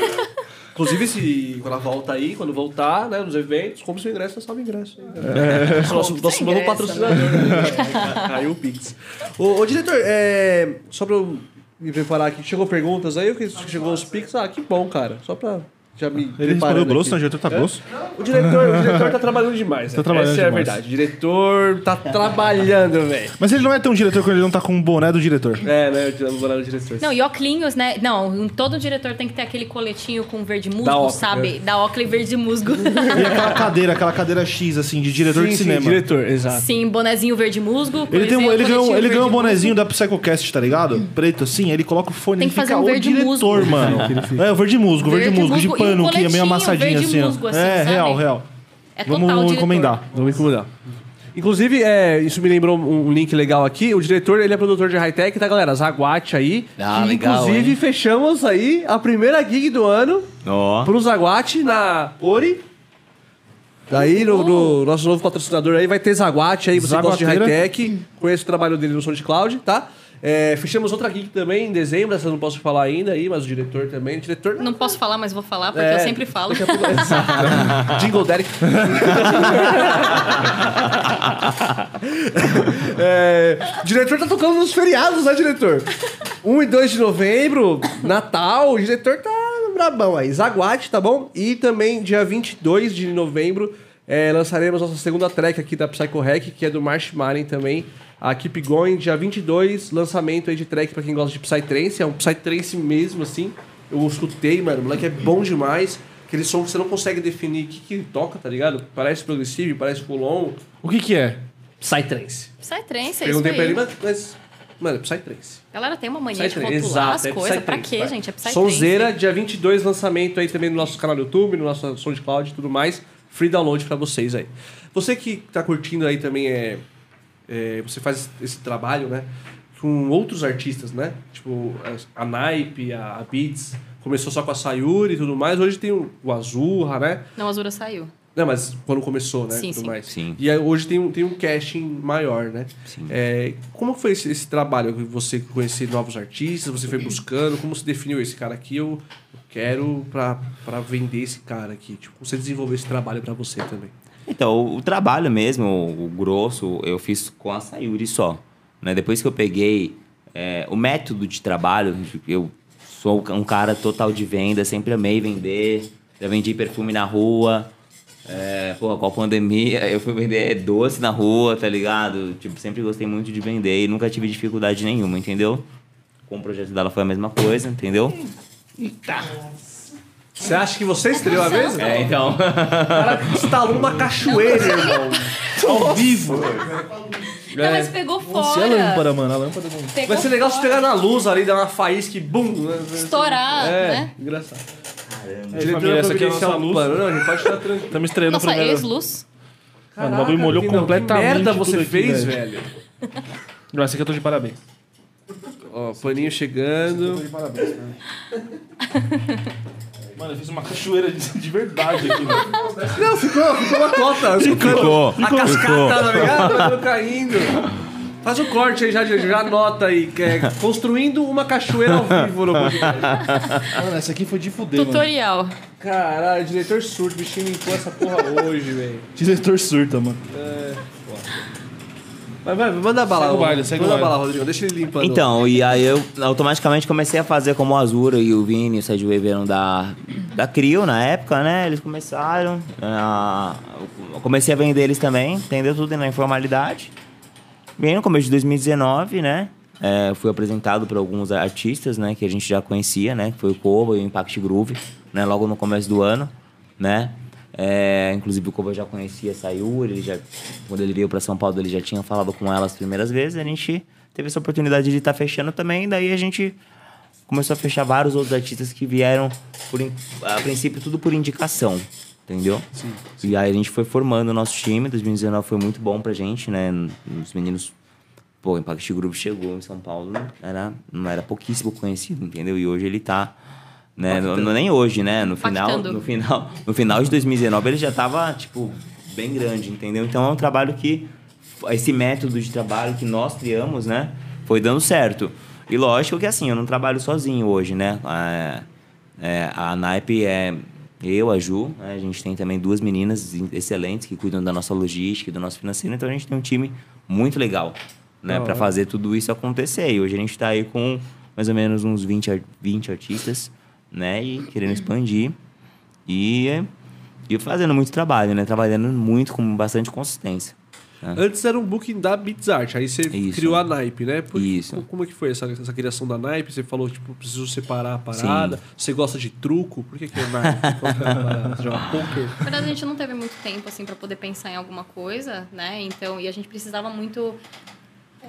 Inclusive, se, quando ela volta aí, quando voltar, né, nos eventos, compre seu ingresso, salve ingresso. É. Nosso, Compre nosso seu novo patrocinador. Né? Caiu o Pix. Ô, ô, diretor, é, só pra eu me preparar aqui, chegou perguntas aí, que chegou os Pix, ah, que bom, cara. Só pra já me Ele respondeu grosso, né? O diretor tá É? grosso. O diretor, o diretor tá trabalhando demais, né? Tá trabalhando Essa é a demais. verdade. O diretor tá trabalhando, velho. Mas ele não é tão diretor quando ele não tá com o boné do diretor. É, né? Vou lá no diretor. Não, e óculos, né? Não, todo diretor tem que ter aquele coletinho com verde musgo, Da sabe? Da Oakley verde musgo. E aquela cadeira, aquela cadeira X, assim, de diretor sim, de sim, cinema. diretor, exato. Sim, bonezinho verde musgo. Ele, tem um, ele ganhou, ele ganhou um bonezinho da Psychocast, tá ligado? Preto assim, ele coloca o fone Tem e que fazer fica um o verde diretor, musgo. mano. É, o verde musgo, verde, Verde musgo, de musgo e um pano, que é meio amassadinho assim, musgo, assim, é, sabe? real, real. É total Vamos diretor. encomendar. Vamos incomodar. Inclusive, é, isso me lembrou um link legal aqui. O diretor, ele é produtor de high-tech, tá, galera? Zaguate aí. Ah, Que, legal, Inclusive, hein? fechamos aí a primeira gig do ano Ó. pro Zaguate na Ori. Daí, no, no nosso novo patrocinador aí, vai ter Zaguate aí. Você gosta de Zaguateira. high-tech. Conhece o trabalho dele no SoundCloud, tá? É, fechamos outra gig também em dezembro. Essa eu não posso falar ainda aí, mas o diretor também. O diretor... Não posso falar, mas vou falar, porque É, eu sempre falo. pouco-. Jingle Derek. É, o diretor tá tocando nos feriados, né, diretor? 1 e 2 de novembro, Natal, o diretor tá brabão aí. Zaguate, tá bom? E também, dia 22 de novembro, é, lançaremos nossa segunda track aqui da Psycho Hack, que é do Marsh Marin também. A Keep Going, dia 22, lançamento aí de track pra quem gosta de Psytrance. É um Psytrance mesmo, assim. Eu escutei, mano, o moleque é bom demais. Aquele som que você não consegue definir o que, que ele toca, tá ligado? Parece progressivo, parece full on. O que que é? Psytrance. Psytrance, é isso Perguntei pra aí. ele, mas, mas mano, é Psytrance. Galera, tem uma mania de Psytrance, rotular exato, as é coisas. Pra quê, vai. gente? É Psytrance. Sonzeira, dia 22, lançamento aí também no nosso canal do YouTube, no nosso SoundCloud e tudo mais. Free download pra vocês aí. Você que tá curtindo aí também, é, é, você faz esse trabalho, né? Com outros artistas, né? Tipo, a, Naipe, a, a Beats. Começou só com a Sayuri e tudo mais. Hoje tem o, Azurra, né? Não, a Azura saiu. Não, mas quando começou, né? Sim, tudo sim. mais. Sim. E aí, hoje tem um, tem um casting maior, né? Sim. É, como foi esse, esse trabalho? Você conhecer novos artistas, você foi buscando, como se definiu esse cara aqui? Eu, eu quero pra vender esse cara aqui. Tipo, você desenvolver esse trabalho pra você também. Então, o, o trabalho mesmo, o, o grosso, eu fiz com a Sayuri só. Né? Depois que eu peguei é, o método de trabalho, eu sou um cara total de venda, sempre amei vender. Já vendi perfume na rua. É, porra, com a pandemia, eu fui vender doce na rua, tá ligado? Tipo, sempre gostei muito de vender e nunca tive dificuldade nenhuma, entendeu? Com o projeto dela foi a mesma coisa, entendeu? Você acha que você estreou a vez? É, então. O cara instalou uma cachoeira, irmão. Ao vivo. Não, mas pegou Nossa, e a fora. lâmpada, mano? A lâmpada não... Pegou Vai ser legal se fora. pegar na luz ali, dar uma faísca e bum. né? Estourar, É, né? engraçado. Diretor família, essa aqui é a nossa luz. plano. Não, a gente pode estar tranquilo. Estamos estreando o Nossa, primeiro... ex-luz. Mano, o bagulho molhou completamente Que merda você aqui, fez, velho. velho. Não, essa aqui eu tô de parabéns. Ó, paninho chegando. de parabéns, Mano, eu fiz uma cachoeira de, de verdade aqui, velho. Não, ficou, ficou uma cota. Ficou. A cascata, tá ligado? Tá caindo. Faz o corte aí, já, já anota aí. que é construindo uma cachoeira ao vivo no podcast. Mano, essa aqui foi de fuder, mano. Tutorial. Caralho, diretor surdo, o bichinho limpou essa porra hoje, velho. Diretor surta, mano. Vai, vai, manda bala. Segue o baile, segue manda o baile. bala, Rodrigo. Deixa ele limpando. Então, e aí eu automaticamente comecei a fazer como o Azura e o Vini e o Sideway vieram da, da Crio na época, né? Eles começaram. ah, eu comecei a vender eles também, entendeu? Tudo na informalidade. Bem no começo de 2019, né? É, fui apresentado por alguns artistas, né? Que a gente já conhecia, né? Que foi o Cova e o Impact Groove, né? Logo no começo do ano, né? É, inclusive o Cova já conhecia a Sayuri, ele já, quando ele veio para São Paulo ele já tinha falado com ela as primeiras vezes, a gente teve essa oportunidade de estar fechando também, daí a gente começou a fechar vários outros artistas que vieram, por, a princípio, tudo por indicação, entendeu? Sim, E aí a gente foi formando o nosso time, 2019 foi muito bom pra gente, né? Os meninos, pô, o Impact Group chegou em São Paulo, era, não era pouquíssimo conhecido, entendeu? E hoje ele tá, né? No, no- nem hoje, né? No final, no final, no final de 2019 ele já tava, tipo, bem grande, entendeu? Então é um trabalho que, esse método de trabalho que nós criamos, né? Foi dando certo. E lógico que assim, eu não trabalho sozinho hoje, né? É, É, a Naipe é eu, a Ju, né? a gente tem também duas meninas excelentes que cuidam da nossa logística e do nosso financeiro, então a gente tem um time muito legal né, Da para fazer tudo isso acontecer. E hoje a gente está aí com mais ou menos uns 20, ar- 20 artistas, né, e querendo expandir e, e fazendo muito trabalho, né, trabalhando muito com bastante consistência. né. Antes era um booking da Beats Art, aí você Isso. criou a Naipe, né? Por- Isso. Como é que foi essa, essa criação da Naipe? Você falou, tipo, preciso separar a parada. Você gosta de truco? Por que que é Naipe? Qual que é a parada? Você joga poker? Na verdade, a gente não teve muito tempo, assim, para poder pensar em alguma coisa, né? Então, e a gente precisava muito...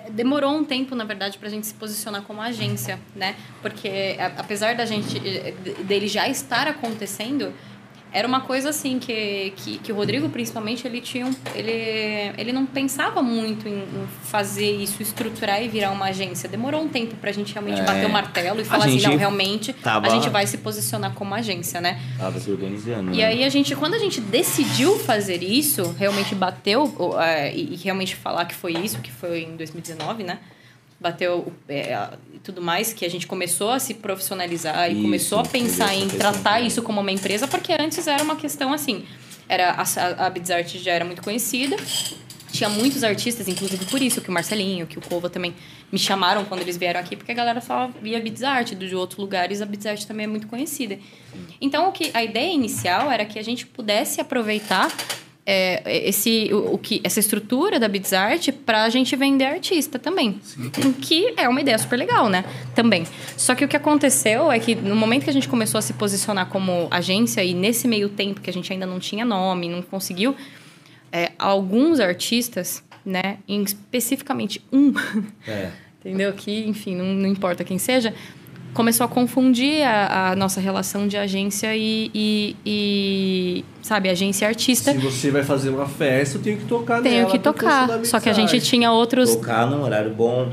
Demorou um tempo, na verdade, pra gente se posicionar como agência, né? Porque, a- apesar da gente... eh, de- dele já estar acontecendo... Era uma coisa assim que, que, que o Rodrigo, principalmente, ele tinha um, ele, ele não pensava muito em, em fazer isso, estruturar e virar uma agência. Demorou um tempo pra gente realmente É. bater o martelo e falar assim, não, realmente tava- a gente vai se posicionar como agência, né? Tava se organizando. E né? aí a gente, quando a gente decidiu fazer isso, realmente bateu é, e, e realmente falar que foi isso, que foi em 2019, né? Bateu é, e tudo mais, que a gente começou a se profissionalizar e Isso, começou a pensar em tratar isso como uma empresa, porque antes era uma questão assim. Era, a, a já era muito conhecida, tinha muitos artistas, inclusive por isso que o Marcelinho, que o Cova também me chamaram quando eles vieram aqui, porque a galera só via Bidzart, de outros lugares a Bidzart também é muito conhecida. Então, o que, a ideia inicial era que a gente pudesse aproveitar é, esse, o, o que, essa estrutura da Bidzart para a gente vender artista também. Que é uma ideia super legal, né? Também. Só que o que aconteceu é que no momento que a gente começou a se posicionar como agência e nesse meio tempo que a gente ainda não tinha nome, não conseguiu, é, alguns artistas, né, especificamente um, É. entendeu? Que, enfim, não, não importa quem seja, começou a confundir a, a nossa relação de agência e, e, e, sabe, agência e artista. Se você vai fazer uma festa, eu tenho que tocar Tenho nela. que tocar. Só que a gente tinha outros. Tocar num horário bom.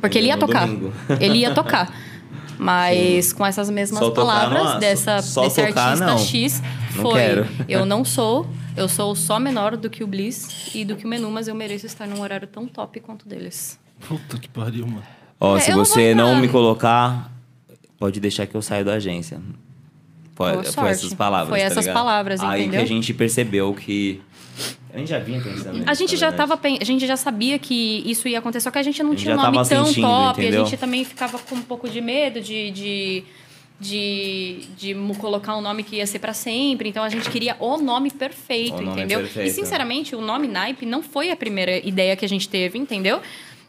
Porque ele ia tocar. domingo. Ele ia tocar. Mas com essas mesmas Só palavras não, dessa, só desse tocar, artista não. X Não foi. quero. Eu não sou, eu sou só menor do que o Bliss e do que o Menu, mas eu mereço estar num horário tão top quanto deles. Puta que pariu, mano. Ó, É, se não você não entrar. me colocar, pode deixar que eu saio da agência. Foi, foi essas palavras. Foi tá essas ligado? palavras, Aí entendeu? que a gente percebeu que. A gente já vinha pensando. A nisso, gente na já tava, a gente já sabia que isso ia acontecer, só que a gente não A gente tinha um nome tão top. entendeu? A gente também ficava com um pouco de medo de, de, de, de colocar um nome que ia ser pra sempre. Então a gente queria o nome perfeito, O nome entendeu? perfeito. E sinceramente, o nome Naipe não foi a primeira ideia que a gente teve, entendeu?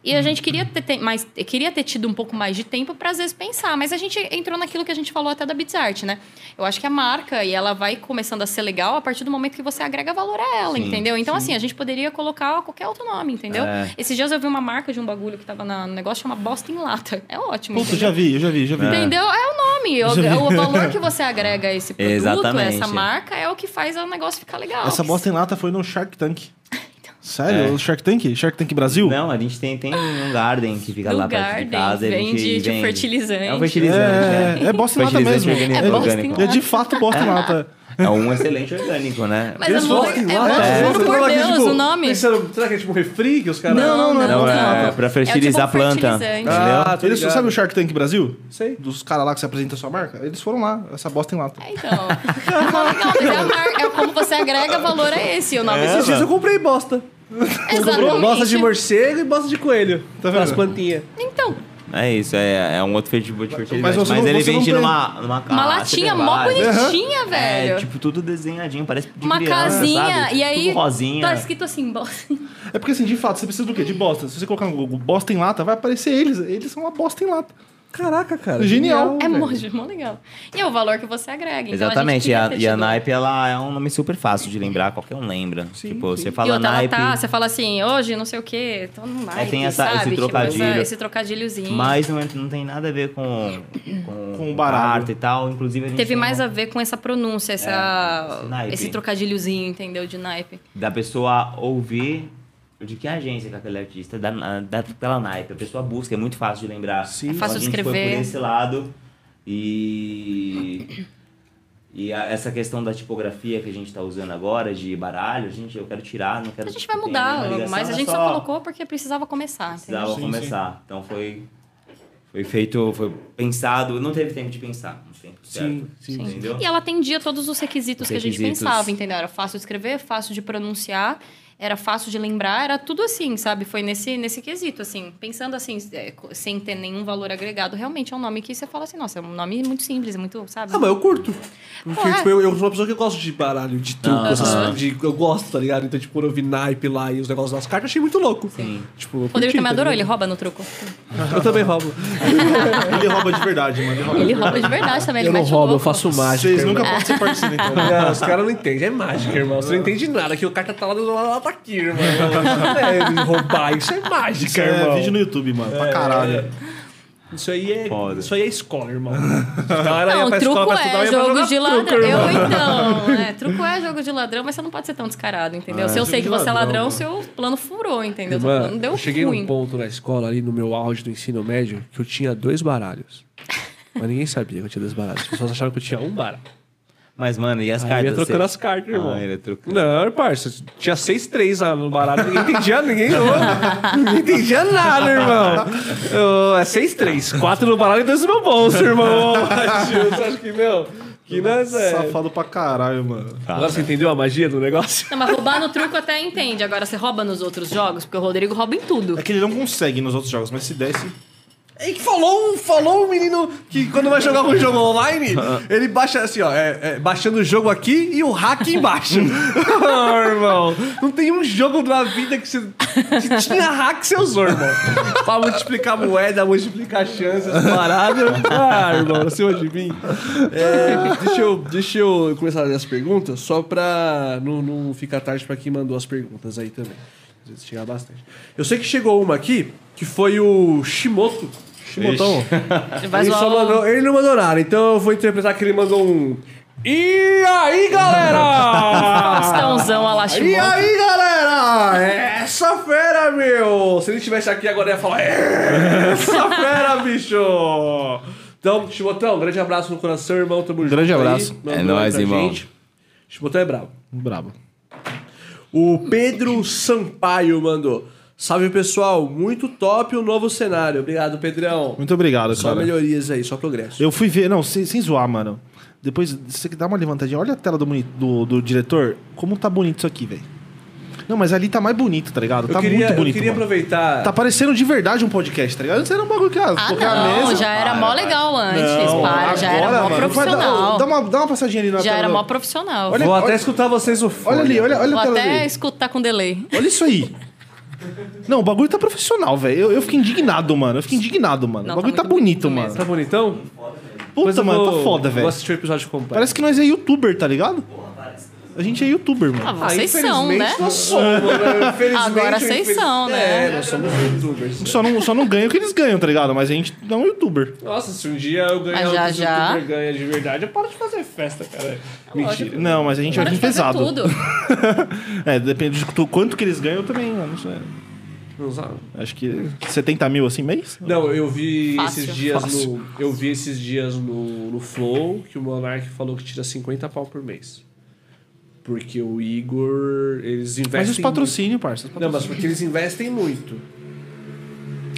E a gente queria ter, ter mais, queria ter tido um pouco mais de tempo para às vezes pensar, mas a gente entrou naquilo que a gente falou até da Beats Art, né? Eu acho que a marca e ela vai começando a ser legal a partir do momento que você agrega valor a ela, Sim, entendeu? Então assim, a gente poderia colocar qualquer outro nome, entendeu? É. Esses dias eu vi uma marca de um bagulho que tava na- no negócio chama Bosta em Lata. É ótimo. Puta, já vi, eu já vi, já vi. Entendeu? É o nome. O, o valor que você agrega a esse produto, Exatamente. essa marca, é o que faz o negócio ficar legal. Essa bosta em lata foi no Shark Tank. Sério? É. O Shark Tank? Shark Tank Brasil? Não, a gente tem, tem um garden que fica Do lá perto garden, de casa. e a gente vende, tipo, vende. fertilizante. É um fertilizante. É, é bosta mesmo. É orgânico. É de fato bosta em lata. É um excelente orgânico, né? Mas é Eles muito, gostam é, lá, juro Você por que, Deus, tipo, o nome. pensando, será que é tipo um refri que os caras... Não, não, não. Não, em é lata. pra fertilizar É a tipo um planta. Ah, Eles, ligado. sabe o Shark Tank Brasil? Sei. Dos caras lá que você apresenta a sua marca? Eles foram lá, essa bosta em lata. É, então. Não, mas é, a marca, é como você agrega valor a esse, o nome. Esses dias eu comprei bosta. Exatamente. Bosta de morcego e bosta de coelho. Tá As vendo? plantinhas. Então, É isso, é, é um outro tipo de fertilizante. Mas, você não- ele vende numa, numa uma caixa, latinha mó bonitinha, velho. É, tipo, tudo desenhadinho, parece de uma criança, casinha, sabe? e aí Tudo rosinha. tá escrito assim, bosta. É porque assim, de fato, você precisa do quê? De bosta. Se você colocar no Google bosta em lata, vai aparecer eles. Eles são uma bosta em lata. Caraca, cara. Genial. É muito mó legal. E é o valor que você agrega. Então Exatamente, e a, a, queria ter e a Naipe, ela é um nome super fácil de lembrar, qualquer um lembra. Sim, tipo, sim. você E fala outra, ela Naipe, tá, você fala assim, hoje não sei o quê, tô no naipe, tem essa- sabe? esse Tipo, trocadilho. essa- esse trocadilhozinho. mas não, é- não tem nada a ver com, com, Com o carta e tal. Inclusive, a gente Teve mais a ver com essa pronúncia, É, essa, esse naipe. esse trocadilhozinho, entendeu? De naipe. da pessoa ouvir de que agência que aquele artista, da, da, pela naipe. A pessoa busca, é muito fácil de lembrar. Sim. É fácil Então, a gente escrever. foi por esse lado e... E a- essa questão da tipografia que a gente está usando agora, de baralho, gente, eu quero tirar, não quero A gente vai mudar ligação, mas a é gente só colocou porque precisava começar? Precisava Sim, começar. Então foi, Foi feito, foi pensado, não teve tempo de pensar no tempo certo. Sim, sim. Entendeu? E ela atendia todos os requisitos Os que a gente requisitos. pensava, entendeu? Era fácil de escrever, fácil de pronunciar, era fácil de lembrar, era tudo assim, sabe? Foi nesse, nesse quesito, assim. Pensando assim, é, sem ter nenhum valor agregado, realmente é um nome que você fala assim, nossa, é um nome muito simples, muito, sabe? Ah, mas eu curto. Porque, Pô, é. tipo, eu, eu sou uma pessoa que eu gosto de baralho, de truco, essas de- Eu gosto, tá ligado? Então, tipo, quando eu vi naipe lá e os negócios das cartas, achei muito louco. Sim. Tipo, eu O Rodrigo curti, também tá adorou, ele rouba no truco. Eu também roubo. Ele rouba de verdade, mano. Ele rouba. Ele rouba de verdade também, ele Eu não roubo, eu faço mágica. Vocês nunca podem ser parecidos, então. Não, os caras não entendem. É mágica, irmão. Você não entende nada. Que o carta tá lá do lado tá aqui, irmão. É roubar. Isso é mágica, Isso irmão. é vídeo no YouTube, mano. Pra caralho. Isso aí é. Foda. Isso aí é escola, irmão. Ia Não, pra truco escola pra estudar, é pra jogo de truco, ladrão. irmão. Eu então, é, truco é jogo de ladrão, mas você não pode ser tão descarado, entendeu? Ah, Se eu sei que você é ladrão, ladrão, seu plano furou, entendeu? Seu Mano, plano deu eu cheguei ruim. num ponto na escola, ali no meu auge do ensino médio, que eu tinha dois baralhos. Mas ninguém sabia que eu tinha dois baralhos. As pessoas achavam que eu tinha um baralho. Mas, mano, e as Aí eu cartas? ia trocando Você- as cartas, irmão. Ah, ele é trocando. Não, parça, tinha 6-3 lá no baralho, ninguém entendia, ninguém, ninguém entendia nada, irmão. Eu, é 6-3, 4 no baralho e 2 no meu bolso, irmão. Você acha que, meu, que nós é... Safado pra caralho, mano. Agora você entendeu a magia do negócio? Não, mas roubar no truco até entende. Agora você rouba nos outros jogos, porque o Rodrigo rouba em tudo. É que ele não consegue nos outros jogos, mas se desse. É que falou, falou um menino que quando vai jogar um jogo online, ele baixa assim, ó, é, é, baixando o jogo aqui e o hack embaixo. oh, irmão, não tem um jogo na vida que você que tinha hack você usou, irmão. pra multiplicar moeda, multiplicar chances, paradas. Ah, irmão, acima de mim. É, deixa, eu, deixa eu começar as perguntas, só pra não, não ficar tarde pra quem mandou as perguntas aí também. Chegar bastante. Eu sei que chegou uma aqui, que foi o Shimoto. Shimotão. Vai Ele, só mandou, ele não mandou nada, então eu vou interpretar que ele mandou um. E aí, galera? Faustãozão a E aí, galera? Essa fera, meu! Se ele estivesse aqui agora, eu ia falar: Essa fera, bicho! Então, Chimotão, um grande abraço no coração, irmão. Tamo junto. grande aí. abraço. Mandou É aí nóis, irmão. gente. Chimotão é brabo. Brabo. O Pedro Sampaio mandou. Salve pessoal, muito top o novo cenário. Obrigado, Pedrão. Muito obrigado, Só cara. melhorias aí, só progresso. Eu fui ver, não, sem, sem zoar, mano. Depois, você dá uma levantadinha, olha a tela do, do, do diretor, como tá bonito isso aqui, velho. Não, mas ali tá mais bonito, tá ligado? Eu tá queria, muito bonito. eu queria mano. aproveitar. Tá parecendo de verdade um podcast, tá ligado? Antes era um bagulho que ah, Ah, colocar a não, mesa. já era mó legal antes. Não, para, já era agora, mó mano, profissional. Dá, uma, dá uma passadinha ali na Já tela. era do- mó profissional. Olha- Vou até olha- escutar vocês o fone. Olha ali, olha, olha Vou a tela até ali. escutar com delay. Olha isso aí. Não, o bagulho tá profissional, velho. Eu, eu fiquei indignado, mano. Eu fiquei indignado, mano. Não, o bagulho tá tá, bonito, bonito mano. Tá bonitão? Puta, mano, vou- tá foda, Vou velho. assistir o episódio completo. Parece que nós é youtuber, tá ligado? A gente é youtuber, Ah, mano. vocês são, né? Nós somos, né? Infelizmente, Agora vocês infeliz- são, né? É, nós somos youtubers. Só não, só não ganha o que eles ganham, tá ligado? Mas a gente não é um youtuber. Nossa, se um dia eu ganhar o que já. youtubers ganham de verdade, eu paro de fazer festa, cara. Mentira. Não, mas a gente vai de vir pesado. tudo. é, depende de tu- quanto que eles ganham também, eu não sei. Não sabe? Acho que 70 mil assim mês? Não, eu vi Fácil. esses dias Fácil. no. Eu vi esses dias no, no Flow que o Monark falou que tira 50 pau por mês. Porque o Igor. Eles investem. Mas os patrocínios, parça. os muito. Não, mas porque eles investem muito.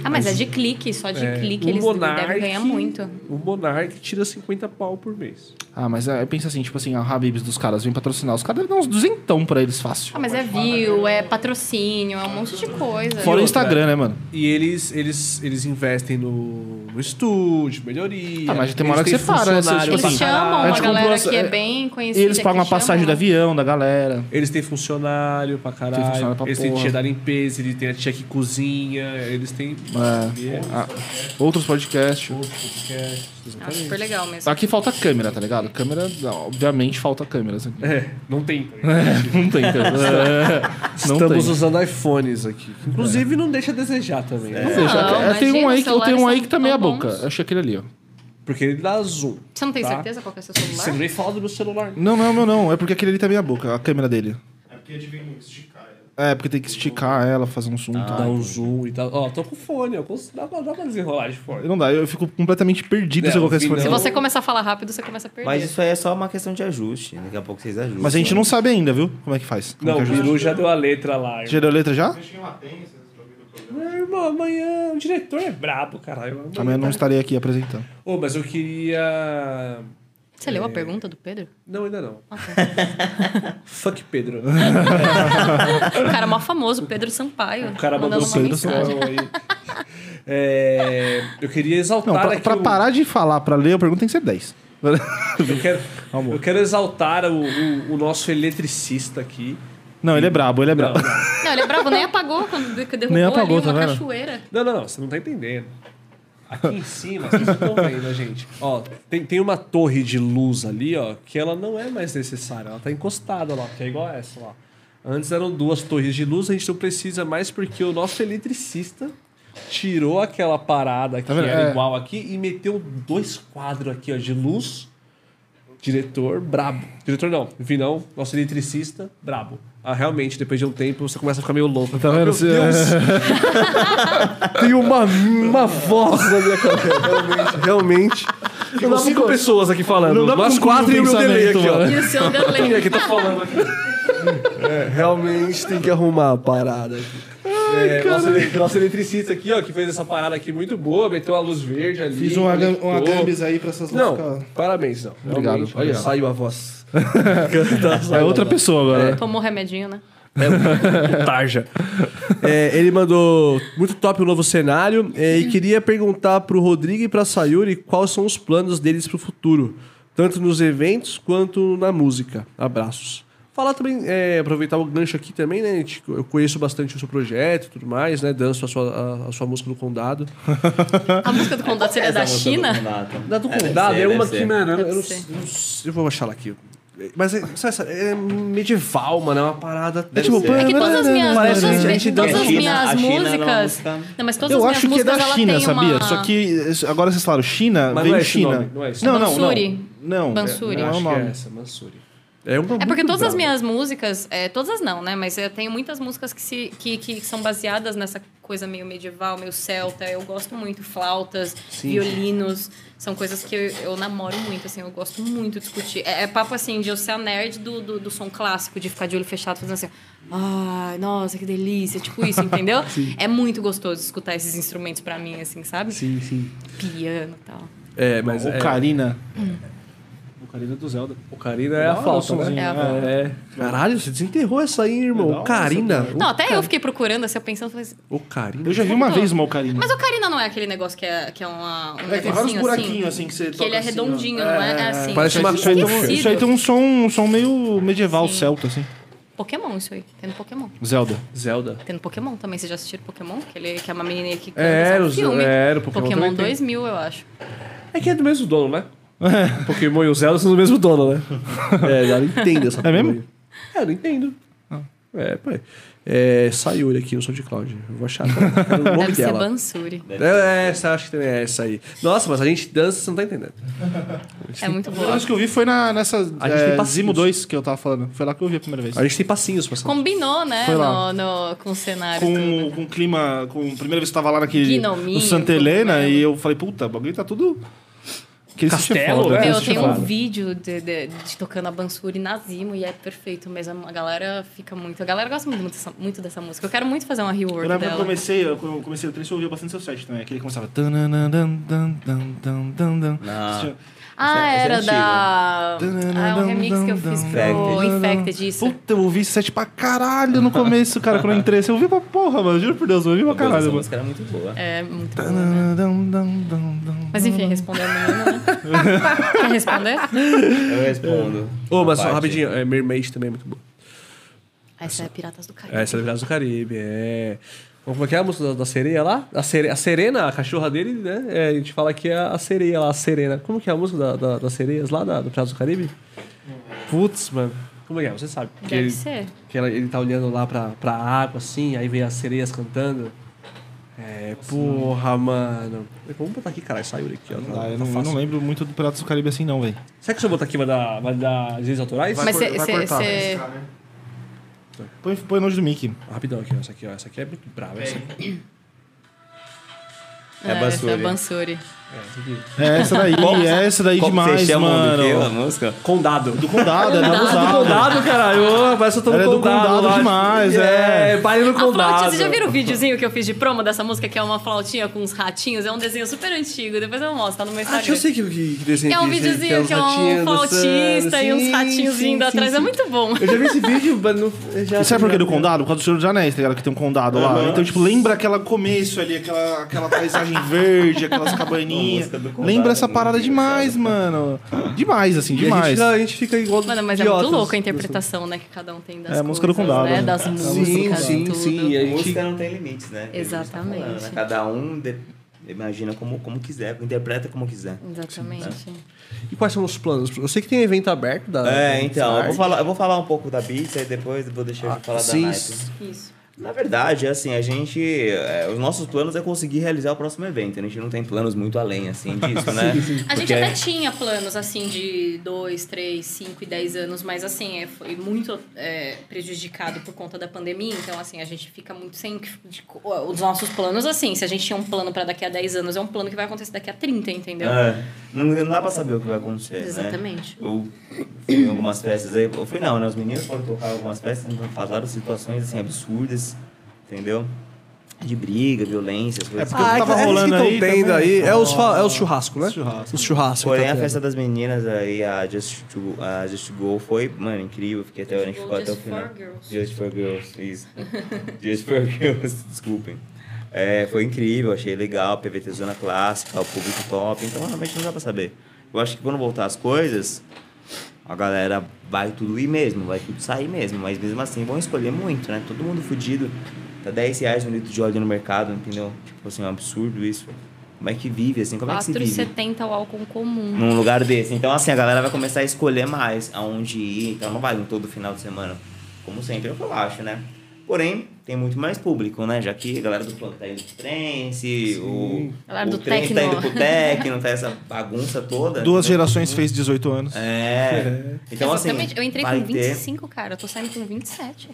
Ah, mas é de clique, só de É, clique o eles Monark- devem ganhar muito. O Monark tira 50 pau por mês. Ah, mas é, pensa assim, tipo assim, a Habibs dos caras vem patrocinar. Os caras devem dar uns duzentão pra eles fácil. Ah, mas é view, é patrocínio, é um monte de coisa. Fora o Instagram, né, mano? E eles, eles, eles investem no, no estúdio, melhoria. Ah, mas tem uma hora que você para, né? Você, tipo Eles assim, chamam a uma comprou galera que é é, bem E conhecida. eles pagam a passagem do avião da galera. Eles têm funcionário pra caralho. Tem funcionário pra eles têm tia da limpeza, eles têm a tia que cozinha, eles têm. É. Ah, outros podcasts. Ah, super legal mesmo. Aqui falta câmera, tá ligado? Câmera, obviamente, falta câmeras aqui. É, não tem. Não tem câmera. É, não Estamos tem. usando iPhones aqui. Inclusive, não deixa a desejar também. né? Não deixa. Não, É, tem um aí eu tenho um aí que tá meia celulares boca. são tão Eu achei aquele ali, ó. Porque ele dá zoom. Você não tem Tá. certeza qual que é seu Você celular? nem fala do meu celular. Não, não, meu não. É porque aquele ali tá meia boca, a câmera dele. É porque esticar ela. É, porque tem que esticar ela, fazer um zoom Dá tal. um zoom e tal. Ó, tô com fone, eu consigo, dá, pra, dá pra desenrolar de fone. Não dá, eu fico completamente perdido se eu Não, colocar esse fone. Se não. você começar a falar rápido, você começa a perder. Mas isso aí é só uma questão de ajuste. Daqui a pouco vocês ajustam. Mas a gente não sabe ainda, viu? Como é que faz. Como Não, que o. Biru já deu a letra lá. Já deu a letra já? Vocês tinham latência. Meu irmão, amanhã o diretor é brabo, caralho. Amanhã não estarei aqui apresentando. Ô, mas eu queria. Você leu a pergunta do Pedro? Não, ainda não. Tá. Fuck Pedro. O cara mó famoso, Pedro Sampaio. O cara mandou mandando uma Pedro. Sampaio aí. É, eu queria exaltar Não, pra, aqui pra o- parar de falar pra ler, a pergunta tem que ser 10. Eu quero, Amor. eu quero exaltar o, o- o nosso eletricista aqui. Não, ele é brabo, ele é brabo. não. Não, ele é bravo, nem apagou quando de- derrubou Nem apagou, ali tá uma vendo? cachoeira. Não, não, não, você não tá entendendo. Aqui em cima, vocês não estão vendo, gente. Ó, tem, tem uma torre de luz ali, ó, que ela não é mais necessária. Ela tá encostada lá, que é igual essa lá. Antes eram duas torres de luz, a gente não precisa mais porque o nosso eletricista tirou aquela parada que Tá era É. igual aqui e meteu dois quadros aqui, ó, de luz. Diretor brabo. Diretor não, Vinão, nosso eletricista, brabo. Ah, realmente, depois de um tempo, você começa a ficar meio louco. Tá vendo? Meu Você- Deus! Tem uma, uma voz na minha cabeça. Realmente, realmente. Tem cinco pessoas aqui falando. Não dá pra Nós quatro um e o meu delay aqui, ó. E o seu Quem é delay. que tá falando aqui? É, realmente tem que arrumar a parada aqui. É, nosso, ele- nosso eletricista aqui, ó, que fez essa parada aqui muito boa, meteu uma luz verde ali. Fiz um, um aí pra essas Não, ficar- parabéns, não. Obrigado, Olha, obrigado. saiu a voz. É outra pessoa agora. Tomou remedinho, né? É, Tarja. É, ele mandou muito top o novo cenário é, e queria perguntar pro Rodrigo e pra Sayuri quais são os planos deles pro futuro, tanto nos eventos quanto na música. Abraços. Falar também, é, aproveitar o gancho aqui também, né? gente? Eu conheço bastante o seu projeto e tudo mais, né? Danço a sua, a, a sua música do Condado. A música do Condado seria da música do China? Da do É, Condado ser, é uma que, mano, eu, Deve não- ser. eu não sei- eu vou achar ela aqui. Mas é, sabe essa- é medieval, mano, é uma parada. É tipo, ser. É que todas as minhas, todas, que a gente todas as minhas China não é músicas. música- Não, mas todas Eu as acho minhas que é músicas da China, sabia? uma... Só que agora vocês falaram China, Mas vem não é China. nome, não é não, nome. não, não. Bansuri. Não. Bansuri. Eu Não é o acho que é nome. essa, Mansuri. É, uma É porque todas as brava. minhas músicas, é, todas não, né? Mas eu tenho muitas músicas que, se, que, que são baseadas nessa coisa meio medieval, meio celta. Eu gosto muito, flautas, Sim. violinos. São coisas que eu, eu namoro muito, assim, eu gosto muito de discutir. É, é papo assim, de eu ser a nerd do, do, do som clássico, de ficar de olho fechado fazendo assim. Ai, nossa, que delícia. Tipo isso, entendeu? É muito gostoso escutar esses instrumentos pra mim, assim, sabe? Sim, sim. Piano e tal. É, mas. é, Ocarina. Ocarina do Zelda. Ocarina é a falta, o somzinho, né? É a. É. Caralho, você desenterrou essa aí, irmão. Legal, Ocarina. Não, até eu fiquei procurando, assim, eu pensando, falei assim, Ocarina. Eu já vi uma vez uma Ocarina. Mas o Ocarina não é aquele negócio que é, que é uma, um É, tem vários negocinho buraquinhos assim que você Que ele é assim, redondinho, não é? É assim. Parece uma Isso aí, tem um, isso aí tem um som, um som meio medieval, Sim. celta, assim. Pokémon, isso aí. Tem no Pokémon. Zelda. Zelda. Tem no Pokémon também. Vocês já assistiram Pokémon? Que, ele, que é uma menininha que. É, é um os- filme. era, o Pokémon tem. 2000, eu acho. É que é do mesmo dono, né? Pokémon e o Zelda são do mesmo dono, né? é, eu não entendo essa É porra mesmo? aí. É, eu não entendo. É, pô. É, Sayuri aqui no SoundCloud. Eu vou achar é o nome Deve ser dela. Bansuri. É, essa, acho que também é essa aí. Nossa, mas a gente dança, você não tá entendendo. É muito A bom. primeira vez que eu vi foi na, nessa A gente tem é, passinhos. Zimo 2 que eu tava falando. Foi lá que eu vi a primeira vez. A gente tem passinhos pra. Combinou, né? Foi lá. No, no, com o cenário. Com, tudo. com clima. Com, a primeira vez que eu tava lá naquele. Gnominho, no Santa Helena cogumelo. e eu falei, puta, o bagulho tá tudo. Que Castelo, né? Meu, tem um vídeo de, de, de tocando a Bansuri na Zimo e é perfeito mesmo. A galera fica muito. A galera gosta muito dessa, muito dessa música. Eu quero muito fazer uma Eu rework lembro que eu comecei, eu, quando eu comecei o trecho, eu ouvia bastante seu set também. Aquele que começava. dan, dan. Não. Ah, Esse é era antigo. da. Ah, é um remix que eu fiz pro Infected, isso. Puta, eu ouvi esse set pra caralho no começo, cara, quando eu entrei. Você ouviu pra porra, mano. Juro por Deus, eu ouvi pra Essa caralho, mano. música era muito boa. É muito bom. né? Mas enfim, respondendo a menina, né? Quer responder? Eu respondo. Ô, mas só rapidinho, é, Mermaid também é muito bom. Essa é Piratas do Caribe. É, essa é Piratas do Caribe, é. Como é que é a música da, sereia lá? A, sere... a Serena, a cachorra dele, né? É, a gente fala que é a sereia lá, a Serena. Como que é a música da, da- das sereias lá da, do Piratas do Caribe? Putz, mano. Como é que é? Você sabe. Que Deve ele, ser. que ela- ele tá olhando lá pra, pra água, assim, aí vem as sereias cantando. É, porra, mano. Vamos botar aqui, caralho, saiu aqui, ó. Ah, Tá, eu, tá não, eu não lembro muito do Piratas do Caribe assim, não, velho. Será que se eu botar aqui vai dar, vai dar direitos autorais? Vai Mas cor- você. vai você- cortar. você- Põe, põe longe do Mickey. Rapidão aqui, ó. Essa aqui, ó. Essa aqui é muito brava. Essa aqui. É é Bansuri. Bansuri. É, essa aqui. É essa daí, é essa daí Qual demais, vocês chamam mano. do que a música? Condado. Do condado, é do Condado. condado. Condado, caralho. Ô, Parece que eu tô é no do condado. condado lá. demais, é. É, baile no flautinha, condado. vocês já viram o videozinho que eu fiz de promo dessa música, que é uma flautinha com uns ratinhos? É um desenho super antigo, depois eu mostro, tá no meu Ah, Instagram. que eu sei que, que, que desenho é um que- videozinho que é um flautista dançando. e uns Sim, ratinhos sim, vindo sim, atrás. sim. É muito bom. Eu já vi esse vídeo, mas não... Já, E sabe por que do condado? Por causa do Senhor dos Anéis, tá ligado? Que tem um condado lá. Então, tipo, lembra aquela começo ali, aquela, aquela paisagem verde, aquelas cabaninhas. condado Lembra essa é muito parada demais, mano. Demais, assim, E a gente, demais. a gente fica igual Mano, mas é idiotas muito louco a nessa- interpretação, né, que cada um tem das É, a música do coisas, condado, né? né? Das Sim, músicas sim, e tudo. sim. E a gente... Música não tem limites, né? Gente tá Exatamente. falando, né? Cada um de- imagina como, como quiser, interpreta como quiser. Exatamente. E quais são os planos? Eu sei que tem evento aberto da... É, da então, eu vou, falar, eu vou falar um pouco da Beats, aí depois vou deixar Ah, de falar sim. da Nike. Isso. Na verdade, assim, a gente. é, os nossos planos é conseguir realizar o próximo evento. A gente não tem planos muito além, assim, disso, né? A gente até tinha planos, assim, de 2, 3, 5 e 10 anos, mas, assim, é, foi muito é, prejudicado por conta da pandemia. Então, assim, a gente fica muito sem... de- os nossos planos, assim, se a gente tinha um plano pra daqui a 10 anos, é um plano que vai acontecer daqui a 30, entendeu? É, não, não dá pra saber o que vai acontecer. Né? Exatamente. Eu fui em algumas festas aí. Eu fui não, né? Os meninos foram tocar algumas festas e falaram situações assim absurdas, entendeu? De briga, violência, as coisas porque assim. Ah, tava é, rolando que aí tendo também. aí. É os, fa- é os churrascos, né? Os churrascos. Os churrascos. Porém, que tá a festa das meninas aí, a Just to, a Just to Go, foi, mano, incrível. Fiquei até, a gente ficou até o Just final. for Girls. Just for Girls, isso. Just for Girls, desculpem. É, foi incrível, achei legal, PVT Zona Clássica, o público top, então realmente não dá pra saber. Eu acho que quando voltar as coisas, a galera vai tudo ir mesmo, vai tudo sair mesmo, mas mesmo assim vão escolher muito, né? Todo mundo fudido. Tá 10 reais um litro de óleo no mercado, entendeu? Tipo assim, é um absurdo isso. Como é que vive, assim? Como é que se vive? 4,70 o álcool comum. num lugar desse. Então, assim, a galera vai começar a escolher mais aonde ir. Então, não vai em todo final de semana, como sempre, é eu acho, né? Porém, tem muito mais público, né? Já que a galera do funk tá indo pro trance, o, Galera o do trance tá indo pro techno, tá essa bagunça toda. Duas entendeu? gerações fez 18 anos. É. Então, Exatamente. assim, eu entrei vai com ter, 25, cara. Eu tô saindo com 27.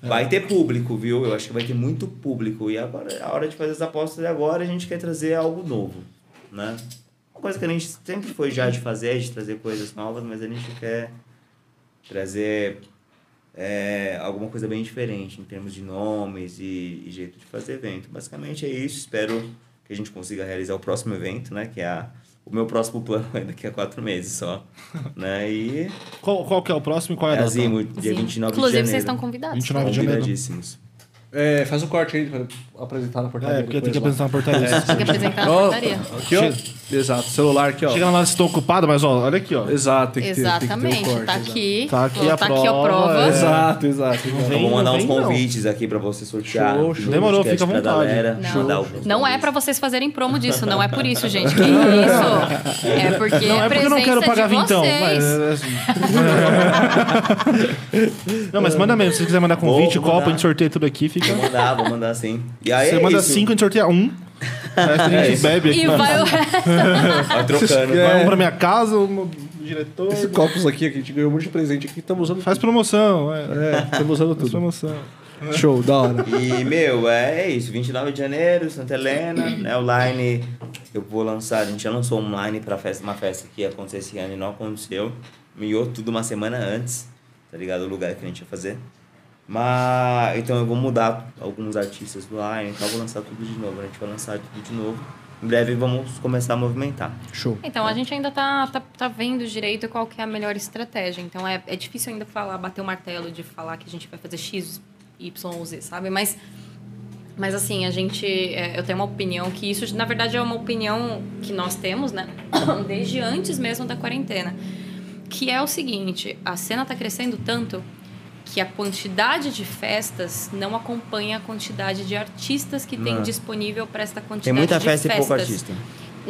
vai ter público, viu? Eu acho que vai ter muito público. E agora é a hora de fazer as apostas e agora a gente quer trazer algo novo, né? Uma coisa que a gente sempre foi já de fazer, de trazer coisas novas, mas a gente quer trazer é, alguma coisa bem diferente em termos de nomes e, e jeito de fazer evento. Basicamente é isso. Espero que a gente consiga realizar o próximo evento, né? Que é a, o meu próximo plano é daqui a quatro meses só. né? E Qual, qual que é o próximo e qual é é a data? Zimo, dia 29 de Inclusive, janeiro. vocês estão convidados. 29 de janeiro. É, faz o corte aí apresentar na portaria. É, porque tem que lá. apresentar uma portaria. Tem que apresentar na portaria. Aqui, ó. Exato, celular aqui, ó. Chega lá, estou ocupado, mas ó, olha aqui, ó. Exato, tem que ter, tem que ter Exatamente. um corte, tá exato. aqui. Tá aqui ó, a tá aqui a prova, prova. é. Exato, exato. vem, Eu vou mandar uns vem, não. convites aqui pra você sortear. Show, show. Demorou, fica à vontade. galera. Não. Não é convites. pra vocês fazerem promo disso, não é por isso, gente. Que isso? É porque Não, é porque eu não quero pagar vintão. vocês. Mas, é assim. não, mas manda mesmo. Se você quiser mandar convite, copo, mandar. a gente sorteia tudo aqui. Fica... Vou mandar, vou mandar sim. E aí Você é manda isso. cinco, a gente sorteia um. A gente isso. bebe aqui. E vai o resto. Vai trocando. É. Vai um pra minha casa, um diretor. Esses copos aqui, que a gente ganhou um monte de presente aqui, estamos usando. Faz promoção. É, É, estamos usando faz tudo. promoção. Show, da hora. E, meu, é isso. 29 de janeiro, Santa Helena, né? O Line, eu vou lançar. A gente já lançou um line pra festa, uma festa que ia acontecer esse ano e não aconteceu. Miou tudo uma semana antes, tá ligado? O lugar que a gente ia fazer. Mas, então eu vou mudar alguns artistas do Line, então eu vou lançar tudo de novo. A gente vai lançar tudo de novo. Em breve vamos começar a movimentar. Show. Então, a gente ainda tá, tá, tá vendo direito qual que é a melhor estratégia. Então, é, é difícil ainda falar, bater o martelo de falar que a gente vai fazer X, Y ou Z, sabe? Mas, mas assim, a gente... é, eu tenho uma opinião que isso, na verdade, é uma opinião que nós temos, né? Desde antes mesmo da quarentena. Que é o seguinte, a cena tá crescendo tanto que a quantidade de festas não acompanha a quantidade de artistas que tem Não. disponível para esta quantidade Tem muita de festa e festas. pouco artista.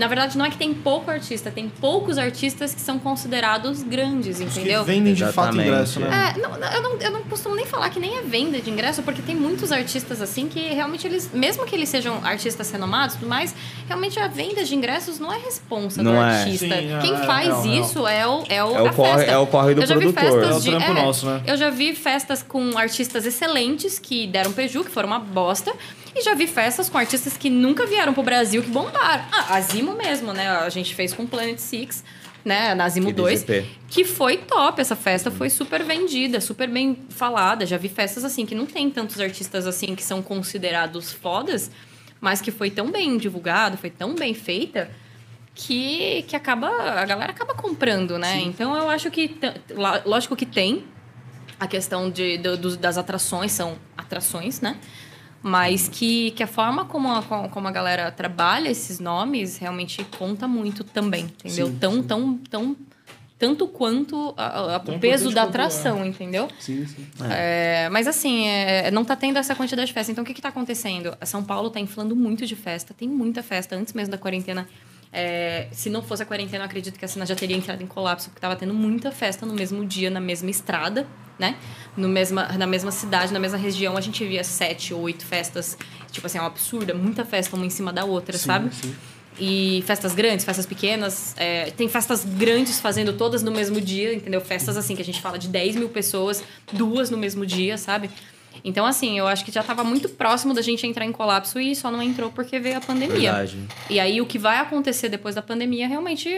Na verdade, não é que tem pouco artista, tem poucos artistas que são considerados grandes, Os que entendeu? vendem de fato Exatamente, ingresso, né? É, não, eu, não, eu não costumo nem falar que nem é venda de ingresso, porque tem muitos artistas assim que realmente eles, mesmo que eles sejam artistas renomados, e tudo mais, realmente a venda de ingressos não é responsa do Não é. artista. Sim, é, Quem é, faz não, não. isso é o, é o, É o a corre- festa. é o corre do eu já vi produtor. festas É o de, trampo nosso, né? Eu já vi festas com artistas excelentes que deram preju, que foram uma bosta. E já vi festas com artistas que nunca vieram pro Brasil que bombaram. Ah, a Zimo mesmo, né? A gente fez com Planet Six né? Na Zimo Aquele 2. GP. Que foi top. Essa festa foi super vendida, super bem falada. Já vi festas assim que não tem tantos artistas assim que são considerados fodas, mas que foi tão bem divulgado, foi tão bem feita que, que acaba a galera acaba comprando, né? Então eu acho que lógico que tem a questão de, do- das atrações são atrações, né? Mas que, que a forma como a, como a galera trabalha esses nomes realmente conta muito também, entendeu? Sim, tão, sim. tão, tão, tanto quanto a- a- o peso da atração, entendeu? Sim, sim. É, mas assim, é, não tá tendo essa quantidade de festa. Então, o que que tá acontecendo? São Paulo tá inflando muito de festa. Tem muita festa. Antes mesmo da quarentena, é, se não fosse a quarentena, eu acredito que a cena já teria entrado em colapso, porque tava tendo muita festa no mesmo dia, na mesma estrada, né? No mesma, na mesma cidade, na mesma região. A gente via sete, oito festas. Tipo assim, é um absurdo. Muita festa uma em cima da outra, Sim, sabe? sim. E festas grandes, festas pequenas. é, tem festas grandes fazendo todas no mesmo dia, entendeu? Festas assim que a gente fala de 10 mil pessoas, duas no mesmo dia, sabe? Então, assim, eu acho que já estava muito próximo da gente entrar em colapso e só não entrou porque veio a pandemia. Verdade. E aí, o que vai acontecer depois da pandemia, realmente,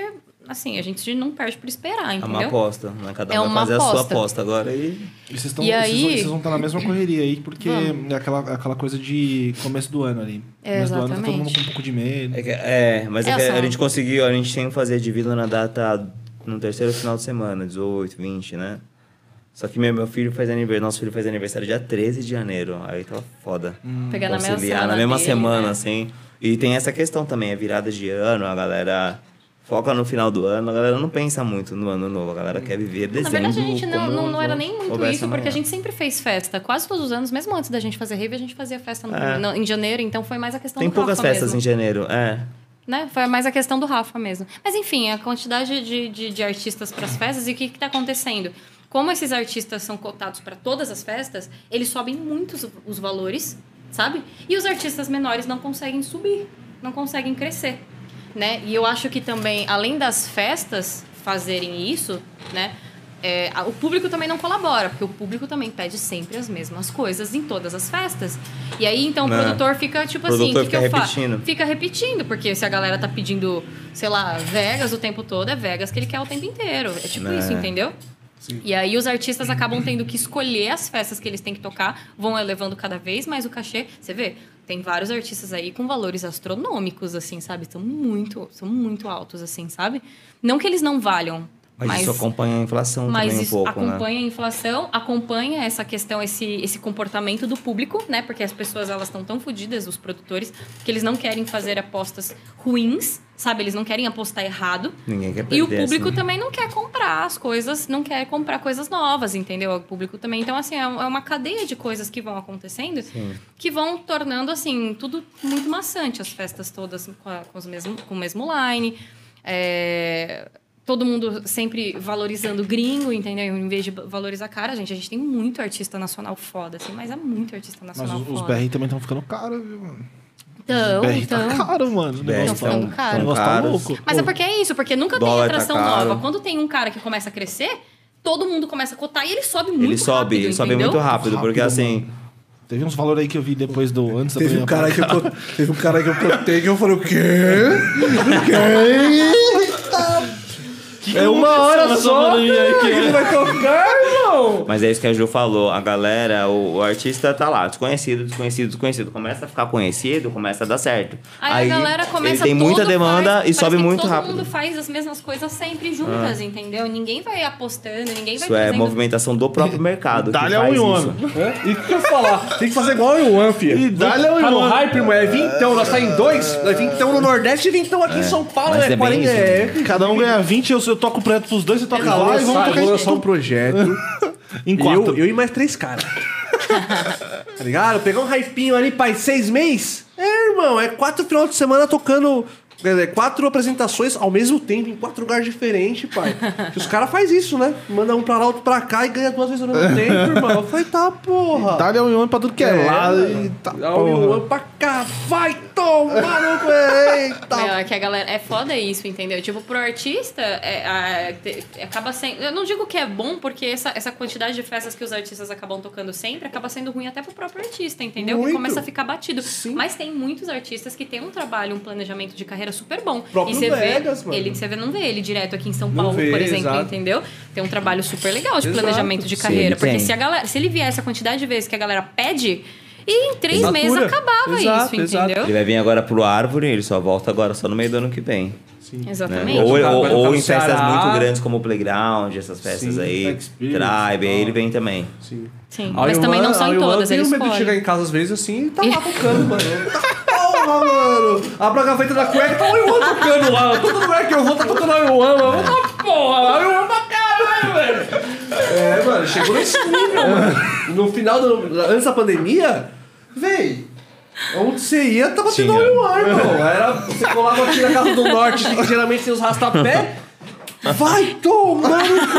assim, a gente não perde por esperar, É uma entendeu? aposta, né? Cada um É vai uma fazer a sua aposta. aposta agora e. E vocês, E aí- vão, vocês vão estar na mesma correria aí, porque Vamos. é aquela, aquela coisa de começo do ano ali. É, começo do ano tá todo exatamente. mundo com um pouco de medo. É, que- é, mas é, É, só- a gente conseguiu, a gente tem que fazer de vila na data no terceiro final de semana, 18, 20, né? Só que meu, meu filho faz aniversário, nosso filho faz aniversário dia 13 de janeiro. Aí tá foda. Pegar na mesma semana na mesma dele, semana, né? assim. E tem essa questão também, é virada de ano, a galera foca no final do ano, a galera não pensa muito no ano novo, a galera quer viver dezembro. Na verdade, a gente não, não, não era nem muito isso, porque a gente sempre fez festa. Quase todos os anos, mesmo antes da gente fazer rave, a gente fazia festa no- É. no- em janeiro, então foi mais a questão Tem do poucas Rafa festas mesmo. em janeiro, é. né? Foi mais a questão do Rafa mesmo. Mas enfim, a quantidade de, de, de artistas para as festas e o que está acontecendo? Como esses artistas são cotados para todas as festas, eles sobem muito os, valores, sabe? E os artistas menores não conseguem subir, não conseguem crescer, né? E eu acho que também, além das festas fazerem isso, né? é, o público também não colabora, porque o público também pede sempre as mesmas coisas em todas as festas. E aí, então, o Né? produtor fica tipo assim, o que, que eu faço? repetindo. fica repetindo, porque se a galera tá pedindo, sei lá, Vegas o tempo todo, é Vegas que ele quer o tempo inteiro. É tipo É. isso, entendeu? Sim. E aí os artistas acabam tendo que escolher as festas que eles têm que tocar, vão elevando cada vez mais o cachê. Você vê, tem vários artistas aí com valores astronômicos, assim, sabe? São muito, são muito altos, assim, sabe? Não que eles não valham, Mas, mas, isso acompanha a inflação mas também um pouco, né? acompanha a inflação, acompanha essa questão, esse, esse comportamento do público, né? Porque as pessoas elas estão tão fodidas, os produtores, que eles não querem fazer apostas ruins, sabe? Eles não querem apostar errado. Ninguém quer perder. E o público assim. também não quer comprar as coisas, não quer comprar coisas novas, entendeu? O público também. Então, assim, é é uma cadeia de coisas que vão acontecendo Sim. que vão tornando, assim, tudo muito maçante. As festas todas com, a- com os mesmo, com o mesmo line. É, Todo mundo sempre valorizando gringo, entendeu? Em vez de valorizar cara, gente. A gente tem muito artista nacional foda, assim, mas é muito artista Mas nacional os, os foda. BR também estão ficando caros, viu, mano? Então, então. tá caro, mano. O BR negócio Estão ficando tá, caro. o negócio tá Caros. louco. Mas é porque é isso, porque nunca tem Dólar tá atração caro. nova. Quando tem um cara que começa a crescer, todo mundo começa a cotar e ele sobe muito Ele sobe, rápido, ele sobe muito rápido, porque Rápido, assim. Teve uns valores aí que eu vi depois do. Antes da Teve um pandemia. cara que eu, teve um cara que eu cotei que eu falei, o quê? O quê? É uma hora só, aí cara, que- que ele vai tocar, irmão. Mas é isso que a Ju falou. A galera, o, o artista tá lá, desconhecido, desconhecido, desconhecido. Começa a ficar conhecido, começa a dar certo. Aí, a galera começa Ele tem muita todo demanda faz- e sobe que muito todo rápido. mundo faz as mesmas coisas sempre juntas, entendeu? Ninguém vai apostando, ninguém vai Isso é movimentação do próprio mercado. que Dá-lhe faz um isso. ano. É? E o que eu falar? Tem que fazer igual o One, filho. E dá-lhe ao Tá no hype, irmão. É vintão. Nós tá em dois. Nós vintão no Nordeste e vintão aqui em São Paulo. mas É, é bem 40. isso. É, Cada um ganha 20, eu, eu toco preto pros dois, você toca Eu lá e vamos eu tocar vou lançar um projeto. em quatro. Eu, eu e mais três caras. tá ligado? Pegar um hypinho ali, pai, seis meses. É, irmão, é quatro final de semana tocando. Quer dizer, quatro apresentações ao mesmo tempo, em quatro lugares diferentes, pai. Que os caras fazem isso, né? Manda um pra lá, outro pra cá e ganha duas vezes ao mesmo tempo, irmão. Eu falei, tá, porra. Dá-lhe ao Iwan pra tudo que é, lado e tá Dá um porra. Yuan pra cá, vai tomar no eita. Meu, é que a galera. É foda isso, entendeu? Tipo, pro artista, é, te- acaba sendo. Eu não digo que é bom, porque essa, essa quantidade de festas que os artistas acabam tocando sempre acaba sendo ruim até pro próprio artista, entendeu? Muito. Que começa a ficar batido. Sim. Mas tem muitos artistas que têm um trabalho, um planejamento de carreira super bom. Próprio e você Vegas, vê. mano. Ele, você vê, não vê ele direto aqui em São Paulo, vê, por exemplo, exato. entendeu? Tem um trabalho super legal de Exato. planejamento de Sim, carreira. ele porque tem. se a galera. Se ele viesse a quantidade de vezes que a galera pede. E em três Satura. meses acabava Exato, isso, exato. entendeu? Ele vai vir agora pro Árvore, ele só volta agora só no meio do ano que vem. né? Exatamente. Ou, Vai ou, tocar ou no em festas Ceará. muito grandes como o Playground, essas festas Sim, aí, Tribe, aí ele vem também. Sim. Sim, mas também não são em todas, eles o medo de chegar em casa às vezes assim e tá lá tocando, mano. Porra, mano. A gaveta da cueca, tá o Iwan tocando lá. Todo lugar que eu vou, tá tocando a Iwan, mano. Tá porra, a Iwan pra caralho, velho. É, mano, chegou nesse nível, mano. No final, do, antes da pandemia, véi. Onde você ia, tava tendo um ar, irmão. Era, você colava aqui na casa do norte, que geralmente tem os rastapé. Vai tomar no cu,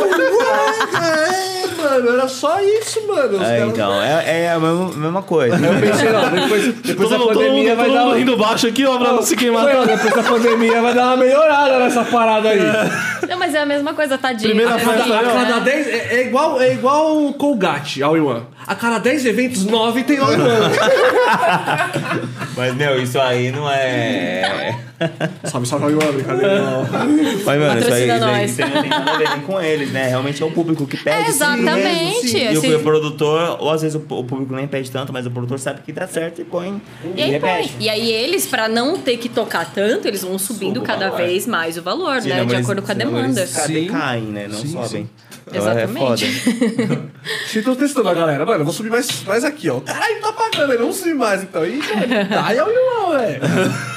é, mano. Era só isso, mano. Os É, caras- então, é, é a mesma, mesma coisa. Eu pensei, não, depois, depois da Todo, todo pandemia mundo, vai todo dar mundo uma... rindo baixo aqui, ó, pra não se queimar. Foi, ó, depois da pandemia vai dar uma melhorada nessa parada aí. Não, mas é a mesma coisa, tadinho. Primeira A Assim, festa cada, a né? cada 10... É, é igual, é igual o Colgate, All in One. A cada 10 eventos, 9 tem All in. Mas, meu, isso aí não é. salve, salve, All in One, brincadeira. não. Mas, mano, isso aí, Patrocina nós. isso aí não tem nada a ver nem com eles, né? Realmente é o público que pede. É, exatamente. sim. E Assim- o produtor, ou às vezes o o público nem pede tanto, mas o produtor sabe que dá certo e põe. E aí, põe. repete. e aí eles, pra não ter que tocar tanto, eles vão subindo Suba o cada valor. vez mais o valor, Sim, né? não, de acordo com a senão demanda. Eles Sim. caem, né? Não Sim, sobem. sim. Então Exatamente. É tô testando a galera, mano, eu vou subir mais, mais aqui, ó. Caralho, tá pagando, ele vamos subir mais, então. Ih, aí é in One, velho.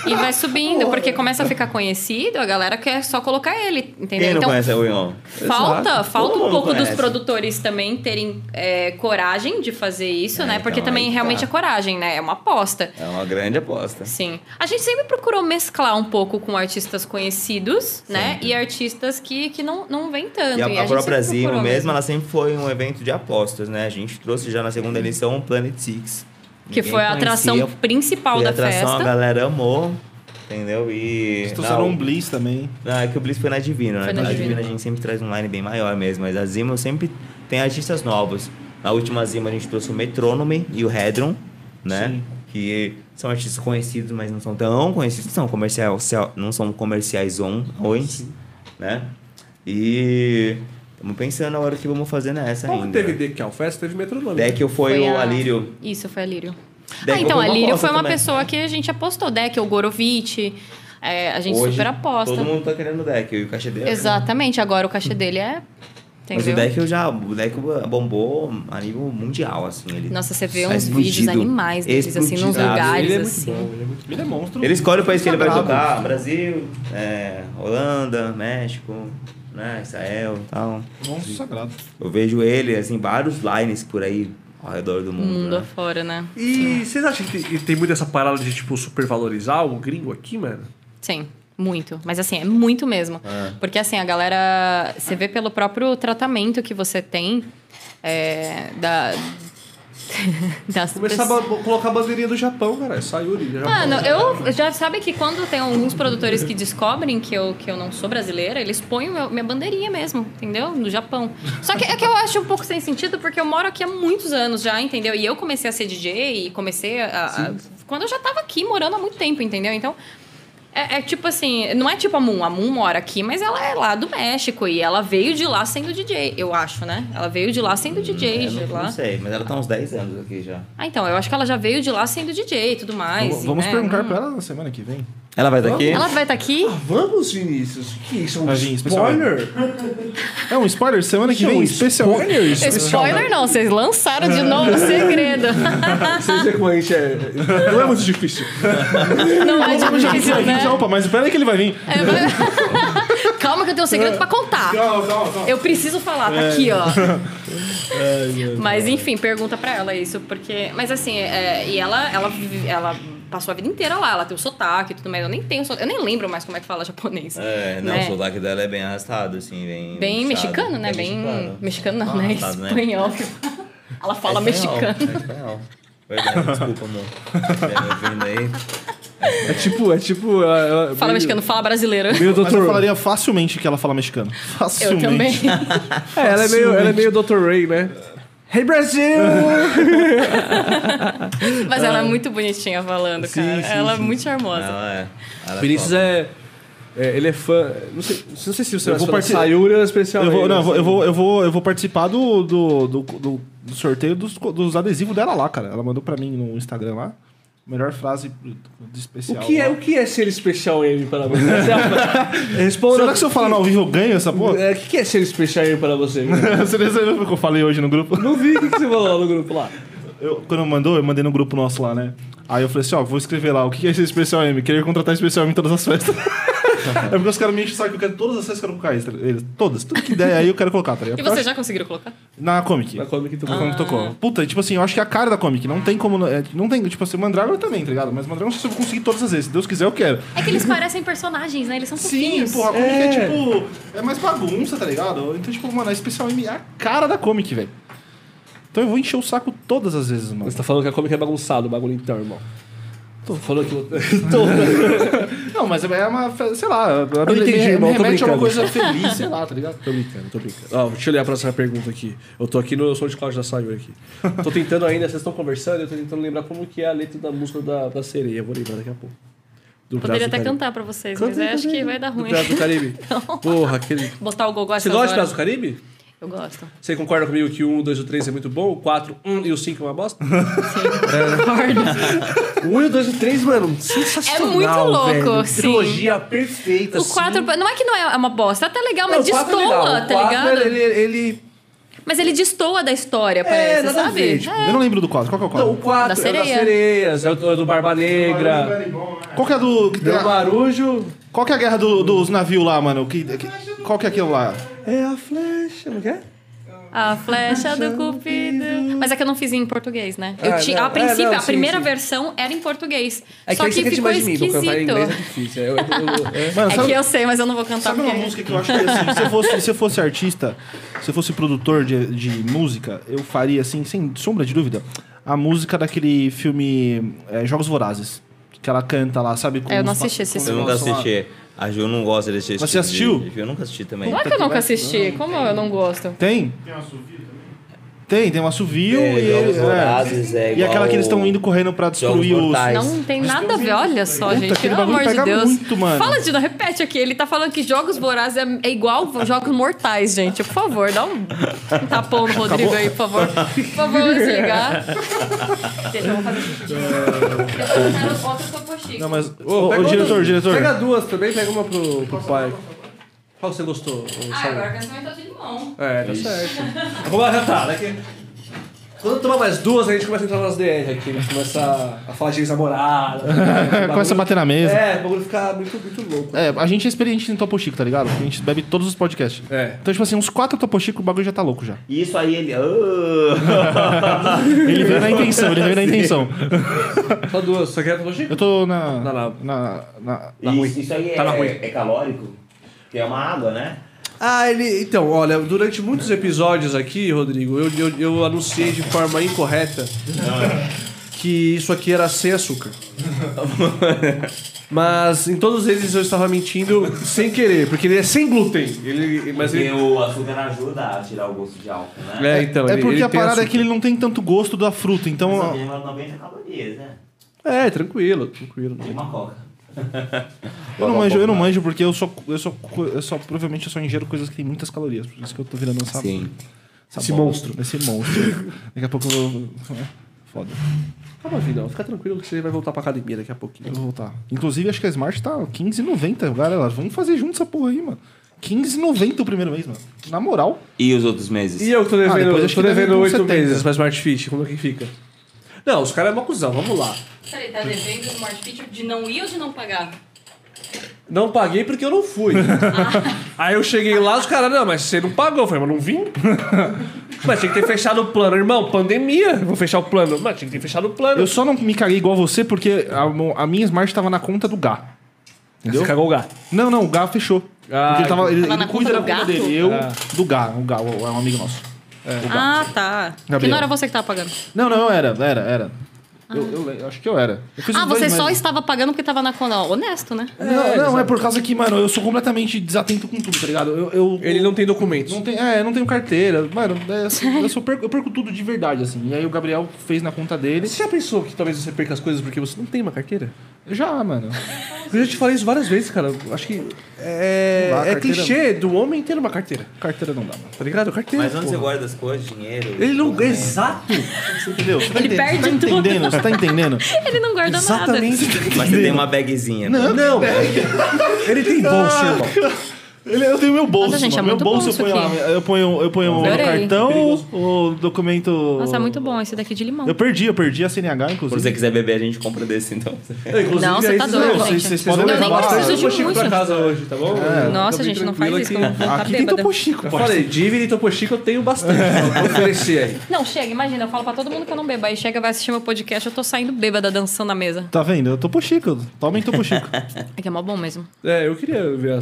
E vai subindo, porque começa a ficar conhecido, a galera quer só colocar ele, entendeu? Quem não então, conhece o Ion? Falta, Exato. falta Todo um pouco dos conhece. produtores também terem é, coragem de fazer isso, É, né? Porque então, também realmente tá. é coragem, né? É uma aposta. É uma grande aposta. Sim. A gente sempre procurou mesclar um pouco com artistas conhecidos, né? E artistas que, que não, não vêm tanto. E a, E a gente própria Procurou mesmo, ela sempre foi um evento de apostas, né? A gente trouxe já na segunda edição o Planet Six. Que foi a atração conhecia, principal foi a da atração, festa. A galera amou, entendeu? E... Eles trouxeram não, um Bliss também. Não, é que o Bliss foi na Divino, né? Foi na na Divino. Divino a gente sempre traz um line bem maior mesmo, mas a Zimo sempre tem artistas novos. Na última Zimo a gente trouxe o Metronome e o Hedron, né? Sim. Que são artistas conhecidos, mas não são tão conhecidos, são comerciais, não são comerciais on, ruins, né? E estamos pensando na hora que vamos fazer nessa Qual que ainda. teve Decal Fest? Teve Metronome. Deck foi, o a- Alírio. Isso, foi a Lírio. Deck ah, então, foi a uma Lírio aposta foi uma também. pessoa que a gente apostou. Deck, o Gorovitch, é, a gente Hoje, super aposta. Todo mundo tá querendo o deck, e o cachê dele. é Exatamente, agora o cachê dele é. Mas Entendeu? o deck já, o deck bombou a nível mundial, assim. Ele Nossa, você vê tá uns vídeos explodido. animais deles, assim, nos Explodido. lugares, Ele é muito assim. bom, ele é muito Ele é monstro. Ele escolhe o país que ele vai Bravo. tocar: Brasil, é, Holanda, México, né, Israel e tal. Monstro sagrado. Eu vejo ele, assim, vários lines por aí ao redor do mundo. Mundo né? afora, né? E vocês acham que tem, tem muito essa parada de, tipo, supervalorizar o gringo aqui, mano? Sim, muito. Mas assim, é muito mesmo. É. Porque assim, a galera. Você vê pelo próprio tratamento que você tem. é, da. das Começar a pessoas- colocar a bandeirinha do Japão, cara. Sayuri, Japão. Mano, eu já sabe que quando tem alguns produtores que descobrem que eu, que eu não sou brasileira, eles põem meu- minha bandeirinha mesmo, entendeu? No Japão. Só que é que eu acho um pouco sem sentido, porque eu moro aqui há muitos anos já, entendeu? E eu comecei a ser DJ e comecei a. a- quando eu já tava aqui morando há muito tempo, entendeu? Então. É, é tipo assim, não é tipo a Moon. A Moon mora aqui, mas ela é lá do México e ela veio de lá sendo DJ, eu acho, né? Ela veio de lá sendo DJ, É, de não, lá. não sei, mas ela tá uns 10 anos aqui já. Ah, então, eu acho que ela já veio de lá sendo DJ e tudo mais. Vamos, vamos né? perguntar Não- pra ela na semana que vem. Ela vai estar aqui? Ela vai estar aqui? Vamos, Vinícius. Que isso? É um spoiler? É um spoiler, semana que é vem, especial. spoiler? Spoiler não, vocês lançaram de novo o segredo. Vocês veem como a gente é... Não é muito difícil. Não é de difícil, né? gente, opa, mas espera aí que ele vai vir. É, vai- Calma que eu tenho um segredo pra contar. Calma, calma, calma. Eu preciso falar, tá aqui, ó. Mas enfim, pergunta pra ela isso, porque. Mas assim, é, e ela, ela, vive- ela passou a vida inteira lá, ela tem o sotaque e tudo mais. Eu nem tenho sotaque, eu nem lembro mais como é que fala japonês. É, não, né? o sotaque dela é bem arrastado, assim, bem... Bem puxado. mexicano, né? É Bem. mexicano. Mexicano não, Ah, né? arrastado, né? Espanhol. Ela fala É mexicano. é espanhol. Verdade, desculpa, amor. Aí. É tipo, é tipo. é, é, Fala meio- mexicano, fala brasileiro. Meio Mas eu Dr. falaria facilmente que ela fala mexicano. Eu Facilmente. também. É, ela é meio, ela é meio Dr. Ray, né? Hey Brasil! Mas ela é muito bonitinha falando, Sim, cara. sim, ela é sim. muito charmosa. Ela é. Ela Vinícius é, é- Ele é fã. Não sei, não sei se você Eu vai vou falar parti- Sayuri especial. Eu vou, não, eu vou, eu vou, eu vou, eu vou participar do, do, do, do- do sorteio dos, dos adesivos dela lá, cara. Ela mandou pra mim no Instagram lá. Melhor frase de especial. O que, é, lá. o que é ser especial M para você? Responda. Será que se eu falar no ao vivo eu ganho essa porra? É, O que que é ser especial M para você? Você nem sabe o que eu falei hoje no grupo? Não vi o que que você falou no grupo lá. Eu, quando mandou, eu mandei no grupo nosso lá, né? Aí eu falei assim, ó, vou escrever lá, o que é esse Especial M? Querer contratar Especial M em todas as festas. é porque os caras me enchem o saco, eu quero todas as festas que eu quero colocar eles, eles. Todas, tudo que der aí eu quero colocar, tá ligado? E vocês já conseguiram colocar? Na Comic. Na Comic tocou. Na Comic tocou. Puta, tipo assim, eu acho que é a cara da Comic, não tem como... é, Não tem, tipo assim, Mandragora também, tá ligado? Mas Mandragora não sei se eu vou conseguir todas as vezes, se Deus quiser eu quero. É que eles parecem personagens, né? Eles são Sim, fofinhos. porra, a Comic é. É. tipo... É mais bagunça, tá ligado? Então, tipo, mano, a Especial M é a cara da Comic, velho. Então eu vou encher o saco todas as vezes, mano. Você tá falando que a Comic é bagunçado, o bagulho então, irmão. Tô falando que. Não, mas é uma. Sei lá. Eu não entendi, irmão, tô remete a uma coisa feliz, sei lá, tá ligado? Tô brincando, tô brincando. Ó, deixa eu ler a próxima pergunta aqui. Eu tô aqui no SoundCloud da Sayuri aqui. Tô tentando ainda, vocês estão conversando, eu tô tentando lembrar como que é a letra da música da, da sereia. Vou lembrar daqui a pouco. Do Poderia até do cantar pra vocês, Canta mas aí, acho que vai dar Do ruim. Braço do Caribe? Porra, aquele. Botar o Gogó Você gosta de. Braço do Caribe? Eu gosto. Você concorda comigo que o 1, o 2 e o 3 é muito bom, o 4, 1 e o 5 é uma bosta? Concordo. O 1 e o 2 e o 3, mano, sensacional. É muito louco, velho. sim. Trilogia perfeita. O assim. 4, não é que não é uma bosta, é até legal, mas Não, é destoa. O tá ligado? Ele, ele... Mas ele destoa da história, parece, nada a sabe? ver, tipo, É. Eu não lembro do quadro. Qual que é o quadro? Não, o 4 Da é sereia. das sereias, é o do, é Barba Negra, Qual que é do. que- do Marujo. Qual que é a guerra do- dos navios lá, mano? Que, que- qual que é aquilo lá? É a flecha, não quer? A flecha do Cupido. Mas é que eu não fiz em português, né? Eu Ah, não. a princípio, É, não, a sim, primeira sim. versão era em português. É que Só que quer ficou mim, esquisito. inglês é difícil. Eu, eu, eu, é. Mano, É sabe, que eu sei, mas eu não vou cantar sabe uma porque... música que eu acho que assim, se eu fosse, se eu fosse artista, se eu fosse produtor de, de música, eu faria, assim, sem sombra de dúvida, a música daquele filme é, Jogos Vorazes. Que ela canta lá, sabe? com É, eu não assisti esse os Eu nunca negócios lá. A Ju não gosta desse Mas tipo você assistiu? de- Eu nunca assisti também. Claro que eu nunca assisti. Como eu não gosto? Tem? Tem uma assovio também? Tem, tem um assovio É, e Jogos ele- é. É E aquela que eles estão indo correndo pra destruir os. Não tem nada a ver, olha só, Puta, gente. Pelo amor de Deus. muito, mano. Fala de novo, repete aqui. Ele tá falando que jogos vorazes é, é igual jogos mortais, gente. Por favor, dá um, um tapão no Rodrigo aí, por favor. Por favor, vamos desligar. Deixa eu fazer xixi. Eu quero. Não, mas. Ô, Ô, ô, diretor, diretor. Pega duas também, pega uma pro, pro pai. Qual você gostou? Ah, agora quero também tô de limão. É, tá certo. Vamos arretar, né? que- Quando tomar mais duas, a gente começa a entrar nas DR aqui. A gente começa a falar de ex-namorada. Começa a bater na mesa. É, o bagulho fica muito, muito louco. É, a gente é experiente em Topo Chico, tá ligado? A gente bebe todos os podcasts. É. Então, tipo assim, uns quatro Topo Chico, o bagulho já tá louco já. E isso aí ele. Ele veio na intenção, ele veio na intenção. Só duas. Só quer hoje? Eu tô na. Não, não. Na. na- Tá ruim. isso, isso aí Tá na ruim. é, é calórico? Que é uma água, né? Ah, ele. Então, olha, durante muitos episódios aqui, Rodrigo, eu, eu, eu anunciei de forma incorreta que isso aqui era sem açúcar. Mas em todos eles eu estava mentindo sem querer, porque ele é sem glúten. Ele, mas Porque ele. o açúcar ajuda a tirar o gosto de álcool, né? É, então, é ele- porque ele a tem parada é açúcar. que ele não tem tanto gosto da fruta, então. só tem umas 90 calorias, né? É, tranquilo, tranquilo. E uma coca. Eu não manjo, eu não manjo porque eu só, eu só, eu só provavelmente eu só ingiro coisas que têm muitas calorias. Por isso que eu tô virando essa, Sim. essa Esse bola. monstro. Esse monstro. Daqui a pouco eu vou. é, Foda. Calma, Vinão, fica tranquilo que você vai voltar pra academia daqui a pouquinho. Eu vou voltar. Inclusive, acho que a Smart tá R$15,90, galera. Vamos fazer junto essa porra aí, mano. R$15,90 o primeiro mês, mano. Na moral. E os outros meses? E eu que tô Ah, devendo, depois eu tô devendo com oito 70. meses pra Smart Fit, como é que fica? Não, os caras é uma cuzão, vamos lá. Peraí, tá devendo o Smart Fit de não ir ou de não pagar? Não paguei porque eu não fui. Aí eu cheguei lá, os caras, não, mas você não pagou. Eu falei, mas não vim? mas tinha que ter fechado o plano. Irmão, pandemia, eu vou fechar o plano. Mas tinha que ter fechado o plano. Eu só não me caguei igual você porque a, a minha Smart tava na conta do Gá. Entendeu? Você cagou o gato. Não, não, o Gá fechou. Ah, porque ele, tava, ele, Tava ele na cuida conta da do conta dele. Eu, Ah. do Gá. O Gá, é um amigo nosso. Gá. Ah, tá. Que não era você que tava pagando. Não, não, era, era, era. Eu, eu le- eu acho que eu era. Eu Ah, dois, você só mas- estava pagando porque tava na conta. Honesto, né? Não, não, é por causa que, mano, eu sou completamente desatento com tudo, tá ligado? Eu, eu- Ele não tem documentos. Não tem, é, eu não tenho carteira. Mano, é, assim, eu, sou perco, eu perco tudo de verdade, assim. E aí o Gabriel fez na conta dele. Você já pensou que talvez você perca as coisas porque você não tem uma carteira? Já, mano. Eu já te falei isso várias vezes, cara. Acho que é, dá, é carteira- clichê do homem ter uma carteira. Carteira não dá, mano. Tá ligado? Carteira. Mas onde você porra. guarda as coisas, dinheiro? Ele não. documento? Exato! Você entendeu? Você tá, Ele entendendo? perde Você tá tudo. entendendo? Você tá entendendo? Ele não guarda Exatamente. Mas você tem uma bagzinha. Não, não. Ele tem bolso, irmão. Ele, eu tenho meu bolso. Nossa, gente, é meu bolso eu ponho lá. Eu ponho, eu ponho o cartão, o documento. Nossa, é muito bom esse daqui de limão. Eu perdi, eu perdi a CNH, Se inclusive. você quiser beber, a gente compra desse, então. Inclusive, Não, você aí tá doido. Vocês, vocês Eu vão nem levar preciso bastante de Topo Chico pra casa hoje, tá bom? Eu Nossa, gente, não faz isso, que eu aqui. vou Aqui tem bêbada. Topo Chico, Eu falei, dívida e Topo Chico eu tenho bastante pra oferecer aí. Não, chega, imagina, eu falo pra todo mundo que eu não bebo. Aí chega, vai assistir meu podcast, eu tô saindo bêbada dançando na mesa. Tá vendo? Eu Topo Chico. Tomem Topo Chico. É que é mó bom mesmo. É, eu queria ver a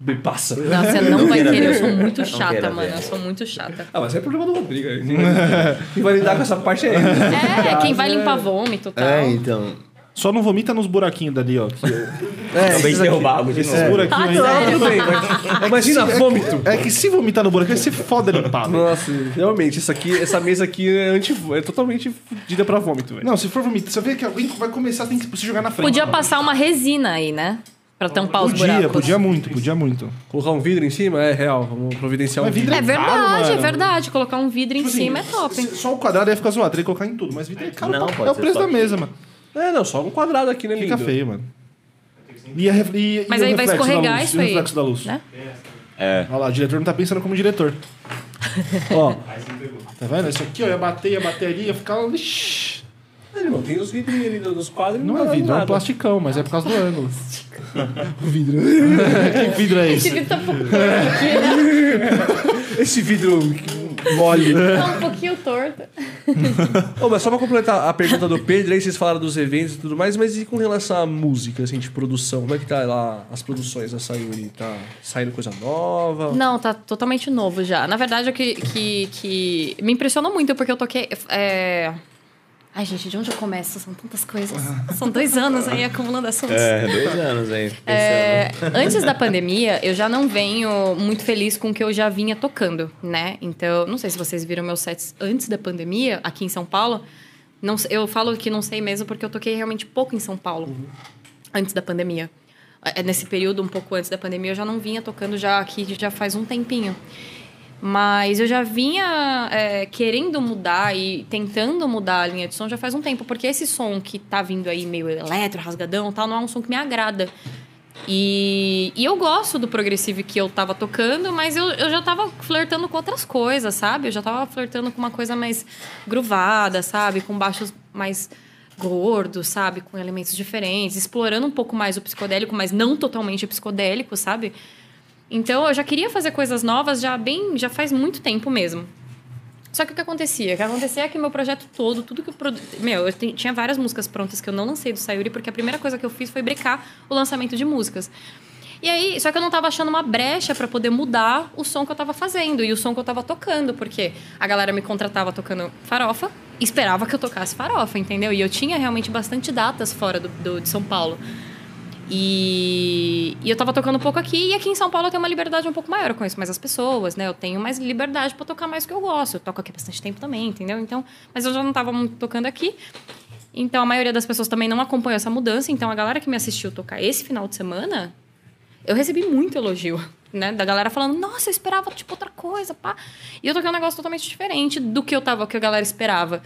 Sayuri bebaça. Não, você não vai queira querer, eu ver. sou muito Não chata, mano. ver. Eu sou muito chata. Ah, mas é problema do Rodrigo aí. Quem vai- vai lidar com essa parte é ele. É, quem vai limpar vômito e tal. então. Só não vomita nos buraquinhos dali, ó. que- É, Acabei de derrubar algo de Esses novo. buraquinhos aí. Ah, Não, bem, mas imagina vômito. É que se vomitar no buraquinho, você foda limpar, velho. Nossa, realmente, isso aqui, essa mesa aqui é, anti, é totalmente fodida pra vômito, velho. Não, se for vomitar, você vê que alguém vai começar, tem que se jogar na frente. Podia passar uma resina aí, né? Pra tampar os Podia, buracos. podia muito, podia muito. Colocar um vidro em cima é real, vamos providenciar um Mas vidro. É caro, verdade, é mano. verdade. Colocar um vidro em Tipo assim, cima é top. Só o quadrado ia ficar zoado, teria que colocar em tudo. Mas vidro é caro, Não, pra- pode é o preço da mesa, mano. É, não, só um quadrado aqui, né, lindo? Fica feio, mano. E, a ref- e- Mas e aí vai escorregar luz? isso E o aí. reflexo da luz. Né? É. Olha lá, o diretor não tá pensando como diretor. Ó, Tá vendo? Isso aqui, ó, ia bater, ia bater ali, ia ficar... Ixi. Irmão, tem os vidrinhos ali dos quadros. Não dá é vidro, é um nada. plasticão, mas é por causa do ângulo. o vidro. que vidro é Esse esse? vidro tá um aqui, né? Esse vidro mole. Tá um pouquinho torto. Ô, mas só pra completar a pergunta do Pedro, aí vocês falaram dos eventos e tudo mais, mas e com relação à música, assim, de produção? Como é que tá lá as produções da Sayuri? Tá saindo coisa nova? Não, tá totalmente novo já. Na verdade, o que, que, que me impressionou muito, porque eu toquei. É... Ai, gente, de onde eu começo? São tantas coisas. São dois anos aí acumulando assuntos. É, dois anos aí. É, antes da pandemia, eu já não venho muito feliz com o que eu já vinha tocando, né? Então, não sei se vocês viram meus sets antes da pandemia, aqui em São Paulo. Não, eu falo que não sei mesmo porque eu toquei realmente pouco em São Paulo, antes da pandemia. É, Nesse período, um pouco antes da pandemia, eu já não vinha tocando já aqui já faz um tempinho. Mas eu já vinha é, querendo mudar e tentando mudar a linha de som já faz um tempo, porque esse som que tá vindo aí meio eletro, rasgadão, tal, não é um som que me agrada. E, e eu gosto do progressivo que eu tava tocando, mas eu, eu já tava flertando com outras coisas, sabe? Eu já tava flertando com uma coisa mais gruvada, sabe? Com baixos mais gordos, sabe? Com elementos diferentes, explorando um pouco mais o psicodélico, mas não totalmente psicodélico, sabe? Então eu já queria fazer coisas novas já bem, já faz muito tempo mesmo. Só que o que acontecia? O que acontecia é que meu projeto todo, tudo que eu produ... Meu, eu ti- tinha várias músicas prontas que eu não lancei do Sayuri, porque a primeira coisa que eu fiz foi brecar o lançamento de músicas. E aí, só que eu não tava achando uma brecha para poder mudar o som que eu tava fazendo e o som que eu tava tocando, porque a galera me contratava tocando farofa, esperava que eu tocasse farofa, entendeu? E eu tinha realmente bastante datas fora do, do- de São Paulo. E, e eu tava tocando um pouco aqui, e aqui em São Paulo eu tenho uma liberdade um pouco maior. Eu conheço mais as pessoas, né? Eu tenho mais liberdade pra tocar mais o que eu gosto. Eu toco aqui há bastante tempo também, entendeu? Então, mas eu já não tava muito tocando aqui. Então a maioria das pessoas também não acompanhou essa mudança. Então a galera que me assistiu tocar esse final de semana, eu recebi muito elogio, né? Da galera falando, nossa, eu esperava tipo outra coisa, pá. E eu toquei um negócio totalmente diferente do que eu tava, que a galera esperava.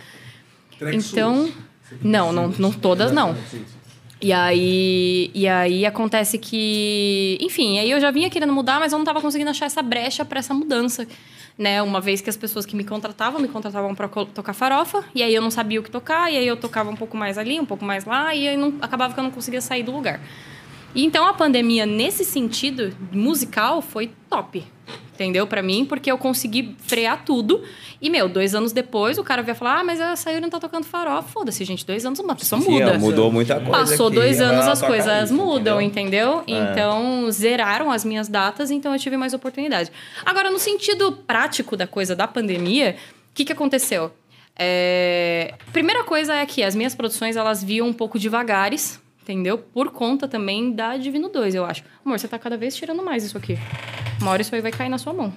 Então, não, não, não todas não. E aí, e aí acontece que, enfim, aí eu já vinha querendo mudar, mas eu não estava conseguindo achar essa brecha para essa mudança, né? Uma vez que as pessoas que me contratavam me contratavam para tocar farofa, e aí eu não sabia o que tocar, e aí eu tocava um pouco mais ali, um pouco mais lá, e aí não, acabava que eu não conseguia sair do lugar. E então a pandemia nesse sentido musical foi top. Entendeu? Pra mim, porque eu consegui frear tudo. E, meu, dois anos depois, o cara veio falar: Ah, mas a Sayuri não tá tocando farofa. Foda-se, gente, dois anos uma pessoa Sim, muda. mudou muita coisa. Passou aqui, dois anos, as coisas isso, mudam, entendeu? entendeu? Então, zeraram as minhas datas, então eu tive mais oportunidade. Agora, no sentido prático da coisa da pandemia, o que, que aconteceu? É, Primeira coisa é que as minhas produções, elas viam um pouco devagares, entendeu? Por conta também da Divino 2, eu acho. Amor, você tá cada vez tirando mais isso aqui. Uma hora isso aí vai cair na sua mão.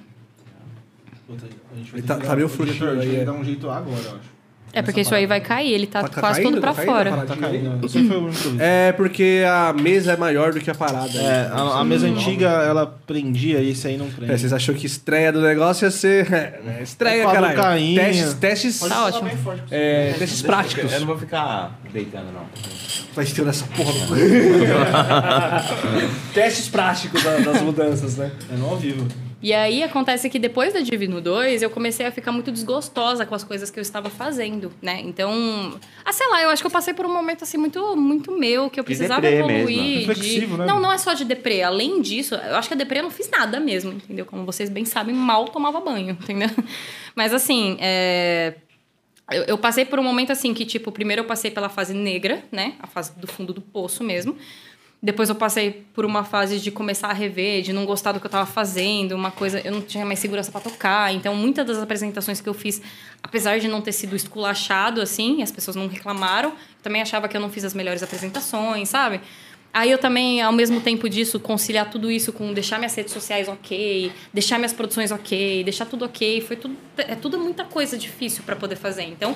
Puta, a gente vai tá- tá meio o diretor, frouxinho a gente que é. dar um jeito agora, eu acho. É porque isso aí vai cair, ele tá, Tá quase caindo? todo pra Tá caindo a fora. Tá caindo. Isso aí foi o improviso. É porque a mesa é maior do que a parada. É, né? a, a mesa antiga, ela prendia e esse aí não prende. É, vocês achou que estreia do negócio ia ser. É, é, estreia, Quadro caralho. caindo. Testes, testes, Tá ótimo. é, testes práticos. Eu não vou ficar deitando, não. Vai ter nessa porra. testes práticos da- das mudanças, né? É no ao vivo. E aí acontece que depois da Divino 2, eu comecei a ficar muito desgostosa com as coisas que eu estava fazendo, né? Então, ah, sei lá, eu acho que eu passei por um momento assim muito muito meu, que eu precisava deprê evoluir. mesmo. de- Reflexivo, né? Não, não é só de deprê. Além disso, eu acho que a deprê eu não fiz nada mesmo, entendeu? Como vocês bem sabem, mal tomava banho, entendeu? Mas assim, é... Eu, eu passei por um momento assim que, tipo, primeiro eu passei pela fase negra, né? A fase do fundo do poço mesmo. Depois eu passei por uma fase de começar a rever, de não gostar do que eu tava fazendo, uma coisa, eu não tinha mais segurança para tocar. Então, muitas das apresentações que eu fiz, apesar de não ter sido esculachado assim, as pessoas não reclamaram, também achava que eu não fiz as melhores apresentações, sabe? Aí eu também, ao mesmo tempo disso, conciliar tudo isso com deixar minhas redes sociais ok, deixar minhas produções ok, deixar tudo ok, foi tudo é tudo muita coisa difícil para poder fazer. Então,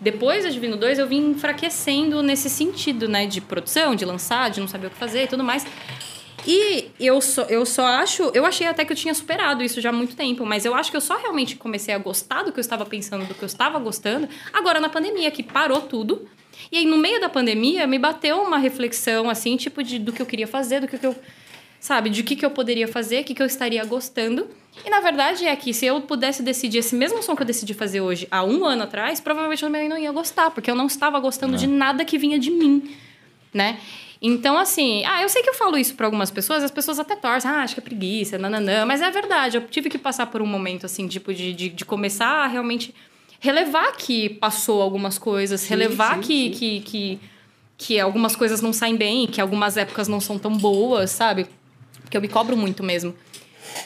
depois da Divino 2, eu vim enfraquecendo nesse sentido, né? De produção, de lançar, de não saber o que fazer e tudo mais. E eu só, eu só acho. Eu achei até que eu tinha superado isso já há muito tempo, mas eu acho que eu só realmente comecei a gostar do que eu estava pensando, do que eu estava gostando, agora na pandemia, que parou tudo. E aí, no meio da pandemia, me bateu uma reflexão, assim, tipo, de, do que eu queria fazer, do que, que eu. Sabe, de que, que eu poderia fazer, o que, que eu estaria gostando. E na verdade é que se eu pudesse decidir esse mesmo som que eu decidi fazer hoje há um ano atrás, provavelmente eu também não ia gostar, porque eu não estava gostando de nada que vinha de mim, né? Então, assim, ah, eu sei que eu falo isso para algumas pessoas, as pessoas até torcem, ah, acho que é preguiça, nananã, mas é verdade, eu tive que passar por um momento, assim, tipo, de, de, de começar a realmente relevar que passou algumas coisas, relevar sim, que, sim. Que, que, que algumas coisas não saem bem, que algumas épocas não são tão boas, sabe? Porque eu me cobro muito mesmo.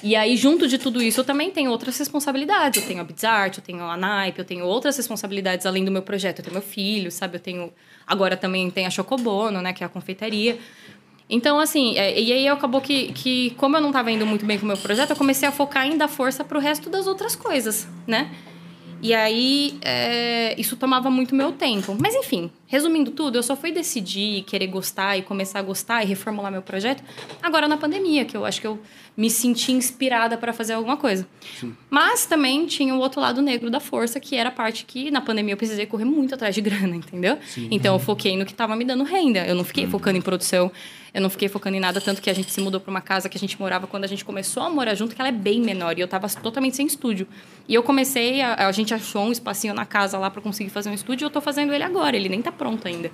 E aí, junto de tudo isso, eu também tenho outras responsabilidades. Eu tenho a Bizart, eu tenho a Naipe, eu tenho outras responsabilidades além do meu projeto. Eu tenho meu filho, sabe? Eu tenho... Agora também tem a Chocobono, né? Que é a confeitaria. Então, assim, é, e aí acabou que, que, como eu não estava indo muito bem com o meu projeto, eu comecei a focar em dar força pro resto das outras coisas, né? E aí, é, isso tomava muito meu tempo. Mas, enfim, resumindo tudo, eu só fui decidir, querer gostar e começar a gostar e reformular meu projeto agora na pandemia, que eu acho que eu me senti inspirada para fazer alguma coisa. Mas também tinha o outro lado negro da força, que era a parte que na pandemia eu precisei correr muito atrás de grana, entendeu? Então eu foquei no que estava me dando renda. Eu não fiquei focando em produção, eu não fiquei focando em nada, tanto que a gente se mudou para uma casa que a gente morava quando a gente começou a morar junto, que ela é bem menor, e eu tava totalmente sem estúdio. E eu comecei, a, a gente achou um espacinho na casa lá para conseguir fazer um estúdio, e eu tô fazendo ele agora, ele nem tá pronto ainda.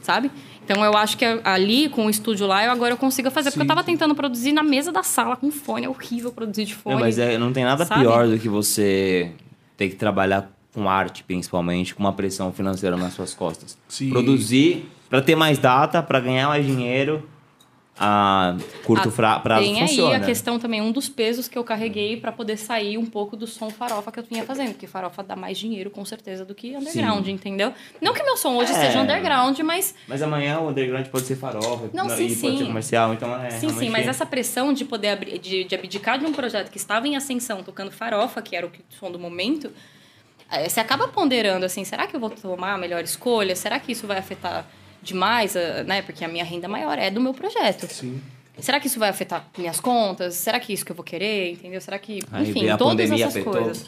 Sabe? Então eu acho que ali, com o estúdio lá, eu agora eu consigo fazer. Porque eu tava tentando produzir na mesa da sala com fone. É horrível produzir de fone. Não, mas é, não tem nada sabe? pior do que você ter que trabalhar com arte, principalmente, com uma pressão financeira nas suas costas. Sim. Produzir para ter mais data, para ganhar mais dinheiro a curto Ah, fra- prazo Tem funciona. aí a questão também, um dos pesos que eu carreguei para poder sair um pouco do som farofa que eu vinha fazendo. Porque farofa dá mais dinheiro, com certeza, do que underground, entendeu? Não que meu som hoje É. seja underground, mas Mas amanhã o underground pode ser farofa Não, e sim, pode sim. ser comercial, então é Sim, sim, mas essa pressão de poder abrir, de, de abdicar de um projeto que estava em ascensão, tocando farofa, que era o som do momento, eh, você acaba ponderando assim, será que eu vou tomar a melhor escolha? Será que isso vai afetar demais, a- né? Porque a minha renda maior é do meu projeto. Sim. Será que isso vai afetar minhas contas? Será que é isso que eu vou querer? Entendeu? Será que, Aí enfim, todas pandemia essas coisas.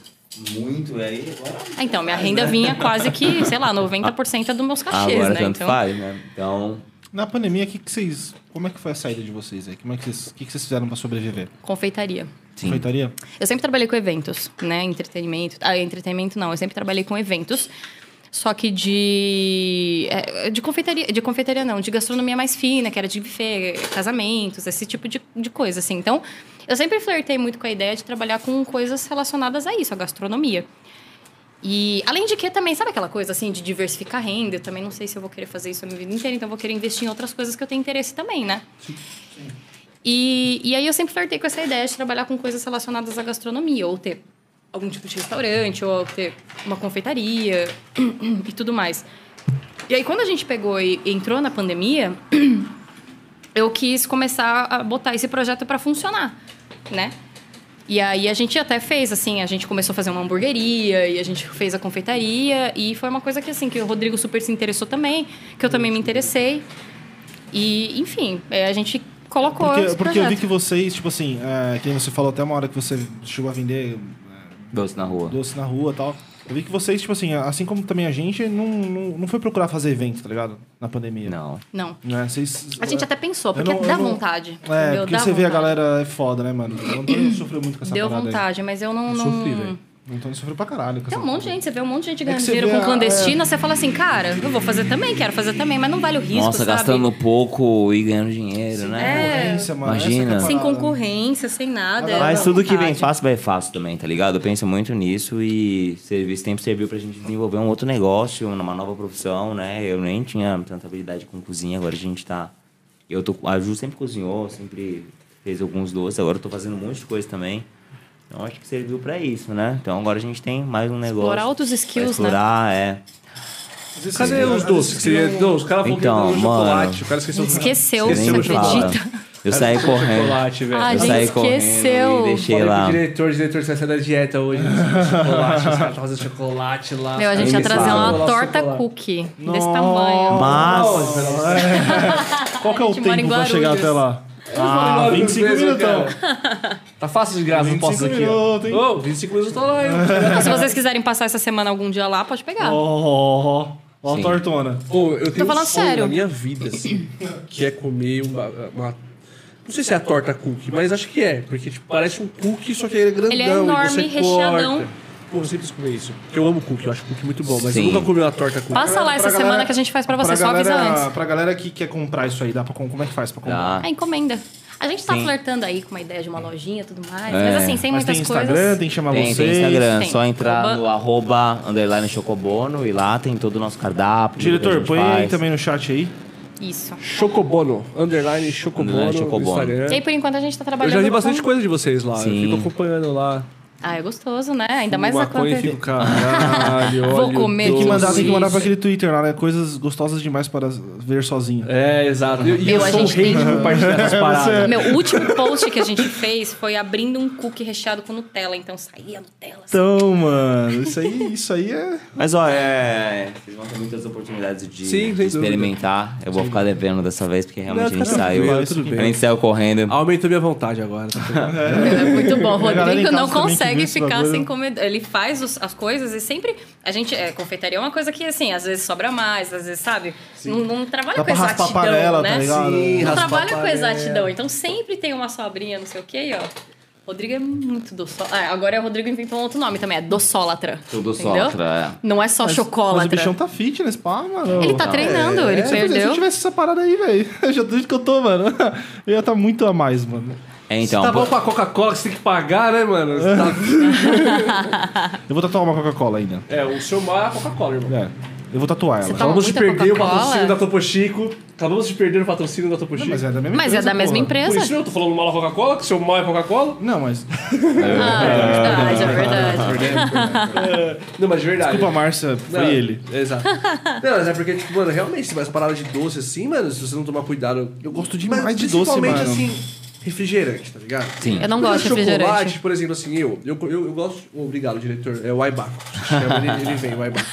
muito, e aí agora... Ah, Então, minha renda vinha quase que, sei lá, 90% dos meus cachês, agora né? tanto Então, faz, né? Então, Na pandemia, que que vocês, como é que foi a saída de vocês aí? Como é que vocês, que que vocês fizeram para sobreviver? confeitaria. sim. Confeitaria? Eu sempre trabalhei com eventos, né? Entretenimento. Ah, entretenimento não, eu sempre trabalhei com eventos. Só que de. é, De confeitaria. De confeitaria não, de gastronomia mais fina, que era de buffet, casamentos, esse tipo de, de coisa, assim. Então, eu sempre flertei muito com a ideia de trabalhar com coisas relacionadas a isso, a gastronomia. E além de que também, sabe aquela coisa assim de diversificar a renda? Eu também não sei se eu vou querer fazer isso a minha vida inteira, então eu vou querer investir em outras coisas que eu tenho interesse também, né? E, e aí eu sempre flertei com essa ideia de trabalhar com coisas relacionadas à gastronomia, ou ter algum tipo de restaurante ou ter uma confeitaria e tudo mais. E aí, quando a gente pegou e entrou na pandemia, eu quis começar a botar esse projeto para funcionar, né? E aí a gente até fez, assim, a gente começou a fazer uma hamburgueria e a gente fez a confeitaria e foi uma coisa que, assim, que o Rodrigo super se interessou também, que eu também me interessei. E, enfim, é, a gente colocou Porque, porque eu vi que vocês, tipo assim, é, que você falou até uma hora que você chegou a vender Doce na rua. doce na rua e tal. Eu vi que vocês, tipo assim, assim como também a gente, não, não, não foi procurar fazer evento, tá ligado? Na pandemia. Não. Não. Né? Vocês, A gente até pensou, porque não- dá não- vontade. É, entendeu? porque Dá você vê a vontade. galera é foda, né, mano? O Antônio sofreu muito com essa Deu parada aí. vontade, mas eu não. Eu não... sofri, velho. O Antônio sofreu pra caralho com Tem um monte de gente, você vê um monte de gente ganhando você dinheiro com a- clandestina, você fala assim, cara, eu vou fazer também, quero fazer também, mas não vale o risco, Nossa, sabe? gastando pouco e ganhando dinheiro, né? É. Concorrência, mano. Imagina. Essa que é Sem concorrência, sem nada. é Mas tudo que vem vontade. fácil vai fácil também, tá ligado? Eu penso muito nisso e serviço esse tempo serviu pra gente desenvolver um outro negócio, uma nova profissão, né? Eu nem tinha tanta habilidade com cozinha, agora a gente tá. Eu tô. A Ju sempre cozinhou, sempre fez alguns doces, agora eu tô fazendo um monte de coisa também. Então acho que serviu pra isso, né? Então agora a gente tem mais um negócio. Explorar outros skills, né? explorar, é. Vezes Cadê os às doces? Que você- não- os caras Então, chocolate. O cara esqueceu Esqueceu, Nem você acredita? Eu saí correndo. chocolate, velho. Ah, eu gente, saí correndo esqueceu. e deixei Falei lá. pro diretor, o diretor você vai sair da dieta hoje. Chocolate, os caras estão fazendo chocolate lá. Meu, a gente ia trazer uma "Nossa, torta chocolate." cookie desse Nossa. tamanho. Mas. Qual que é o tempo pra chegar até lá? Ah, 25 minutão. Tá fácil de graça, não posso 25 aqui. minutos, hein? Ô, 25 minutos eu tô lá, hein? Então, se vocês quiserem passar essa semana algum dia lá, pode pegar. Ó, ó, a tortona. Ô, eu tenho falando um sonho sério. na minha vida, assim, que é comer uma, uma- Não sei se é a torta cookie, mas acho que é. Porque, tipo, parece um cookie, só que ele é grandão. Ele é e enorme, você recheadão. corta. Pô, eu sempre comer isso. Porque eu amo cookie, eu acho cookie muito bom. Mas Sim. eu nunca comi uma torta cookie. Passa lá essa Pra semana galera- que a gente faz pra você, pra só avisa galera, antes. Pra galera que quer comprar isso aí, dá pra, com- como é que faz pra comprar? Tá. A encomenda. A gente tá Sim. flertando aí com uma ideia de uma lojinha e tudo mais. É. Mas assim, sem Mas muitas tem Instagram, coisas. tem que chamar Tem, vocês. tem Instagram, Tem. só entrar Arroba- no arroba underline chocobono e lá tem todo o nosso cardápio. Diretor, põe aí faz. também no chat aí. Isso. Chocobono. Underline Chocobono Underline no Chocobono. Instagram. E aí, por enquanto, a gente tá Eu trabalhando. já vi com- bastante coisa de vocês lá. Sim. Eu fico acompanhando lá. Ah, é gostoso, né? Ainda mais Fumo a maconha fico, caralho, Vou comer Tem que mandar, tem que mandar pra aquele Twitter lá, né? Coisas gostosas demais para ver sozinho. É, exato. E Meu, eu a sou o gente rei tem- de compartilhar essas paradas. Meu, o último post que a gente fez foi abrindo um cookie recheado com Nutella. Então saía Nutella. assim. Então, mano, isso aí, isso aí é. Mas ó, é. Vocês vão ter muitas oportunidades de, Sim, de experimentar. Eu vou ficar devendo dessa vez, porque realmente Não, a gente tá saiu. tudo bem. A gente saiu correndo. Aumentou minha vontade agora. É muito bom. Rodrigo não que consegue ficar bagulho. sem comer. Ele faz os- as coisas e sempre. A gente. É, confeitaria é uma coisa que, assim, às vezes sobra mais, às vezes, sabe? Não, não trabalha Dá com pra raspar exatidão, panela, né? tá ligado? Sim, Não trabalha com panela. exatidão. Então sempre tem uma sobrinha, não sei o quê, ó. Rodrigo é muito doçólatra. Ah, agora o Rodrigo inventou um outro nome também, é doçólatra. Entendeu? sotra, Não é só Mas, chocolate. mas o bichão tá fitness, pá, mano. Ele tá treinando, ele É, Se eu perdeu. tivesse essa parada aí, velho, já do jeito que eu tô, mano, eu ia estar muito a mais, mano. É. É, então. tá bom com a Coca-Cola que você tem que pagar, né, mano? Você tá- Eu vou tatuar uma Coca-Cola ainda. É, o seu mal é a Coca-Cola, irmão. É, eu vou tatuar ela. Você Acabamos de perder o patrocínio da Topo Chico. Acabamos de perder o patrocínio da Topo Não, Chico. mas é da mesma Mas empresa, é da mesma porra. Por empresa. isso eu tô falando mal da Coca-Cola, que seu mal é Coca-Cola. Não, mas. Ah, é verdade, é verdade. Não, mas de verdade. Desculpa, Márcia, foi Não, ele. Exato. Não, mas é porque, tipo, mano, realmente, essa parada de doce assim, mano, se você não tomar cuidado. Eu gosto demais de doce, principalmente, mano. assim, refrigerante, tá ligado? Sim. Eu não Porque gosto de o chocolate, refrigerante. por exemplo, assim, eu, eu, eu, eu gosto. Obrigado, diretor. É o Aibaco. Chama, ele, ele vem, o Aibaco.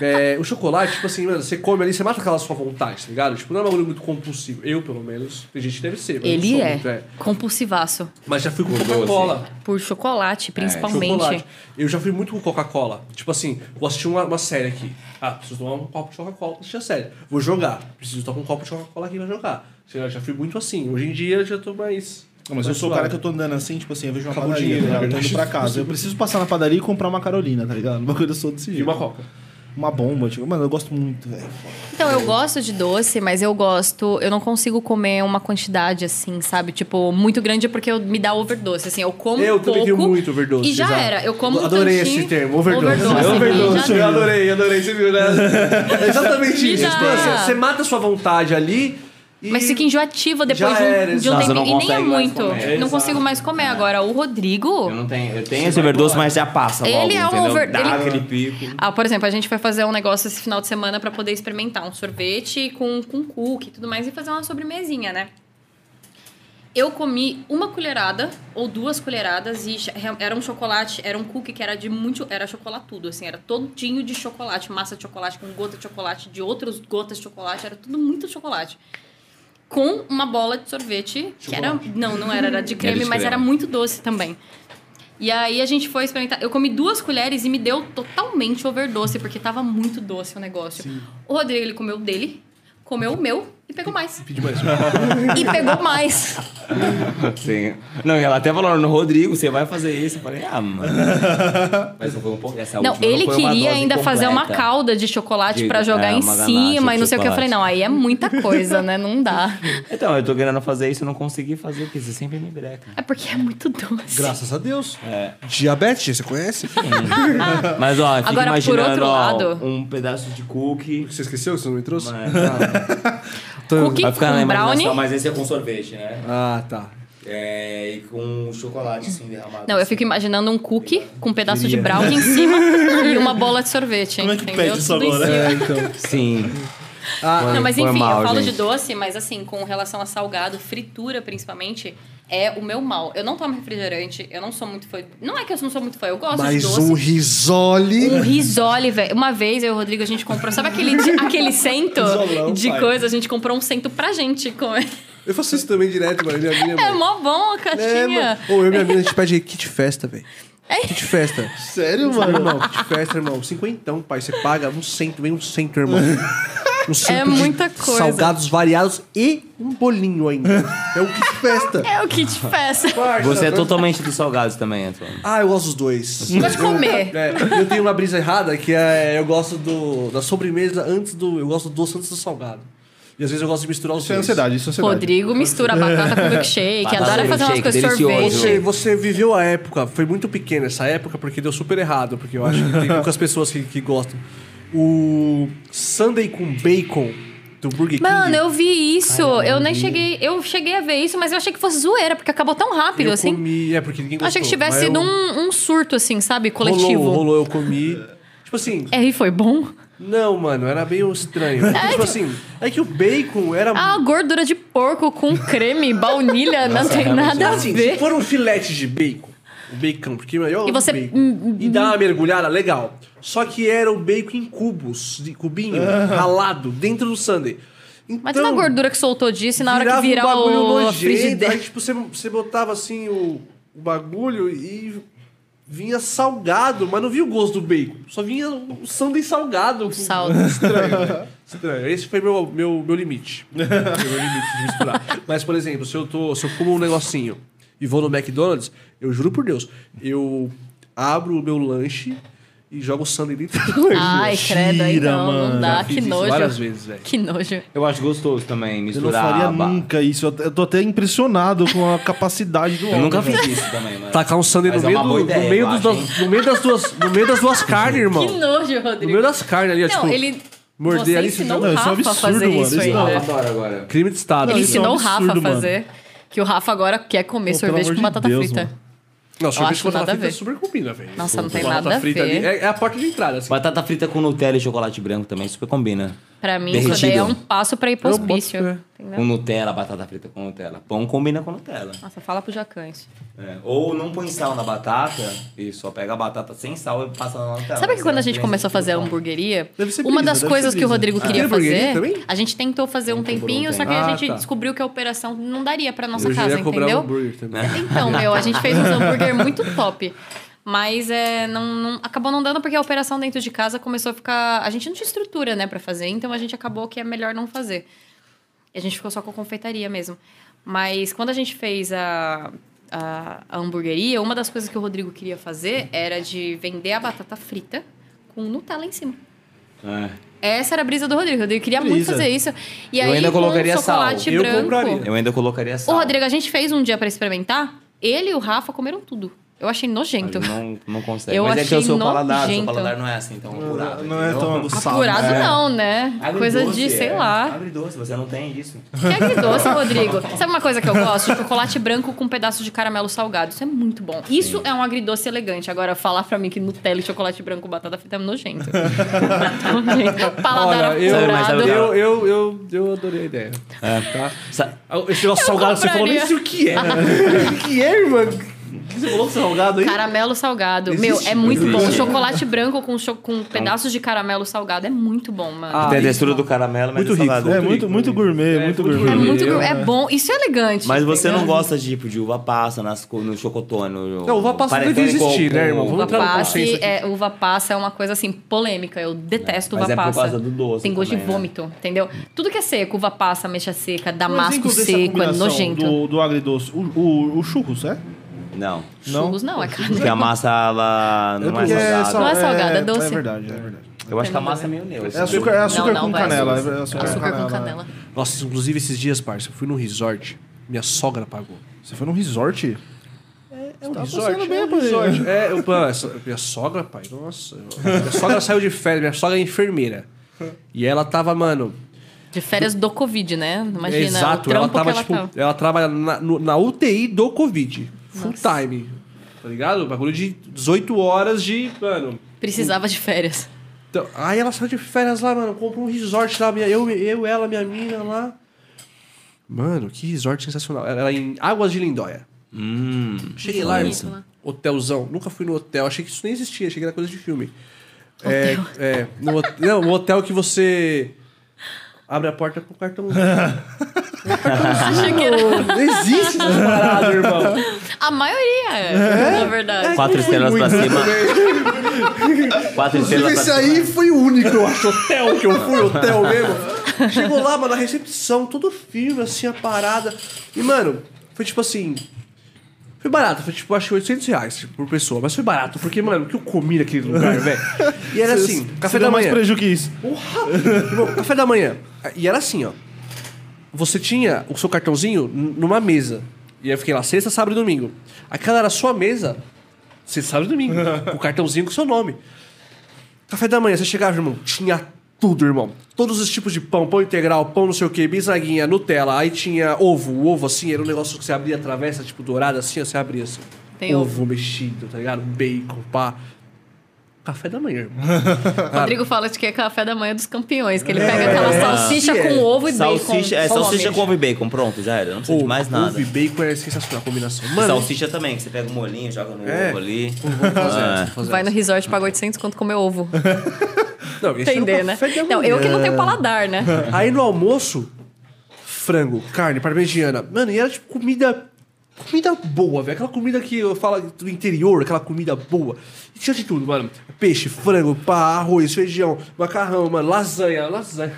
É, o chocolate, tipo assim, mano, você come ali, você mata aquela sua vontade, tá ligado? Tipo, não é um bagulho muito compulsivo. Eu, pelo menos. Tem gente que deve ser. mas Ele é muito, compulsivaço. Mas já fui com Coca-Cola. Por chocolate, principalmente. Chocolate. Eu já fui muito com Coca-Cola. Tipo assim, vou assistir uma, uma série aqui. Ah, preciso tomar um copo de Coca-Cola pra assistir a série. Vou jogar. Preciso tomar um copo de Coca-Cola aqui pra jogar. Sei lá, já fui muito assim. Hoje em dia eu já tô mais. Não, mas eu sou o cara que eu tô andando assim, tipo assim, eu vejo uma Acabou padaria, dinheiro, tá ligado? tô indo verdade. pra casa. Eu preciso passar na padaria e comprar uma Carolina, tá ligado? Uma coisa eu sou desse E jeito. uma Coca. Uma bomba, tipo, mano, eu gosto muito, velho. Então, eu gosto de doce, mas eu gosto. Eu não consigo comer uma quantidade assim, sabe? Tipo, muito grande porque eu, me dá overdose. Assim, eu como Eu pouco. também tenho muito overdose. E já exato. era. Eu como um Adorei tantinho, esse termo, overdose. Overdose. Overdose. Eu adorei, adorei. Você viu, né? Exatamente isso. já. Tipo, assim, você mata a sua vontade ali. Mas fica enjoativa depois de um, de um tempo. E nem é muito. comer. Não Exato. consigo mais comer. Agora, o Rodrigo. Eu não tenho, eu tenho esse overdose, mas já passa logo, Ele é um entendeu? over- Dá ele- aquele pico. Ah, por exemplo, a gente foi fazer um negócio esse final de semana pra poder experimentar um sorvete com, com cookie e tudo mais e fazer uma sobremesinha, né? Eu comi uma colherada ou duas colheradas e era um chocolate, era um cookie que era de muito, era chocolatudo, assim, era todinho de chocolate, massa de chocolate com gota de chocolate, de outras gotas de chocolate, era tudo muito chocolate. Com uma bola de sorvete, que era, não, não era, era de creme, de mas creme. era muito doce também. E aí a gente foi experimentar. Eu comi duas colheres e me deu totalmente overdose, porque tava muito doce o negócio. O Rodrigo, ele comeu o dele, comeu o meu e pegou mais. Pedi mais. e pegou mais. Sim. Não, e ela até falou no Rodrigo, você vai fazer isso. Eu falei, ah, mano. Mas não foi um pouco essa Não, última, ele queria ainda fazer uma completa. calda de chocolate De- pra jogar é, em cima e não sei o que. Eu falei, não, aí é muita coisa, né? Não dá. Então, eu tô querendo fazer isso e não consegui fazer, porque você sempre me breca. É porque é muito doce. Graças a Deus. É. Diabetes, você conhece? Mas, ó, fica Agora, por imaginando, outro ó, lado- um pedaço de cookie. Você esqueceu que você não me trouxe? Mas, não, Então- Cookie vai ficar na com brownie. mas esse é com sorvete, né? Ah, tá. É, e com chocolate, assim, derramado. Não, eu assim. fico imaginando um cookie com um pedaço de brownie em cima e uma bola de sorvete. Como é que entendeu? pede isso agora? É, então. Sim. Ah, Não, mas enfim, mal, eu falo gente. de doce, mas assim, com relação a salgado, fritura principalmente, é o meu mal. Eu não tomo refrigerante, eu não sou muito fã. Não é que eu não sou muito fã, eu gosto de mais doce. um risole. Um risole, velho. Uma vez eu e o Rodrigo, a gente comprou. Sabe aquele, aquele cento Risolão, de pai. coisa? A gente comprou um cento pra gente comer. Eu faço isso também direto, mano. Minha mina, É mó bom a É, caixinha. mano. Ô, eu e minha mina, a gente pede kit festa, velho. Kit festa. Sério, Mano, mano? irmão, kit festa, irmão. Cinquentão, pai. Você paga um cento, vem um cento, irmão. Um É de muita coisa. Salgados variados e um bolinho ainda. É um kit festa. É o kit festa. Você é totalmente dos salgados também, Antônio. Ah, eu gosto dos dois. Gosto de comer. É, eu tenho uma brisa errada que é eu gosto do, da sobremesa antes do. Eu gosto do doce antes do salgado. E às vezes eu gosto de misturar os Isso é dois. ansiedade, isso é ansiedade. Rodrigo mistura batata com milkshake, Batata adora fazer umas coisas de delicioso. Você, sorvete. você viveu a época, foi muito pequena essa época, porque deu super errado, porque eu acho que tem poucas pessoas que, que gostam. O Sunday com bacon do Burger King. Mano, eu vi isso. eu nem cheguei. Eu cheguei a ver isso, mas eu achei que fosse zoeira, porque acabou tão rápido, eu assim. comi, é porque ninguém gostou. achei que tivesse sido eu- um, um surto, assim, sabe? Coletivo. Rolou, rolou, eu comi. Tipo assim, É, e foi bom? não, mano, era meio estranho. tipo assim, é que o bacon era Ah, gordura de porco com creme, baunilha, não tem nada a assim, se ver. for um filete de bacon, o bacon, porque eu E você- bacon, hum, e dá uma mergulhada, legal. Só que era o bacon em cubos, de cubinho, ralado, dentro do sundae. Então, Imagina a gordura que soltou disso e na hora que virava virar um bagulho o a nojento, frigideira. Aí, tipo, você, você botava assim o, o bagulho e vinha salgado, mas não vinha o gosto do bacon. Só vinha o sundae salgado. Sal. Estranho, né? Estranho. Esse foi meu, meu, meu limite. Meu limite de misturar. Mas, por exemplo, se eu, tô, se eu como um negocinho e vou no McDonald's, eu juro por Deus, eu abro o meu lanche e jogo o sundae dentro do lanche. Ai, credo, aí não, não mano. dá, Já fiz que isso nojo. várias vezes, velho. Que nojo. Eu acho gostoso também Eu não misturar. faria nunca isso. Eu- Eu tô até impressionado com a capacidade do Eu homem. nunca velho. fiz isso também, mano. Tacar um sundae no é meio, do, no, meio eu acho, das- no meio das duas, no meio das duas carnes, irmão. Que nojo, No Rodrigo. meio das carnes ali, ó, Não, tipo, ele. morder ali, ensinou não, o isso é um Rafa a absurdo, fazer mano, isso isso não, Não, adoro agora. crime de estado. Ele é um ensinou o Rafa a fazer. Que o Rafa agora quer comer sorvete com batata Deus, frita. Não, sorvete acho com batata frita ver. super combina, velho. Nossa, não tem Batata nada a frita ver. ali É, é a porta de entrada, assim. Batata frita com Nutella e chocolate branco também super combina. Pra mim, isso Derretido. daí é um passo pra ir pro hospício. Com Nutella, batata frita com Nutella. Pão combina com Nutella. Nossa, fala pro Jacães. É. Ou não põe sal na batata e só pega a batata sem sal e passa na Nutella. Sabe que quando a gente começou a fazer a hamburgueria, uma das deve coisas que o. Rodrigo Ah, queria fazer, também? a gente tentou fazer um um tempinho, só que a Ah, gente tá. descobriu que a operação não daria pra nossa Eu casa, um entendeu? hambúrguer também. Então, meu, a gente fez uns hambúrguer muito top. Mas é, não, não- acabou não dando porque a operação dentro de casa começou a ficar. A gente não tinha estrutura, né, pra fazer, então a gente acabou que é melhor não fazer. E a gente ficou só com a confeitaria mesmo. Mas quando a gente fez a, a, a hamburgueria, uma das coisas que o Rodrigo queria fazer era de vender a batata frita com Nutella em cima. É. Essa era a brisa do Rodrigo. Rodrigo queria muito Brisa. fazer isso. E Eu aí, ainda com colocaria sal. chocolate Eu branco. compraria. Eu ainda colocaria Ô, sal. Rodrigo, a gente fez um dia pra experimentar. Ele e o Rafa comeram tudo. Eu achei nojento. Não, não consegue. Eu Mas é que achei o seu paladar, o seu paladar não é assim tão apurado. Não é entendeu? tão aguçado. Apurado É. não, né? Coisa de, Agridoce, sei é. lá. Agridoce, você não tem isso. Que agridoce, Rodrigo. Sabe uma coisa que eu gosto? Chocolate branco com pedaços de caramelo salgado. Isso é muito bom. Isso é um agridoce elegante. Agora, falar pra mim que Nutella e chocolate branco batata frita é nojento. nojento. Paladar Olha, eu, apurado. eu, eu, eu, eu adorei a ideia. Tá? Sa- Esse negócio salgado, você falou, sei o que é. o que é, irmão? Que você falou salgado aí? Caramelo salgado. Existe, Meu, é muito existe. bom. Chocolate branco com, cho- com pedaços de caramelo salgado é muito bom, mano. Ah, tem a textura não. do caramelo, mas Muito é rico, salgado. É muito muito, rico, gourmet, É, muito muito gourmet. É gourmet. muito eu- é bom. Isso é elegante. Mas você não gosta tipo de uva passa nas, no chocotone. No, Não, uva passa panetone deve existir, com- né, irmão? Vamos Uva entrar no passa é, uva passa é uma coisa assim polêmica. Eu detesto Mas uva é por passa. causa do doce Tem gosto também, de né? vômito, entendeu? Tudo que é seco, uva passa, mexa seca, damasco seco, é nojento. Do, do agridoce. O, o, o churros, é? Não. Não? Churros não, é carne. Porque a massa, ela não é Porque salgada. sal- Não é salgada, é doce. É verdade, é verdade. Eu acho que a massa é meio neutra. É açúcar, é açúcar não, com vai, canela. açúcar. é açúcar, Açúcar com canela. Nossa, inclusive esses dias, parça, eu fui num resort, minha sogra pagou. Você foi num resort? É um Tá resort, passando bem é um resort. É, eu, pô, essa- minha sogra, pai, nossa. eu- Minha sogra saiu de férias, minha sogra é enfermeira. E ela tava, mano, De férias do Covid, né? Imagina exato, o ela tava, ela tipo, tava. ela trabalha na, no- na UTI do Covid. Full Nossa. time. Tá ligado? Bagulho de 18 horas de, mano. Precisava de férias. Então, aí ela saiu de férias lá, mano, comprou um resort lá, minha, eu, eu, ela, minha mina lá. Mano, que resort sensacional. Era em Águas de Lindóia. Hum. Cheguei lá, irmão. lá. Hotelzão. Nunca fui no hotel. Achei que isso nem existia. Achei que era coisa de filme. É, é, no, hot- não, um hotel que você abre a porta com o cartão. Achei que era... Não existe essa parada, irmão. A maioria é, na verdade. Quatro estrelas pra cima. Quatro estrelas pra Esse cima. aí foi o único, eu acho, hotel que eu fui, hotel mesmo. Chegou lá, mano, na recepção, todo firme, assim, a parada. E, mano, foi tipo assim. Foi barato, foi tipo, acho que 800 reais por pessoa. Mas foi barato, porque, mano, o que eu comi naquele lugar, velho? E era assim, café da deu mais manhã. prejuízo que isso. Irmão, café da manhã. E era assim, ó. Você tinha o seu cartãozinho n- numa mesa. E eu fiquei lá sexta, sábado e domingo. Aquela era a sua mesa, sexta, sábado e domingo. com o cartãozinho com o seu nome. Café da manhã, você chegava, irmão, tinha tudo, irmão. Todos os tipos de pão, pão integral, pão não sei o que, bisnaguinha, Nutella. Aí tinha ovo, o ovo assim, era um negócio que você abria a travessa, tipo dourada assim, você abria assim. Tem ovo mexido, tá ligado? Bacon, pá. Café da manhã, irmão. Rodrigo fala de que é café da manhã dos campeões, que ele pega aquela salsicha que é. com ovo e Salsicha, é, bacon. salsicha Come. com ovo e bacon, pronto, já era. Não precisa de mais nada. Ovo e bacon é sensacional a combinação. Mano, salsicha também, que você pega o molinho, joga no É. ovo ali. vamos fazer Ah. fazer Vai no resort, paga 800 quanto comer ovo. Não, Entender, né? Não, eu que não tenho paladar, né? Aí no almoço, frango, carne, parmegiana. Mano, e era tipo comida. Comida boa, velho. Aquela comida que eu falo do interior, aquela comida boa. E tinha de tudo, mano. Peixe, frango, pá, arroz, feijão, macarrão, mano, lasanha, lasanha.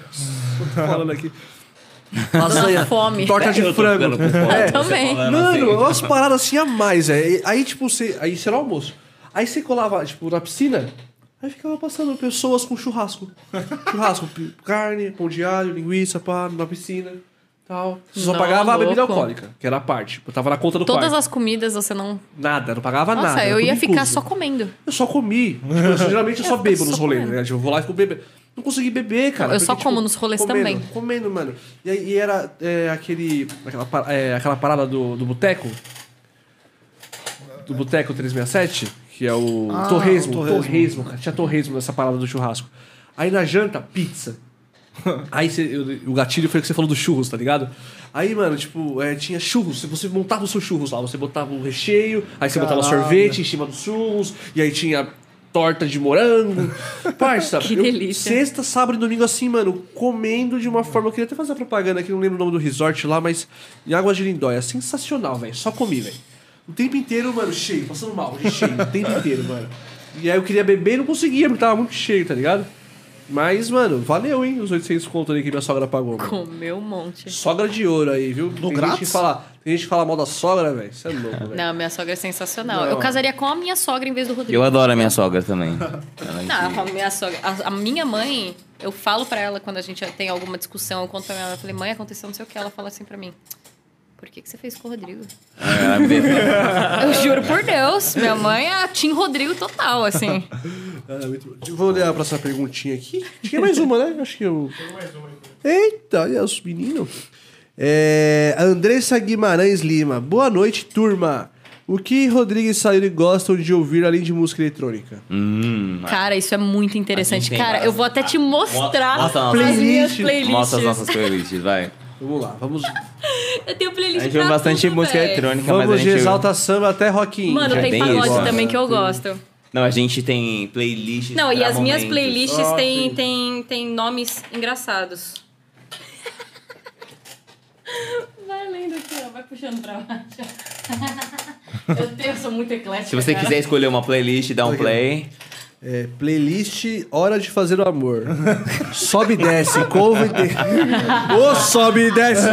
Tô falando aqui. Lasanha, fome. torta de Eu frango. fome, É. você também. falando Mano, assim. umas paradas assim a mais, é. Aí, tipo, você. Aí o almoço. Aí você colava, tipo, na piscina, aí ficava passando pessoas com churrasco. churrasco, carne, pão de alho, linguiça, pá, na piscina. Tal. Você só Não, pagava a bebida louco. alcoólica, que era a parte. Eu tava na conta do Todas quarto. as comidas você não. Nada, não pagava Nossa, nada. era eu ia ficar incluso. só comendo. Eu só comi. Tipo, geralmente eu só bebo nos rolês, né? Tipo, eu vou lá e fico bebendo. Não consegui beber, cara. Eu só como nos rolês comendo, também. Comendo, mano. E, aí- e era é, aquele, aquela, é, aquela parada do, do boteco. Do boteco 367, que é o Ah, torresmo. o Torresmo. torresmo. cara. Tinha torresmo nessa parada do churrasco. Aí na janta, pizza. Aí cê- eu- o gatilho foi o que você falou do churros, tá ligado? Aí, mano, tipo, é, tinha churros. Você montava os seus churros lá. Você botava o recheio, aí você botava sorvete em cima dos churros, e aí tinha torta de morango. Parça, Que eu- delícia. sexta, sábado e domingo assim, mano, comendo de uma forma. Eu queria até fazer a propaganda aqui, não lembro o nome do resort lá, mas em Águas de Lindóia. Sensacional, velho. Só comi, velho. O tempo inteiro, mano, cheio, passando mal, cheio, o tempo inteiro, mano. E aí eu queria beber e não conseguia, porque tava muito cheio, tá ligado? Mas, mano, valeu, hein, os 800 conto ali que minha sogra pagou. Mano. Comeu um monte. Sogra de ouro aí, viu? tem grátis? Gente que fala, tem gente que fala mal da sogra, velho. Isso é louco, velho. Não, minha sogra é sensacional. Não. Eu casaria com a minha sogra em vez do Rodrigo. Eu adoro a minha sogra também. É Não, a minha sogra. A, a minha mãe, eu falo pra ela quando a gente tem alguma discussão, eu conto pra ela, eu falei, mãe, aconteceu não sei o que. Ela fala assim pra mim. Por que, que você fez com o Rodrigo? É, be- Eu juro por Deus, minha mãe é a Tim Rodrigo total, assim. Ah, muito bom. Vou ler a próxima perguntinha aqui. Que é mais uma, né? Acho que eu. Eita, olha os meninos. É, Andressa Guimarães Lima. Boa noite, turma. O que Rodrigo e Sayuri gostam de ouvir além de música eletrônica? hum, Cara, isso é muito interessante. Tem Cara, eu vou até te mostrar Mostra as nossa- minhas Playlist. playlists. mostra as nossas playlists, vai. Vamos lá, vamos, Eu tenho playlist A gente ouve bastante tudo, música velho. eletrônica, mas a vamos de gente... exalta samba até rock. Mano, Já tem tem pagode isso. também que eu gosto. Não, a gente tem playlists Não, e as minhas momentos. playlists Ah, têm tem, tem nomes engraçados. Vai lendo aqui, ó. Vai puxando pra baixo. Eu, tenho, eu sou muito eclética. Se você cara. quiser escolher uma playlist, dá um play. É, playlist Hora de Fazer o Amor. sobe e desce, couve e de... Ô, sobe e desce!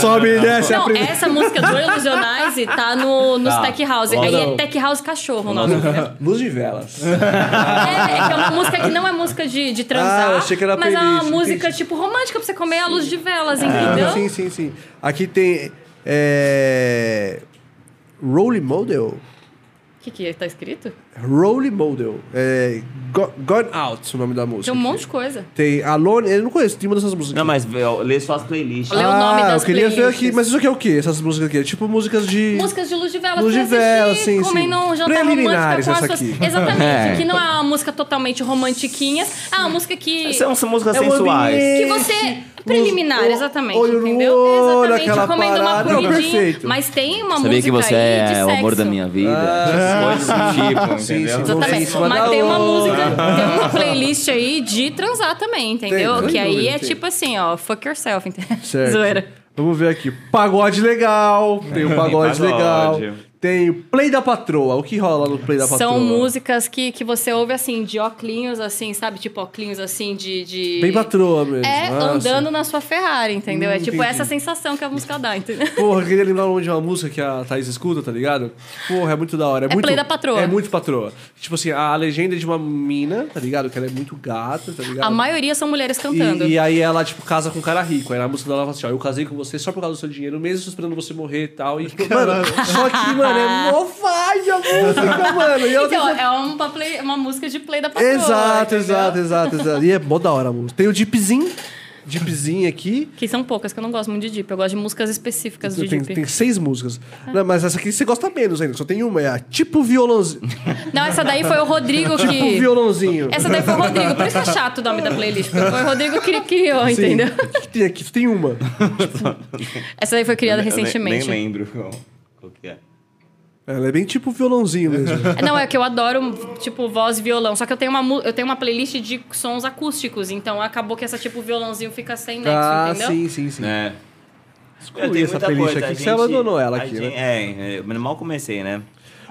Sobe e desce. é a Não, primeira- essa música do Illusionize tá no, nos Tá. Tech House. Aí não. é Tech House Cachorro o nome. Luz de velas. É, é que é uma música que não é música de, de transar, Ah, eu achei que era mas é uma playlist, música entendi. tipo romântica pra você comer à luz de velas, entendeu? Sim, sim, sim. Aqui tem. É... Rolling Model. O que, que tá escrito? Rolling Model. É... Go- Gone Out, o nome da música. Tem um monte de coisa. Tem Alone, eu não conheço, tem uma dessas músicas. Não, mas lê só as playlists. Lê o nome ah, das eu queria ver aqui, mas isso aqui é o quê? Essas músicas aqui? É tipo músicas de. Músicas de luz de velas. Luz de velas, assistir, sim, sim. um jantar Preliminares romântico com as essa suas... aqui. Exatamente. É. Que não é uma música totalmente romantiquinhas. Ah, uma música que... São, são músicas É sensuais. Que você... Preliminar, exatamente, olho no entendeu? olho, exatamente, aquela comendo parada. uma Não, comidinha. perfeito. Mas tem uma Sabia música que você aí de é o amor sexo. da minha vida. Ah. Coisas do tipo, Sim, entendeu? sim. Exatamente. em cima Mas tem uma outra. música, tem uma playlist aí de transar também, entendeu? Tem, que sem aí dúvida, é tem. tipo assim, ó, fuck yourself, entendeu? Certo. Zoeira. Vamos ver aqui. Pagode legal. Tem o pagode Pagode. legal. Tem o Play da Patroa. O que rola no Play da Patroa? São músicas que, que você ouve assim, de óculos assim, sabe? Tipo óculos assim de. de... Bem patroa mesmo. É Ah, andando na sua Ferrari, entendeu? Hum, é tipo entendi. essa sensação que a música dá, entendeu? Porra, eu queria lembrar o nome de uma música que a Thaís escuta, tá ligado? Porra, é muito da hora. É, muito, Play da Patroa. É muito patroa. Tipo assim, a legenda é de uma mina, tá ligado? Que ela é muito gata, tá ligado? A maioria são mulheres cantando. E, e aí ela, tipo, casa com um cara rico. Aí na música dela ela fala assim, ó, eu casei com você só por causa do seu dinheiro, mesmo esperando você morrer e tal. E, tipo, mano, só que, mano, é mó vibe a música, mano. E ela Então, é uma, play- uma música de play da patroa. Exato, exato, exato, exato. E é mó da hora a música. Tem o Deepzinho, Deepzinho aqui. Que são poucas, que eu não gosto muito de Deep. Eu gosto de músicas específicas de Tem, Deep. tem seis músicas. Não, mas essa aqui você gosta menos ainda, só tem uma, é a tipo violãozinho. Não, essa daí foi o Rodrigo Tipo que. violãozinho. Essa daí foi o Rodrigo. Por isso que é chato o nome da playlist. Porque foi o Rodrigo que criou, Sim. entendeu? Tem aqui? Tem uma. Essa daí foi criada Eu nem- recentemente. Nem lembro qual, qual que é. Ela é bem tipo violãozinho mesmo. Não, é que eu adoro, tipo, voz e violão. Só que eu tenho uma, eu tenho uma playlist de sons acústicos. Então acabou que essa, tipo, violãozinho fica sem nexo, ah, entendeu? sim, sim, sim. É. Excluí essa playlist aqui, que você abandonou ela a aqui, gente- né? É, mas mal comecei, né?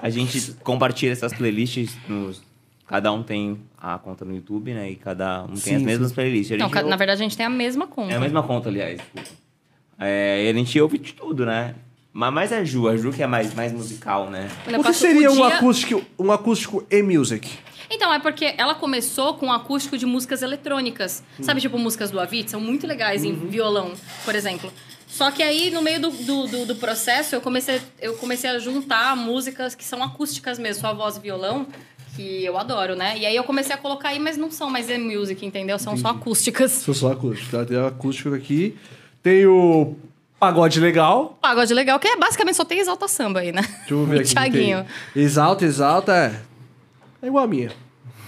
A gente compartilha essas playlists nos... Cada um tem a conta no YouTube, né? E cada um tem Sim, as mesmas sim. playlists. A Não, na verdade a gente tem a mesma conta. É a mesma conta, aliás. É, e a gente ouve de tudo, né? Mas mais a Ju, a Ju que é mais, mais musical, né? Eu O que seria um dia- acústico, um acústico e music? Então, é porque ela começou com um acústico de músicas eletrônicas. Hum. Sabe, tipo, músicas do Avit? São muito legais Uhum. em violão, por exemplo. Só que aí, no meio do, do, do- do processo, eu comecei, eu comecei a juntar músicas que são acústicas mesmo, só voz e violão, que eu adoro, né? E aí eu comecei a colocar aí, mas não são mais e-music, entendeu? São só acústicas. Sou só acústico. Tá? Tem o acústico aqui. Tem o pagode legal. Pagode legal, que é basicamente só tem exalta samba aí, né? Deixa eu ver aqui. Thiaguinho. Tem. Exalta, exalta. É, é igual a minha.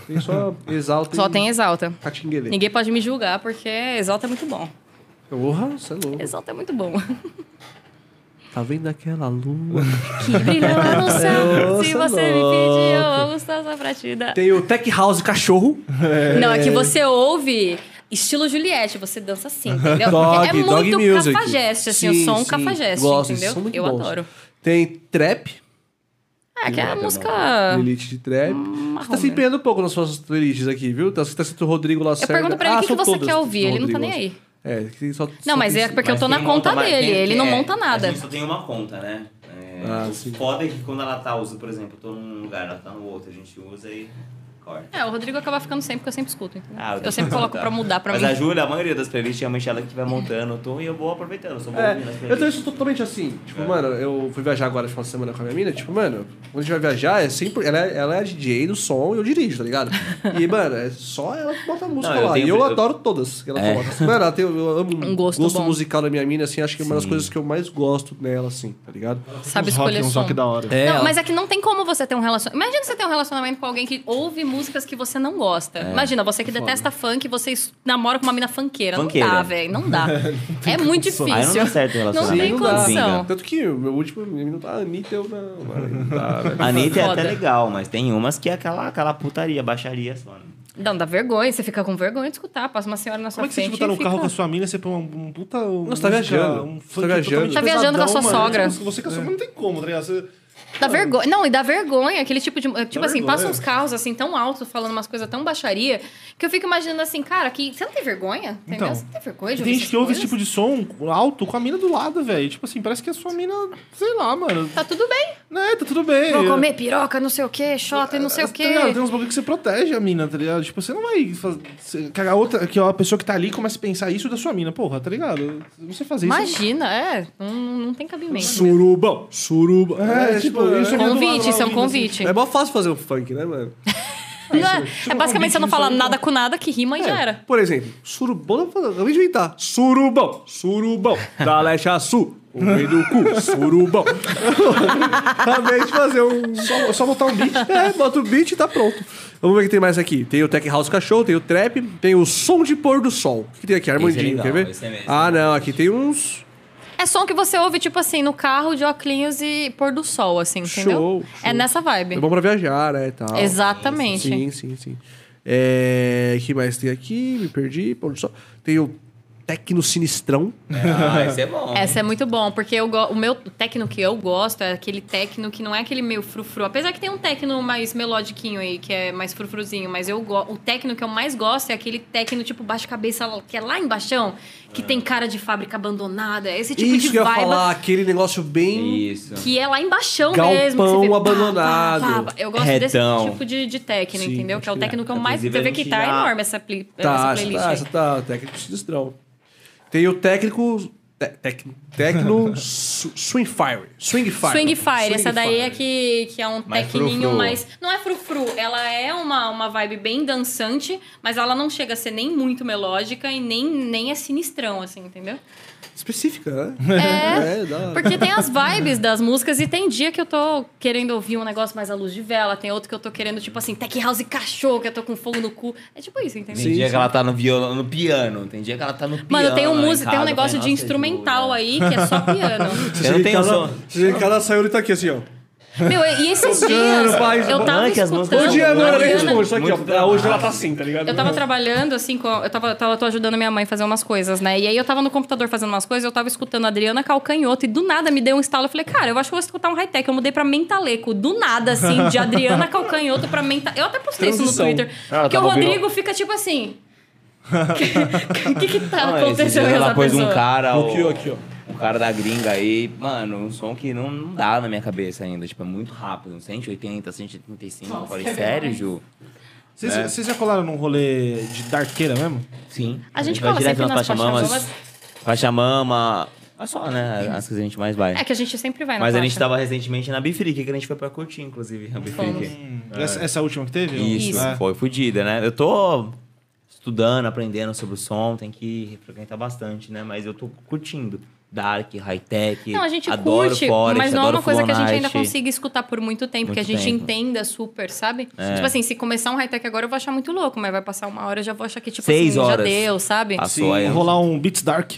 Tem só exalta Só tem exalta. catinguele. Ninguém pode me julgar, porque exalta é muito bom. Porra, você é louco. Exalta é muito bom. Tá vendo aquela lua? Que brilha lá no céu. Se Nossa, você me pedir, eu vou gostar essa pra te dar. Tem o Tech House Cachorro. Não, é que você ouve estilo Juliette, você dança assim, entendeu? Dog, é dog muito music. cafajeste, assim, Sim, o som sim. cafajeste, Gosto, entendeu? são muito Eu bons. adoro. Tem Trap. É, que é a é música... Playlist de Trap. Você tá se empenhando um pouco nas suas playlists aqui, viu? Tá, tá escrito Rodrigo Eu Lacerda. pergunto pra ele Ah, o que, que são você quer ouvir, ele não tá nem aí. É, que só, Não, só mas tem- é porque eu tô na conta monta dele, quem- ele não é, monta nada. A gente só tem uma conta, né? É, Ah, o foda é que quando ela tá usando, por exemplo, eu tô num lugar, ela tá no outro, a gente usa e Corta. É, o Rodrigo acaba ficando sempre, porque eu sempre escuto. entendeu? Ah, eu sempre coloco pra mudar pra Mas mim. a Júlia, a maioria das playlists, realmente ela que estiver montando o tom e eu vou aproveitando. Eu sou bom É, eu tenho isso totalmente assim. Tipo, mano, eu fui viajar agora no final de semana com a minha mina. Tipo, mano, quando a gente vai viajar, é sempre. Ela é, ela é a DJ do som e eu dirijo, tá ligado? E, mano, é só ela que bota a música Não, eu lá. tenho- e eu, eu- adoro todas que ela É. coloca. Mano, ela tem, eu amo Um gosto bom. musical da minha mina, assim, acho que é uma das coisas que eu mais gosto nela, assim, tá ligado? Sabe uns rock, escolher uns som. rock da hora. É, não, ela- mas é que não tem como você ter um relacionamento. Imagina você ter um relacionamento com alguém que ouve músicas que você não gosta. É. Imagina, você que detesta funk, você namora com uma mina funkeira. Funkeira. Não dá, velho. Não dá. é muito difícil. Aí não dá certo o Não tem não dá. condição. Tanto que o meu último menino tá Anitta, eu não. dá. A Anitta é Foda. até legal, mas tem umas que é aquela, aquela putaria, baixaria só. né? Não, dá vergonha. Você fica com vergonha de escutar. Passa uma senhora na sua Como é que você frente tá no carro fica- com a sua mina, você põe um, um puta. Um, Nossa, tá viajando. Um Tá viajando. Tá viajando com a sua sogra. Você com a sua não tem como, tá ligado? Você- Dá vergonha. Não, e dá vergonha. Aquele tipo de. Tipo assim, vergonha. passa uns carros assim tão altos, falando umas coisas tão baixaria, que eu fico imaginando assim, cara, que você não tem vergonha? Entendeu? Então, você não tem vergonha de Tem gente que ouve esse tipo de som alto com a mina do lado, velho. Tipo assim, parece que a sua mina, sei lá, mano. Tá tudo bem. Né, tá tudo bem. Vou comer piroca, não sei o quê, xota e não sei o Tá quê. ligado? Tem uns bagulho que você protege a mina, tá ligado? Tipo, você não vai fazer. Que a outra, que a pessoa que tá ali começa a pensar isso da sua mina, porra, tá ligado? Você fazer isso. Imagina, é. Não, não tem cabimento. Surubão, surubão. É, tipo, isso é Convite, isso é um convite. É mó fácil fazer um funk, né, mano? Não é, é basicamente você não fala nada com nada que rima e já era. Por exemplo, surubão, acabei de inventar. Surubão, surubão, da leste a sul. O meio do cu, surubão. acabei de fazer um. Só, só botar um beat. É, bota o beat e tá pronto. Vamos ver o que tem mais aqui. Tem o Tech House Cachorro, tem o Trap, tem o Som de Pôr do Sol. O que tem aqui? Armandinho, legal, quer ver? esse é mesmo. ah, não, aqui tem uns. É som que você ouve, tipo assim, no carro de óculos e pôr do sol, assim, entendeu? Show, É show. nessa É vibe. bom pra viajar, né? e Tal. Exatamente. Sim, sim, sim. É, o que mais tem aqui? Me perdi. Pôr do Sol. Tem o Tecno Sinistrão. Ah, esse é bom. Essa é muito bom, porque go- o meu techno que eu gosto é aquele techno que não é aquele meio frufru. Apesar que tem um techno mais melodiquinho aí, que é mais frufruzinho, mas eu go- o techno que eu mais gosto é aquele techno tipo baixo cabeça, que é lá embaixo, que tem cara de fábrica abandonada. Esse tipo Isso de que eu ia vibe falar, aquele negócio bem. Isso. que é lá embaixo Galpão mesmo. que você vê, pá, abandonado. pá, pá. Eu gosto Retão. desse tipo de, de techno, Sim, entendeu? Que é o crer. techno que eu mais... Inclusive, Você a vê que gente tá já- enorme essa, pli- Tá, essa essa playlist tá, aí. essa tá, o técnico Sinistrão. Tem o técnico. Te- tec- Tecno Swing Fire. Swing Fire. Swing Fire, essa daí é Fire. que, que é um Mais tecninho mais. Não é frufru, ela é uma, uma vibe bem dançante, mas ela não chega a ser nem muito melódica e nem, nem é sinistrão, assim, entendeu? Específica, né? É, É. Porque tem as vibes das músicas e tem dia que eu tô querendo ouvir um negócio mais à luz de vela, tem outro que eu tô querendo, tipo assim, tech house e cachorro, que eu tô com fogo no cu. É tipo isso, entendeu? Tem dia que ela tá no violão, no piano. Tem dia que ela tá no piano. Mano, tem um, música, tem um negócio de "Nossa, instrumental Júlia." aí que é só piano. Eu não chega em tenho casa- som. Você em casa, saiu ele tá aqui assim, ó. Meu, e esses dias pai, eu tava é que escutando... dia, Não, mano. Nem responde. Só aqui, ó. Hoje ela tá assim, tá ligado? Eu tava trabalhando, assim, com, eu tava, tava tô ajudando minha mãe a fazer umas coisas, né? E aí eu tava no computador fazendo umas coisas, eu tava escutando a Adriana Calcanhoto e do nada me deu um estalo. Eu falei, cara, eu acho que vou escutar um high-tech. Eu mudei pra Mentaleco. Do nada, assim, de Adriana Calcanhoto pra Mentaleco. Eu até postei isso Transição. no Twitter. Ah, porque o Rodrigo fica tipo assim. O que, que tá Não, esses acontecendo com ela essa pôs pessoa? um cara. O- aqui, ó. Um cara da gringa aí, mano, um som que não, não dá na minha cabeça ainda. Tipo, é muito rápido. 180, 135. eu falei, sério, Ju? Vocês, É. vocês já colaram num rolê de darqueira mesmo? Sim. A gente vai cola direto sempre nas Pachamamas. Pachamamas. Pachamama. É só, né? As que a gente mais vai. É que a gente sempre vai na Mas a gente tava recentemente na Bifrique, que a gente foi pra curtir, inclusive, a Bifrique. Essa, essa última que teve? Isso, É. foi fodida, né? Eu tô estudando, aprendendo sobre o som, tem que frequentar bastante, né? Mas eu tô curtindo. Dark, high-tech, Não, a gente adoro curte, Forest, mas não é uma coisa que a gente ainda consiga escutar por muito tempo, que a Muito gente tempo. entenda super, sabe? É. Tipo assim, se começar um high-tech agora eu vou achar muito louco, mas vai passar uma hora eu já vou achar que, tipo Seis assim, horas. já deu, sabe? Passou aí. Rolar um Beats Dark.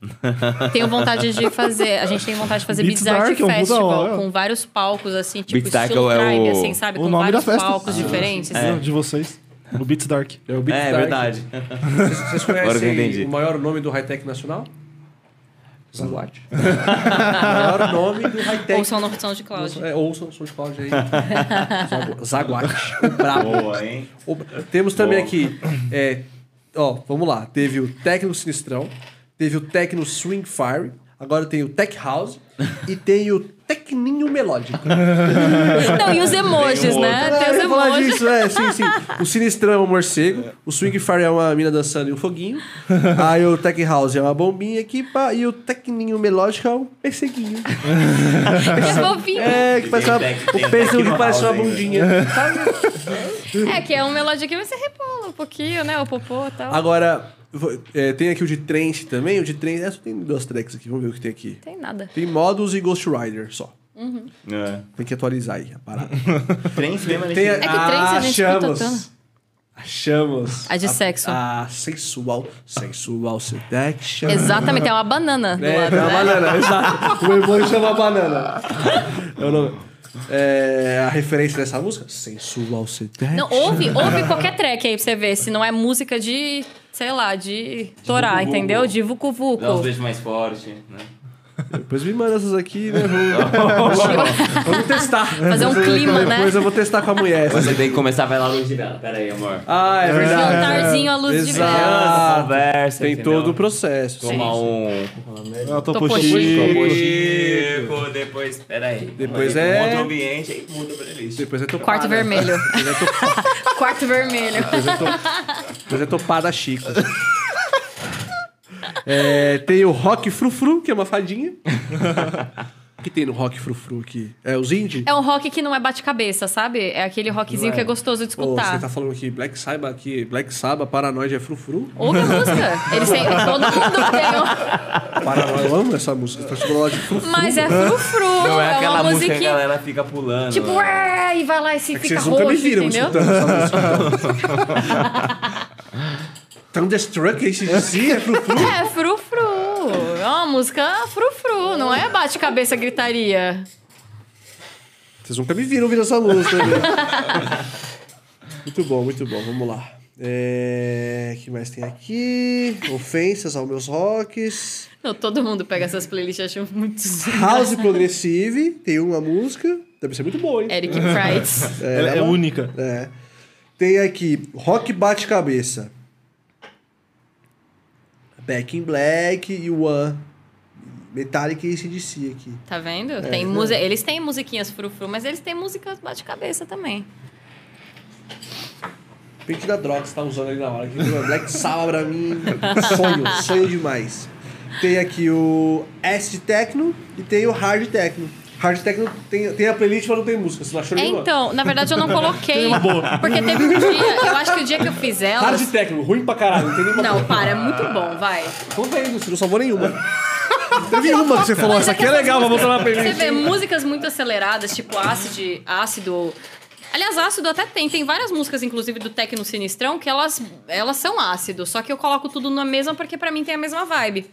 Tenho vontade de fazer, a gente tem vontade de fazer Beats Beats Art Dark é um Festival, hora. com vários palcos, assim, tipo Beats Dark é o- tribe, assim, sabe? o Com nome da vários festa. palcos diferentes. Não, De vocês. No Beats Dark. É o Beat É, Dark. verdade. Vocês, vocês Agora que eu entendi. conhecem o maior nome do high-tech nacional? Zaguate. o maior nome do high-tech. Ou são no som de cloud. É, ouçam o Cláudio aí. Zagu- Zaguate. O brabo. Boa, hein? O- Temos também Boa. aqui. é, ó, vamos lá. Teve o Tecno Sinistrão. Teve o Tecno Swing Fire. Agora tem o Tech House e tem o Tecninho Melódico. Não, e os emojis, né? Ah, Tem os falar emojis. disso, é, sim, sim. O Sinistrão é um morcego, o Swing Fire é uma mina dançando e um foguinho, aí o Tech House é uma bombinha aqui, pá, e o Tecninho Melódico é um perseguinho. Que fofinho. É, que parece uma, o perseguinho que parece uma bundinha. É, que é uma melodia que você rebola um pouquinho, né? O popô e tal. Agora, é, tem aqui o de trance também, o de trance, é, só tem duas tracks aqui, vamos ver o que tem aqui. Tem nada. Tem Modus e Ghost Rider só. É. Tem que atualizar aí a parada. Trem mesmo? Tem É que trance a gente achamos. Achamos. A de sexo. A, sensual, sensual seduction. Exatamente, é uma banana do É, lado, tem uma né? banana, exato. O emoji chama banana. É o nome. É, a referência dessa música? Sensual seduction. Não, ouve, ouve qualquer track aí pra você ver, se não é música de, sei lá, de torar, vucu-vucu. entendeu? De vucu vucu. Dá uns beijos mais fortes, né? Depois me manda essas aqui, né? Vamos, vamos testar. Fazer um clima, né? Depois eu vou testar com a mulher. Você tem que começar a ver lá a luz de vela. Pera aí, amor. Ah, é verdade. Jantarzinho à luz de Exato. vela. Conversa, Tem entendeu? todo o processo. Tomar um... Ah, Topo Topo Chico. Topo Chico, depois... Pera aí. Depois Aí, é- Um outro ambiente, aí muda a playlist. Depois é topada. Quarto vermelho. Depois é, to... Quarto vermelho. Depois é. Depois é topada Chico. É, tem o Rock Frufru, que é uma fadinha. O que tem no Rock Frufru aqui? É os indie? É um rock que não é bate-cabeça, sabe? É aquele rockzinho que é gostoso de escutar. você tá falando que Black Sabbath aqui, Black Sabbath, Paranoid é frufru? Ouve a música. Eles têm, todo mundo tem um... Paranoid, eu amo essa música. Você tá chamando ela de frufru. Mas é frufru. Não é aquela uma música que a galera fica pulando. Tipo, né? ué, e vai lá e se É fica vocês nunca me roxo, viram entendeu? escutando essa música. Thunderstruck, esse DC é frufru? É frufru. É uma música frufru, não é bate-cabeça gritaria. Vocês nunca me viram ouvir essa música. Né? muito bom, muito bom. Vamos lá. É... O que mais tem aqui? Ofensas aos meus rocks. Não, todo mundo pega essas playlists e acha muito... House Progressive, tem uma música. Deve ser muito boa, hein? Eric Price. Ela é ela- única. É. Tem aqui Rock Bate-Cabeça. Back in Black e One. Metallica e ACDC aqui. Tá vendo? É, tem música, eles têm musiquinhas frufru, mas eles têm músicas bate-cabeça também. Pente da droga que você tá usando ali na hora. Black Sabbath pra mim, sonho, sonho demais. Tem aqui o Acid Techno e tem o Hard Techno. Hard Techno tem, tem a playlist, mas não tem música. Você não achou nenhuma? Então, na verdade eu não coloquei. Porque teve um dia, eu acho que o dia que eu fiz elas. Hard Techno, ruim pra caralho. Não tem nenhuma Não, para, é muito bom, vai. Vendo, você não salvou nenhuma. Teve uma que você falou, essa aqui é legal, vou botar na Você playlist. vê músicas muito aceleradas, tipo ácido, ácido. Aliás, ácido até tem. Tem várias músicas, inclusive, do Tecno Sinistrão, que elas, elas são ácido. Só que eu coloco tudo na mesma porque pra mim tem a mesma vibe.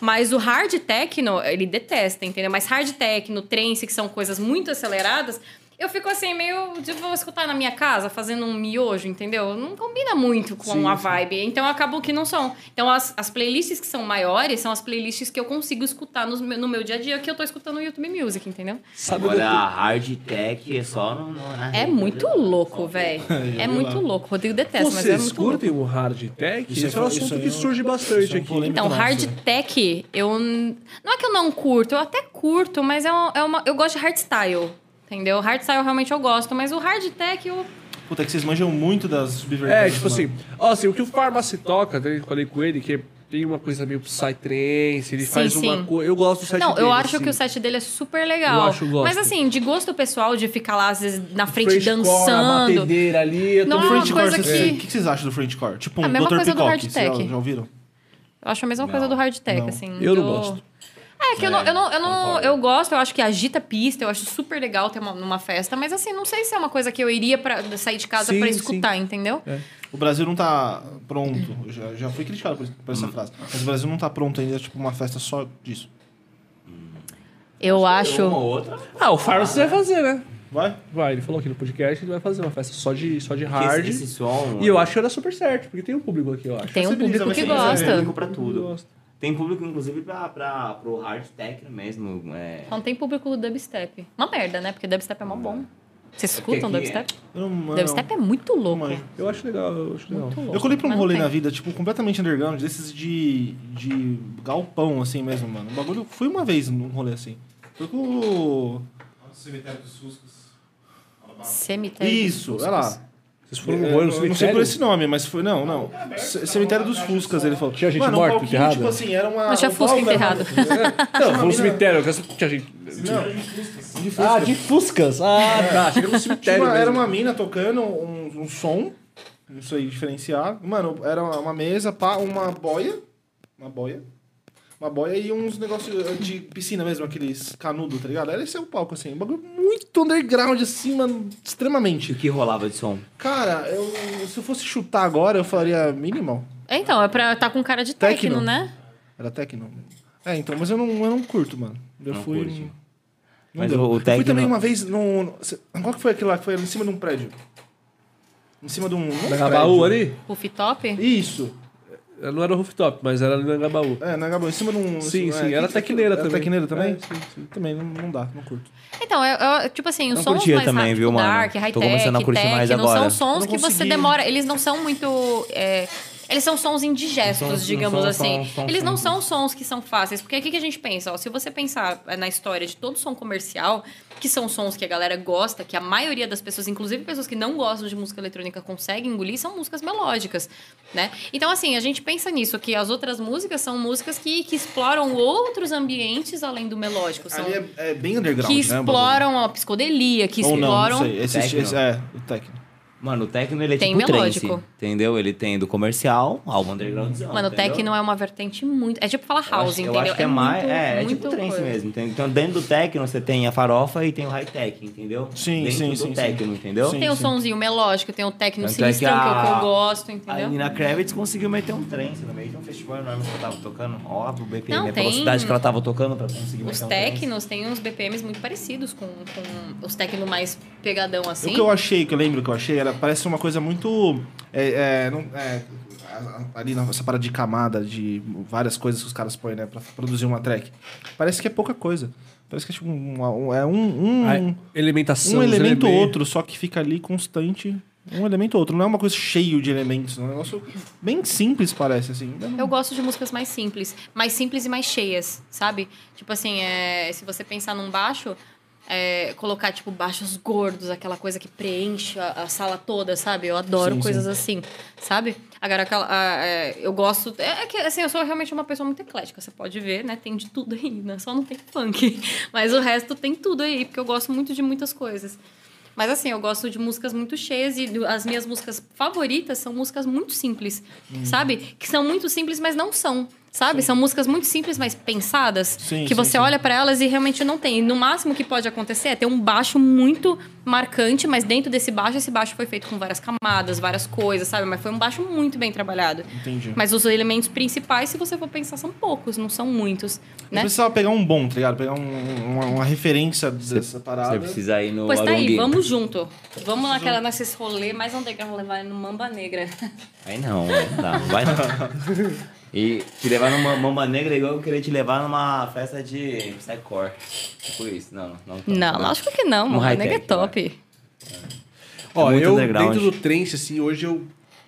Mas o hard techno, ele detesta, entendeu? Mas hard techno, trance, que são coisas muito aceleradas, eu fico assim, meio. de vou escutar na minha casa, fazendo um miojo, entendeu? Não combina muito com Sim, a sim. vibe. Então acabam que não são. Então as, as playlists que são maiores são as playlists que eu consigo escutar meu- no meu dia a dia, que eu tô escutando no YouTube Music, entendeu? Sabe Agora a hard tech é só no, no, na É muito louco, velho. É muito louco. Rodrigo detesta, mas é Vocês muito louco. curtem o hard tech? Isso Isso, é- é um isso assunto que é um- surge isso bastante é um aqui. Então, Nossa. hard tech, eu. Não é que eu não curto, eu até curto, mas é uma, é uma- eu gosto de hardstyle. Entendeu? Hardstyle realmente eu gosto, mas o hard tech eu. Puta, é que vocês manjam muito das subvertentes. É, tipo mano. assim, ó, assim, o que o Farmacy toca, até falei com ele, que tem uma coisa meio psytrance, ele Sim, faz sim. uma coisa. Eu gosto do set Não, dele. eu acho assim. que o set dele é super legal. Eu acho, gosto. Mas assim, de gosto pessoal, de ficar lá, às vezes, na frente French core, a dançando. ali. Eu tô Não, é uma French core, coisa vocês- que- O que vocês acham do French core? Tipo um A mesma Dr. coisa do Peacock, hard vocês tech. Já, já ouviram? Eu acho a mesma coisa do hard tech, não. assim. Eu não do- gosto. É, que eu não, eu não, eu não. Eu gosto, eu acho que agita a pista, eu acho super legal ter uma, numa festa, mas assim, não sei se é uma coisa que eu iria pra, sair de casa Sim, pra sim. escutar, entendeu? O Brasil não tá pronto. Eu Já, já fui criticado por, por essa frase. Mas o Brasil não tá pronto ainda, tipo, uma festa só disso. Eu Uma acho. ou outra. Ah, o Farmacy vai fazer, né? Vai? Vai, ele falou aqui no podcast, ele vai fazer uma festa só de, só de hard. Esse, esse som. E eu acho que vai dar super certo, porque tem um público aqui, eu acho. Tem um Você público vai que Tem gosta. público pra tudo. Gosto. Tem público, inclusive, pra, pra, pro hard tech mesmo. É... Não tem público do dubstep. Uma merda, né? Porque dubstep é mó bom. Vocês escutam aqui- dubstep? Não- mano, Dubstep é muito louco. Mãe. Eu acho legal, eu acho legal. Louco. Eu colhi pra um rolê na vida, tipo, completamente underground, desses de, de galpão, assim mesmo, mano. Um bagulho. Fui uma vez num rolê assim. Foi com o. Cemitério dos. Alabama. Cemitério. dos Isso, Fuscas. olha lá. Vocês foram no É, rolê no eu não sei cemitério? por esse nome, mas foi. Não, não. C- Cemitério dos Fuscas, ele falou. Tinha gente Mano, um morta, palquinho, enterrada? Tipo assim, era uma. Mas tinha um Fusca era uma- enterrado. Não, foi no cemitério. Tinha gente... Não, de Fusca. Ah, de Fuscas. Ah, tá. Chega no cemitério uma- era uma mina tocando um, um som, não sei diferenciar. Mano, era uma mesa, pá, uma boia, uma boia, uma boia e uns negócios de piscina mesmo, aqueles canudo, tá ligado? Era esse é o palco, assim, um bagulho muito underground, assim, mano, E extremamente. o que rolava de som? Cara, eu, se eu fosse chutar agora, eu falaria minimal. Então, é pra tá com cara de techno, Techno. né? Era techno. É, então, mas eu não, eu não curto, mano. Eu Não fui... curte. não Mas deu. o- o Eu fui também uma vez no... no- Qual que foi aquilo lá que foi em cima de um prédio? Em cima de um... Gabaú prédio. ali? Rooftop? Isso. Não era rooftop, mas era ali na Gabaú. É, na Gabaú, em cima de um... Sim, é, sim, era que- tecneira era também. tecneira também? É, sim, sim. Também, não, não dá, não curto. Então, eu, eu- tipo assim, os Não sons mais também, rápido, viu, mano? dark, Tô high-tech, começando a curtir mais techno, agora. são sons não que você demora... Eles não são muito... é, eles são sons indigestos, Não são- não digamos são assim. sons- sons eles não são sons que são fáceis. Porque o que, que a gente pensa? Ó, se você pensar é, na história de todo som comercial, que são sons que a galera gosta, que a maioria das pessoas, inclusive pessoas que não gostam de música eletrônica, conseguem engolir, são músicas melódicas, né? Então, assim, a gente pensa nisso, que as outras músicas são músicas que, que exploram outros ambientes além do melódico. São Ali é, é bem underground, que né? exploram a psicodelia, que Ou não, exploram. não sei. Esse, esse, é, o techno. Mano, o techno ele é Tem tipo melódico. trance, entendeu? Ele tem do comercial ao undergroundzão, Mano, o techno é uma vertente muito. É tipo falar Eu house, acho- entendeu? Eu acho que é, mais. muito, É, é muito tipo trance coisa. mesmo. entendeu? Então, dentro do techno, você tem a farofa e tem o high-tech, entendeu? Sim, dentro sim, do sim, techno, sim. entendeu? Sim. Tem o sonzinho melódico, tem o techno Tanto é que sinistro, que, é o que a- eu gosto, A entendeu? Nina Kravitz conseguiu meter um trance no meio de um festival enorme que eu tava tocando. Ó, o BPM, Não, a tem- velocidade que ela tava tocando pra conseguir Os meter um trance. technos têm uns BPMs muito parecidos com, com os techno mais pegadão assim. O que eu achei, que eu lembro que eu achei, era, parece uma coisa muito. É, é, não- é, ali nessa parada de camada, de várias coisas que os caras põem, né, pra produzir uma track. Parece que é pouca coisa. Parece que é tipo um, um- é um, um, elementação. um elemento ou outro, só que fica ali constante. Um elemento ou outro. Não é uma coisa cheio de elementos. É um negócio bem simples, parece, assim. Ainda não- Eu gosto de músicas mais simples. Mais simples e mais cheias, sabe? Tipo assim, é, se você pensar num baixo, é, colocar, tipo, baixos gordos, aquela coisa que preenche a, a sala toda, sabe? Eu adoro Sim, coisas assim, sabe? Agora, aquela, a- é, eu gosto... É, é que, assim, eu sou realmente uma pessoa muito eclética, você pode ver, né? Tem de tudo aí, né? Só não tem funk. Mas o resto tem tudo aí, porque eu gosto muito de muitas coisas. Mas assim, eu gosto de músicas muito cheias e as minhas músicas favoritas são músicas muito simples, Hum. sabe? Que são muito simples, mas não são. Sabe? São músicas muito simples, mas pensadas. Sim, que sim, você sim. olha pra elas e realmente não tem. No máximo que pode acontecer é ter um baixo muito marcante, mas dentro desse baixo, esse baixo foi feito com várias camadas, várias coisas, sabe? Mas foi um baixo muito bem trabalhado. Entendi. Mas os elementos principais, se você for pensar, são poucos, não são muitos. Né? precisava pegar um bom, tá ligado? Pegar um- uma, uma referência dessa parada. Você precisa ir no Pois tá aí, vamos junto. Vamos naquela, nesses rolê mais underground, levar no Mamba Negra. Aí não, não dá, não vai não. E te levar numa Mamba Negra é igual eu queria te levar numa festa de Psycore. Tipo isso, não, não. Não, lógico que não, Um Mamba Negra é top. Ó, É eu, dentro do trance, assim, hoje eu.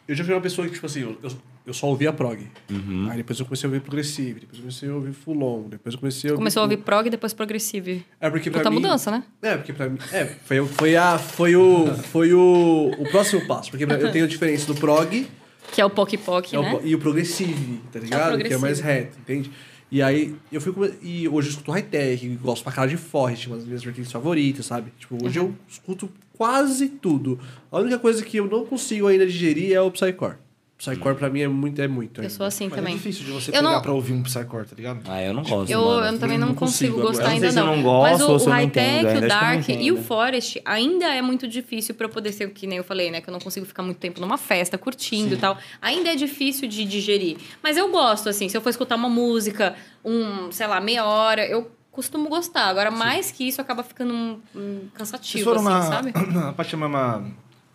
Eu já fui uma pessoa que, tipo assim, eu, eu, eu só ouvia prog. Uhum. Aí depois eu comecei a ouvir progressive, depois eu comecei a ouvir full on, depois eu comecei a ouvir. Começou a ouvir prog e depois progressive. É porque pra Puta mim. mudança, né? É, porque pra mim. É, foi, foi, a, foi o. Foi o, o próximo passo. Porque eu tenho a diferença do prog Que é o Poc Poc, é o né? po- e o progressive, tá ligado? que é mais reto, entende? E aí, eu fui. come- E hoje eu escuto high-tech, gosto pra cara de Forrest, uma das minhas vertentes favoritas, sabe? Tipo, hoje Uhum. eu escuto quase tudo. A única coisa que eu não consigo ainda digerir é o Psycore. Psycore pra mim é muito, é muito. Eu ainda. sou assim Mas também. é difícil de você Eu pegar não- pra ouvir um Psycore, tá ligado? Ah, eu não gosto. Eu, mano. eu também não não, consigo consigo, gostar ainda não. não gosto Mas o, ou o não high-tech, entendo, o dark e o forest ainda é muito difícil pra eu poder ser o que nem eu falei, né? Que eu não consigo ficar muito tempo numa festa, curtindo e tal. Ainda é difícil de digerir. Mas eu gosto, assim, se eu for escutar uma música, um, sei lá, meia hora, eu costumo gostar. Agora, mais que isso, acaba ficando um, um Vocês cansativo, foram assim, na, sabe? na parte chamada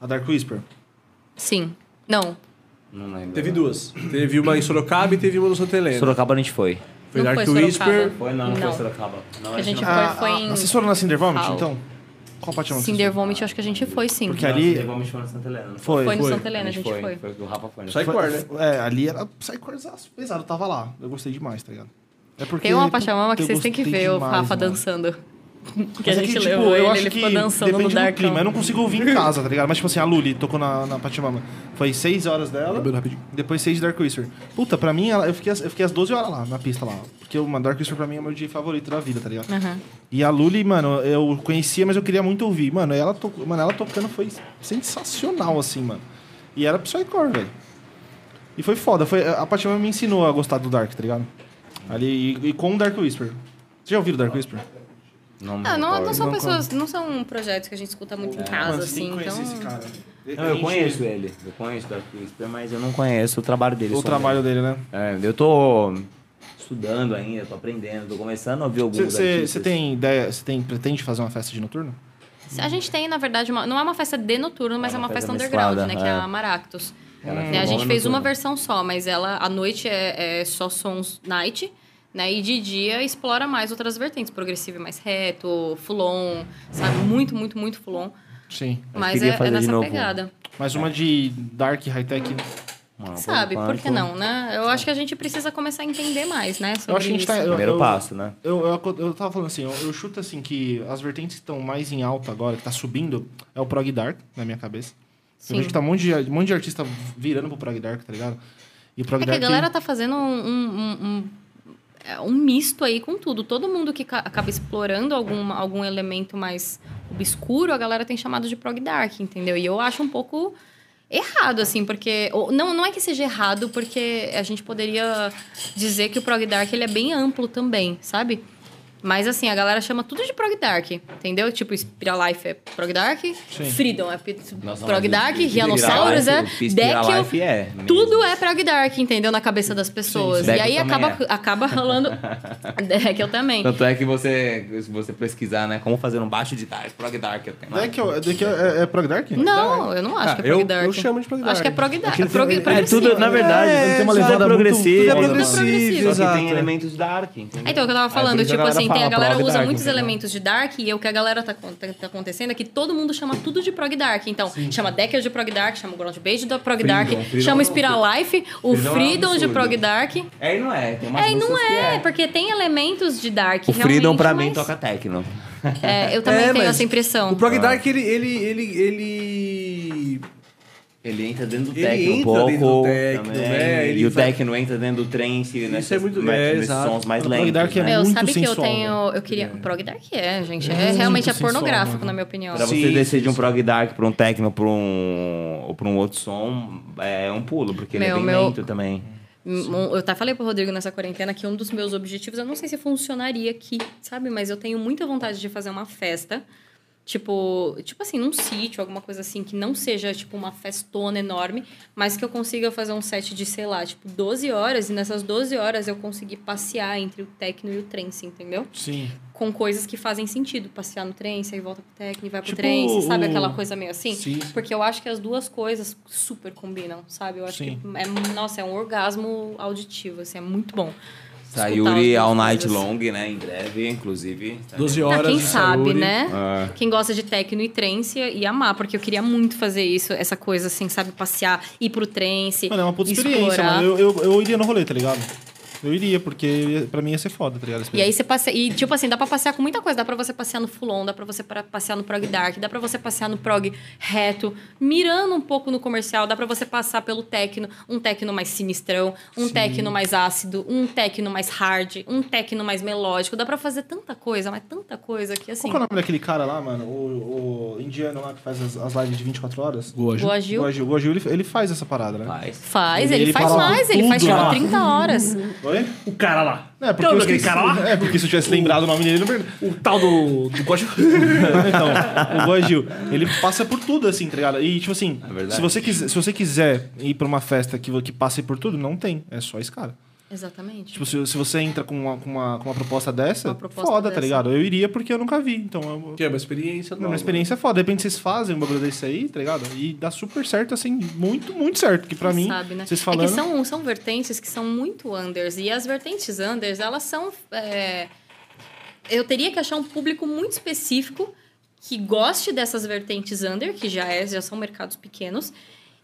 a Dark Whisper? Sim. Não. Não lembro. Teve duas. Teve uma em Sorocaba e teve uma no Santa Helena. Sorocaba a gente foi. Foi Não Dark foi Whisper. Sorocaba. Foi não, não, Não. foi Sorocaba. Não, A gente não foi- Ah, foi ah, em- Vocês foram na Cinder Vomit, então? Qual Pachamama? que Cinder Vomit, acho que a gente foi sim. Porque ali- Vamos no Santa Helena. não Foi. Foi no. Santa Helena, a gente foi. Foi que o Rafa foi. né? Sai Foi- cor, né? É, ali era psychorezaço pesado, eu tava lá. Eu gostei demais, tá ligado? É porque Tem uma Pachamama que eu vocês têm que gostei ver o demais, Rafa mano. dançando. Que Mas a é gente que, tipo, levou eu ele, acho ele que ficou dançando no depende do Darkão. clima. Eu não consigo ouvir em casa, tá ligado? Mas, tipo assim, a Luli tocou na, na Pachamama. Foi 6 horas dela, depois 6 de Dark Whisper. Puta, pra mim, ela- eu fiquei, eu fiquei as 12 horas lá, na pista lá. Porque o Dark Whisper pra mim é o meu DJ favorito da vida, tá ligado? Aham. E a Luli, mano, eu conhecia, mas eu queria muito ouvir. Mano, ela, to... mano, ela tocando foi sensacional, assim, mano. E era Psycore, velho. E foi foda. Foi... A Pachamama me ensinou a gostar do Dark, tá ligado? Ali, e, e com o Dark Whisper. Vocês já ouviram o Dark Whisper? Não, Ah, não, não são Não pessoas, não são projetos que a gente escuta muito em casa, assim, então... esse cara. Não, eu conheço ele. Eu conheço Whisper, mas eu não conheço o trabalho dele. O trabalho dele, né? É, eu tô estudando ainda, tô aprendendo, tô começando a ouvir alguns Você artistas. tem ideia, você tem, pretende fazer uma festa de noturno? A gente tem, na verdade, uma, não é uma festa de noturno, mas É é uma uma festa festa underground, mesclada, né? Que é é. a Maractus. Foi a gente fez no uma versão só, mas ela, à noite é, é só sons night, né? E de dia explora mais outras vertentes, progressivo e mais reto, full-on, sabe? Muito, muito, muito full-on. Sim. Mas é, é nessa novo. pegada. Mais uma de Dark High-Tech. Mano, Sabe, por que enquanto- não, né? Eu acho que a gente precisa começar a entender mais, né? Sobre Eu acho que a gente tá. Eu, Primeiro eu, passo, né? Eu, eu, eu tava falando assim, eu, eu chuto assim que as vertentes que estão mais em alta agora, que tá subindo, é o Prog Dark, na minha cabeça. Sim. Eu vejo que tá um monte, de, um monte de artista virando pro Prog Dark, tá ligado? E o Prog É que a Dark. galera tá fazendo um, um, um, um- é, um misto aí com tudo. Todo mundo que ca- acaba explorando algum, algum elemento mais obscuro, a galera tem chamado de prog dark, entendeu? E eu acho um pouco errado, assim, porque... não, não é que seja errado, porque a gente poderia dizer que o prog dark ele é bem amplo também, sabe? Mas assim, a galera chama tudo de prog dark, entendeu? Tipo, Spiral Life é prog dark, Freedom é Nossa, prog dark, Spiral é Life é tudo é prog dark, entendeu? Na cabeça das pessoas. sim. E aí acaba, é. acaba rolando. Dekel também. Tanto é que você, se você pesquisar, né, como fazer um baixo de Dark, Prog Dark, eu. Deck, é, Deck é, é Prog Dark? Não, eu não acho Ah, que é prog eu- dark. eu chamo de prog Acho que é dark. prog dark. ele prog, é tudo, na verdade, É, tem uma levada progressiva. tudo é progressivo, Só que tem elementos Dark, entendeu? É, então, o que eu tava falando, tipo assim, tem, a galera usa dark, muitos entendeu? elementos de Dark e o que a galera tá, tá, tá acontecendo é que todo mundo chama tudo de prog Dark. Então, chama Decker de prog Dark, chama o Ground Base de prog Dark, Freedom chama não- Spiral Life, o Freedom é Freedom de absurdo. prog Dark. É e não é, tem É, e não que é, porque tem elementos de Dark. O Freedom pra mim mas- toca techno. É, eu também É, tenho essa impressão. O Prog Dark, ele, ele, ele, ele... Ele entra dentro do Ele techno um pouco. dentro do techno, também. né? Ele E o vai- techno entra dentro do trance, nesses, é muito- mais- é, nesses sons mais O Prog lentos. Dark é né? Meu, muito sabe que eu sensual, tenho. Eu queria. Prog Dark é, gente. É, Muito realmente é sensual, pornográfico, mano. na minha opinião. Pra Sim, você descer de um prog dark pra um techno pra um, ou pra um outro som, é um pulo, porque ele Meu, é bem meu- lento também. Eu até falei pro Rodrigo nessa quarentena que um dos meus objetivos, eu não sei se funcionaria aqui, sabe? Mas eu tenho muita vontade de fazer uma festa. Tipo, tipo assim, num sítio, alguma coisa assim, que não seja, tipo, uma festona enorme, mas que eu consiga fazer um set de, sei lá, tipo, 12 horas, e nessas 12 horas eu conseguir passear entre o techno e o trance, entendeu? Sim. Com coisas que fazem sentido. Passear no trance, aí volta pro techno e vai pro Tipo trance, sabe? Aquela coisa meio assim? Sim. Porque eu acho que as duas coisas super combinam, sabe? Eu acho Sim. que é, nossa, é um orgasmo auditivo, assim, é muito bom. Sayuri All Night coisas. Long, né? Em breve, inclusive. Tá 12 Ah, horas quem de sabe, Sayuri. né? Ah. Quem gosta de techno e trance ia amar, porque eu queria muito fazer isso, essa coisa assim, sabe? Passear, ir pro trance, Mano, é uma puta experiência, explorar. mano. Eu, eu, eu iria no rolê, tá ligado? Eu iria, porque pra mim ia ser foda, tá ligado? E aí você passeia. E, tipo assim, dá pra passear com muita coisa. Dá pra você passear no Fulon, dá pra você passear no prog dark, dá pra você passear no prog reto, mirando um pouco no comercial, dá pra você passar pelo techno, um techno mais sinistrão, um techno mais ácido, um techno mais hard, um techno mais melódico. Dá pra fazer tanta coisa, mas tanta coisa que assim. Qual que é o nome daquele cara lá, mano? O, o indiano lá que faz as, as lives de 24 horas? Gojo. Boa Gil. O Agil. O Agil, ele, ele faz essa parada, né? Faz. Faz, Ele- ele, faz mais, ele faz tipo lá. 30 horas. Oi? O cara lá. É, porque, eu aquele cara lá? é, porque se eu tivesse lembrado o nome dele, não perdi. O tal do, do Gojo. então, o Goagil, ele passa por tudo, assim, tá ligado? E, tipo assim, É se, você quiser, se você quiser ir pra uma festa que, que passe por tudo, não tem. É só esse cara. Exatamente. Tipo, se, se você entra com uma, com uma, com uma proposta dessa, Uma proposta foda, tá dessa. ligado? Eu iria porque eu nunca vi. Então, eu, Que é uma experiência é nova. uma experiência foda. De repente vocês fazem um bagulho desse aí, tá ligado? E dá super certo, assim, muito, muito certo. Que pra mim, sabe, né? vocês É falando... que são, são vertentes que são muito unders. E as vertentes unders, elas são. é, Eu teria que achar um público muito específico que goste dessas vertentes under, que já, é, já são mercados pequenos.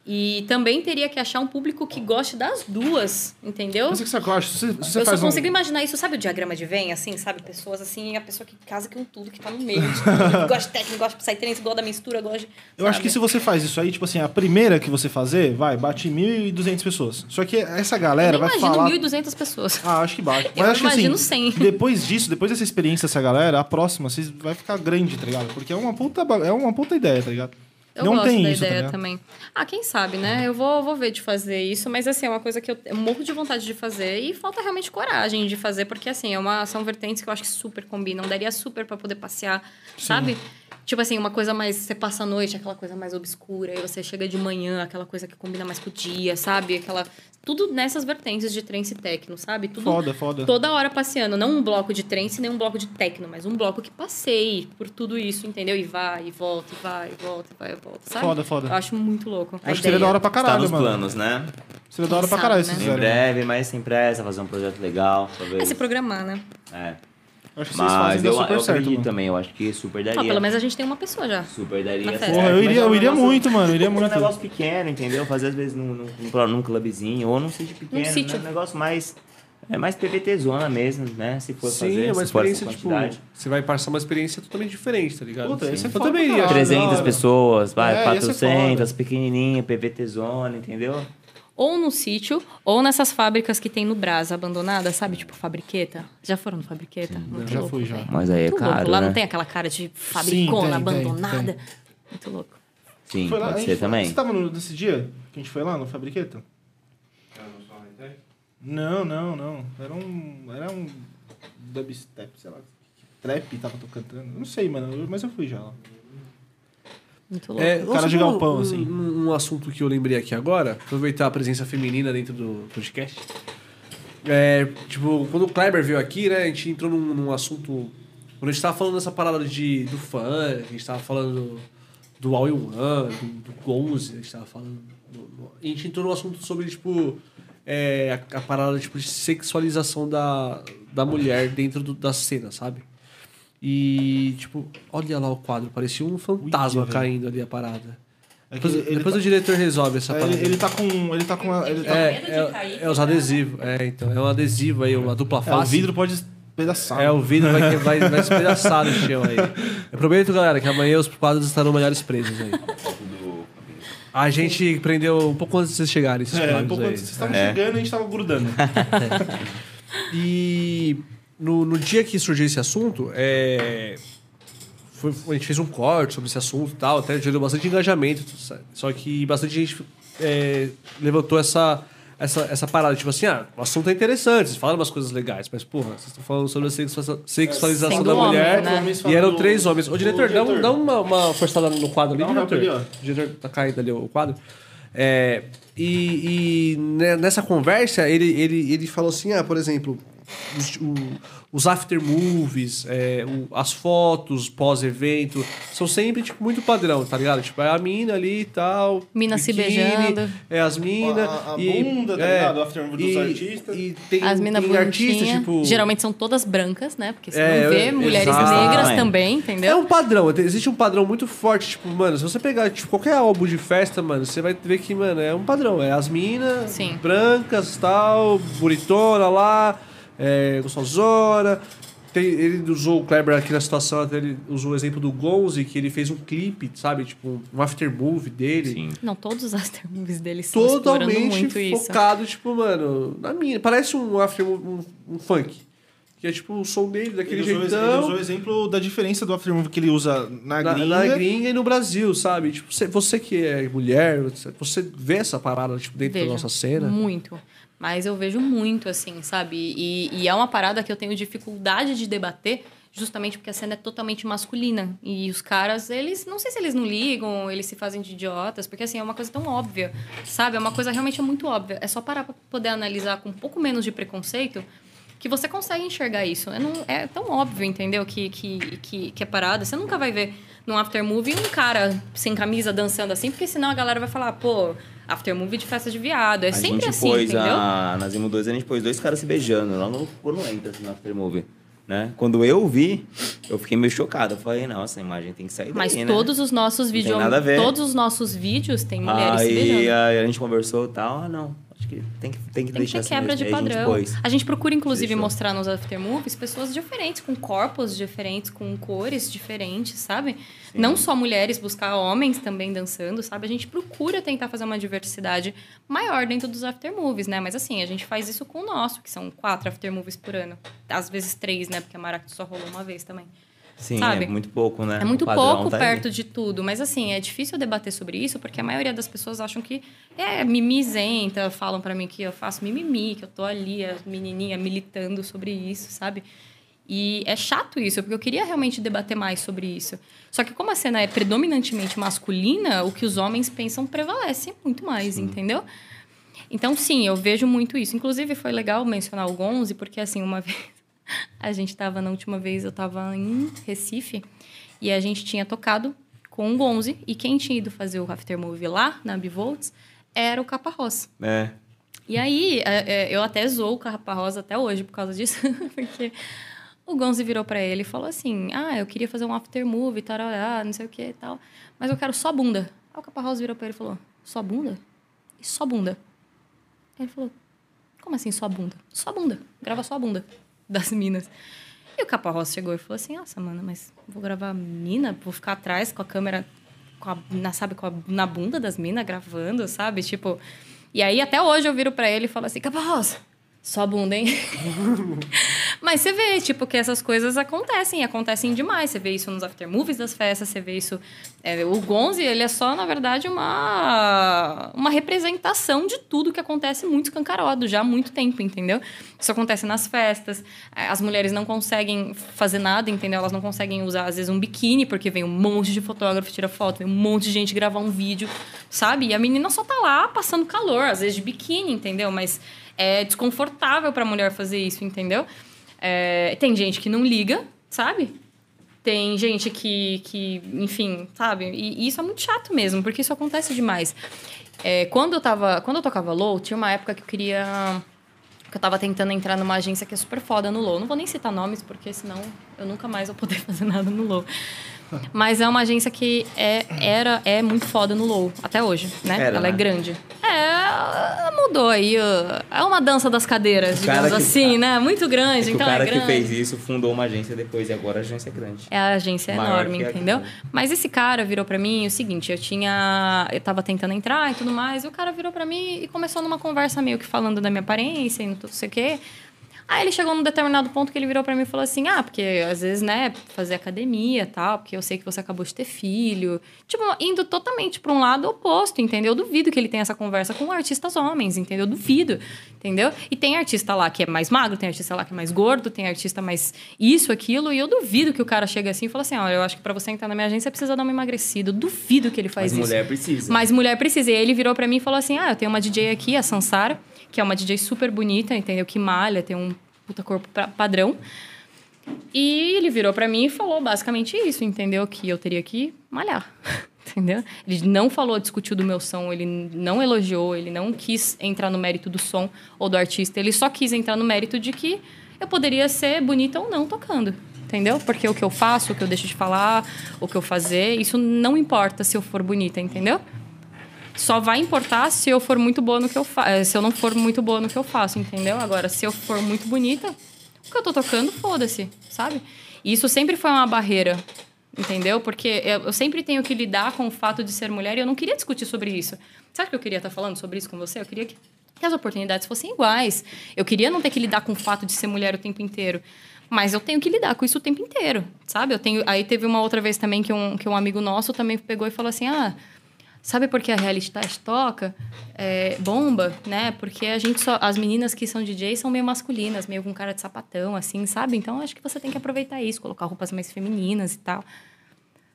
E também teria que achar um público que goste das duas, entendeu? Mas o que você acha? Se, se você eu só faz um- consigo imaginar isso, sabe o diagrama de Venn, assim, sabe? Pessoas assim, a pessoa que casa com tudo, que tá no meio. de tudo, que gosta de técnica, gosta de psytrance, gosta da mistura, gosta de. Eu acho que se você faz isso aí, tipo assim, a primeira que você fazer, vai, bate 1.200 pessoas. Só que essa galera Eu vai imagino falar... 1.200 pessoas. Ah, acho que bate. Eu Mas acho que imagino assim, 100. depois disso, depois dessa experiência dessa galera, a próxima vocês vai ficar grande, tá ligado? Porque é uma puta, é uma puta ideia, tá ligado? Eu Não gosto tem da isso, ideia ligado? também. Ah, quem sabe, né? Eu vou, vou ver de fazer isso, mas assim, é uma coisa que eu eu morro de vontade de fazer e falta realmente coragem de fazer, porque assim, é uma, são vertentes que eu acho que super combinam, daria super pra poder passear, sabe? Tipo assim, uma coisa mais. Você passa a noite, aquela coisa mais obscura, aí você chega de manhã, aquela coisa que combina mais com o dia, sabe? Aquela. Tudo nessas vertentes de trance e techno, sabe? Tudo Foda, foda. toda hora passeando. Não um bloco de trance, nem um bloco de techno, mas um bloco que passeie por tudo isso, entendeu? E vai, e volta, e vai, e volta, e vai, e volta, sabe? Foda, foda. Eu acho muito louco. Acho que seria da hora pra Está caralho, nos mano. planos, né? Seria da hora pra caralho sabe, se né? Em breve, mas sem pressa, fazer um projeto legal. Talvez. É se programar, né? É. Acho que vocês Mas fazem eu, super eu certo, acredito mano. também, eu acho que super daria. Ó, pelo menos a gente tem uma pessoa já. Super daria. Na festa. certo, Porra, eu mas iria, é um eu iria negócio- muito, mano. Eu iria um muito. negócio pequeno, entendeu? Fazer às vezes num, num, num clubezinho ou num sítio pequeno. sítio. né? Um negócio mais. É mais PVT zona mesmo, né? Se for Sim, fazer, é uma se for essa experiência, tipo, quantidade. você vai passar uma experiência totalmente diferente, tá ligado? Puta, esse é eu foda também pra iria. caralho. 300 hora. pessoas, vai, É, ia ser 400, pequenininha, PVT zona, entendeu? Ou no sítio, ou nessas fábricas que tem no Brás, abandonadas, sabe? Tipo fabriqueta. Já foram no fabriqueta? Muito já louco, fui, já. velho. Mas aí é Muito caro, louco. Lá né? não tem aquela cara de fabricona, tem, tem, abandonada. Muito louco. Sim, Foi lá, pode gente ser foi- também. Você tava nesse dia que a gente foi lá no Fabriqueta? Não. Não, não, não. Era um. Era um dubstep, sei lá. que Trap tava tocando. Não sei, mano. Mas eu fui já lá. Muito louco. É, cara de um- galpão, um, assim. Um, um assunto que eu lembrei aqui agora, aproveitar a presença feminina dentro do podcast. É, tipo, quando o Kleber veio aqui, né, a gente entrou num, num assunto. Quando a gente tava falando dessa parada de, do funk, a gente tava falando do, do All in One, do, do Gonze, a gente tava falando. do- do- a gente entrou num assunto sobre, tipo, é, a, a parada tipo, de sexualização da, da mulher dentro do- da cena, sabe? E, tipo, olha lá o quadro, parecia um fantasma Ui, caindo ali a parada. É Depois, depois tá, o diretor resolve essa é, parada. ele, ele tá com. Ele tá com. a- Ele tá, é, é, é os adesivos. É, então. É um adesivo aí, uma dupla é, o face. vidro pode despedaçar. É, o vidro vai, vai, vai despedaçar no chão aí. Eu prometo, galera, que amanhã os quadros estarão melhores presos aí. A gente prendeu um pouco antes de vocês chegarem, esses É, um pouco aí. antes. Vocês estavam É. chegando e a gente tava grudando. E no, no dia que surgiu esse assunto, é, foi- a gente fez um corte sobre esse assunto e tal, até gerou bastante engajamento. Só que bastante gente é, levantou essa, essa, essa parada, tipo assim, ah, o assunto é interessante, vocês falaram umas coisas legais, mas porra, vocês estão falando sobre a sexua- sexualização Sendo da homem, mulher né? E eram falam- três homens. Ô, diretor, dá, um- diretor. dá uma, uma forçada no quadro ali, um diretor. ó. O diretor tá caindo ali o quadro. É, e, e ne- nessa conversa, ele, ele, ele falou assim: ah, por exemplo, os, o- os after movies, é, o- as fotos pós-evento, são sempre tipo, muito padrão, tá ligado? Tipo, é a mina ali e tal. Mina se biquíni, beijando. É as minas. A- a e- bunda, tá é, ligado? O after movie dos e- artistas. E tem, As minas artistas, bonitinhas. tipo. Geralmente são todas brancas, né? Porque você É, não vê eu- mulheres exato. negras É. também, É entendeu? um padrão, existe um padrão muito forte, tipo, mano, se você pegar tipo, qualquer álbum de festa, mano, você vai ver que, mano, é um padrão. É as minas brancas, tal, bonitona lá, é, gostosona. Tem, ele usou o Kleber aqui na situação, até ele usou o exemplo do Gonzi, que ele fez um clipe, sabe? Tipo, um after movie dele. Sim. Não, todos os after movies deles estão explorando Totalmente muito isso. focado, tipo, mano, na mina. Parece um after um, um funk. Que é tipo o som dele, daquele Ele usou, ele jeitão. usou o exemplo da diferença do aftermovie que ele usa na, na, gringa. na gringa e no Brasil, sabe? Tipo, você, você que é mulher, você- vê essa parada tipo, dentro Vejo. da nossa cena. Muito. Mas eu vejo muito, assim, sabe? E, e é uma parada que eu tenho dificuldade de debater, justamente porque a cena é totalmente masculina. E os caras, eles, não sei se eles não ligam, eles se fazem de idiotas, porque assim, é uma coisa tão óbvia, sabe? É uma coisa realmente muito óbvia. É só parar pra poder analisar com um pouco menos de preconceito que você consegue enxergar isso. É, não- é tão óbvio, entendeu? Que, que, que, que é parada. Você nunca vai ver num aftermovie um cara sem camisa dançando assim, porque senão a galera vai falar, pô, aftermovie de festa de viado. É a sempre assim, pôs entendeu? a, na Zimo 2 a gente pôs dois caras se beijando lá no, quando entra assim, no aftermovie. Né? Quando eu vi, Eu fiquei meio chocado. Eu falei, não, essa imagem tem que sair Mas daí, né? todos os nossos tem vídeos. nada a ver. Todos os nossos vídeos têm mulheres se Aí beijando. aí a gente conversou e tal. Ah, não. Que tem que, tem que Tem que deixar ter assim quebra mesmo. de Aí a gente padrão. A gente procura, inclusive, Deixou. mostrar nos aftermovies pessoas diferentes, com corpos diferentes, com cores diferentes, sabe? Não só mulheres, buscar homens também dançando, sabe? A gente procura tentar fazer uma diversidade maior dentro dos aftermovies, né? Mas assim, a gente faz isso com o nosso, que são quatro aftermovies por ano. Às vezes três, né? Porque a Maracatu só rolou uma vez também. Sim, sabe? é muito pouco, né? É muito pouco tá perto de tudo, mas assim, é difícil debater sobre isso porque a maioria das pessoas acham que é mimizenta, falam pra mim que eu faço mimimi, que eu tô ali, a menininha militando sobre isso, sabe? E é chato isso, porque eu queria realmente debater mais sobre isso. Só que como a cena é predominantemente masculina, o que os homens pensam prevalece muito mais, entendeu? Então, sim, eu vejo muito isso. Inclusive, foi legal mencionar o Gonze, porque, assim, uma vez... A gente tava, na última vez, eu tava em Recife, e a gente tinha tocado com o Gonze, e quem tinha ido fazer o After Movie lá, na Bivolts, era o Capa Rosa. É. E aí, é, é, eu até zoo o Capa Rosa até hoje por causa disso, porque o Gonzi virou pra ele e falou assim: Ah, eu queria fazer um after movie, tarará, não sei o que e tal, mas eu quero só bunda. Aí o Capa Rosa virou pra ele e falou: Só bunda? E só bunda? Aí ele falou: Como assim só bunda? Só bunda, grava só a bunda das minas. E o Capa chegou e falou assim: Nossa, mano, mas vou gravar mina, vou ficar atrás com a câmera, com a, na, sabe, com a, na bunda das minas gravando, sabe? Tipo. E aí até hoje eu viro pra ele e falo assim: Capa só bunda, hein? Mas você vê, tipo, que essas coisas acontecem, acontecem demais. Você vê isso nos aftermovies das festas, você vê isso. é, o Gonzi, ele é só, na verdade, uma, uma representação de tudo que acontece muito escancarado já há muito tempo, entendeu? Isso acontece nas festas, é, as mulheres não conseguem fazer nada, entendeu? Elas não conseguem usar, às vezes, um biquíni, porque vem um monte de fotógrafo, tira foto, vem um monte de gente gravar um vídeo, sabe? E a menina só tá lá passando calor, às vezes de biquíni, entendeu? Mas é desconfortável pra mulher fazer isso, entendeu? É, tem gente que não liga, sabe? Tem gente que, que enfim, sabe? E, e isso é muito chato mesmo, porque isso acontece demais. É, quando, eu tava, quando eu tocava low, tinha uma época que eu queria... Que eu tava tentando entrar numa agência que é super foda no low. Não vou nem citar nomes, porque senão eu nunca mais vou poder fazer nada no low. Mas é uma agência que é, era, é muito foda no low, até hoje, né? Era, Ela é né? grande. É, mudou aí. É uma dança das cadeiras, O digamos que- assim, né? Muito grande, É então o cara é grande. que fez isso fundou uma agência depois e agora a agência é grande. É, a agência é enorme, entendeu? Mas esse cara virou pra mim o seguinte, eu tinha... Eu tava tentando entrar e tudo mais, e o cara virou pra mim e começou numa conversa meio que falando da minha aparência e não sei o quê. Aí ele chegou num determinado ponto que ele virou pra mim e falou assim: Ah, porque às vezes, né, fazer academia e tal, porque eu sei que você acabou de ter filho. Tipo, indo totalmente pra um lado oposto, entendeu? Eu duvido que ele tenha essa conversa com artistas homens, entendeu? Eu duvido, entendeu? E tem artista lá que é mais magro, tem artista lá que é mais gordo, tem artista mais isso, aquilo, e eu duvido que o cara chega assim e fala assim: Olha, eu acho que pra você entrar na minha agência precisa dar uma emagrecida. Eu duvido que ele faz Mas isso. mulher precisa. Mas mulher precisa. E aí ele virou pra mim e falou assim: Ah, eu tenho uma DJ aqui, a Sansara, que é uma DJ super bonita, entendeu? Que malha, tem um puta corpo padrão. E ele virou pra mim e falou basicamente isso, entendeu? Que eu teria que malhar. Entendeu? Ele não falou, discutiu do meu som, ele não elogiou, ele não quis entrar no mérito do som ou do artista, ele só quis entrar no mérito de que eu poderia ser bonita ou não tocando. Entendeu? Porque o que eu faço, o que eu deixo de falar, o que eu fazer, isso não importa se eu for bonita, entendeu? Só vai importar se eu for muito boa no que eu faço. Se eu não for muito boa no que eu faço, entendeu? Agora, se eu for muito bonita, o que eu tô tocando, foda-se, sabe? E isso sempre foi uma barreira, entendeu? Porque eu, eu sempre tenho que lidar com o fato de ser mulher e eu não queria discutir sobre isso. Sabe que eu queria estar falando sobre isso com você? Eu queria que que as oportunidades fossem iguais. Eu queria não ter que lidar com o fato de ser mulher o tempo inteiro. Mas eu tenho que lidar com isso o tempo inteiro, sabe? Eu tenho... Aí teve uma outra vez também que um, que um amigo nosso também pegou e falou assim: ah, sabe por que a reality test toca? É, bomba, né? Porque a gente só. As meninas que são DJs são meio masculinas, meio com cara de sapatão, assim, sabe? Então acho que você tem que aproveitar isso, colocar roupas mais femininas e tal.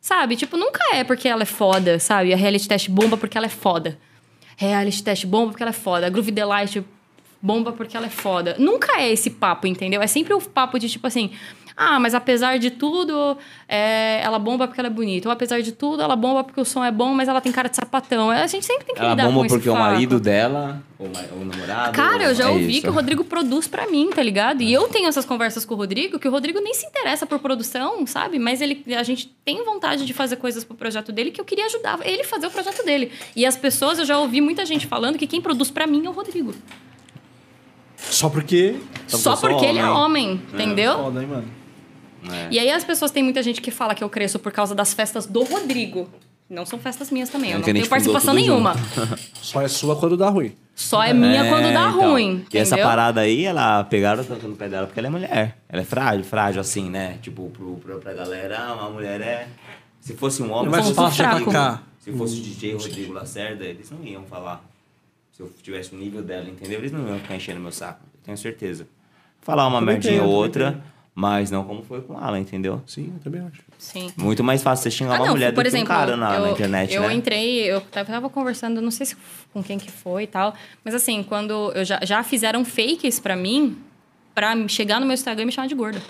Sabe? Tipo, nunca é porque ela é foda, sabe? A reality test bomba porque ela é foda. Reality test bomba porque ela é foda. A Groove Delight bomba porque ela é foda. Nunca é esse papo, entendeu? É sempre o papo de tipo assim. Ah, mas apesar de tudo, é, ela bomba porque ela é bonita. Ou apesar de tudo, ela bomba porque o som é bom, mas ela tem cara de sapatão. A gente sempre tem que Ela lidar com bomba esse porque o marido dela, ou o namorado. Cara, eu já é ouvi isso. que o Rodrigo produz pra mim, tá ligado? E eu tenho essas conversas com o Rodrigo, que o Rodrigo nem se interessa por produção, sabe? Mas ele, a gente tem vontade de fazer coisas pro projeto dele que eu queria ajudar ele a fazer o projeto dele. E as pessoas, eu já ouvi muita gente falando que quem produz pra mim é o Rodrigo. Só porque. Só Só porque sou porque ele é homem. homem, entendeu? Foda, hein, mano? É. E aí as pessoas tem muita gente que fala que eu cresço por causa das festas do Rodrigo. Não são festas minhas também, eu Não tenho fundou participação nenhuma. Só é sua quando dá ruim. Só é minha É, quando dá então. ruim. E essa entendeu? parada aí, ela pegaram tanto no pé dela porque ela é mulher. Ela é frágil, frágil assim, né? Tipo, pro, pro, pra galera, uma mulher é. Se fosse um homem, mais se fosse fácil o fraco. atacar. Se fosse o DJ Rodrigo Lacerda, eles não iam falar. Se eu tivesse o nível dela, entendeu? Eles não iam ficar enchendo meu saco, eu tenho certeza. Falar uma merdinha ou outra, mas não como foi com ela, entendeu? Sim, eu também acho. Sim. Muito mais fácil você xingar Ah, uma não, mulher por do exemplo, que um cara na, eu, na internet, eu né? entrei, eu tava tava conversando, não sei se com quem que foi e tal, mas assim, quando eu já, já fizeram fakes pra mim, pra chegar no meu Instagram e me chamar de gorda.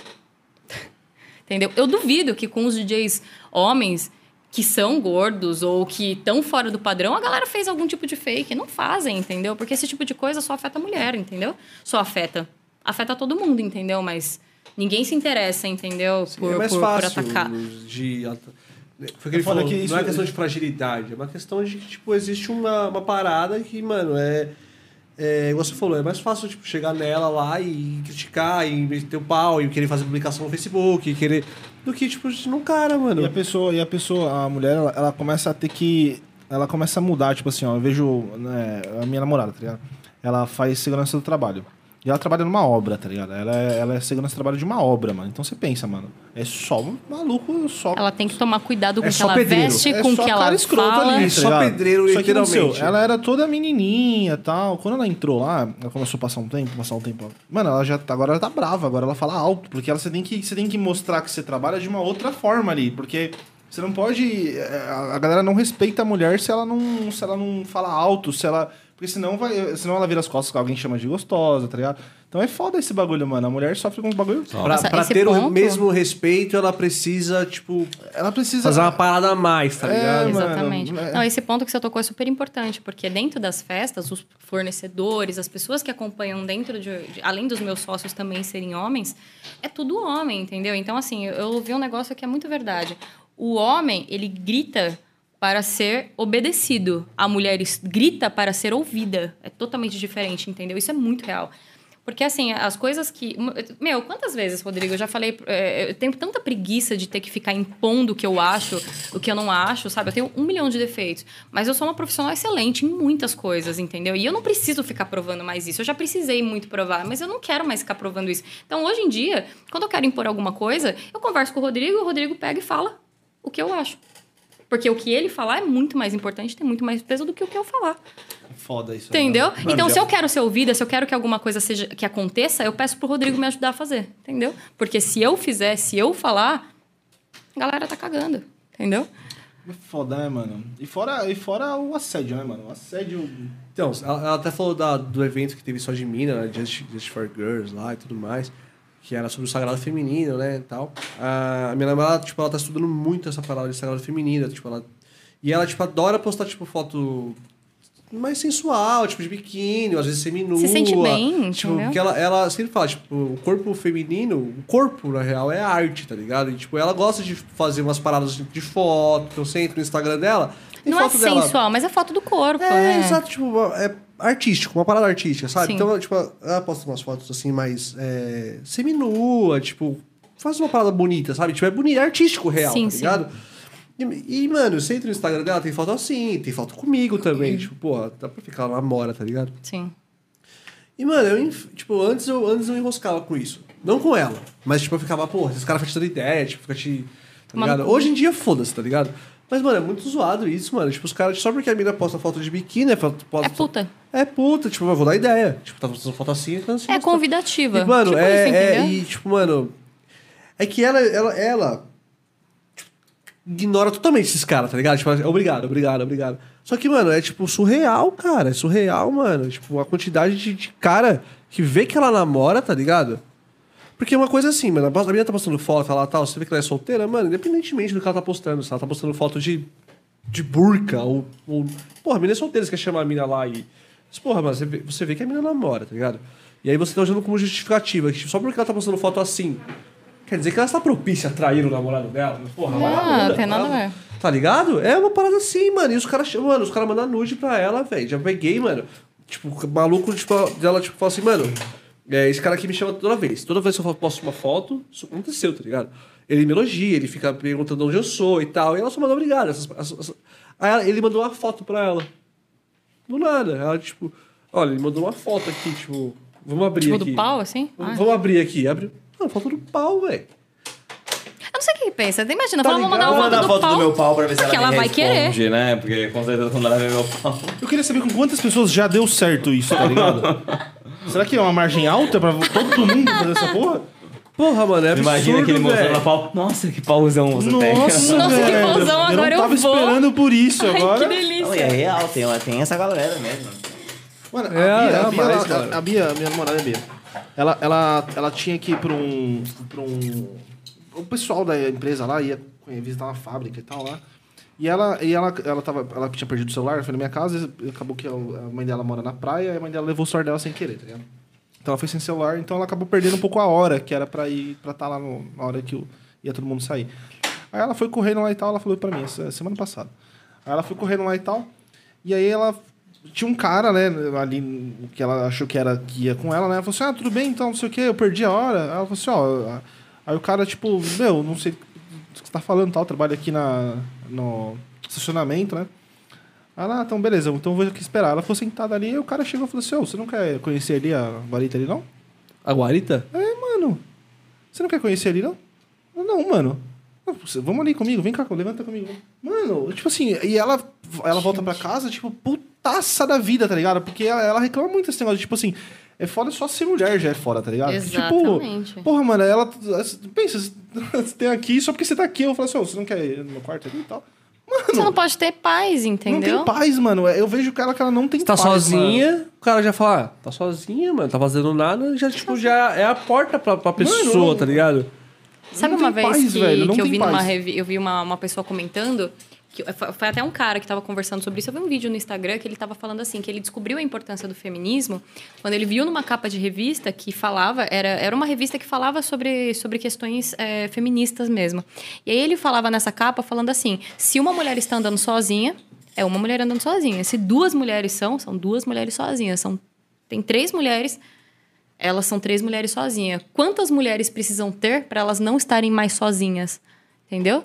Entendeu? Eu duvido que com os DJs homens que são gordos ou que estão fora do padrão, a galera fez algum tipo de fake. Não fazem, entendeu? Porque esse tipo de coisa só afeta a mulher, entendeu? Só afeta. Afeta todo mundo, entendeu? Mas ninguém se interessa, entendeu? Por, é mais por, por fácil atacar. de. ata- Foi o que ele foda falou. que isso- não é questão de fragilidade, é uma questão de que, tipo, existe uma, uma parada que, mano, é. É, igual você falou, é mais fácil tipo, chegar nela lá e criticar, e meter o pau, e querer fazer publicação no Facebook, e querer. Do que, tipo, num cara, mano. E a pessoa, e a pessoa, a mulher, ela, ela começa a ter que. Ela começa a mudar, tipo assim, ó, eu vejo né, a minha namorada, tá ligado? Ela faz segurança do trabalho. E ela trabalha numa obra, tá ligado? Ela é, ela é segurança do trabalho de uma obra, mano. Então você pensa, mano, é só um maluco, só. Ela tem que tomar cuidado com É o que só ela pedreiro. veste, É com o só que ela fala. ali, É tá só pedreiro, Só que literalmente. ela era toda menininha e tal. Quando ela entrou lá, ela começou a passar um tempo, passar um tempo. Mano, ela já tá- agora ela tá brava, agora ela fala alto, porque ela, você, tem que, você tem que mostrar que você trabalha de uma outra forma ali, porque você não pode. é, A a galera não respeita a mulher se ela não, se ela não fala alto, se ela. Porque senão, vai, senão ela vira as costas que alguém chama de gostosa, tá ligado? Então é foda esse bagulho, mano. A mulher sofre com os bagulho. Pra, Nossa, pra ter o ponto- mesmo respeito, ela precisa, tipo, Ela precisa. fazer uma parada a mais, tá É, ligado? mano, Exatamente. é. Não, esse ponto que você tocou é super importante, porque dentro das festas, os fornecedores, as pessoas que acompanham dentro de, de- Além dos meus sócios também serem homens, é tudo homem, entendeu? Então, assim, eu ouvi um negócio que é muito verdade. O homem, ele grita para ser obedecido. A mulher grita para ser ouvida. É totalmente diferente, entendeu? Isso é muito real. Porque, assim, as coisas que. Meu, quantas vezes, Rodrigo, eu já falei. é, eu tenho tanta preguiça de ter que ficar impondo o que eu acho, o que eu não acho, sabe? Eu tenho um milhão de defeitos. Mas eu sou uma profissional excelente em muitas coisas, entendeu? E eu não preciso ficar provando mais isso. Eu já precisei muito provar, mas eu não quero mais ficar provando isso. Então, hoje em dia, quando eu quero impor alguma coisa, eu converso com o Rodrigo o Rodrigo pega e fala o que eu acho. Porque o que ele falar é muito mais importante, tem muito mais peso do que o que eu falar. Foda isso. né? Entendeu? Mano, então, se eu quero ser ouvida, se eu quero que alguma coisa seja que aconteça, eu peço pro Rodrigo me ajudar a fazer. Entendeu? Porque se eu fizer, se eu falar, a galera tá cagando. Entendeu? É foda, né, mano? E fora, e fora o assédio, né, mano? O assédio. Então, ela, ela até falou da- do evento que teve só de mina, né, Just, Just for Girls lá e tudo mais, que era sobre o sagrado feminino, né, e tal. A minha namorada, tipo, ela tá estudando muito essa parada de sagrado feminino, tipo, ela... E ela, tipo, adora postar, tipo, foto mais sensual, tipo, de biquíni, às vezes seminua. Se sente bem, Tipo, entendeu? porque ela, ela sempre fala, tipo, o corpo feminino, o corpo, na real, é arte, tá ligado? E, tipo, ela gosta de fazer umas paradas de foto, então você entra no Instagram dela, tem não é foto dela... sensual, mas é foto do corpo, É, né? exato, tipo, é artístico, uma parada artística, sabe? Sim. Então, tipo, ela posta umas fotos assim, mais é, seminua, tipo, faz uma parada bonita, sabe? Tipo, é bonito, é artístico real, Sim, tá sim. ligado? E, e, mano, você entra no Instagram dela, tem foto assim, tem foto comigo também, tipo, pô, dá pra ficar uma mora, tá ligado? Sim. E, mano, eu, tipo, antes eu, antes eu enroscava com isso. Não com ela, mas, tipo, eu ficava, pô, esses caras dando ideia, tipo, fica te. Tá ligado? Hoje em dia, foda-se, tá ligado? Mas, mano, é muito zoado isso, mano. Tipo, os caras, só porque a mina posta foto de biquíni, é foto. É puta. É puta, tipo, eu vou dar ideia. Tipo, tá postando foto assim, então assim. É tá- convidativa. E, mano, tipo é, isso, é-? E, tipo, mano. É que ela, ela, ela. ignora totalmente esses caras, tá ligado? Tipo, obrigado, obrigado, obrigado. Só que, mano, é tipo surreal, cara. É surreal, mano. Tipo, a quantidade de, de cara que vê que ela namora, tá ligado? Porque é uma coisa assim, mano. A menina tá postando foto lá tal, você vê que ela é solteira, mano, independentemente do que ela tá postando, se ela tá postando foto de, de burca ou, ou. Porra, a menina é solteira, você quer chamar a mina lá e. Mas, porra, mano, você vê, você vê que a menina namora, tá ligado? E aí você tá usando como justificativa, que tipo, só porque ela tá postando foto assim. Quer dizer que ela está propícia a trair o namorado dela? Porra, Não, tem nada a ela- ver. Tá ligado? É uma parada assim, mano. E os caras mano, os caras mandam nude pra ela, velho. Já peguei, mano. Tipo, maluco, tipo, dela, tipo, fala assim, mano, é, esse cara aqui me chama toda vez. Toda vez que eu posto uma foto, isso aconteceu, tá ligado? Ele me elogia, ele fica perguntando onde eu sou e tal. E ela só manda obrigado. Essas, essas- essas- Aí ela- ele mandou uma foto pra ela. Do nada. Ela, tipo, olha, ele mandou uma foto aqui, tipo, vamos abrir Tipo aqui. do pau, assim? Vamos Ah. vamos abrir aqui. Abre. Não, foto do pau, velho. Eu não sei o que pensa. Imagina, Tá fala, vou mandar uma mandar foto do foto pau. do meu pau pra ver se ela, ela vai querer. responde, né? Porque com certeza quando ela vê meu pau... Eu queria saber com quantas pessoas já deu certo isso, tá ligado? Será que é uma margem alta pra todo mundo fazer essa porra? Porra, mano, é absurdo, Imagina aquele mostrando velho. a pau. Nossa, que pauzão você tem. Nossa, Nossa, que pauzão, eu agora não eu tava vou. esperando por isso Ai, agora. que Não, e é delícia. real, tem, tem essa galera mesmo. Mano, a É, Bia, é a Bia, mais, ela- a Bia, minha namorada é Bia. Ela, ela, ela tinha que ir pra um, pra um. O pessoal da empresa lá ia visitar uma fábrica e tal lá. E ela, e ela, ela, tava, ela tinha perdido o celular, foi na minha casa, e acabou que a mãe dela mora na praia, e a mãe dela levou o celular dela sem querer, tá ligado? Então ela foi sem celular, então ela acabou perdendo um pouco a hora, que era pra ir pra estar lá no- na hora que o- ia todo mundo sair. Aí ela foi correndo lá e tal, ela falou pra mim, semana passada. Aí ela foi correndo lá e tal, e aí ela tinha um cara, né, ali que ela achou que era que ia com ela, né? Ela falou assim: "Ah, tudo bem, então, não sei o quê, eu perdi a hora". Ela falou assim: "Ó, aí o cara tipo, meu, não sei que você tá falando, tal, trabalho aqui na no estacionamento, né? Ah, lá, então beleza, então eu vou aqui esperar. Ela ficou sentada ali e o cara chegou e falou assim: "Ô, você não quer conhecer ali a guarita ali não?" A guarita? É, mano. Você não quer conhecer ali, não? Não, mano. Vamos ali comigo, vem cá, levanta comigo. Mano, tipo assim, e ela, ela volta pra casa, tipo, putaça da vida, tá ligado? Porque ela, ela reclama muito desse negócio, tipo assim, é foda só ser mulher já é foda, tá ligado? Exatamente. Tipo, porra, mano, ela. Pensa, você tem aqui só porque você tá aqui. Eu falo assim, ô, você não quer ir no meu quarto ali e tal? Você não pode ter paz, entendeu? Não tem paz, mano. Eu vejo que ela, que ela não tem Você tá paz. sozinha, mano. o cara já fala, ah, tá sozinha, mano, tá fazendo nada, já, tipo, já é a porta pra, pra pessoa, Mano, tá ligado? Sabe Não uma vez paz, que, velho, que eu vi numa paz. revi- eu vi uma, uma pessoa comentando que foi até um cara que estava conversando sobre isso. Eu vi um vídeo no Instagram que ele estava falando assim que ele descobriu a importância do feminismo quando ele viu numa capa de revista que falava era, era uma revista que falava sobre, sobre questões é, feministas mesmo. E aí ele falava nessa capa falando assim: se uma mulher está andando sozinha é uma mulher andando sozinha. Se duas mulheres são são duas mulheres sozinhas. São tem três mulheres elas são três mulheres sozinhas. Quantas mulheres precisam ter para elas não estarem mais sozinhas? Entendeu?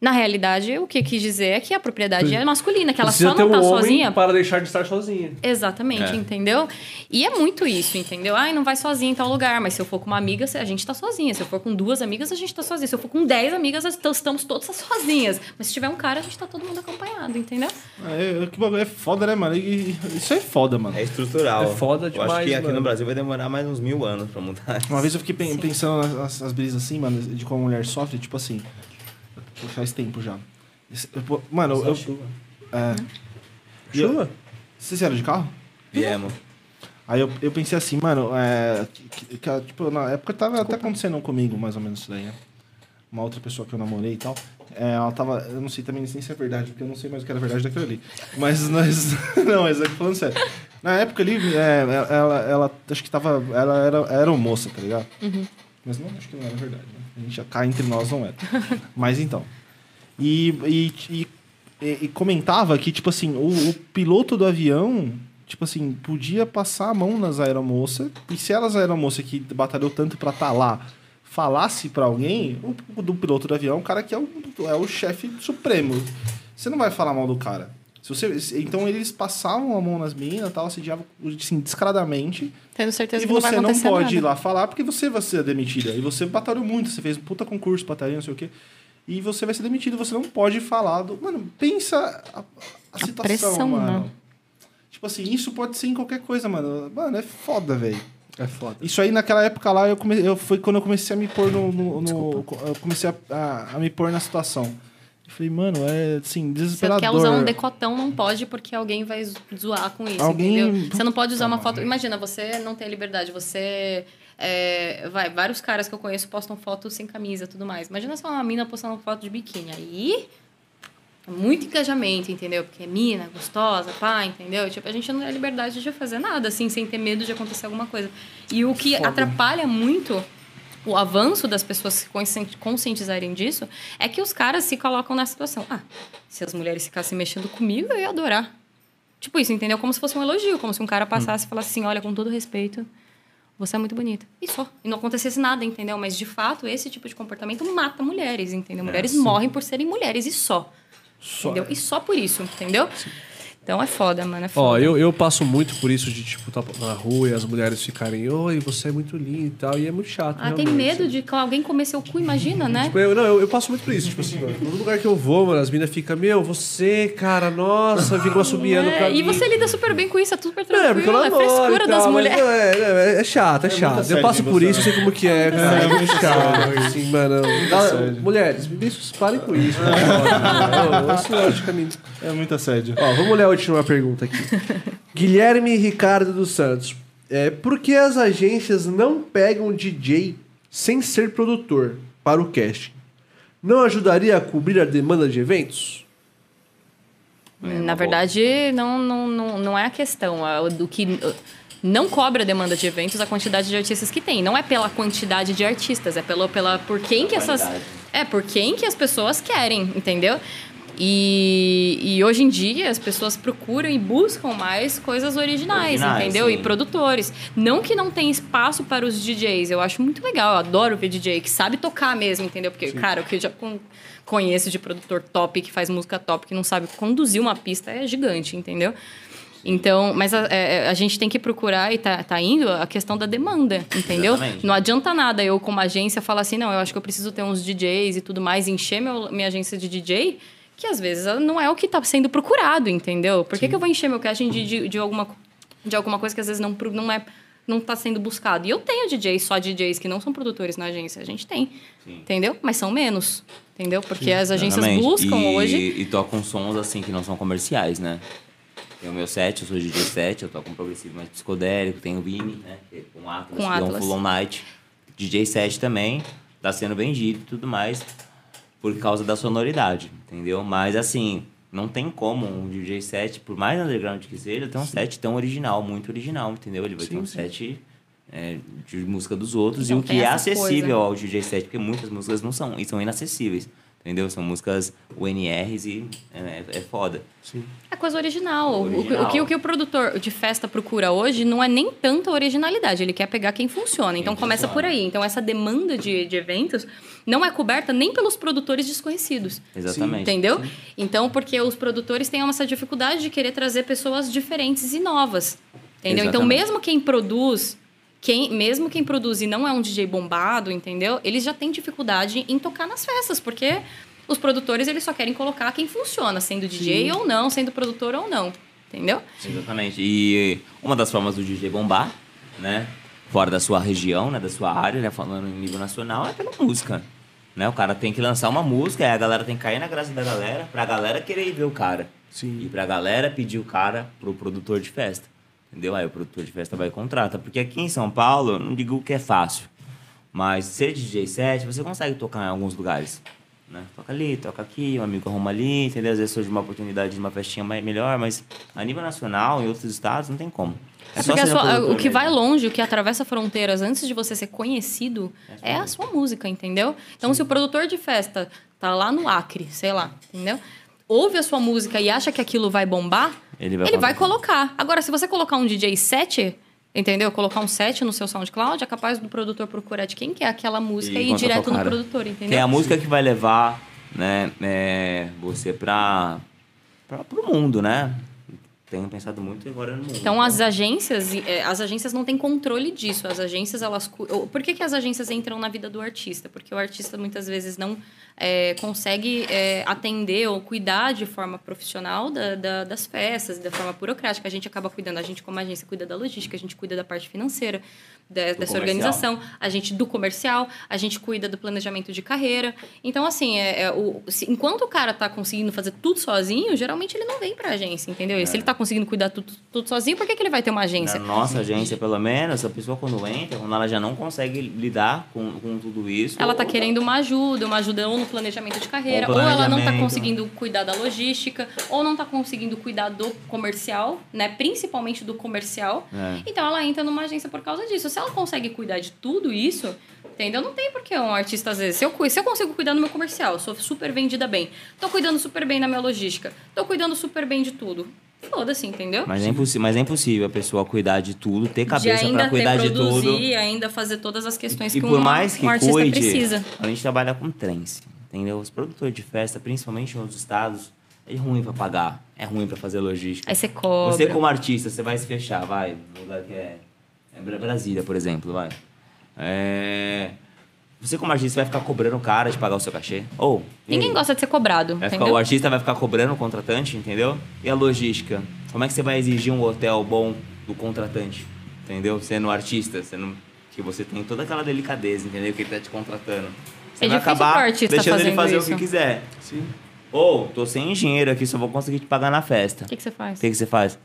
Na realidade, o que quis dizer é que a propriedade é masculina, que ela Precisa só ter não um tá homem sozinha. para deixar de estar sozinha. Exatamente, É. entendeu? E é muito isso, entendeu? Ai, não vai sozinha em tal lugar, mas se eu for com uma amiga, a gente tá sozinha. Se eu for com duas amigas, a gente tá sozinha. Se eu for com dez amigas, estamos todas sozinhas. Mas se tiver um cara, a gente tá todo mundo acompanhado, entendeu? É, que bagulho é foda, né, mano? E- isso é foda, mano. É estrutural. É foda Eu demais, acho que aqui mano. no Brasil vai demorar mais uns mil anos pra mudar. Uma vez eu fiquei pen- pensando nas, nas- nas brisas assim, mano, de como a mulher sofre, tipo assim. Faz tempo já. Eu- Mano, eu. eu é. E eu- Chuva? Vocês eram de carro? Viemos. Aí eu, eu pensei assim, mano, é. que- que- tipo, na época tava até acontecendo comigo, mais ou menos isso daí, né? Uma outra pessoa que eu namorei e tal. é, ela tava. Eu não sei também nem se é verdade, porque eu não sei mais o que era verdade daquilo ali. Mas nós. não, mas é falando sério. Na época ali, é, ela, ela, acho que tava. Ela era, era moça, tá ligado? Mas não, acho que não era verdade. Né? A gente já cá entre nós não era. Mas então. E, e, e, e- comentava que, tipo assim, o, o piloto do avião, tipo assim, podia passar a mão nas aeromoças. E se elas aeromoças que batalhou tanto pra estar lá falasse pra alguém, o, do piloto do avião, o cara que é o, é o chefe supremo. Você não vai falar mal do cara. Se você, então eles passavam a mão nas meninas, tal, assediavam assim, descaradamente. Tendo certeza E que não vai você não acontecer pode ir nada. lá falar porque você vai ser demitida. E você batalhou muito, você fez um puta concurso, batalhou, não sei o quê. E você vai ser demitido, você não pode falar do. Mano, pensa a, a situação, pressão, mano. né? Tipo assim, isso pode ser em qualquer coisa, mano. Mano, é foda, velho. É foda. Isso aí, naquela época lá, eu, come... eu foi quando eu comecei a me pôr no. no- no- eu comecei a, a- a me pôr na situação. Eu falei, mano, é assim, Você desesperador. quer usar um decotão, não pode, porque alguém vai zo- zoar com isso, Alguém- entendeu? Você não pode usar uma foto... Imagina, você não tem a liberdade, você... é, vai, vários caras que eu conheço postam fotos sem camisa e tudo mais. Imagina só uma mina postando foto de biquíni. Aí... É muito engajamento, entendeu? Porque é mina, gostosa, pá, entendeu? Tipo, a gente não tem a liberdade de fazer nada, assim, sem ter medo de acontecer alguma coisa. E o que atrapalha muito o avanço das pessoas se conscien- conscientizarem disso é que os caras se colocam na situação. Ah, se as mulheres ficassem mexendo comigo, eu ia adorar. Tipo isso, entendeu? Como se fosse um elogio, como se um cara passasse e falasse assim: olha, com todo respeito, você é muito bonita. E só. E não acontecesse nada, entendeu? Mas de fato, esse tipo de comportamento mata mulheres, entendeu? Mulheres morrem por serem mulheres e só. Só. Entendeu? E só por isso, entendeu? Então é foda, mano. É foda. Ó, eu, eu passo muito por isso de, tipo, tá na rua e as mulheres ficarem, oi, você é muito linda e tal, e é muito chato. Ah, tem medo de que alguém comer seu cu, imagina, né? Tipo, eu, não, eu, eu passo muito por isso. Tipo assim, mano, todo lugar que eu vou, mano, as minas ficam, meu, você, cara, nossa, ficam assobiando É, pra e mim. você lida super bem com isso, é super É, porque tranquilo, eu é frescura e das tal, mas, mulheres. É, é, é chato, é chato. Eu passo por isso, sei como que é, cara. É muito chato, assim, mano. Galera, mulheres, isso, parem com isso. caminho. É muito assédio. Ó, vamos ler a pergunta aqui. Guilherme Ricardo dos Santos. É, por que as agências não pegam DJ sem ser produtor para o casting? Não ajudaria a cobrir a demanda de eventos? Na verdade, não, não, não, não é a questão. É do que não cobra a demanda de eventos a quantidade de artistas que tem. Não é pela quantidade de artistas, é pela, pela por quem que essas. É, por quem que as pessoas querem, entendeu? E, e hoje em dia as pessoas procuram e buscam mais coisas originais, Originais, entendeu? E sim. produtores. Não que não tem espaço para os DJs. Eu acho muito legal, eu adoro ver DJ que sabe tocar mesmo, entendeu? Porque, cara, o que eu já con- conheço de produtor top, que faz música top, que não sabe conduzir uma pista é gigante, entendeu? Então, mas a, é, a gente tem que procurar e tá, tá indo a questão da demanda, entendeu? Exatamente. Não adianta nada eu, como agência, falar assim, não, eu acho que eu preciso ter uns DJs e tudo mais, encher meu, minha agência de DJ, que às vezes não é o que está sendo procurado, entendeu? Por que, que eu vou encher meu casting de, de, de alguma, de alguma coisa que às vezes não, não é não está sendo buscado? E eu tenho DJs, só DJs que não são produtores na agência, a gente tem, entendeu? Mas são menos, entendeu? Porque as agências Exatamente. buscam e, hoje... E tocam sons assim que não são comerciais, né? Tem o meu set, eu sou DJ set, eu toco um progressivo mais psicodélico, tem o Vini, né? é Com Atlas, Com que é um Atlas. full on night. DJ set também, tá sendo vendido e tudo mais por causa da sonoridade, entendeu? Mas assim, não tem como um DJ set, por mais underground que seja, ter um set tão original, muito original, entendeu? Ele vai ter um set é, de música dos outros Não e o que é acessível coisa. ao DJ set, porque muitas músicas não são, e são inacessíveis. Entendeu? São músicas UNRs e é, é foda. É coisa original. O- O, Original. o que, o que o produtor de festa procura hoje não é nem tanto a originalidade, ele quer pegar quem funciona. Então Quem começa funciona. por aí. Então essa demanda de, de eventos não é coberta nem pelos produtores desconhecidos. Exatamente. Entendeu? Então, porque os produtores têm essa dificuldade de querer trazer pessoas diferentes e novas. Entendeu? Então, Exatamente. mesmo quem produz, quem, mesmo quem produz e não é um DJ bombado, entendeu? Eles já têm dificuldade em tocar nas festas, porque os produtores eles só querem colocar quem funciona, sendo DJ ou não, sendo produtor ou não. Entendeu? Exatamente. E uma das formas do DJ bombar, né? Fora da sua região, né? Da sua área, né? Falando em nível nacional, é pela música. Né? O cara tem que lançar uma música, aí a galera tem que cair na graça da galera, pra galera querer ir ver o cara. Sim. E pra galera pedir o cara pro produtor de festa. Entendeu? Aí o produtor de festa vai e contrata. Porque aqui em São Paulo, não digo que é fácil. Mas ser DJ set, você consegue tocar em alguns lugares. Né? Toca ali, toca aqui, um amigo arruma ali, entendeu? Às vezes surge uma oportunidade de uma festinha mais, melhor, mas a nível nacional, em outros estados, não tem como. É Porque sua- o que mesmo. vai longe, o que atravessa fronteiras antes de você ser conhecido, é a sua música, entendeu? Então, se o produtor de festa tá lá no Acre, sei lá, entendeu? Ouve a sua música e acha que aquilo vai bombar, Ele ele vai vai, colocar. Agora, se você colocar um DJ set, entendeu? Colocar um set no seu SoundCloud, é capaz do produtor procurar de quem que é aquela música E e, ir direto o no produtor, Que é entendeu? a música que vai levar né, é, você pra, pra, pro mundo, né? tenho pensado muito agora no mundo. Então as agências, eh, as agências não têm controle disso. As agências elas, por que, que as agências entram na vida do artista? Porque o artista muitas vezes não eh, consegue eh, atender ou cuidar de forma profissional da, da- das festas, da forma burocrática. A gente acaba cuidando. A gente como agência cuida da logística, a gente cuida da parte financeira de- dessa comercial. organização, a gente do comercial, a gente cuida do planejamento de carreira. Então assim, é, é o, se- enquanto o cara tá conseguindo fazer tudo sozinho, geralmente ele não vem pra agência, entendeu? E se ele tá conseguindo cuidar tudo, tudo sozinho, por que, que ele vai ter uma agência? Na nossa agência, pelo menos, a pessoa quando entra, quando ela já não consegue lidar com, com tudo isso. Ela tá ou- querendo uma ajuda, uma ajuda ou no planejamento de carreira, Ou ou, ela não tá planejamento. conseguindo cuidar da logística, ou não tá conseguindo cuidar do comercial, né? Principalmente do comercial. É. Então ela entra numa agência por causa disso. Se ela consegue cuidar de tudo isso, entendeu? Não tem por que um artista, às vezes. Se eu, se eu consigo cuidar do meu comercial, sou super vendida bem, tô cuidando super bem da minha logística, tô cuidando super bem de tudo. Foda-se, entendeu? Mas é, impossi- mas é impossível a pessoa cuidar de tudo, ter cabeça pra cuidar ter de tudo. produzir, ainda fazer todas as questões E que por um, mais que um artista cuide, precisa. a gente trabalha com trance, entendeu? Os produtores de festa, principalmente em outros estados, é ruim pra pagar, é ruim pra fazer logística. Aí você cobra. Você como artista, você vai se fechar, vai, no lugar que é, é Bra- Brasília, por exemplo, vai. É, Você como artista vai ficar cobrando o cara de pagar o seu cachê? Ou Ninguém gosta de ser cobrado, Vai ficar, o artista vai ficar cobrando o contratante, entendeu? E a logística? Como é que você vai exigir um hotel bom do contratante? Entendeu? Sendo artista, sendo que você tem toda aquela delicadeza, entendeu? Que ele tá te contratando. Você É vai acabar deixando ele fazer isso. o que quiser. Sim. Ou, tô sem dinheiro aqui, só vou conseguir te pagar na festa. O que, que você faz? O que, que você faz?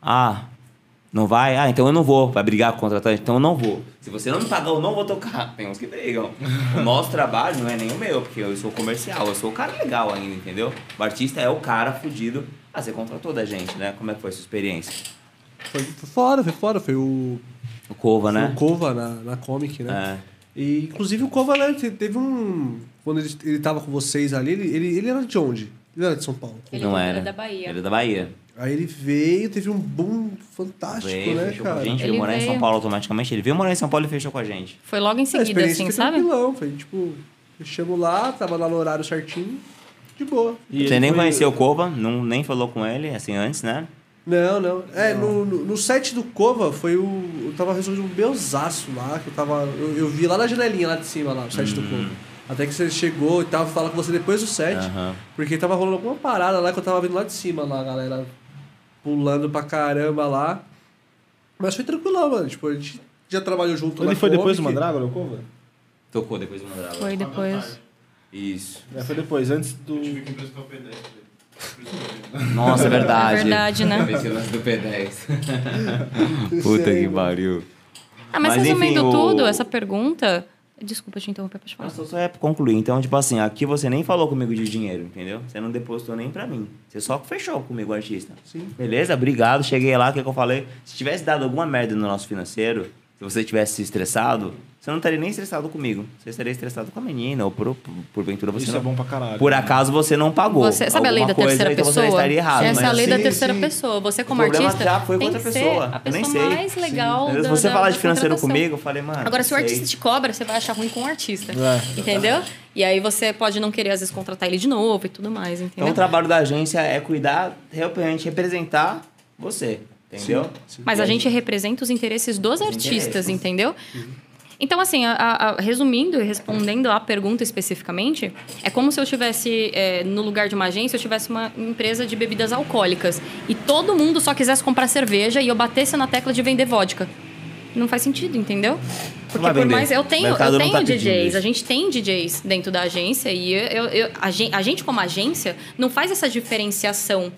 Ah, não vai? Ah, então eu não vou. Vai brigar com o contratante? Então eu não vou. Se você não me pagar, eu não vou tocar. Tem uns que brigam. O nosso trabalho não é nem o meu, porque eu sou comercial. Eu sou o cara legal ainda, entendeu? O artista é o cara fudido. Ah, você contratou da gente, né? Como é que foi a sua experiência? Foi, foi fora, foi fora. Foi o, O Cova, foi né? o Kova na, na Comic, né? É. E, inclusive, o Kova, né, te- teve um... Quando ele, ele tava com vocês ali, ele, ele, ele era de onde? Ele era de São Paulo. Ele não era era. da Bahia. Ele é da Bahia. Aí ele veio, teve um boom fantástico, Veio, né, fechou com cara? a gente, Ele veio morar em São. Paulo automaticamente. Ele veio morar em São Paulo e fechou com a gente. Foi logo em É, a seguida, experiência assim, foi sabe? tranquilão, foi tipo... Chegamos lá, tava lá no horário certinho, de boa. E você nem foi- conheceu o Cova, não, nem falou com ele, assim, antes, né? Não, não. É, no, no, no set do Cova foi o. Eu tava resolvendo um belzaço lá, que eu tava. Eu, eu vi lá na janelinha lá de cima, lá, no set do Cova. Até que você chegou e tava falando com você depois do set. Aham. Porque tava rolando alguma parada lá que eu tava vendo lá de cima, lá, a galera pulando pra caramba lá. Mas foi tranquilão, mano. Tipo, a gente já trabalhou junto lá. Ele foi com depois do. Mandrágora, o Cova? Tocou depois do Mandrava. Foi depois. Isso. É, foi depois, antes do... Tive que emprestar o P10 pra ele. Nossa, é verdade. É verdade, né? Do P10. Puta que pariu. Ah, mas, Mas, resumindo enfim, o- tudo, essa pergunta. Desculpa te interromper, pode falar. Mas só, só é concluir. Então, tipo assim, aqui você nem falou comigo de dinheiro, entendeu? Você não depositou nem pra mim. Você só fechou comigo, artista. Sim. Beleza? Obrigado. Cheguei lá, o que, que eu falei? Se tivesse dado alguma merda no nosso financeiro, se você tivesse se estressado, você não estaria nem estressado comigo. Você estaria estressado com a menina, ou por, por, porventura você Isso não... é bom pra caralho. Por acaso você não pagou. Você, sabe a lei da coisa, terceira então pessoa? Você estaria errado. Essa é a lei da Sim, terceira sim. pessoa. Você, como problema artista, já foi com tem outra pessoa. a Eu nem pessoa sei. mais legal da, você da- falar de financeiro comigo, eu falei, mano. Agora, se o artista te cobra, você vai achar ruim com o artista. É. Entendeu? E aí você pode não querer, às vezes, contratar ele de novo e tudo mais, Então entendeu? o trabalho da agência é cuidar, realmente representar você. Entendeu? Mas a gente representa os interesses dos artistas, interesses. entendeu? Então, assim, a- a- resumindo e respondendo à pergunta especificamente, é como se eu tivesse, é, no lugar de uma agência, eu tivesse uma empresa de bebidas alcoólicas e todo mundo só quisesse comprar cerveja e eu batesse na tecla de vender vodka. Não faz sentido, entendeu? Porque por mais. Eu tenho, eu não tenho tá DJs, a gente tem DJs dentro da agência e eu, eu- a, gen- a gente, como agência, não faz essa diferenciação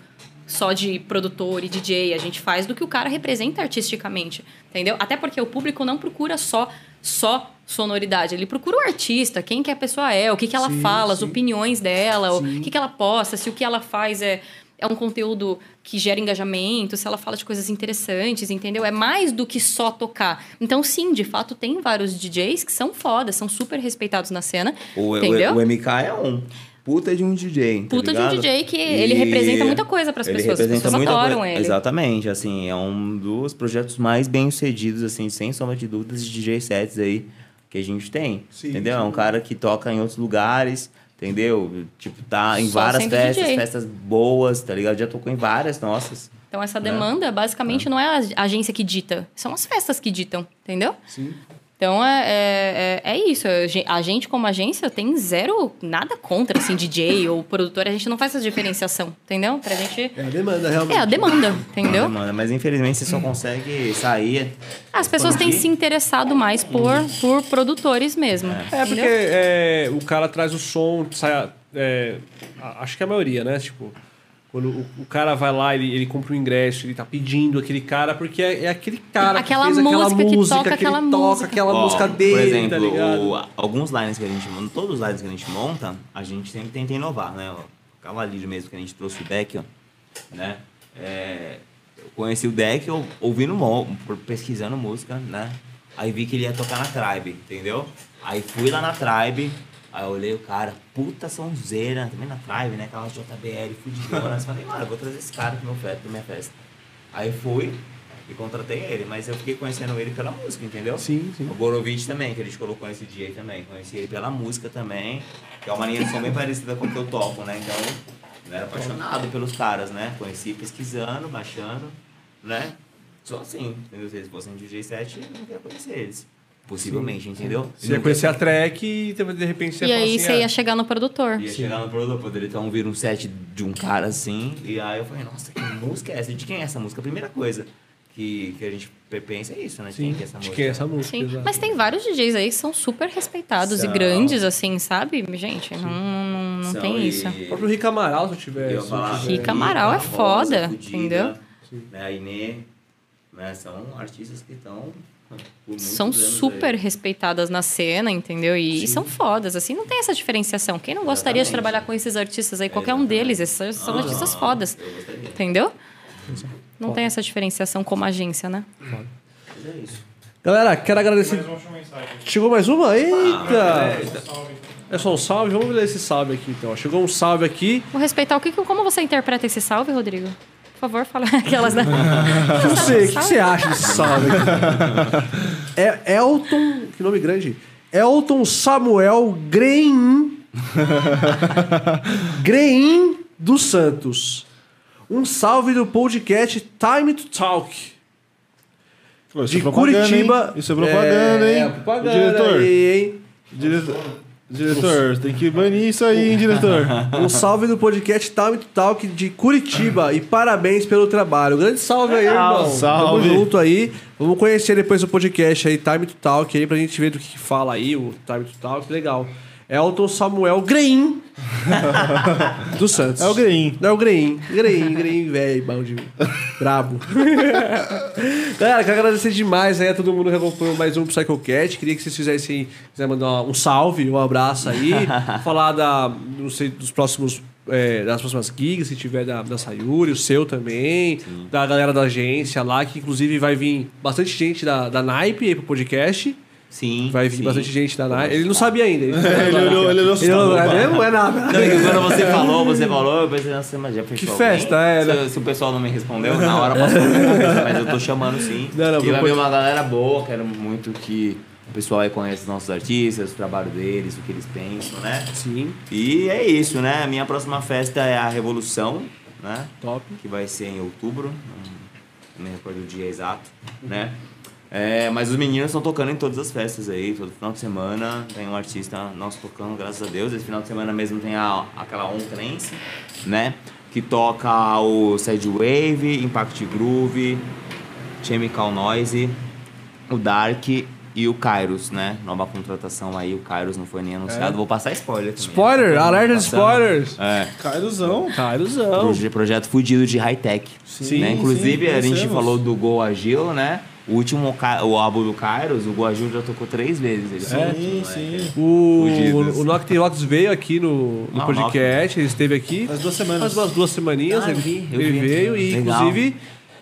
só de produtor e DJ. A gente faz do que o cara representa artisticamente, entendeu? Até porque o público não procura só só sonoridade, ele procura o artista, quem que a pessoa é, o que, que ela Sim, fala, as sim. opiniões dela, o Sim. que, que ela posta, se o que ela faz é, é um conteúdo que gera engajamento, se ela fala de coisas interessantes, entendeu? É mais do que só tocar. Então, sim, de fato, tem vários DJs que são fodas, são super respeitados na cena, O, entendeu? o, o MK é um puta de um DJ. tá Puta de um? DJ que ele representa muita coisa pras ele pessoas, as pessoas adoram coisa. ele. Exatamente, assim, é um dos projetos mais bem sucedidos, assim, sem sombra de dúvidas, de DJ sets aí que a gente tem. Sim, entendeu? sim. É um cara que toca em outros lugares, entendeu? Tipo, tá em Só várias festas, DJ. festas boas, tá ligado? Já tocou em várias nossas. Então, essa Né? demanda, basicamente, não é a agência que dita. São as festas que ditam, entendeu? Sim. Então, é, é, é é isso. A gen- A gente, como agência, tem zero, nada contra, assim, DJ ou produtor. A gente não faz essa diferenciação, entendeu? Pra gente... É a demanda, realmente. É a demanda, entendeu? Demanda, mas infelizmente você só consegue sair. As pessoas têm se interessado mais por, por produtores mesmo. É, porque entendeu? é, o cara traz o som, sai. é, a- acho que a maioria, né? Tipo, quando o, o cara vai lá, ele, ele compra o ingresso, ele tá pedindo aquele cara, porque é, é aquele cara Aquela que fez aquela música que música, toca que aquela ele toca música. aquela música dele, Por exemplo, tá o- alguns lines que a gente monta, todos os lines que a gente monta, a gente sempre tenta inovar, né? O Cavaleiro mesmo que a gente trouxe o deck, ó, né? É, eu conheci o deck eu, ouvindo, pesquisando música, né? Aí vi que ele ia tocar na Tribe, entendeu? Aí fui lá na Tribe, aí eu olhei o cara, puta sonzeira, também na Tribe, né? Aquela JBL, fudidona. Falei, mano, eu vou trazer esse cara pro meu festa, pra minha festa. Aí fui e contratei ele, mas eu fiquei conhecendo ele pela música, entendeu? Sim, sim. O Gorovitch também, que a gente colocou nesse dia aí também. Conheci ele pela música também, que é uma linha de som bem parecida com o que eu toco, né? Então, eu era apaixonado pelos caras, né? Conheci pesquisando, baixando, né? Só assim, entendeu? Se eles fossem DJ 7, eu não ia conhecer eles. Possivelmente, entendeu? Você ia conhecer a track e de repente você E ia falar aí assim, você ah, ia chegar no produtor. Ia chegar no produtor, poderia então vir um set de um cara assim, e aí eu falei, nossa, que música é essa? De quem é essa música? A primeira coisa que, que a gente pensa é isso, né? De Sim, quem que é essa de música? quem é essa música? Sim, mas tem vários DJs aí que são super respeitados São. e grandes, assim, sabe? Gente, não, não, não São, tem e- isso. O próprio Rick Amaral, se eu tiver. Eu se Rica Amaral é foda, entendeu? Né, a Inê, né, são artistas que estão São super aí. respeitadas na cena, entendeu? E, e são fodas, assim, não tem essa diferenciação. Quem não gostaria de Exatamente. trabalhar com esses artistas aí? Qualquer um deles, esses são artistas fodas, entendeu? Não tem essa diferenciação como agência, né? Mas é isso. Galera, quero agradecer. Mais. Chegou mais uma? Eita! Salve. É só um salve? Vamos ler esse salve aqui então. Chegou um salve aqui. Vou respeitar o que, como você interpreta esse salve, Rodrigo? Por favor, fala aquelas, né? O que você, o que você acha desse salve aqui? É Elton. Que nome grande? Elton Samuel Grein. Grein dos Santos. Um salve do podcast Time to Talk. Isso De é Curitiba. hein? Isso é propaganda, é, hein? É, propaganda Diretor, aí, hein? diretor, diretor, tem que banir isso aí, hein, diretor? Um salve do podcast Time to Talk de Curitiba e parabéns pelo trabalho. Grande salve aí, irmão. Salve. Tamo junto aí. Vamos conhecer depois o podcast aí, Time to Talk, aí, pra gente ver do que, que fala aí, o Time to Talk. Legal. Elton Samuel Grein do Santos. É o Green. Não, é o Grein. Grein, Grein, velho, balde. Brabo. Galera, quero agradecer demais aí a todo mundo que acompanhou mais um PsychoCat. Queria que vocês fizessem, quiser mandar um salve, um abraço aí. falar da, não sei, dos próximos. é, das próximas gigs, se tiver da, da Sayuri, o seu também, da galera da agência lá, que inclusive vai vir bastante gente da, da Naipe aí pro podcast. Sim. Vai vir sim. bastante gente da Naipe. Ele não sabia ainda. Ele, não sabia Ele olhou- ele olhou Ele olhou- assustado. é? É nada. Não, é quando você falou, você falou, eu pensei, nossa, mas já fechou. Que festa, alguém? é, né? Se, se o pessoal não me respondeu, na hora passou mas eu tô chamando sim. Não, não, e vai vir uma galera boa, quero muito que o pessoal aí conheça os nossos artistas, o trabalho deles, o que eles pensam, né? Sim, E é isso, né? A minha próxima festa é a Revolução, né? top. que vai ser em outubro, não me recordo o dia exato, né? É, mas os meninos estão tocando em todas as festas aí, todo final de semana tem um artista nosso tocando, graças a Deus. Esse final de semana mesmo tem a, aquela On Trance, né? Que toca o Sad Wave, Impact Groove, Chemical Noise, o Dark e o Kairos, né? Nova contratação aí, o Kairos não foi nem anunciado. Vou passar spoiler também. Spoiler, alerta de spoilers. É. Cairuzão. Proje- projeto fudido de high-tech. Sim, né? Inclusive, sim, a gente falou do Go Agil, né? O último o álbum do Kairos, o Agil já tocou três vezes. Ele Sim, né? sim. O, o, o veio aqui no, no Ah, o podcast, ele esteve aqui Faz duas semanas. faz umas duas semaninhas, Ah, eu ele, vi, eu ele vi. veio e Legal. inclusive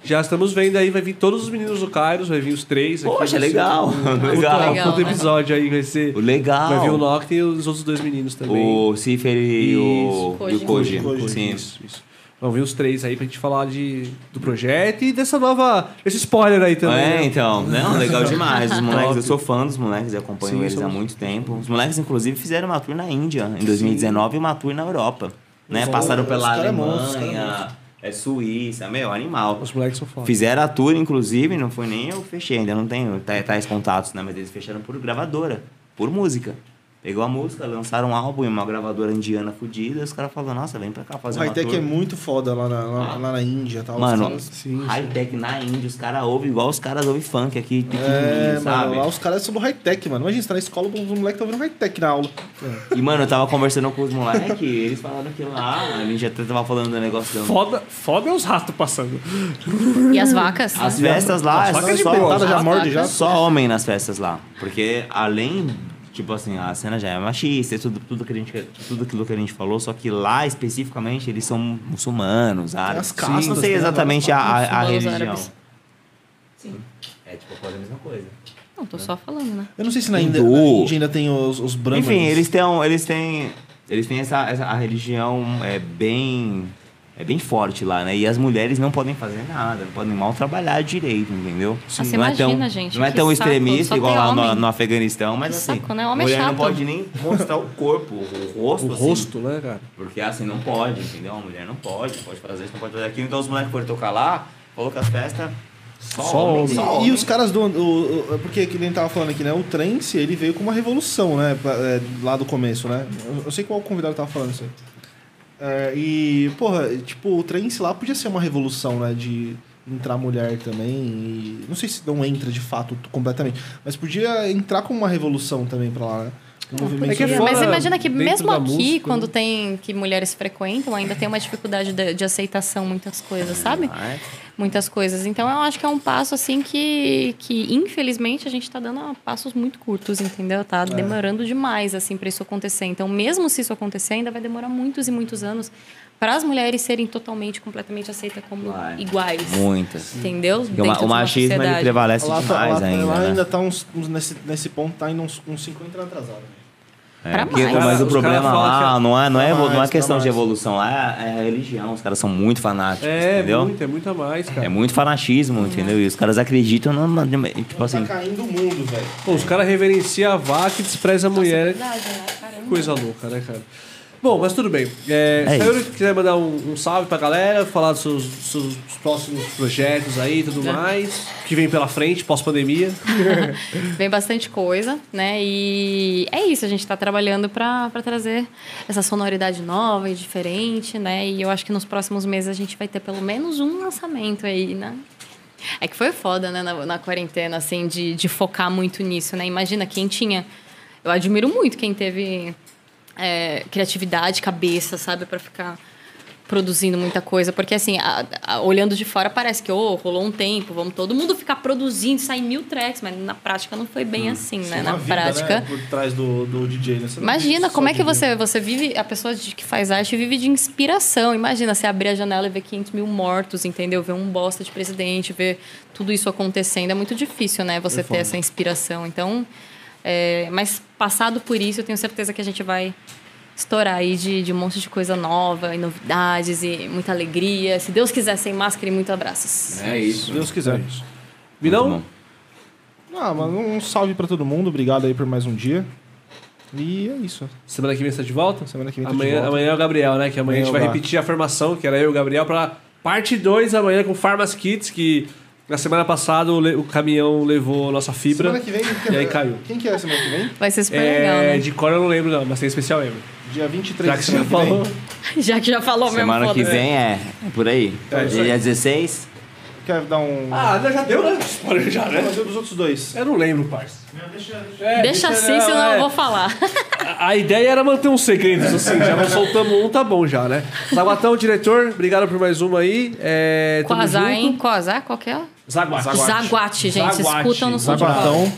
já estamos vendo aí, vai vir todos os meninos do Kairos, vai vir os três aqui. Poxa, ser legal, um- legal. Um outro né? episódio aí, vai ser... O legal. Vai vir o Nocte e os outros dois meninos também. O Cifer e o, e o. Koji. Sim. Isso, isso. Vão vir os três aí pra gente falar de, do projeto e dessa nova. Esse spoiler aí também. É, né? então. Não, legal demais. Os moleques, eu sou fã dos moleques, eu acompanho Sim, eles há somos- muito tempo. Os moleques, inclusive, fizeram uma tour na Índia em 2019 e uma tour na Europa. Né? Os- Passaram pela Alemanha, é Suíça, meu, animal. Os moleques são foda. Fizeram a tour, inclusive, não foi nem eu fechei, ainda não tenho tais, tais contatos, né? Mas eles fecharam por gravadora, por música. Pegou a música, lançaram um álbum em uma gravadora indiana fodida, os caras falaram, nossa, vem pra cá fazer uma high-tech tour. é muito foda lá na, lá, lá na Índia e tal. Mano, caras- Sim, high-tech na Índia, os caras ouvem igual os caras ouvem funk aqui, É, sabe? mano, lá os caras são do high-tech, mano. Imagina, você tá na escola, os moleques estão ouvindo high-tech na aula. E, mano, eu tava conversando com os moleques, eles falaram que lá, a gente até tava falando do negócio da... Foda, foda é os ratos passando. E as vacas? As festas lá, As é vacas de só, Espetada já morde já. só homem nas festas lá. Porque além, tipo assim, a cena já é machista, e tudo, tudo, que a gente, tudo aquilo que a gente falou, só que lá especificamente eles são muçulmanos, árabes. as castas, não sei né? exatamente a, a, a Muçulmanos religião. árabes. Sim. É tipo quase a mesma coisa. Não, tô só falando, né? Eu não sei se na Índia, Hindu. na Índia ainda tem os, os brahmanes. Enfim, eles têm, eles têm, eles têm essa, essa a religião é bem é bem forte lá, né? E as mulheres não podem fazer nada, não podem mal trabalhar direito, entendeu? Ah, você não é tão, imagina, gente, não é tão saco, extremista igual lá no, no Afeganistão, mas Que assim, saco, né? Homem mulher não chato. pode nem mostrar o corpo, o rosto, O assim, rosto, né, cara? porque assim não pode, entendeu? A mulher não pode, não pode fazer isso, não pode fazer aquilo. Então os moleques foram tocar lá, falou que as festas só, Só homem, homem. só E, homem. e os caras do. O, o- porque que nem tava falando aqui, né? O trance, ele veio com uma revolução, né? é, lá do começo, né? Eu, eu sei qual convidado tava falando isso aí. É, e, porra, tipo, o trance lá podia ser uma revolução, né? De entrar mulher também. E, não sei se não entra de fato completamente, mas podia entrar como uma revolução também pra lá, né? É é É, mas imagina que mesmo aqui, música, quando né? tem que mulheres frequentam, ainda tem uma dificuldade de, de aceitação muitas coisas, sabe? Ah, é? Muitas coisas. Então eu acho que é um passo assim que, que infelizmente a gente tá dando passos muito curtos, entendeu? Tá demorando demais assim para isso acontecer. Então mesmo se isso acontecer, ainda vai demorar muitos e muitos anos para as mulheres serem totalmente, completamente aceitas como Vai. iguais. Muitas. Entendeu? O, o machismo ele prevalece Lá, tá- demais lá, ainda, lá né? ainda tá uns, uns- nesse, nesse ponto, tá indo uns, uns 50 anos atrasado. É, Pra porque- mais. mas o Os problema lá que- não é, não é, Pra não é mais, questão de mais. evolução, lá é, é a religião. Os caras são muito fanáticos, É, entendeu? muito, é muito a mais, cara. É muito fanatismo, entendeu? E os caras acreditam no, no- tipo assim. Tá caindo o mundo, velho. Pô, os caras reverenciam a vaca e desprezam a mulher. Verdade, né? Caramba. Coisa louca, né, cara? Bom, mas tudo bem. É, É se a Yuri quiser mandar um, um salve pra galera, falar dos seus, seus próximos projetos aí e tudo mais, que vem pela frente, pós-pandemia. Vem bastante coisa, né? E é isso, a gente está trabalhando para trazer essa sonoridade nova e diferente, né? E eu acho que nos próximos meses a gente vai ter pelo menos um lançamento aí, né? É que foi foda, né, na, na quarentena, assim, de, de focar muito nisso, né? Imagina quem tinha. Eu admiro muito quem teve é, criatividade, cabeça, sabe, para ficar produzindo muita coisa, porque assim, a- a- olhando de fora parece que oh, rolou um tempo, vamos todo mundo ficar produzindo, sair mil tracks, mas na prática não foi bem assim, né? Na vida, prática. né, por trás do, do DJ, né? Imagina como é que você, você vive, a pessoa de- que faz arte vive de inspiração. Imagina você abrir a janela e ver 500 mil mortos, entendeu? Ver um bosta de presidente, ver tudo isso acontecendo. É muito difícil, né? Você ter essa inspiração. Então, é, mas passado por isso, eu tenho certeza que a gente vai estourar aí de, de um monte de coisa nova e novidades e muita alegria. Se Deus quiser, sem máscara e muitos abraços. É Se isso. Deus quiser. Virão? Muito bom. Ah, mas um salve pra todo mundo. Obrigado aí por mais um dia. E é isso. Semana que vem você tá de volta? Semana que vem tá de Amanhã, volta. amanhã é o Gabriel, né? Que amanhã a gente Amanhã vai é o Gá. repetir a formação, que era eu e o Gabriel, pra parte 2 amanhã com Farmas Kits, que na semana passada o, caminhão levou a nossa fibra. Semana que vem. E aí caiu. Quem que é semana que vem? Vai ser super É, legal, né? De cor eu não lembro, não, mas tem especial lembro. Dia 23 Já de que você já semana que falou. vem. Já que já falou mesmo. Semana que vem é, é por aí. É. Dia 16. Quer dar um. Ah, já deu, né? Spoiler já, né? Mas e dos outros dois? Eu não lembro, parça. Não, deixa, deixa. É, Deixa assim, não, senão é. eu vou falar. A, a ideia era manter um segredo, isso assim. Já não soltamos um, tá bom já, né? Zaguatão, diretor, obrigado por mais uma aí. É, Quasar, junto. hein? Quasar, qual que é? Zaguate. Zaguate, gente. Zaguate. Escutam no Zaguatão.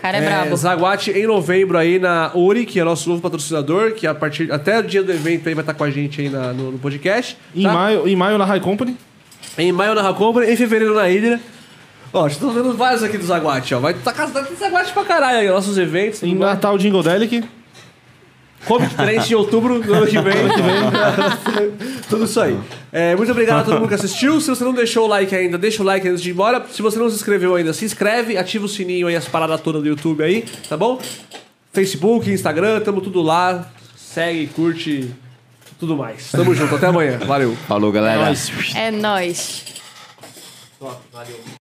cara é, brabo. Zaguate em novembro aí na Uri, que é nosso novo patrocinador, que a partir até o dia do evento aí vai estar com a gente aí na- no, no podcast. Em, tá? maio, em maio na High Company. Em maio na Racombra, em fevereiro na Hydra. Ó, estou vendo vários aqui do Zaguate, ó. Vai tá casado com Zaguate pra caralho aí, nossos eventos. Em. Natal, Jingle Delic. Comic Trend em outubro do ano que vem. Tudo isso aí. É, muito obrigado a todo mundo que assistiu. Se você não deixou o like ainda, deixa o like antes de ir embora. Se você não se inscreveu ainda, se inscreve, ativa o sininho aí, as paradas todas do YouTube aí, tá bom? Facebook, Instagram, tamo tudo lá. Segue, curte, tudo mais. Tamo junto, até amanhã. Valeu. Falou, galera. Nós. É nóis. Valeu.